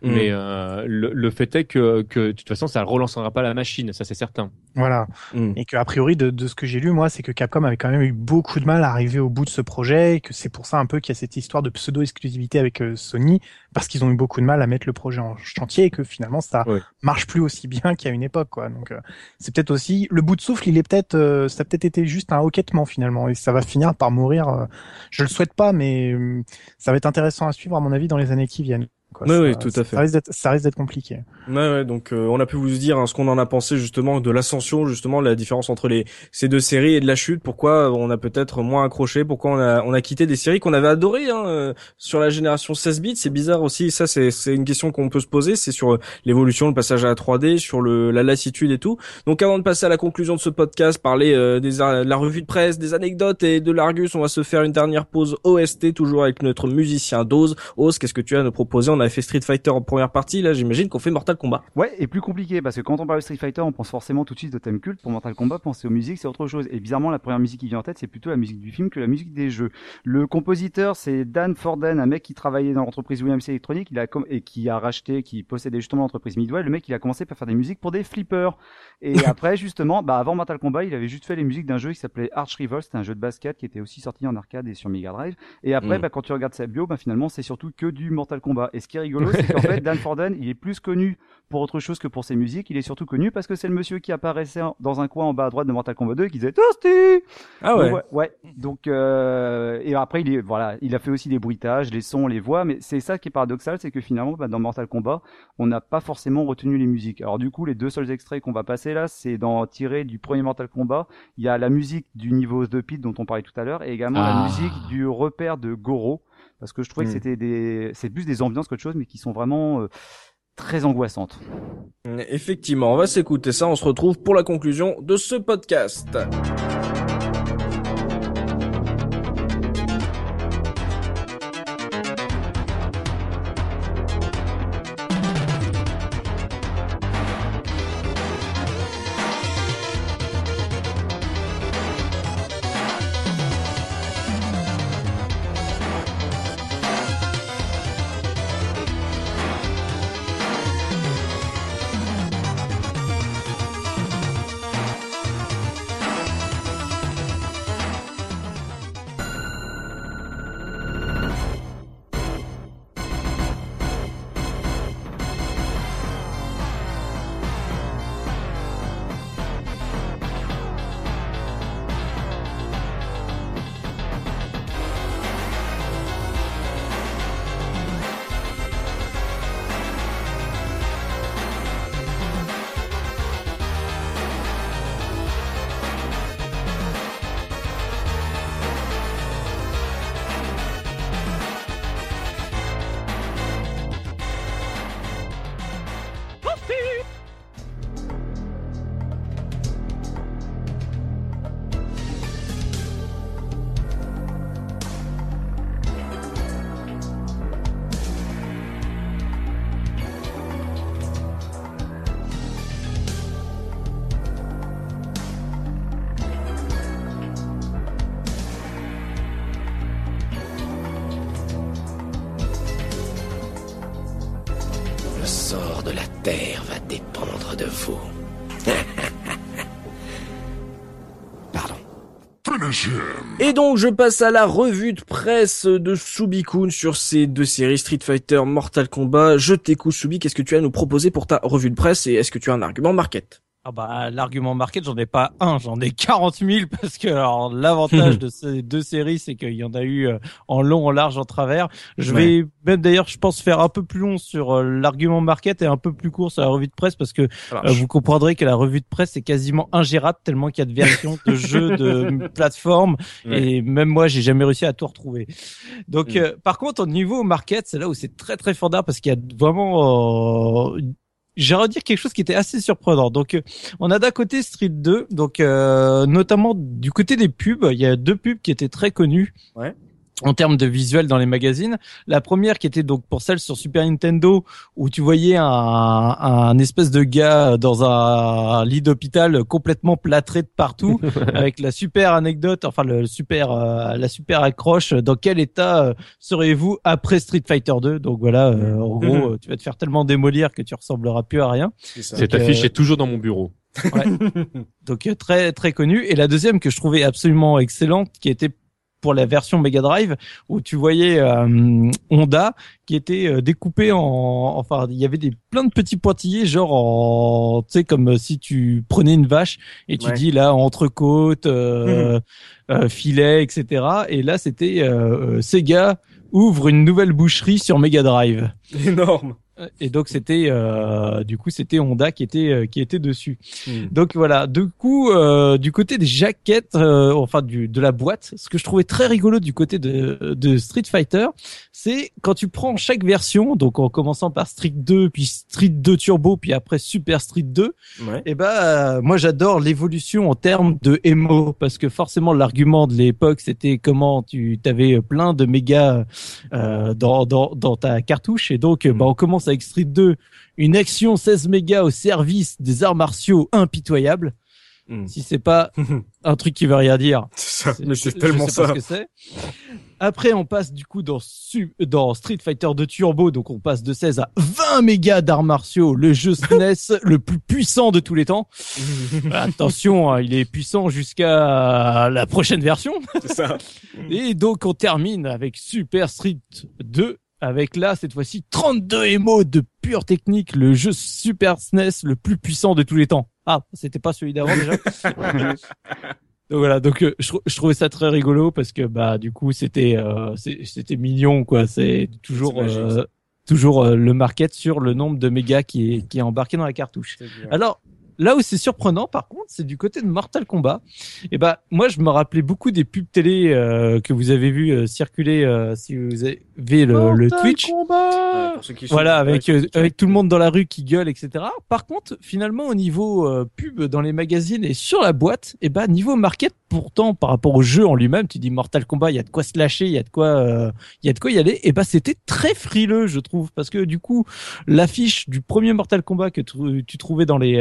E: Mais euh, le, le fait est que, que de toute façon, ça ne relancera pas la machine, ça c'est certain.
G: Voilà.
A: Mm.
G: Et que a priori de, de ce que j'ai lu moi, c'est que Capcom avait quand même eu beaucoup de mal à arriver au bout de ce projet et que c'est pour ça un peu qu'il y a cette histoire de pseudo exclusivité avec euh, Sony parce qu'ils ont eu beaucoup de mal à mettre le projet en chantier et que finalement ça marche plus aussi bien *laughs* qu'à une époque quoi. Donc euh, c'est peut-être aussi le bout de souffle, il est peut-être euh, ça a peut-être été juste un hoquettement finalement et ça va finir par mourir. euh, je le souhaite pas mais euh, ça va être intéressant à suivre à mon avis dans les années qui viennent. Quoi.
A: Oui,
G: Ça-
A: oui, tout à fait.
G: Ça risque d'être, ça risque d'être compliqué.
A: Ouais, ouais, donc euh, on a pu vous dire hein, ce qu'on en a pensé justement de l'ascension, justement la différence entre les ces deux séries et de la chute. Pourquoi on a peut-être moins accroché, pourquoi on a on a quitté des séries qu'on avait adorées hein, euh, sur la génération 16 bits? C'est bizarre aussi. Ça, c'est c'est une question qu'on peut se poser. C'est sur euh, l'évolution, le passage à la 3D, sur le la lassitude et tout. Donc avant de passer à la conclusion de ce podcast, parler euh, des de la revue de presse, des anecdotes et de l'Argus, on va se faire une dernière pause OST toujours avec notre musicien Dose. Oz, qu'est-ce que tu as à nous proposer On avait fait Street Fighter en première partie. Là, j'imagine qu'on fait Mortal Kombat.
F: Ouais, et plus compliqué parce que quand on parle de Street Fighter, on pense forcément tout de suite au thème culte. Pour Mortal Kombat, penser aux musiques, c'est autre chose. Et bizarrement, la première musique qui vient en tête, c'est plutôt la musique du film que la musique des jeux. Le compositeur, c'est Dan Forden, un mec qui travaillait dans l'entreprise Williams Electronic, il a com- et qui a racheté, qui possédait justement l'entreprise Midway. Le mec, il a commencé par faire des musiques pour des flippers. Et *laughs* après, justement, bah avant Mortal Kombat, il avait juste fait les musiques d'un jeu qui s'appelait Arch Rival. C'était un jeu de basket qui était aussi sorti en arcade et sur Mega Drive. Et après,
A: Mm.
F: bah, quand tu regardes sa bio, bah, finalement, c'est surtout que du Mortal Kombat. Et ce qui est rigolo, c'est qu'en fait, *laughs* Dan Forden, il est plus connu pour autre chose que pour ses musiques. Il est surtout connu parce que c'est le monsieur qui apparaissait dans un coin en bas à droite de Mortal Kombat 2 qui disait Toasty
A: Ah ouais.
F: ouais, Donc euh, et après il est voilà, il a fait aussi des bruitages, les sons, les voix, mais c'est ça qui est paradoxal, c'est que finalement bah, dans Mortal Kombat, on n'a pas forcément retenu les musiques. Alors du coup, les deux seuls extraits qu'on va passer là, c'est dans tiré du premier Mortal Kombat. Il y a la musique du niveau de Pit dont on parlait tout à l'heure et également la
C: Ah.
F: musique du repère de Goro parce que je trouvais que
A: Hmm.
F: c'était des c'est plus des ambiances qu'autre chose mais qui sont vraiment euh, très angoissantes.
A: Effectivement, on va s'écouter ça. On se retrouve pour la conclusion de ce podcast. Je passe à la revue de presse de Subikun sur ces deux séries Street Fighter, Mortal Kombat. Je t'écoute Subi, qu'est-ce que tu as à nous proposer pour ta revue de presse et est-ce que tu as un argument market?
D: Ah bah l'argument market, j'en ai pas un, j'en ai 40 000 parce que alors l'avantage *laughs* de ces deux séries, c'est qu'il y en a eu euh, en long, en large, en travers. Je vais même d'ailleurs, je pense faire un peu plus long sur euh, l'argument market et un peu plus court sur la revue de presse parce que euh, vous comprendrez que la revue de presse est quasiment ingérable tellement qu'il y a de versions de *laughs* jeux de plateforme
A: Ouais.
D: et même moi j'ai jamais réussi à tout retrouver. Donc
A: Mm.
D: euh, par contre au niveau market, c'est là où c'est très très fondard parce qu'il y a vraiment euh, j'ai redire quelque chose qui était assez surprenant. Donc, euh, on a d'un côté Street 2, donc euh, notamment du côté des pubs, il y a deux pubs qui étaient très connues.
A: Ouais.
D: En termes de visuel dans les magazines, la première qui était donc pour celle sur Super Nintendo où tu voyais un, un espèce de gars dans un lit d'hôpital complètement plâtré de partout, *laughs* avec la super anecdote, enfin le super, euh, la super accroche. Dans quel état euh, serez-vous après Street Fighter 2 Donc voilà, euh, en gros, euh, tu vas te faire tellement démolir que tu ressembleras plus à rien.
A: ça.
E: Cette
D: Donc,
E: affiche
D: euh,
E: est toujours dans mon bureau. *laughs*
D: Donc euh, très très connu. Et la deuxième que je trouvais absolument excellente, qui était pour la version Mega Drive, où tu voyais euh, Honda qui était euh, découpé en, enfin il y avait des plein de petits pointillés, genre en, tu sais comme si tu prenais une vache et tu
A: Ouais.
D: dis là entrecôte, euh, euh, filet, etc. Et là c'était euh, euh, Sega ouvre une nouvelle boucherie sur Mega Drive.
A: Énorme.
D: Et donc c'était euh, du coup c'était Honda qui était euh, qui était dessus.
A: Mm.
D: Donc voilà, du coup euh, du côté des jaquettes euh, enfin du de la boîte, ce que je trouvais très rigolo du côté de de Street Fighter, c'est quand tu prends chaque version, donc en commençant par Street 2 puis Street 2 Turbo puis après Super Street 2,
A: Ouais.
D: et ben euh, moi j'adore l'évolution en termes de émo parce que forcément l'argument de l'époque c'était comment tu t'avais plein de méga euh, dans, dans dans ta cartouche et donc euh, bah, on commence avec Street 2 une action 16 mégas au service des arts martiaux impitoyables
A: Mm.
D: si c'est pas *laughs* un truc qui veut rien dire
A: C'est ça. Mais c'est
D: je
A: tellement
D: sais pas
A: ça.
D: ce que c'est. Après, on passe du coup dans, dans Street Fighter 2 Turbo, donc on passe de 16 à 20 mégas d'arts martiaux, le jeu *laughs* SNES le plus puissant de tous les temps. *laughs* Attention, hein, il est puissant jusqu'à la prochaine version.
A: C'est ça.
D: Et donc on termine avec Super Street 2 avec là cette fois-ci 32 émo de pure technique, le jeu Super SNES le plus puissant de tous les temps. Ah, c'était pas celui d'avant déjà. *laughs* donc voilà, donc euh, je, je, trouvais ça très rigolo parce que bah du coup c'était euh, c'était mignon quoi. C'est toujours euh, toujours le market sur le nombre de mégas qui est qui est embarqué dans la cartouche. Alors Là où c'est surprenant, par contre, c'est du côté de Mortal Kombat. Et eh bah, moi, je me rappelais beaucoup des pubs télé euh, que vous avez vu euh, circuler euh, si vous avez le, le Twitch.
A: Kombat
D: voilà, avec avec tout le monde dans la rue qui gueule, etc. Par contre, finalement, au niveau pub dans les magazines et sur la boîte, et eh bah niveau market, pourtant par rapport au jeu en lui-même, tu dis Mortal Kombat, il y a de quoi se lâcher, il y a de quoi, il y a de quoi y aller. Et bah c'était très frileux, je trouve, parce que du coup, l'affiche du premier Mortal Kombat que tu, tu trouvais dans les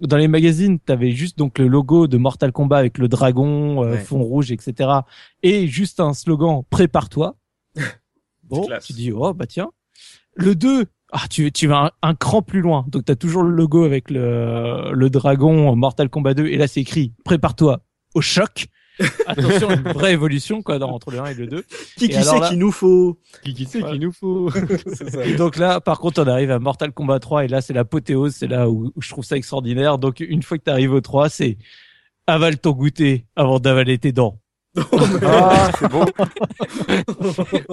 D: dans les magazines, tu avais juste donc le logo de Mortal Kombat avec le dragon, euh, fond rouge, etc. Et juste un slogan prépare-toi. *laughs* bon, tu dis oh bah tiens. Le 2, ah tu tu vas un, cran plus loin. Donc tu as toujours le logo avec le le dragon Mortal Kombat 2 et là c'est écrit prépare-toi au choc. *laughs* Attention, une vraie évolution quoi dans, entre le 1 et le 2.
A: Qui, qui sait qu'il nous faut
E: Qui, qui sait qu'il nous faut *laughs*
D: Et donc là, par contre, on arrive à Mortal Kombat 3 et là, c'est l'apothéose, c'est là où, je trouve ça extraordinaire. Donc une fois que tu arrives au 3, c'est avale ton goûter avant d'avaler tes dents. *laughs*
F: ah, c'est bon.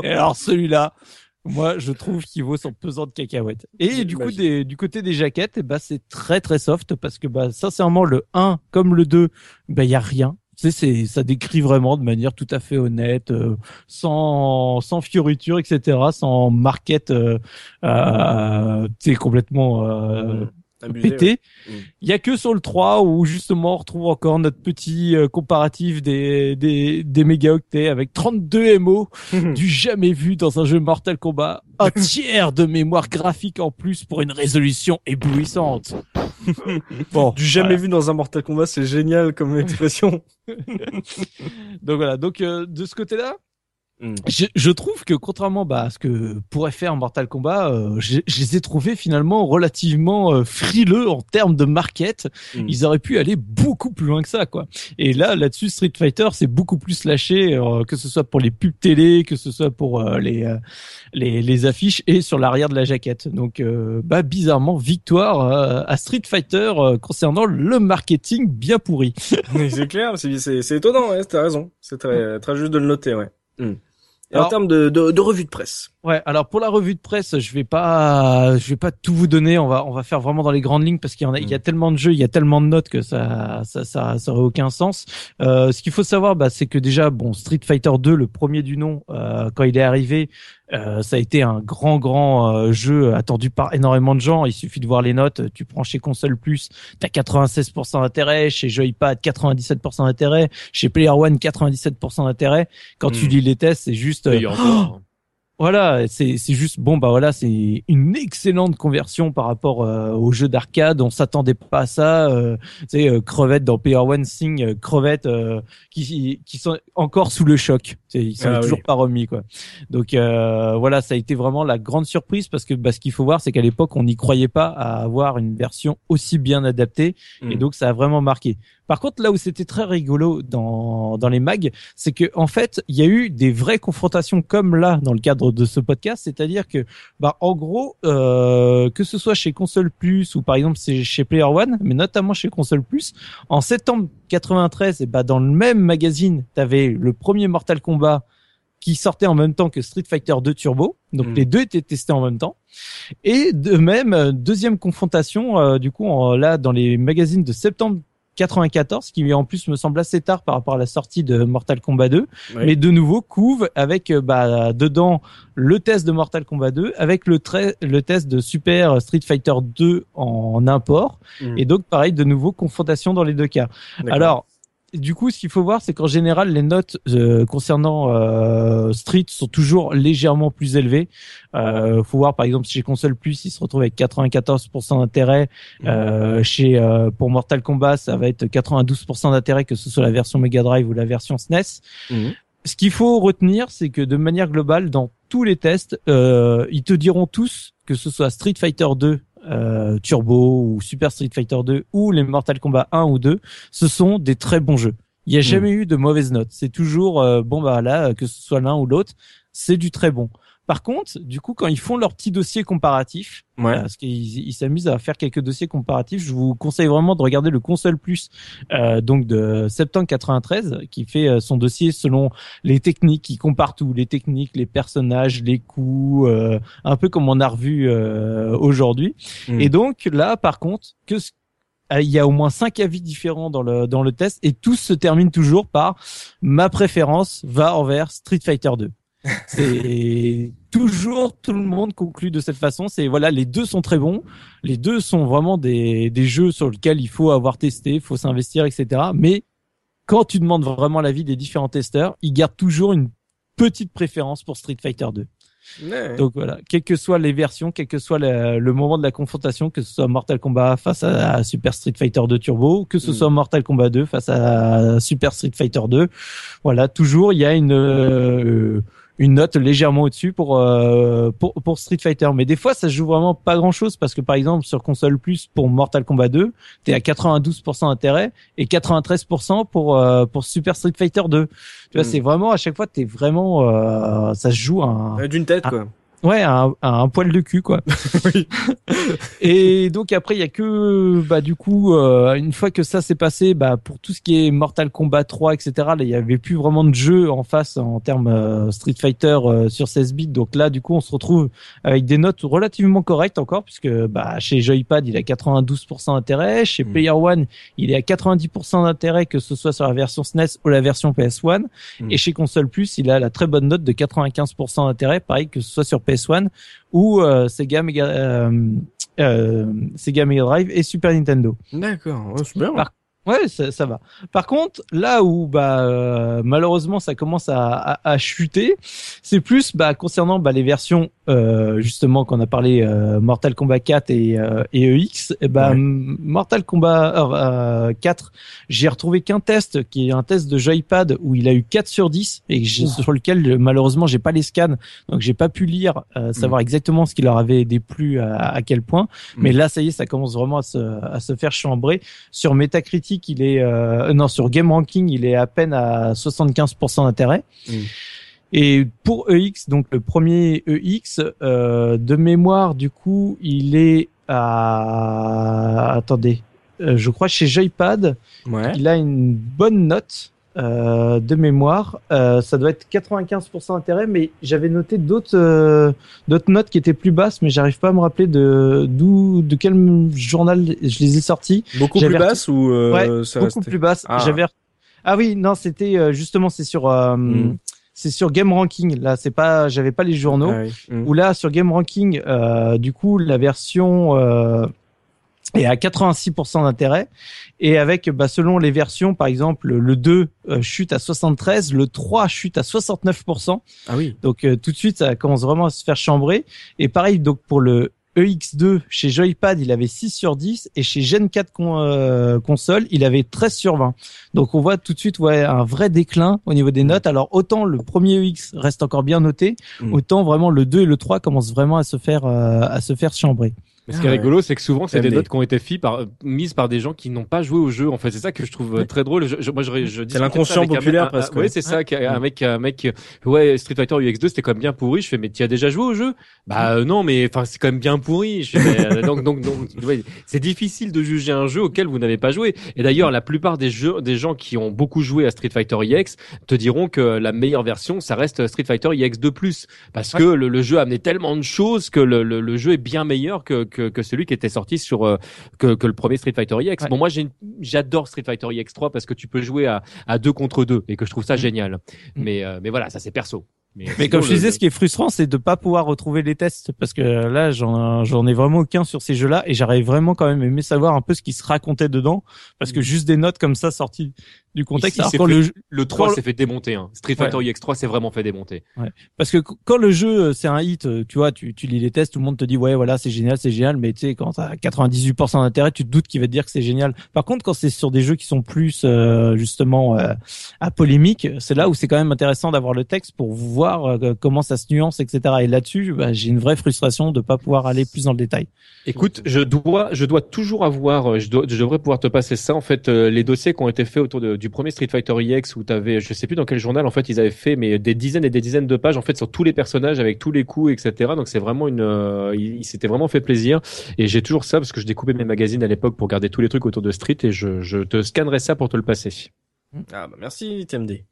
D: et alors celui-là, moi, je trouve qu'il vaut son pesant de cacahuètes. Et du coup, des, du côté des jaquettes, bah, c'est très très soft parce que bah, sincèrement, le 1 comme le 2, bah, il y a rien tu sais, c'est, ça décrit vraiment de manière tout à fait honnête, euh, sans, sans fioriture, etc., sans market, euh, euh, complètement euh, pété. Mm. Il y a que sur le 3 où justement on retrouve encore notre petit euh, comparatif des, des, des mégaoctets avec 32 MO *laughs* du jamais vu dans un jeu Mortal Kombat. Un *laughs* tiers de mémoire graphique en plus pour une résolution éblouissante. *laughs*
A: bon, du jamais vu dans un Mortal Kombat, c'est génial comme expression.
D: donc voilà, donc euh, de ce côté-là, Mm. Je, je, trouve que contrairement bah, à ce que pourrait faire Mortal Kombat, euh, je, je, les ai trouvés finalement relativement euh, frileux en termes de market. Mm. Ils auraient pu aller beaucoup plus loin que ça, quoi. Et là, là-dessus, Street Fighter, c'est beaucoup plus lâché, euh, que ce soit pour les pubs télé, que ce soit pour euh, les, les, les affiches et sur l'arrière de la jaquette. Donc, bah bizarrement, victoire à Street Fighter concernant le marketing bien pourri. *laughs*
A: c'est clair, c'est étonnant, ouais, t'as raison. C'est très, très juste de le noter, ouais. Mm. Et en termes de, de, de, revue de presse.
D: Ouais, alors pour la revue de presse, je vais pas, je vais pas tout vous donner. On va, on va faire vraiment dans les grandes lignes parce qu'il y en a, il y a mm. tellement de jeux, il y a tellement de notes que ça, ça, ça, ça aurait aucun sens. Euh, ce qu'il faut savoir, bah, c'est que déjà, bon, Street Fighter 2, le premier du nom, euh, quand il est arrivé, euh, ça a été un grand grand euh, jeu attendu par énormément de gens. Il suffit de voir les notes. Tu prends chez Console Plus, t'as 96% d'intérêt. Chez Joypad, 97% d'intérêt. Chez Player One, 97% d'intérêt. Quand tu hmm. lis les tests, c'est juste. *gasps* Voilà, c'est c'est juste bon bah voilà, c'est une excellente conversion par rapport euh, au jeu d'arcade. On s'attendait pas à ça. Euh, tu euh, crevette dans Player One Sing, euh, crevette qui qui sont encore sous le choc. Ils sont ah toujours pas remis quoi. Donc voilà, ça a été vraiment la grande surprise parce que bah, ce qu'il faut voir, c'est qu'à l'époque on n'y croyait pas à avoir une version aussi bien adaptée et mm. donc ça a vraiment marqué. Par contre, là où c'était très rigolo dans, dans les mags, c'est que en fait, il y a eu des vraies confrontations comme là dans le cadre de ce podcast, c'est-à-dire que, bah, en gros, euh, que ce soit chez Console Plus ou par exemple c'est chez Player One, mais notamment chez Console Plus, en septembre 93, et bah dans le même magazine, t'avais le premier Mortal Kombat qui sortait en même temps que Street Fighter 2 Turbo. Donc hmm. les deux étaient testés en même temps. Et de même, euh, deuxième confrontation, euh, du coup, là, dans les magazines de septembre 94, qui en plus me semble assez tard par rapport à la sortie de Mortal Kombat 2, mais de nouveau couve avec euh, bah, dedans le test de Mortal Kombat 2, avec le, le test de Super Street Fighter 2 en import, hmm. et donc pareil de nouveau confrontation dans les deux cas. Alors du coup, ce qu'il faut voir, c'est qu'en général, les notes euh, concernant euh, Street sont toujours légèrement plus élevées. Euh, faut voir, par exemple, chez Console Plus, il se retrouve avec 94% d'intérêt. Euh, chez euh, pour Mortal Kombat, ça va être 92% d'intérêt, que ce soit la version Mega Drive ou la version SNES. Mhm. Ce qu'il faut retenir, c'est que de manière globale, dans tous les tests, ils te diront tous que ce soit Street Fighter 2 euh, Turbo ou Super Street Fighter 2 ou les Mortal Kombat 1 ou 2, ce sont des très bons jeux. Il n'y a hmm. jamais eu de mauvaises notes. C'est toujours euh, bon bah là que ce soit l'un ou l'autre, c'est du très bon. Par contre, du coup, quand ils font leur petit dossier comparatif,
A: Ouais.
D: parce qu'ils ils s'amusent à faire quelques dossiers comparatifs, je vous conseille vraiment de regarder le console plus, euh, donc de septembre 93, qui fait euh, son dossier selon les techniques, qui compare tout, les techniques, les personnages, les coups, euh, un peu comme on a revu euh, aujourd'hui.
A: Mm.
D: Et donc là, par contre, que ce- euh, il y a au moins cinq avis différents dans le dans le test et tous se terminent toujours par ma préférence va envers Street Fighter 2. C'est toujours tout le monde conclut de cette façon. C'est voilà, les deux sont très bons. Les deux sont vraiment des des jeux sur lesquels il faut avoir testé, il faut s'investir, etc. Mais quand tu demandes vraiment l'avis des différents testeurs, ils gardent toujours une petite préférence pour Street Fighter 2.
A: Ouais.
D: Donc voilà, quelles que soient les versions, quel que soit le, le moment de la confrontation, que ce soit Mortal Kombat face à, Super Street Fighter 2 Turbo, que ce
A: Mm.
D: soit Mortal Kombat 2 face à Super Street Fighter 2, voilà, toujours il y a une euh, une note légèrement au-dessus pour, euh, pour pour Street Fighter. Mais des fois, ça se joue vraiment pas grand-chose parce que par exemple sur console plus pour Mortal Kombat 2, t'es à 92% d'intérêt et 93% pour euh, pour Super Street Fighter 2. Tu vois,
A: Mm.
D: c'est vraiment à chaque fois t'es vraiment euh, ça se joue un,
A: Euh, D'une tête, quoi.
D: Ouais, un, un poil de cul quoi. *laughs* et donc après il y a que bah du coup euh, une fois que ça s'est passé, bah pour tout ce qui est Mortal Kombat 3 etc. Il y avait plus vraiment de jeu en face en termes euh, Street Fighter euh, sur 16 bits. Donc là du coup on se retrouve avec des notes relativement correctes encore puisque bah chez Joypad il a 92% d'intérêt, chez
A: Mm.
D: Player One il est à 90% d'intérêt que ce soit sur la version SNES ou la version PS1
A: Mm.
D: et chez Console Plus il a la très bonne note de 95% d'intérêt pareil que ce soit sur PS1 ou euh, Sega Mega euh, euh, Sega Mega Drive et Super Nintendo.
A: D'accord, ouais, c'est bien.
D: Par- Ouais, ça, ça va. Par contre, là où bah euh, malheureusement ça commence à, à, à chuter, c'est plus bah concernant bah, les versions euh, justement qu'on a parlé euh, Mortal Kombat 4 et, euh, et EX. Et bah
A: Ouais.
D: m- Mortal Kombat euh, euh, 4, j'ai retrouvé qu'un test qui est un test de Joypad où il a eu 4 sur 10 et sur lequel euh, malheureusement j'ai pas les scans, donc j'ai pas pu lire euh, savoir exactement ce qui leur avait déplu à, à quel point. Mais là ça y est, ça commence vraiment à se, à se faire chambrer. Sur Metacritic, il est euh, non sur Game Ranking, il est à peine à 75% d'intérêt.
A: Mm.
D: Et pour EX, donc le premier EX euh, de mémoire, du coup, il est à attendez, euh, je crois chez Joypad,
A: Ouais.
D: il a une bonne note. Euh, de mémoire, Euh, ça doit être 95% d'intérêt, mais j'avais noté d'autres euh, d'autres notes qui étaient plus basses, mais j'arrive pas à me rappeler de d'où de quel journal je les ai sortis.
A: Beaucoup plus basse ou euh,
D: ouais,
A: ça
D: beaucoup
A: restait-
D: plus basse.
A: Ah.
D: J'avais ah oui non c'était euh, justement c'est sur euh,
A: Mm.
D: c'est sur Game Ranking là c'est pas j'avais pas les journaux
A: Ah oui. Mm.
D: où là sur Game Ranking euh, du coup la version est à 86% d'intérêt et avec bah, selon les versions par exemple le 2 euh, chute à 73 le 3 chute à 69%
A: Ah oui.
D: donc euh, tout de suite, ça commence vraiment à se faire chambrer. Et pareil, donc pour le EX2 chez Joypad, il avait 6 sur 10 et chez Gen 4 con- euh, console, il avait 13 sur 20. Donc on voit tout de suite ouais, un vrai déclin au niveau des notes. Alors autant le premier EX reste encore bien noté,
A: Mm.
D: autant vraiment le 2 et le 3 commencent vraiment à se faire euh, à se faire chambrer.
E: Mais ce qui est
A: Ah
E: rigolo, c'est que souvent, c'est des notes qui ont été par, mises par des gens qui n'ont pas joué au jeu. En fait, c'est ça que je trouve très drôle. Je, je- moi, je, je discutais
A: l'inconscient populaire,
E: un- un-
A: presque.
E: Ouais, c'est ça. qu'un- Un mec, un mec, euh, ouais, Street Fighter UX2, c'était quand même bien pourri. Je fais, mais tu as déjà joué au jeu? Bah euh, non, mais enfin, c'est quand même bien pourri. Je fais, mais, euh, donc, donc, donc, *laughs* ouais, c'est difficile de juger un jeu auquel vous n'avez pas joué. Et d'ailleurs, la plupart des jeux, des gens qui ont beaucoup joué à Street Fighter EX te diront que la meilleure version, ça reste Street Fighter EX2+. Parce que le, le jeu a amené tellement de choses que le, le, le jeu est bien meilleur que, que, que celui qui était sorti sur euh, que, que le premier Street Fighter EX.
D: Ouais.
E: Bon, moi j'ai une- j'adore Street Fighter EX3 parce que tu peux jouer à, à deux contre deux et que je trouve ça génial. Mais euh, mais voilà, ça c'est perso.
D: Mais
E: sinon,
D: comme je
E: le-
D: disais, ce qui est frustrant, c'est de pas pouvoir retrouver les tests parce que là, j'en j'en ai vraiment aucun sur ces jeux-là et j'aurais vraiment quand même aimé savoir un peu ce qui se racontait dedans parce que juste des notes comme ça sorties du contexte.
E: Ici,
D: alors
E: c'est
D: quand
E: fait-
D: le
E: le 3
D: quand-
E: s'est fait démonter. Hein. Street Fighter EX3 s'est vraiment fait démonter.
D: Parce que qu- quand le jeu euh, c'est un hit, euh, tu vois, tu, tu lis les tests, tout le monde te dit ouais voilà c'est génial, c'est génial, mais tu sais quand t'as 98% d'intérêt, tu te doutes qu'il va te dire que c'est génial. Par contre quand c'est sur des jeux qui sont plus euh, justement euh, à polémique, c'est là où c'est quand même intéressant d'avoir le texte pour voir euh, comment ça se nuance, etc. Et là-dessus, bah, j'ai une vraie frustration de pas pouvoir aller plus dans le détail.
E: Écoute, je dois, je dois toujours avoir, je, dois, je devrais pouvoir te passer ça en fait, euh, les dossiers qui ont été faits autour de, du premier Street Fighter EX où t'avais, je sais plus dans quel journal en fait ils avaient fait, mais des dizaines et des dizaines de pages en fait sur tous les personnages avec tous les coups, etc. Donc c'est vraiment une, euh, il, s'était vraiment fait plaisir. Et j'ai toujours ça parce que je découpais mes magazines à l'époque pour garder tous les trucs autour de Street et je, je te scannerai ça pour te le passer.
A: Ah bah merci TMD.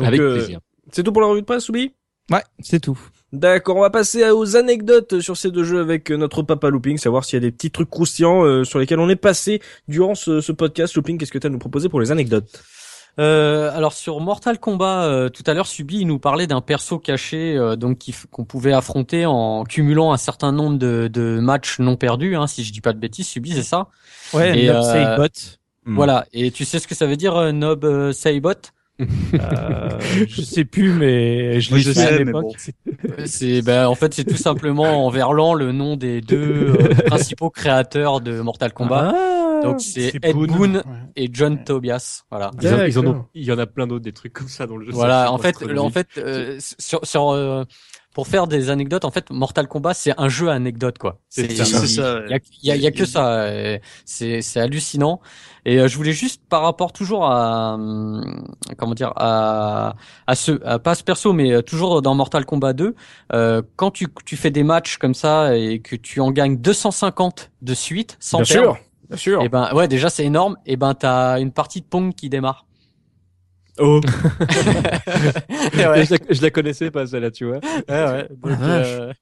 E: avec plaisir.
A: C'est tout pour la revue de presse, Oubi
D: Ouais, c'est tout.
A: D'accord, on va passer aux anecdotes sur ces deux jeux avec notre papa Looping, savoir s'il y a des petits trucs croustillants euh, sur lesquels on est passé durant ce, ce podcast. Looping, qu'est-ce que tu as à nous proposer pour les anecdotes?
C: Euh, alors sur Mortal Kombat, euh, tout à l'heure, Subi il nous parlait d'un perso caché, euh, donc qu'on pouvait affronter en cumulant un certain nombre de, de matchs non perdus, hein, si je dis pas de bêtises. Subi, c'est ça?
D: Ouais, et, Nob Saibot.
C: Voilà. Et tu sais ce que ça veut dire Nob Saibot?
D: Euh, je sais plus, mais je l'ai sais à l'époque.
C: C'est, ben, en fait, c'est tout simplement en verlan le nom des deux euh, *laughs* principaux créateurs de Mortal Kombat. Ah, Donc c'est Ed Boon, et John Tobias. Voilà.
E: Ils, en ont, il y en a plein d'autres des trucs comme ça dans le jeu.
C: Voilà. En fait, en fait, euh, sur, sur euh, pour faire des anecdotes, en fait, Mortal Kombat, c'est un jeu anecdote, quoi.
E: C'est ça.
C: Il y a, y a, que ça. C'est, c'est hallucinant. Et euh, je voulais juste, par rapport toujours à, hum, comment dire, à, à ce, à, pas ce perso, mais euh, toujours dans Mortal Kombat 2, euh, quand tu, tu fais des matchs comme ça et que tu en gagnes 250 de suite, sans
A: bien
C: perdre,
A: sûr, bien sûr.
C: Et ben, ouais, déjà c'est énorme. Et ben, t'as une partie de Pong qui démarre.
A: Oh. *laughs*
E: ouais. je, la, connaissais pas celle-là, tu vois.
C: Ouais, ouais. euh,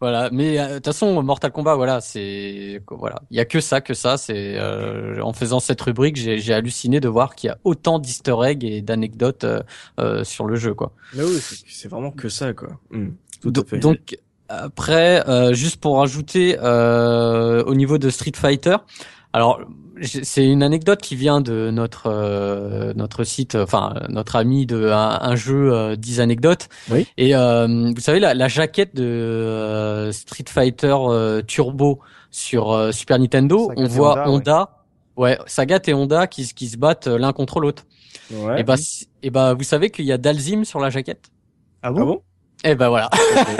C: voilà. Mais euh, de toute façon, Mortal Kombat, voilà, c'est voilà, il y a que ça, que ça. C'est euh, en faisant cette rubrique, j'ai halluciné de voir qu'il y a autant d'Easter eggs et d'anecdotes euh, sur le jeu, quoi.
A: Mais oui, c'est vraiment que ça, quoi.
C: Tout à fait. Donc après, juste pour rajouter au niveau de Street Fighter. Alors, c'est une anecdote qui vient de notre euh, notre site, enfin notre ami de un, jeu euh, 10 anecdotes.
A: Oui.
C: Et euh, vous savez la, la jaquette de euh, Street Fighter euh, Turbo sur Super Nintendo, on voit Honda, ouais. Sagat et Honda qui qui se battent l'un contre l'autre.
A: Ouais.
C: Et bah et bah vous savez qu'il y a Dalzim sur la jaquette?
A: Ah bon, ah bon?
C: Eh ben voilà.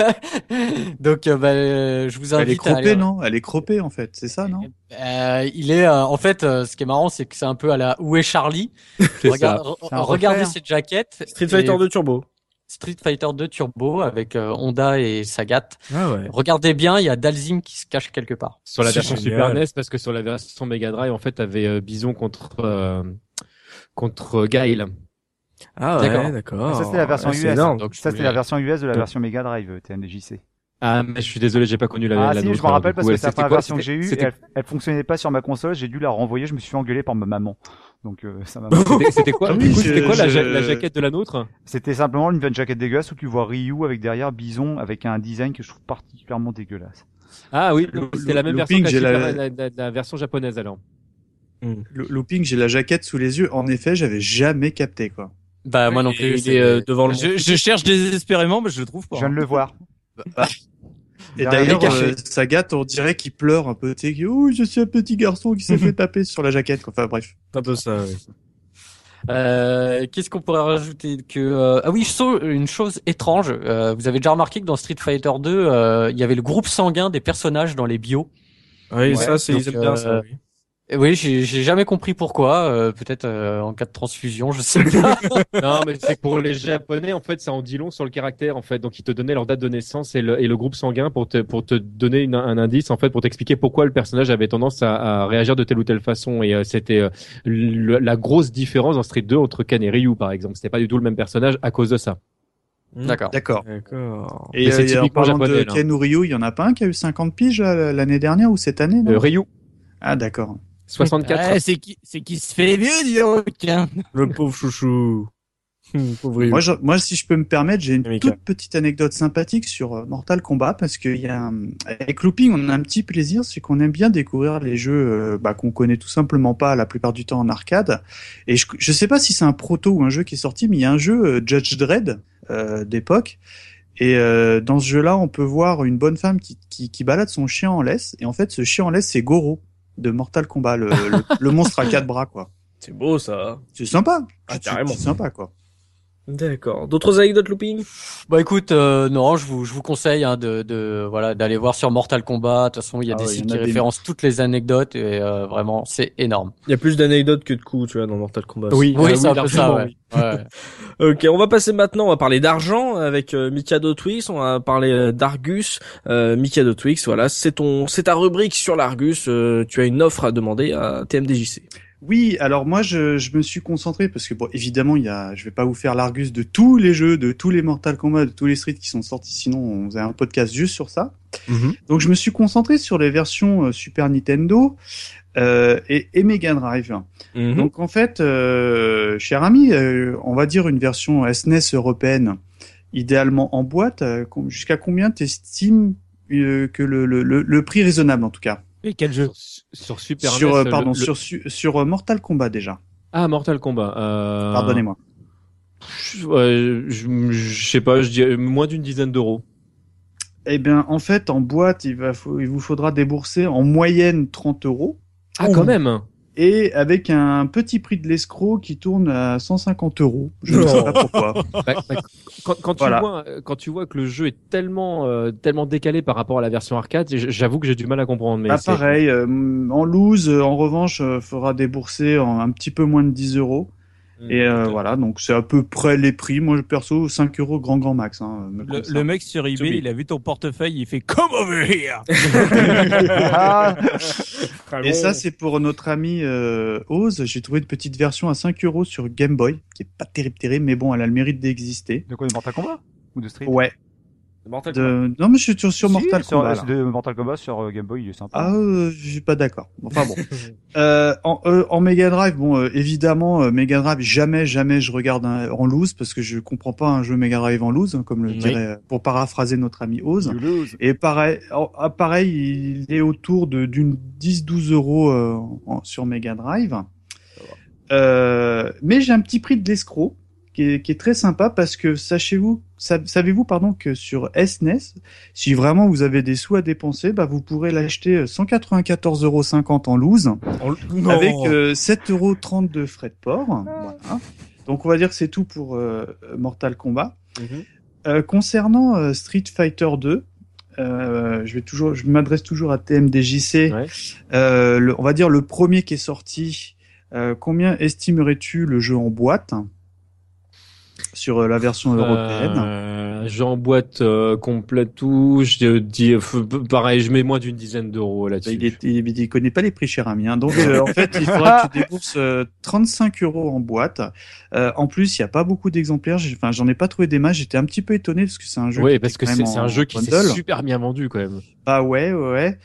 C: *laughs* Donc euh, bah, euh, je vous invite.
B: Elle est croppée, non? Elle est croppée en fait, c'est ça, non?
C: Euh, Il est en fait. ce qui est marrant, c'est que c'est un peu à la Où est Charlie? Regardez cette jaquette.
A: Street Fighter 2 Turbo.
C: Street Fighter 2 Turbo avec Honda et Sagat.
A: Ah ouais.
C: Regardez bien, il y a Dalzim qui se cache quelque part.
E: Sur la version Super NES, parce que sur la version Mega Drive, en fait, avait Bison contre contre Gail.
A: Ah ouais, d'accord.
F: Ça c'était la version US. Donc ça c'était la version US de la version Mega Drive euh, TMDJC.
E: Ah mais je suis désolé, j'ai pas connu la.
F: Ah
E: la
F: si, je me rappelle parce que c'est la version que j'ai eue. Elle, elle fonctionnait pas sur ma console, j'ai dû la renvoyer. Je me suis fait engueuler par ma maman. Donc euh, ça m'a. *laughs*
E: C'était quoi, ah c'était quoi la, la, jaquette de la nôtre?
F: C'était simplement une jaquette dégueulasse où tu vois Ryu avec derrière Bison avec un design que je trouve particulièrement dégueulasse.
E: Ah oui, c'était la même version que la, la, version japonaise alors.
B: Hmm. Looping, j'ai la jaquette sous les yeux. En effet, j'avais jamais capté quoi.
C: Bah moi non plus.
A: Il est euh, devant le.
D: Je, je, cherche désespérément, mais je le trouve pas.
F: Je viens de le voir.
B: Bah. Et d'ailleurs, euh, Sagat, on dirait qu'il pleure un peu. Tu sais, oh, je suis un petit garçon qui s'est *laughs* fait taper sur la jaquette. Enfin bref.
A: Un peu ça. Oui.
C: Euh, Qu'est-ce qu'on pourrait rajouter que euh... ah oui, une chose étrange. Euh, vous avez déjà remarqué que dans Street Fighter 2, euh, il y avait le groupe sanguin des personnages dans les bios.
A: Oui, ouais, ça c'est bien ça. Oui.
C: Oui, j'ai jamais compris pourquoi. Euh, Peut-être euh, en cas de transfusion, je sais pas. *laughs*
E: non, mais c'est pour les Japonais, en fait, ça en dit long sur le caractère, en fait. Donc, ils te donnaient leur date de naissance et le, et le groupe sanguin pour te pour te donner une, un indice, en fait, pour t'expliquer pourquoi le personnage avait tendance à, à, réagir de telle ou telle façon. Et euh, c'était euh, la grosse différence dans Street 2 entre Ken et Ryu, par exemple. C'était pas du tout le même personnage à cause de ça.
C: Hmm. D'accord.
B: D'accord.
A: D'accord.
B: Et, et en parlant japonais, de Ken ou Ryu, il y en a pas un qui a eu 50 piges l'année dernière ou cette année non?
E: Ryu.
B: Ah d'accord.
E: 64.
D: c'est qui, c'est qui se fait vieux, dis donc.
A: Le pauvre chouchou. *laughs*
B: pauvre moi, je, moi, si je peux me permettre, j'ai une toute petite anecdote sympathique sur euh, Mortal Kombat parce qu'il y a un... avec Looping, on a un petit plaisir, c'est qu'on aime bien découvrir les jeux euh, bah, qu'on connaît tout simplement pas la plupart du temps en arcade. Et je, je sais pas si c'est un proto ou un jeu qui est sorti, mais il y a un jeu euh, Judge Dredd euh, d'époque. Et euh, dans ce jeu-là, on peut voir une bonne femme qui, qui, qui balade son chien en laisse. Et en fait, ce chien en laisse, c'est Goro de Mortal Kombat, le, le, monstre à quatre bras, quoi.
A: C'est beau, ça.
B: C'est sympa.
A: Ah, carrément.
B: C'est sympa, quoi.
A: D'accord. D'autres anecdotes looping
C: Bah écoute, euh, non, je vous je vous conseille hein, de, de voilà d'aller voir sur Mortal Kombat. De toute façon, il y a
B: Ah
C: des
B: ouais,
C: sites qui
B: des-
C: référencent toutes les anecdotes et euh, vraiment c'est énorme.
A: Il y a plus d'anecdotes que de coups, tu vois, dans Mortal Kombat.
E: Oui,
C: Oui,
E: ah
C: c'est un peu ça. Ouais.
E: oui.
C: Ouais. *laughs*
A: Ok, on va passer maintenant, on va parler d'argent avec euh, Mikado Twix, on va parler euh, d'Argus. Euh, Mikado Twix, voilà, c'est ton, c'est ta rubrique sur l'Argus. euh, tu as une offre à demander à TMDJC.
B: Oui, alors moi je, je me suis concentré parce que bon évidemment il y a je vais pas vous faire l'argus de tous les jeux, de tous les Mortal Kombat, de tous les Street qui sont sortis sinon on faisait un podcast juste sur ça. Donc je me suis concentré sur les versions euh, Super Nintendo euh, et, et Mega Drive.
A: Mhm.
B: Donc en fait, euh, cher ami, euh, on va dire une version SNES européenne, idéalement en boîte. euh, Jusqu'à combien t'estimes euh, que le, le, le, le prix raisonnable en tout cas?
D: Et quel jeu?
E: Sur, sur Super
B: Sur
E: NES,
B: euh,
E: le-
B: pardon
E: le-
B: sur su- sur euh, Mortal Kombat déjà.
E: Ah, Mortal Kombat. Euh...
B: Pardonnez-moi.
E: Je, ouais, je, je sais pas, je dirais moins d'une dizaine d'euros.
B: Eh bien, en fait, en boîte, il, va, faut- il vous faudra débourser en moyenne 30 euros.
E: Ah, quand même.
B: Et avec un petit prix de l'escroc qui tourne à 150 euros. Je ne sais pas pourquoi.
E: Bah, bah, quand, quand tu
B: Voilà.
E: vois, quand tu vois que le jeu est tellement, euh, tellement décalé par rapport à la version arcade, j'avoue que j'ai du mal à comprendre. Mais
B: Ah,
E: c'est-
B: pareil, euh, en loose, euh, en revanche, euh, fera débourser en un petit peu moins de 10 euros.
A: Mm.
B: Et euh, voilà, donc c'est à peu près les prix. Moi, perso, 5 euros grand grand max. Hein, me
D: le, mec sur eBay, il a vu ton portefeuille, il fait Come over here. *laughs*
F: Ah,
B: Et ça, c'est pour notre ami euh, Oz. J'ai trouvé une petite version à 5 euros sur Game Boy, qui est pas terrible terrible, mais bon, elle a le mérite d'exister.
F: de quoi de Mortal Kombat? Ou de Street?
B: Ouais.
A: Mortal Kombat.
B: De... Non, mais je suis sur, sur
F: Si,
B: Mortal
F: sur-
B: Kombat. là.
F: De Mortal Kombat sur Game Boy, il est sympa.
B: Ah, euh, je suis pas d'accord. Enfin bon. *laughs* euh, en, euh, en Mega Drive, bon, euh, évidemment, euh, Mega Drive, jamais, jamais je regarde un- en loose parce que je comprends pas un jeu Mega Drive en loose, hein, comme le
A: Oui.
B: dirait, euh, pour paraphraser notre ami Oz. Et pareil, ah, pareil, il est autour de d'une 10-12 euros euh, en- sur Mega Drive. Euh, mais j'ai un petit prix de l'escroc qui est, qui est très sympa parce que sachez-vous, sa- savez-vous pardon que sur SNES, si vraiment vous avez des sous à dépenser, bah vous pourrez l'acheter 194,50 euros en loose avec euh, 7,30 euros de frais de port. Voilà. Donc on va dire que c'est tout pour euh, Mortal Kombat.
A: Mhm.
B: Euh, concernant euh, Street Fighter 2, euh, je vais toujours, je m'adresse toujours à TMDJC.
E: Ouais.
B: Euh, le- on va dire le premier qui est sorti. Euh, combien estimerais-tu le jeu en boîte? Sur euh, la version européenne
E: Euh, J'emboîte euh, complète tout. Je dis euh, pareil, je mets moins d'une dizaine d'euros
B: Bah,
E: là-dessus.
B: il, est, il, il connaît pas les prix, cher ami. hein. Donc, euh, en fait, il faudra que tu débourses euh, 35 euros en boîte. En plus, il y a pas beaucoup d'exemplaires. Enfin, j'en ai pas trouvé des masses. J'étais un petit peu étonné parce que c'est un jeu. qui
E: Oui, parce que c'est un jeu qui s'est super bien vendu quand même.
B: Bah ouais, ouais.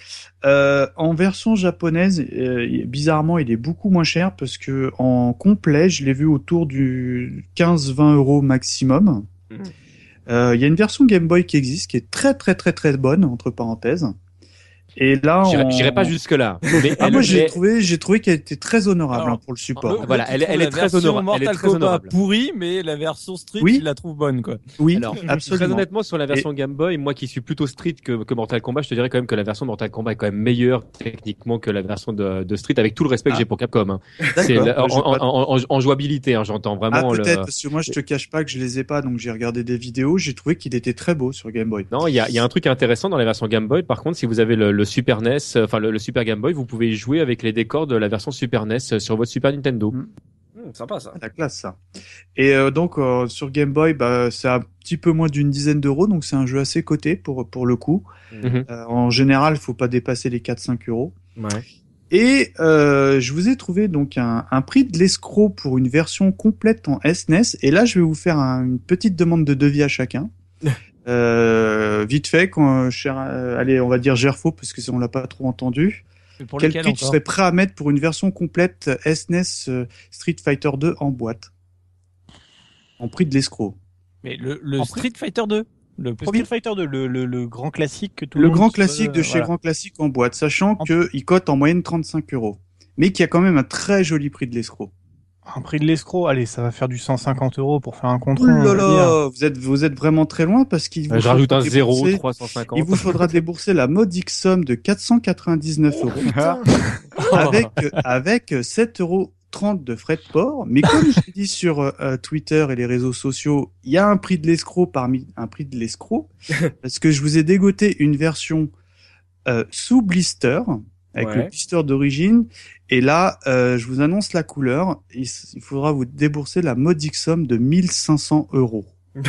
B: Euh, en version japonaise, euh, bizarrement, il est beaucoup moins cher parce que en complet, je l'ai vu autour du 15-20 euros maximum.
A: Mhm.
B: Euh, Il y a une version Game Boy qui existe, qui est très très très très bonne entre parenthèses. Et là,
E: J'irai
B: on...
E: j'irai pas jusque là. Mais
B: Ah, moi j'ai trouvé, j'ai trouvé qu'elle était très honorable
D: Alors,
B: hein, pour le support.
D: Le-
E: Voilà, elle est- elle très honorable. Elle est
D: Mortal
E: très
D: Kombat
E: honorable.
D: pourrie, mais la version Street,
B: Oui.
D: il la trouve bonne, quoi.
B: Oui,
E: Alors,
B: absolument.
E: Très honnêtement, sur la version Game Boy, moi qui suis plutôt Street que, que Mortal Kombat, je te dirais quand même que la version de Mortal Kombat est quand même meilleure techniquement que la version de, de Street, avec tout le respect que
B: Ah.
E: j'ai pour Capcom. Hein. C'est en,
B: Je vais pas-
E: en- en- en jouabilité, hein, j'entends
B: Ah
E: vraiment.
B: peut-être
E: le...
B: parce que moi je te cache pas que je les ai pas, donc j'ai regardé des vidéos. J'ai trouvé qu'il était très beau sur Game Boy.
E: Non, il y a, il y a un truc intéressant dans la version Game Boy. Par contre, si vous avez le, le Super NES, euh, enfin le, le Super Game Boy, vous pouvez y jouer avec les décors de la version Super NES euh, sur votre Super Nintendo.
B: Mm.
A: Hum, sympa ça.
B: La classe ça. Et euh, donc euh, sur Game Boy, bah c'est un petit peu moins d'une dizaine d'euros, donc c'est un jeu assez coté pour pour le coup.
E: Mhm.
B: Euh, en général, faut pas dépasser les 4-5 euros.
E: Ouais.
B: Et euh, je vous ai trouvé donc un, un prix de l'escroc pour une version complète en SNES. Et là, je vais vous faire un- une petite demande de devis à chacun. *laughs* Euh, vite fait, quand, cher, euh, allez, on va dire Gerfo parce que on l'a pas trop entendu.
D: Pour
B: Quel prix tu serais prêt à mettre pour une version complète SNES euh, Street Fighter 2 en boîte? En prix de l'escroc.
D: Mais le, le Street Fighter 2 Le
G: Le
D: premier
G: Street Fighter 2, le, le, le grand classique que tout
B: Le
G: le monde
B: grand classique de chez
G: voilà.
B: Grand Classique en boîte, sachant
G: En-
B: que il cote en moyenne 35 euros. Mais qui a quand même un très joli prix de l'escroc.
G: Un prix de l'escroc, allez, ça va faire du 150 euros pour faire un
B: Oh
G: contrôle.
B: là là, vous êtes, vous êtes vraiment très loin parce qu'il vous
E: Euh, Je rajoute un
B: faudra
E: 0,
B: débourser-
E: 350.
B: Il vous faudra débourser la modique somme de 499 euros *laughs* avec, avec 7,30 euros 30 de frais de port. Mais comme je l'ai dit sur euh, Twitter et les réseaux sociaux, il y a un prix de l'escroc parmi un prix de l'escroc *laughs* parce que je vous ai dégoté une version euh, sous blister avec le blister d'origine. Et là, euh, je vous annonce la couleur. Il, faudra vous débourser la modique somme de 1500 euros. *laughs*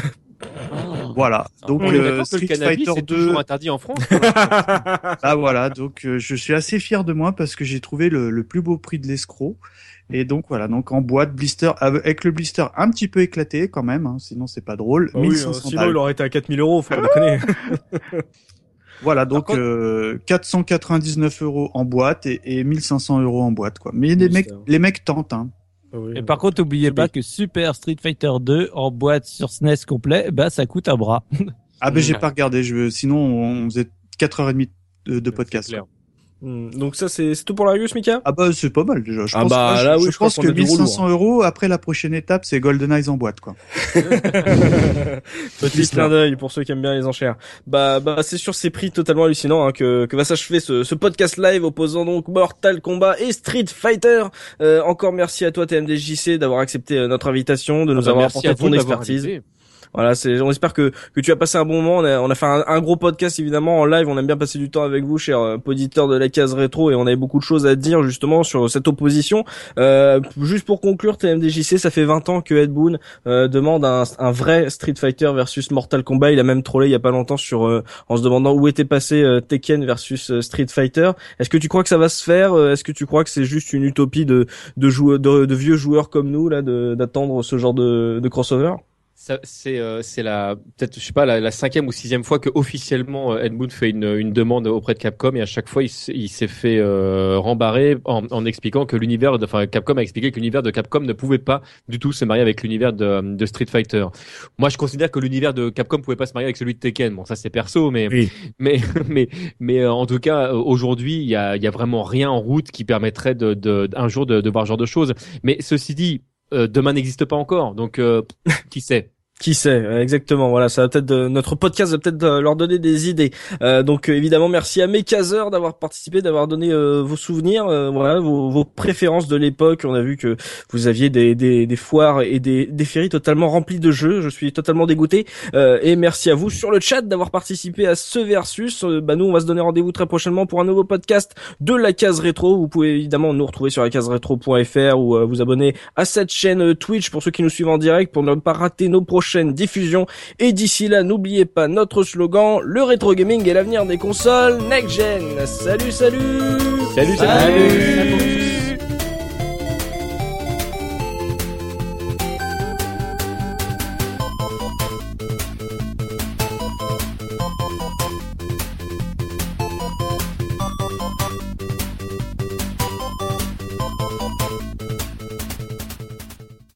B: Voilà. Donc
E: euh, Street Fighter 2 toujours interdit en France. *laughs*
B: ah voilà. Donc euh, je suis assez fier de moi parce que j'ai trouvé le, le, plus beau prix de l'escroc. Et donc voilà, donc en boîte blister avec le blister un petit peu éclaté quand même, hein, sinon c'est pas drôle.
A: Ah oui, sinon il aurait été à 4000 euros, faut déconner. *laughs*
B: Voilà, donc euh, 499 euros en boîte et, et 1500 euros en boîte, quoi. Mais les mecs, les mecs tentent, hein.
D: Ah et par contre, n'oubliez pas que Super Street Fighter 2 en boîte sur SNES complet, bah ça coûte un bras.
B: ah ben j'ai pas regardé, je sinon on faisait 4h30 de, de podcast.
A: Donc ça c'est tout pour la review, Mika?
B: Ah bah c'est pas mal déjà. Je
A: ah
B: pense,
A: bah là oui,
B: je, pense, que 1500 euros après la prochaine étape c'est Golden Eyes en boîte quoi. *laughs*
A: Petit clin d'œil pour ceux qui aiment bien les enchères. Bah bah c'est sur ces prix totalement hallucinants hein, que que va s'achever ce, ce podcast live opposant donc Mortal Kombat et Street Fighter. Euh, encore merci à toi TMDJC d'avoir accepté euh, notre invitation, de nous ah bah avoir apporté ton expertise. Voilà, c'est, on espère que, que tu as passé un bon moment. On a, on a fait un, gros podcast évidemment en live. On aime bien passer du temps avec vous, cher euh, auditeur de la case rétro, et on avait beaucoup de choses à dire justement sur cette opposition. Euh, juste pour conclure, TMDJC, ça fait 20 ans que Ed Boon euh, demande un, un, vrai Street Fighter versus Mortal Kombat. Il a même trollé il y a pas longtemps sur euh, en se demandant où était passé Tekken versus Street Fighter. Est-ce que tu crois que ça va se faire Est-ce que tu crois que c'est juste une utopie de de, de, de vieux joueurs comme nous là d'attendre ce genre de, de crossover?
E: C'est euh, la peut-être je sais pas la, la, cinquième ou sixième fois que officiellement euh, Ed Boon fait une, une demande auprès de Capcom et à chaque fois il, il s'est fait euh, rembarrer en, en, expliquant que l'univers enfin Capcom a expliqué que l'univers de Capcom ne pouvait pas du tout se marier avec l'univers de, de Street Fighter. Moi je considère que l'univers de Capcom pouvait pas se marier avec celui de Tekken. Bon ça c'est perso mais mais *laughs* mais mais euh, en tout cas aujourd'hui il y a il y a vraiment rien en route qui permettrait de, de un jour de, de voir ce genre de choses. Mais ceci dit demain n'existe pas encore donc *laughs* qui sait?
A: Qui sait, euh, exactement. Voilà, ça va peut-être euh, notre podcast va peut-être euh, leur donner des idées. Euh, donc évidemment, merci à mes caseurs d'avoir participé, d'avoir donné vos souvenirs, voilà, vos, vos, préférences de l'époque. On a vu que vous aviez des, des, des foires et des, des ferries totalement remplis de jeux. Je suis totalement dégoûté. et merci à vous sur le chat d'avoir participé à ce versus. bah nous, on va se donner rendez-vous très prochainement pour un nouveau podcast de la case rétro. Vous pouvez évidemment nous retrouver sur la case rétro.fr ou vous abonner à cette chaîne Twitch pour ceux qui nous suivent en direct pour ne pas rater nos prochains prochaine diffusion. Et d'ici là, n'oubliez pas notre slogan, le rétro gaming est l'avenir des consoles next gen. Salut, salut
E: Salut, salut, salut.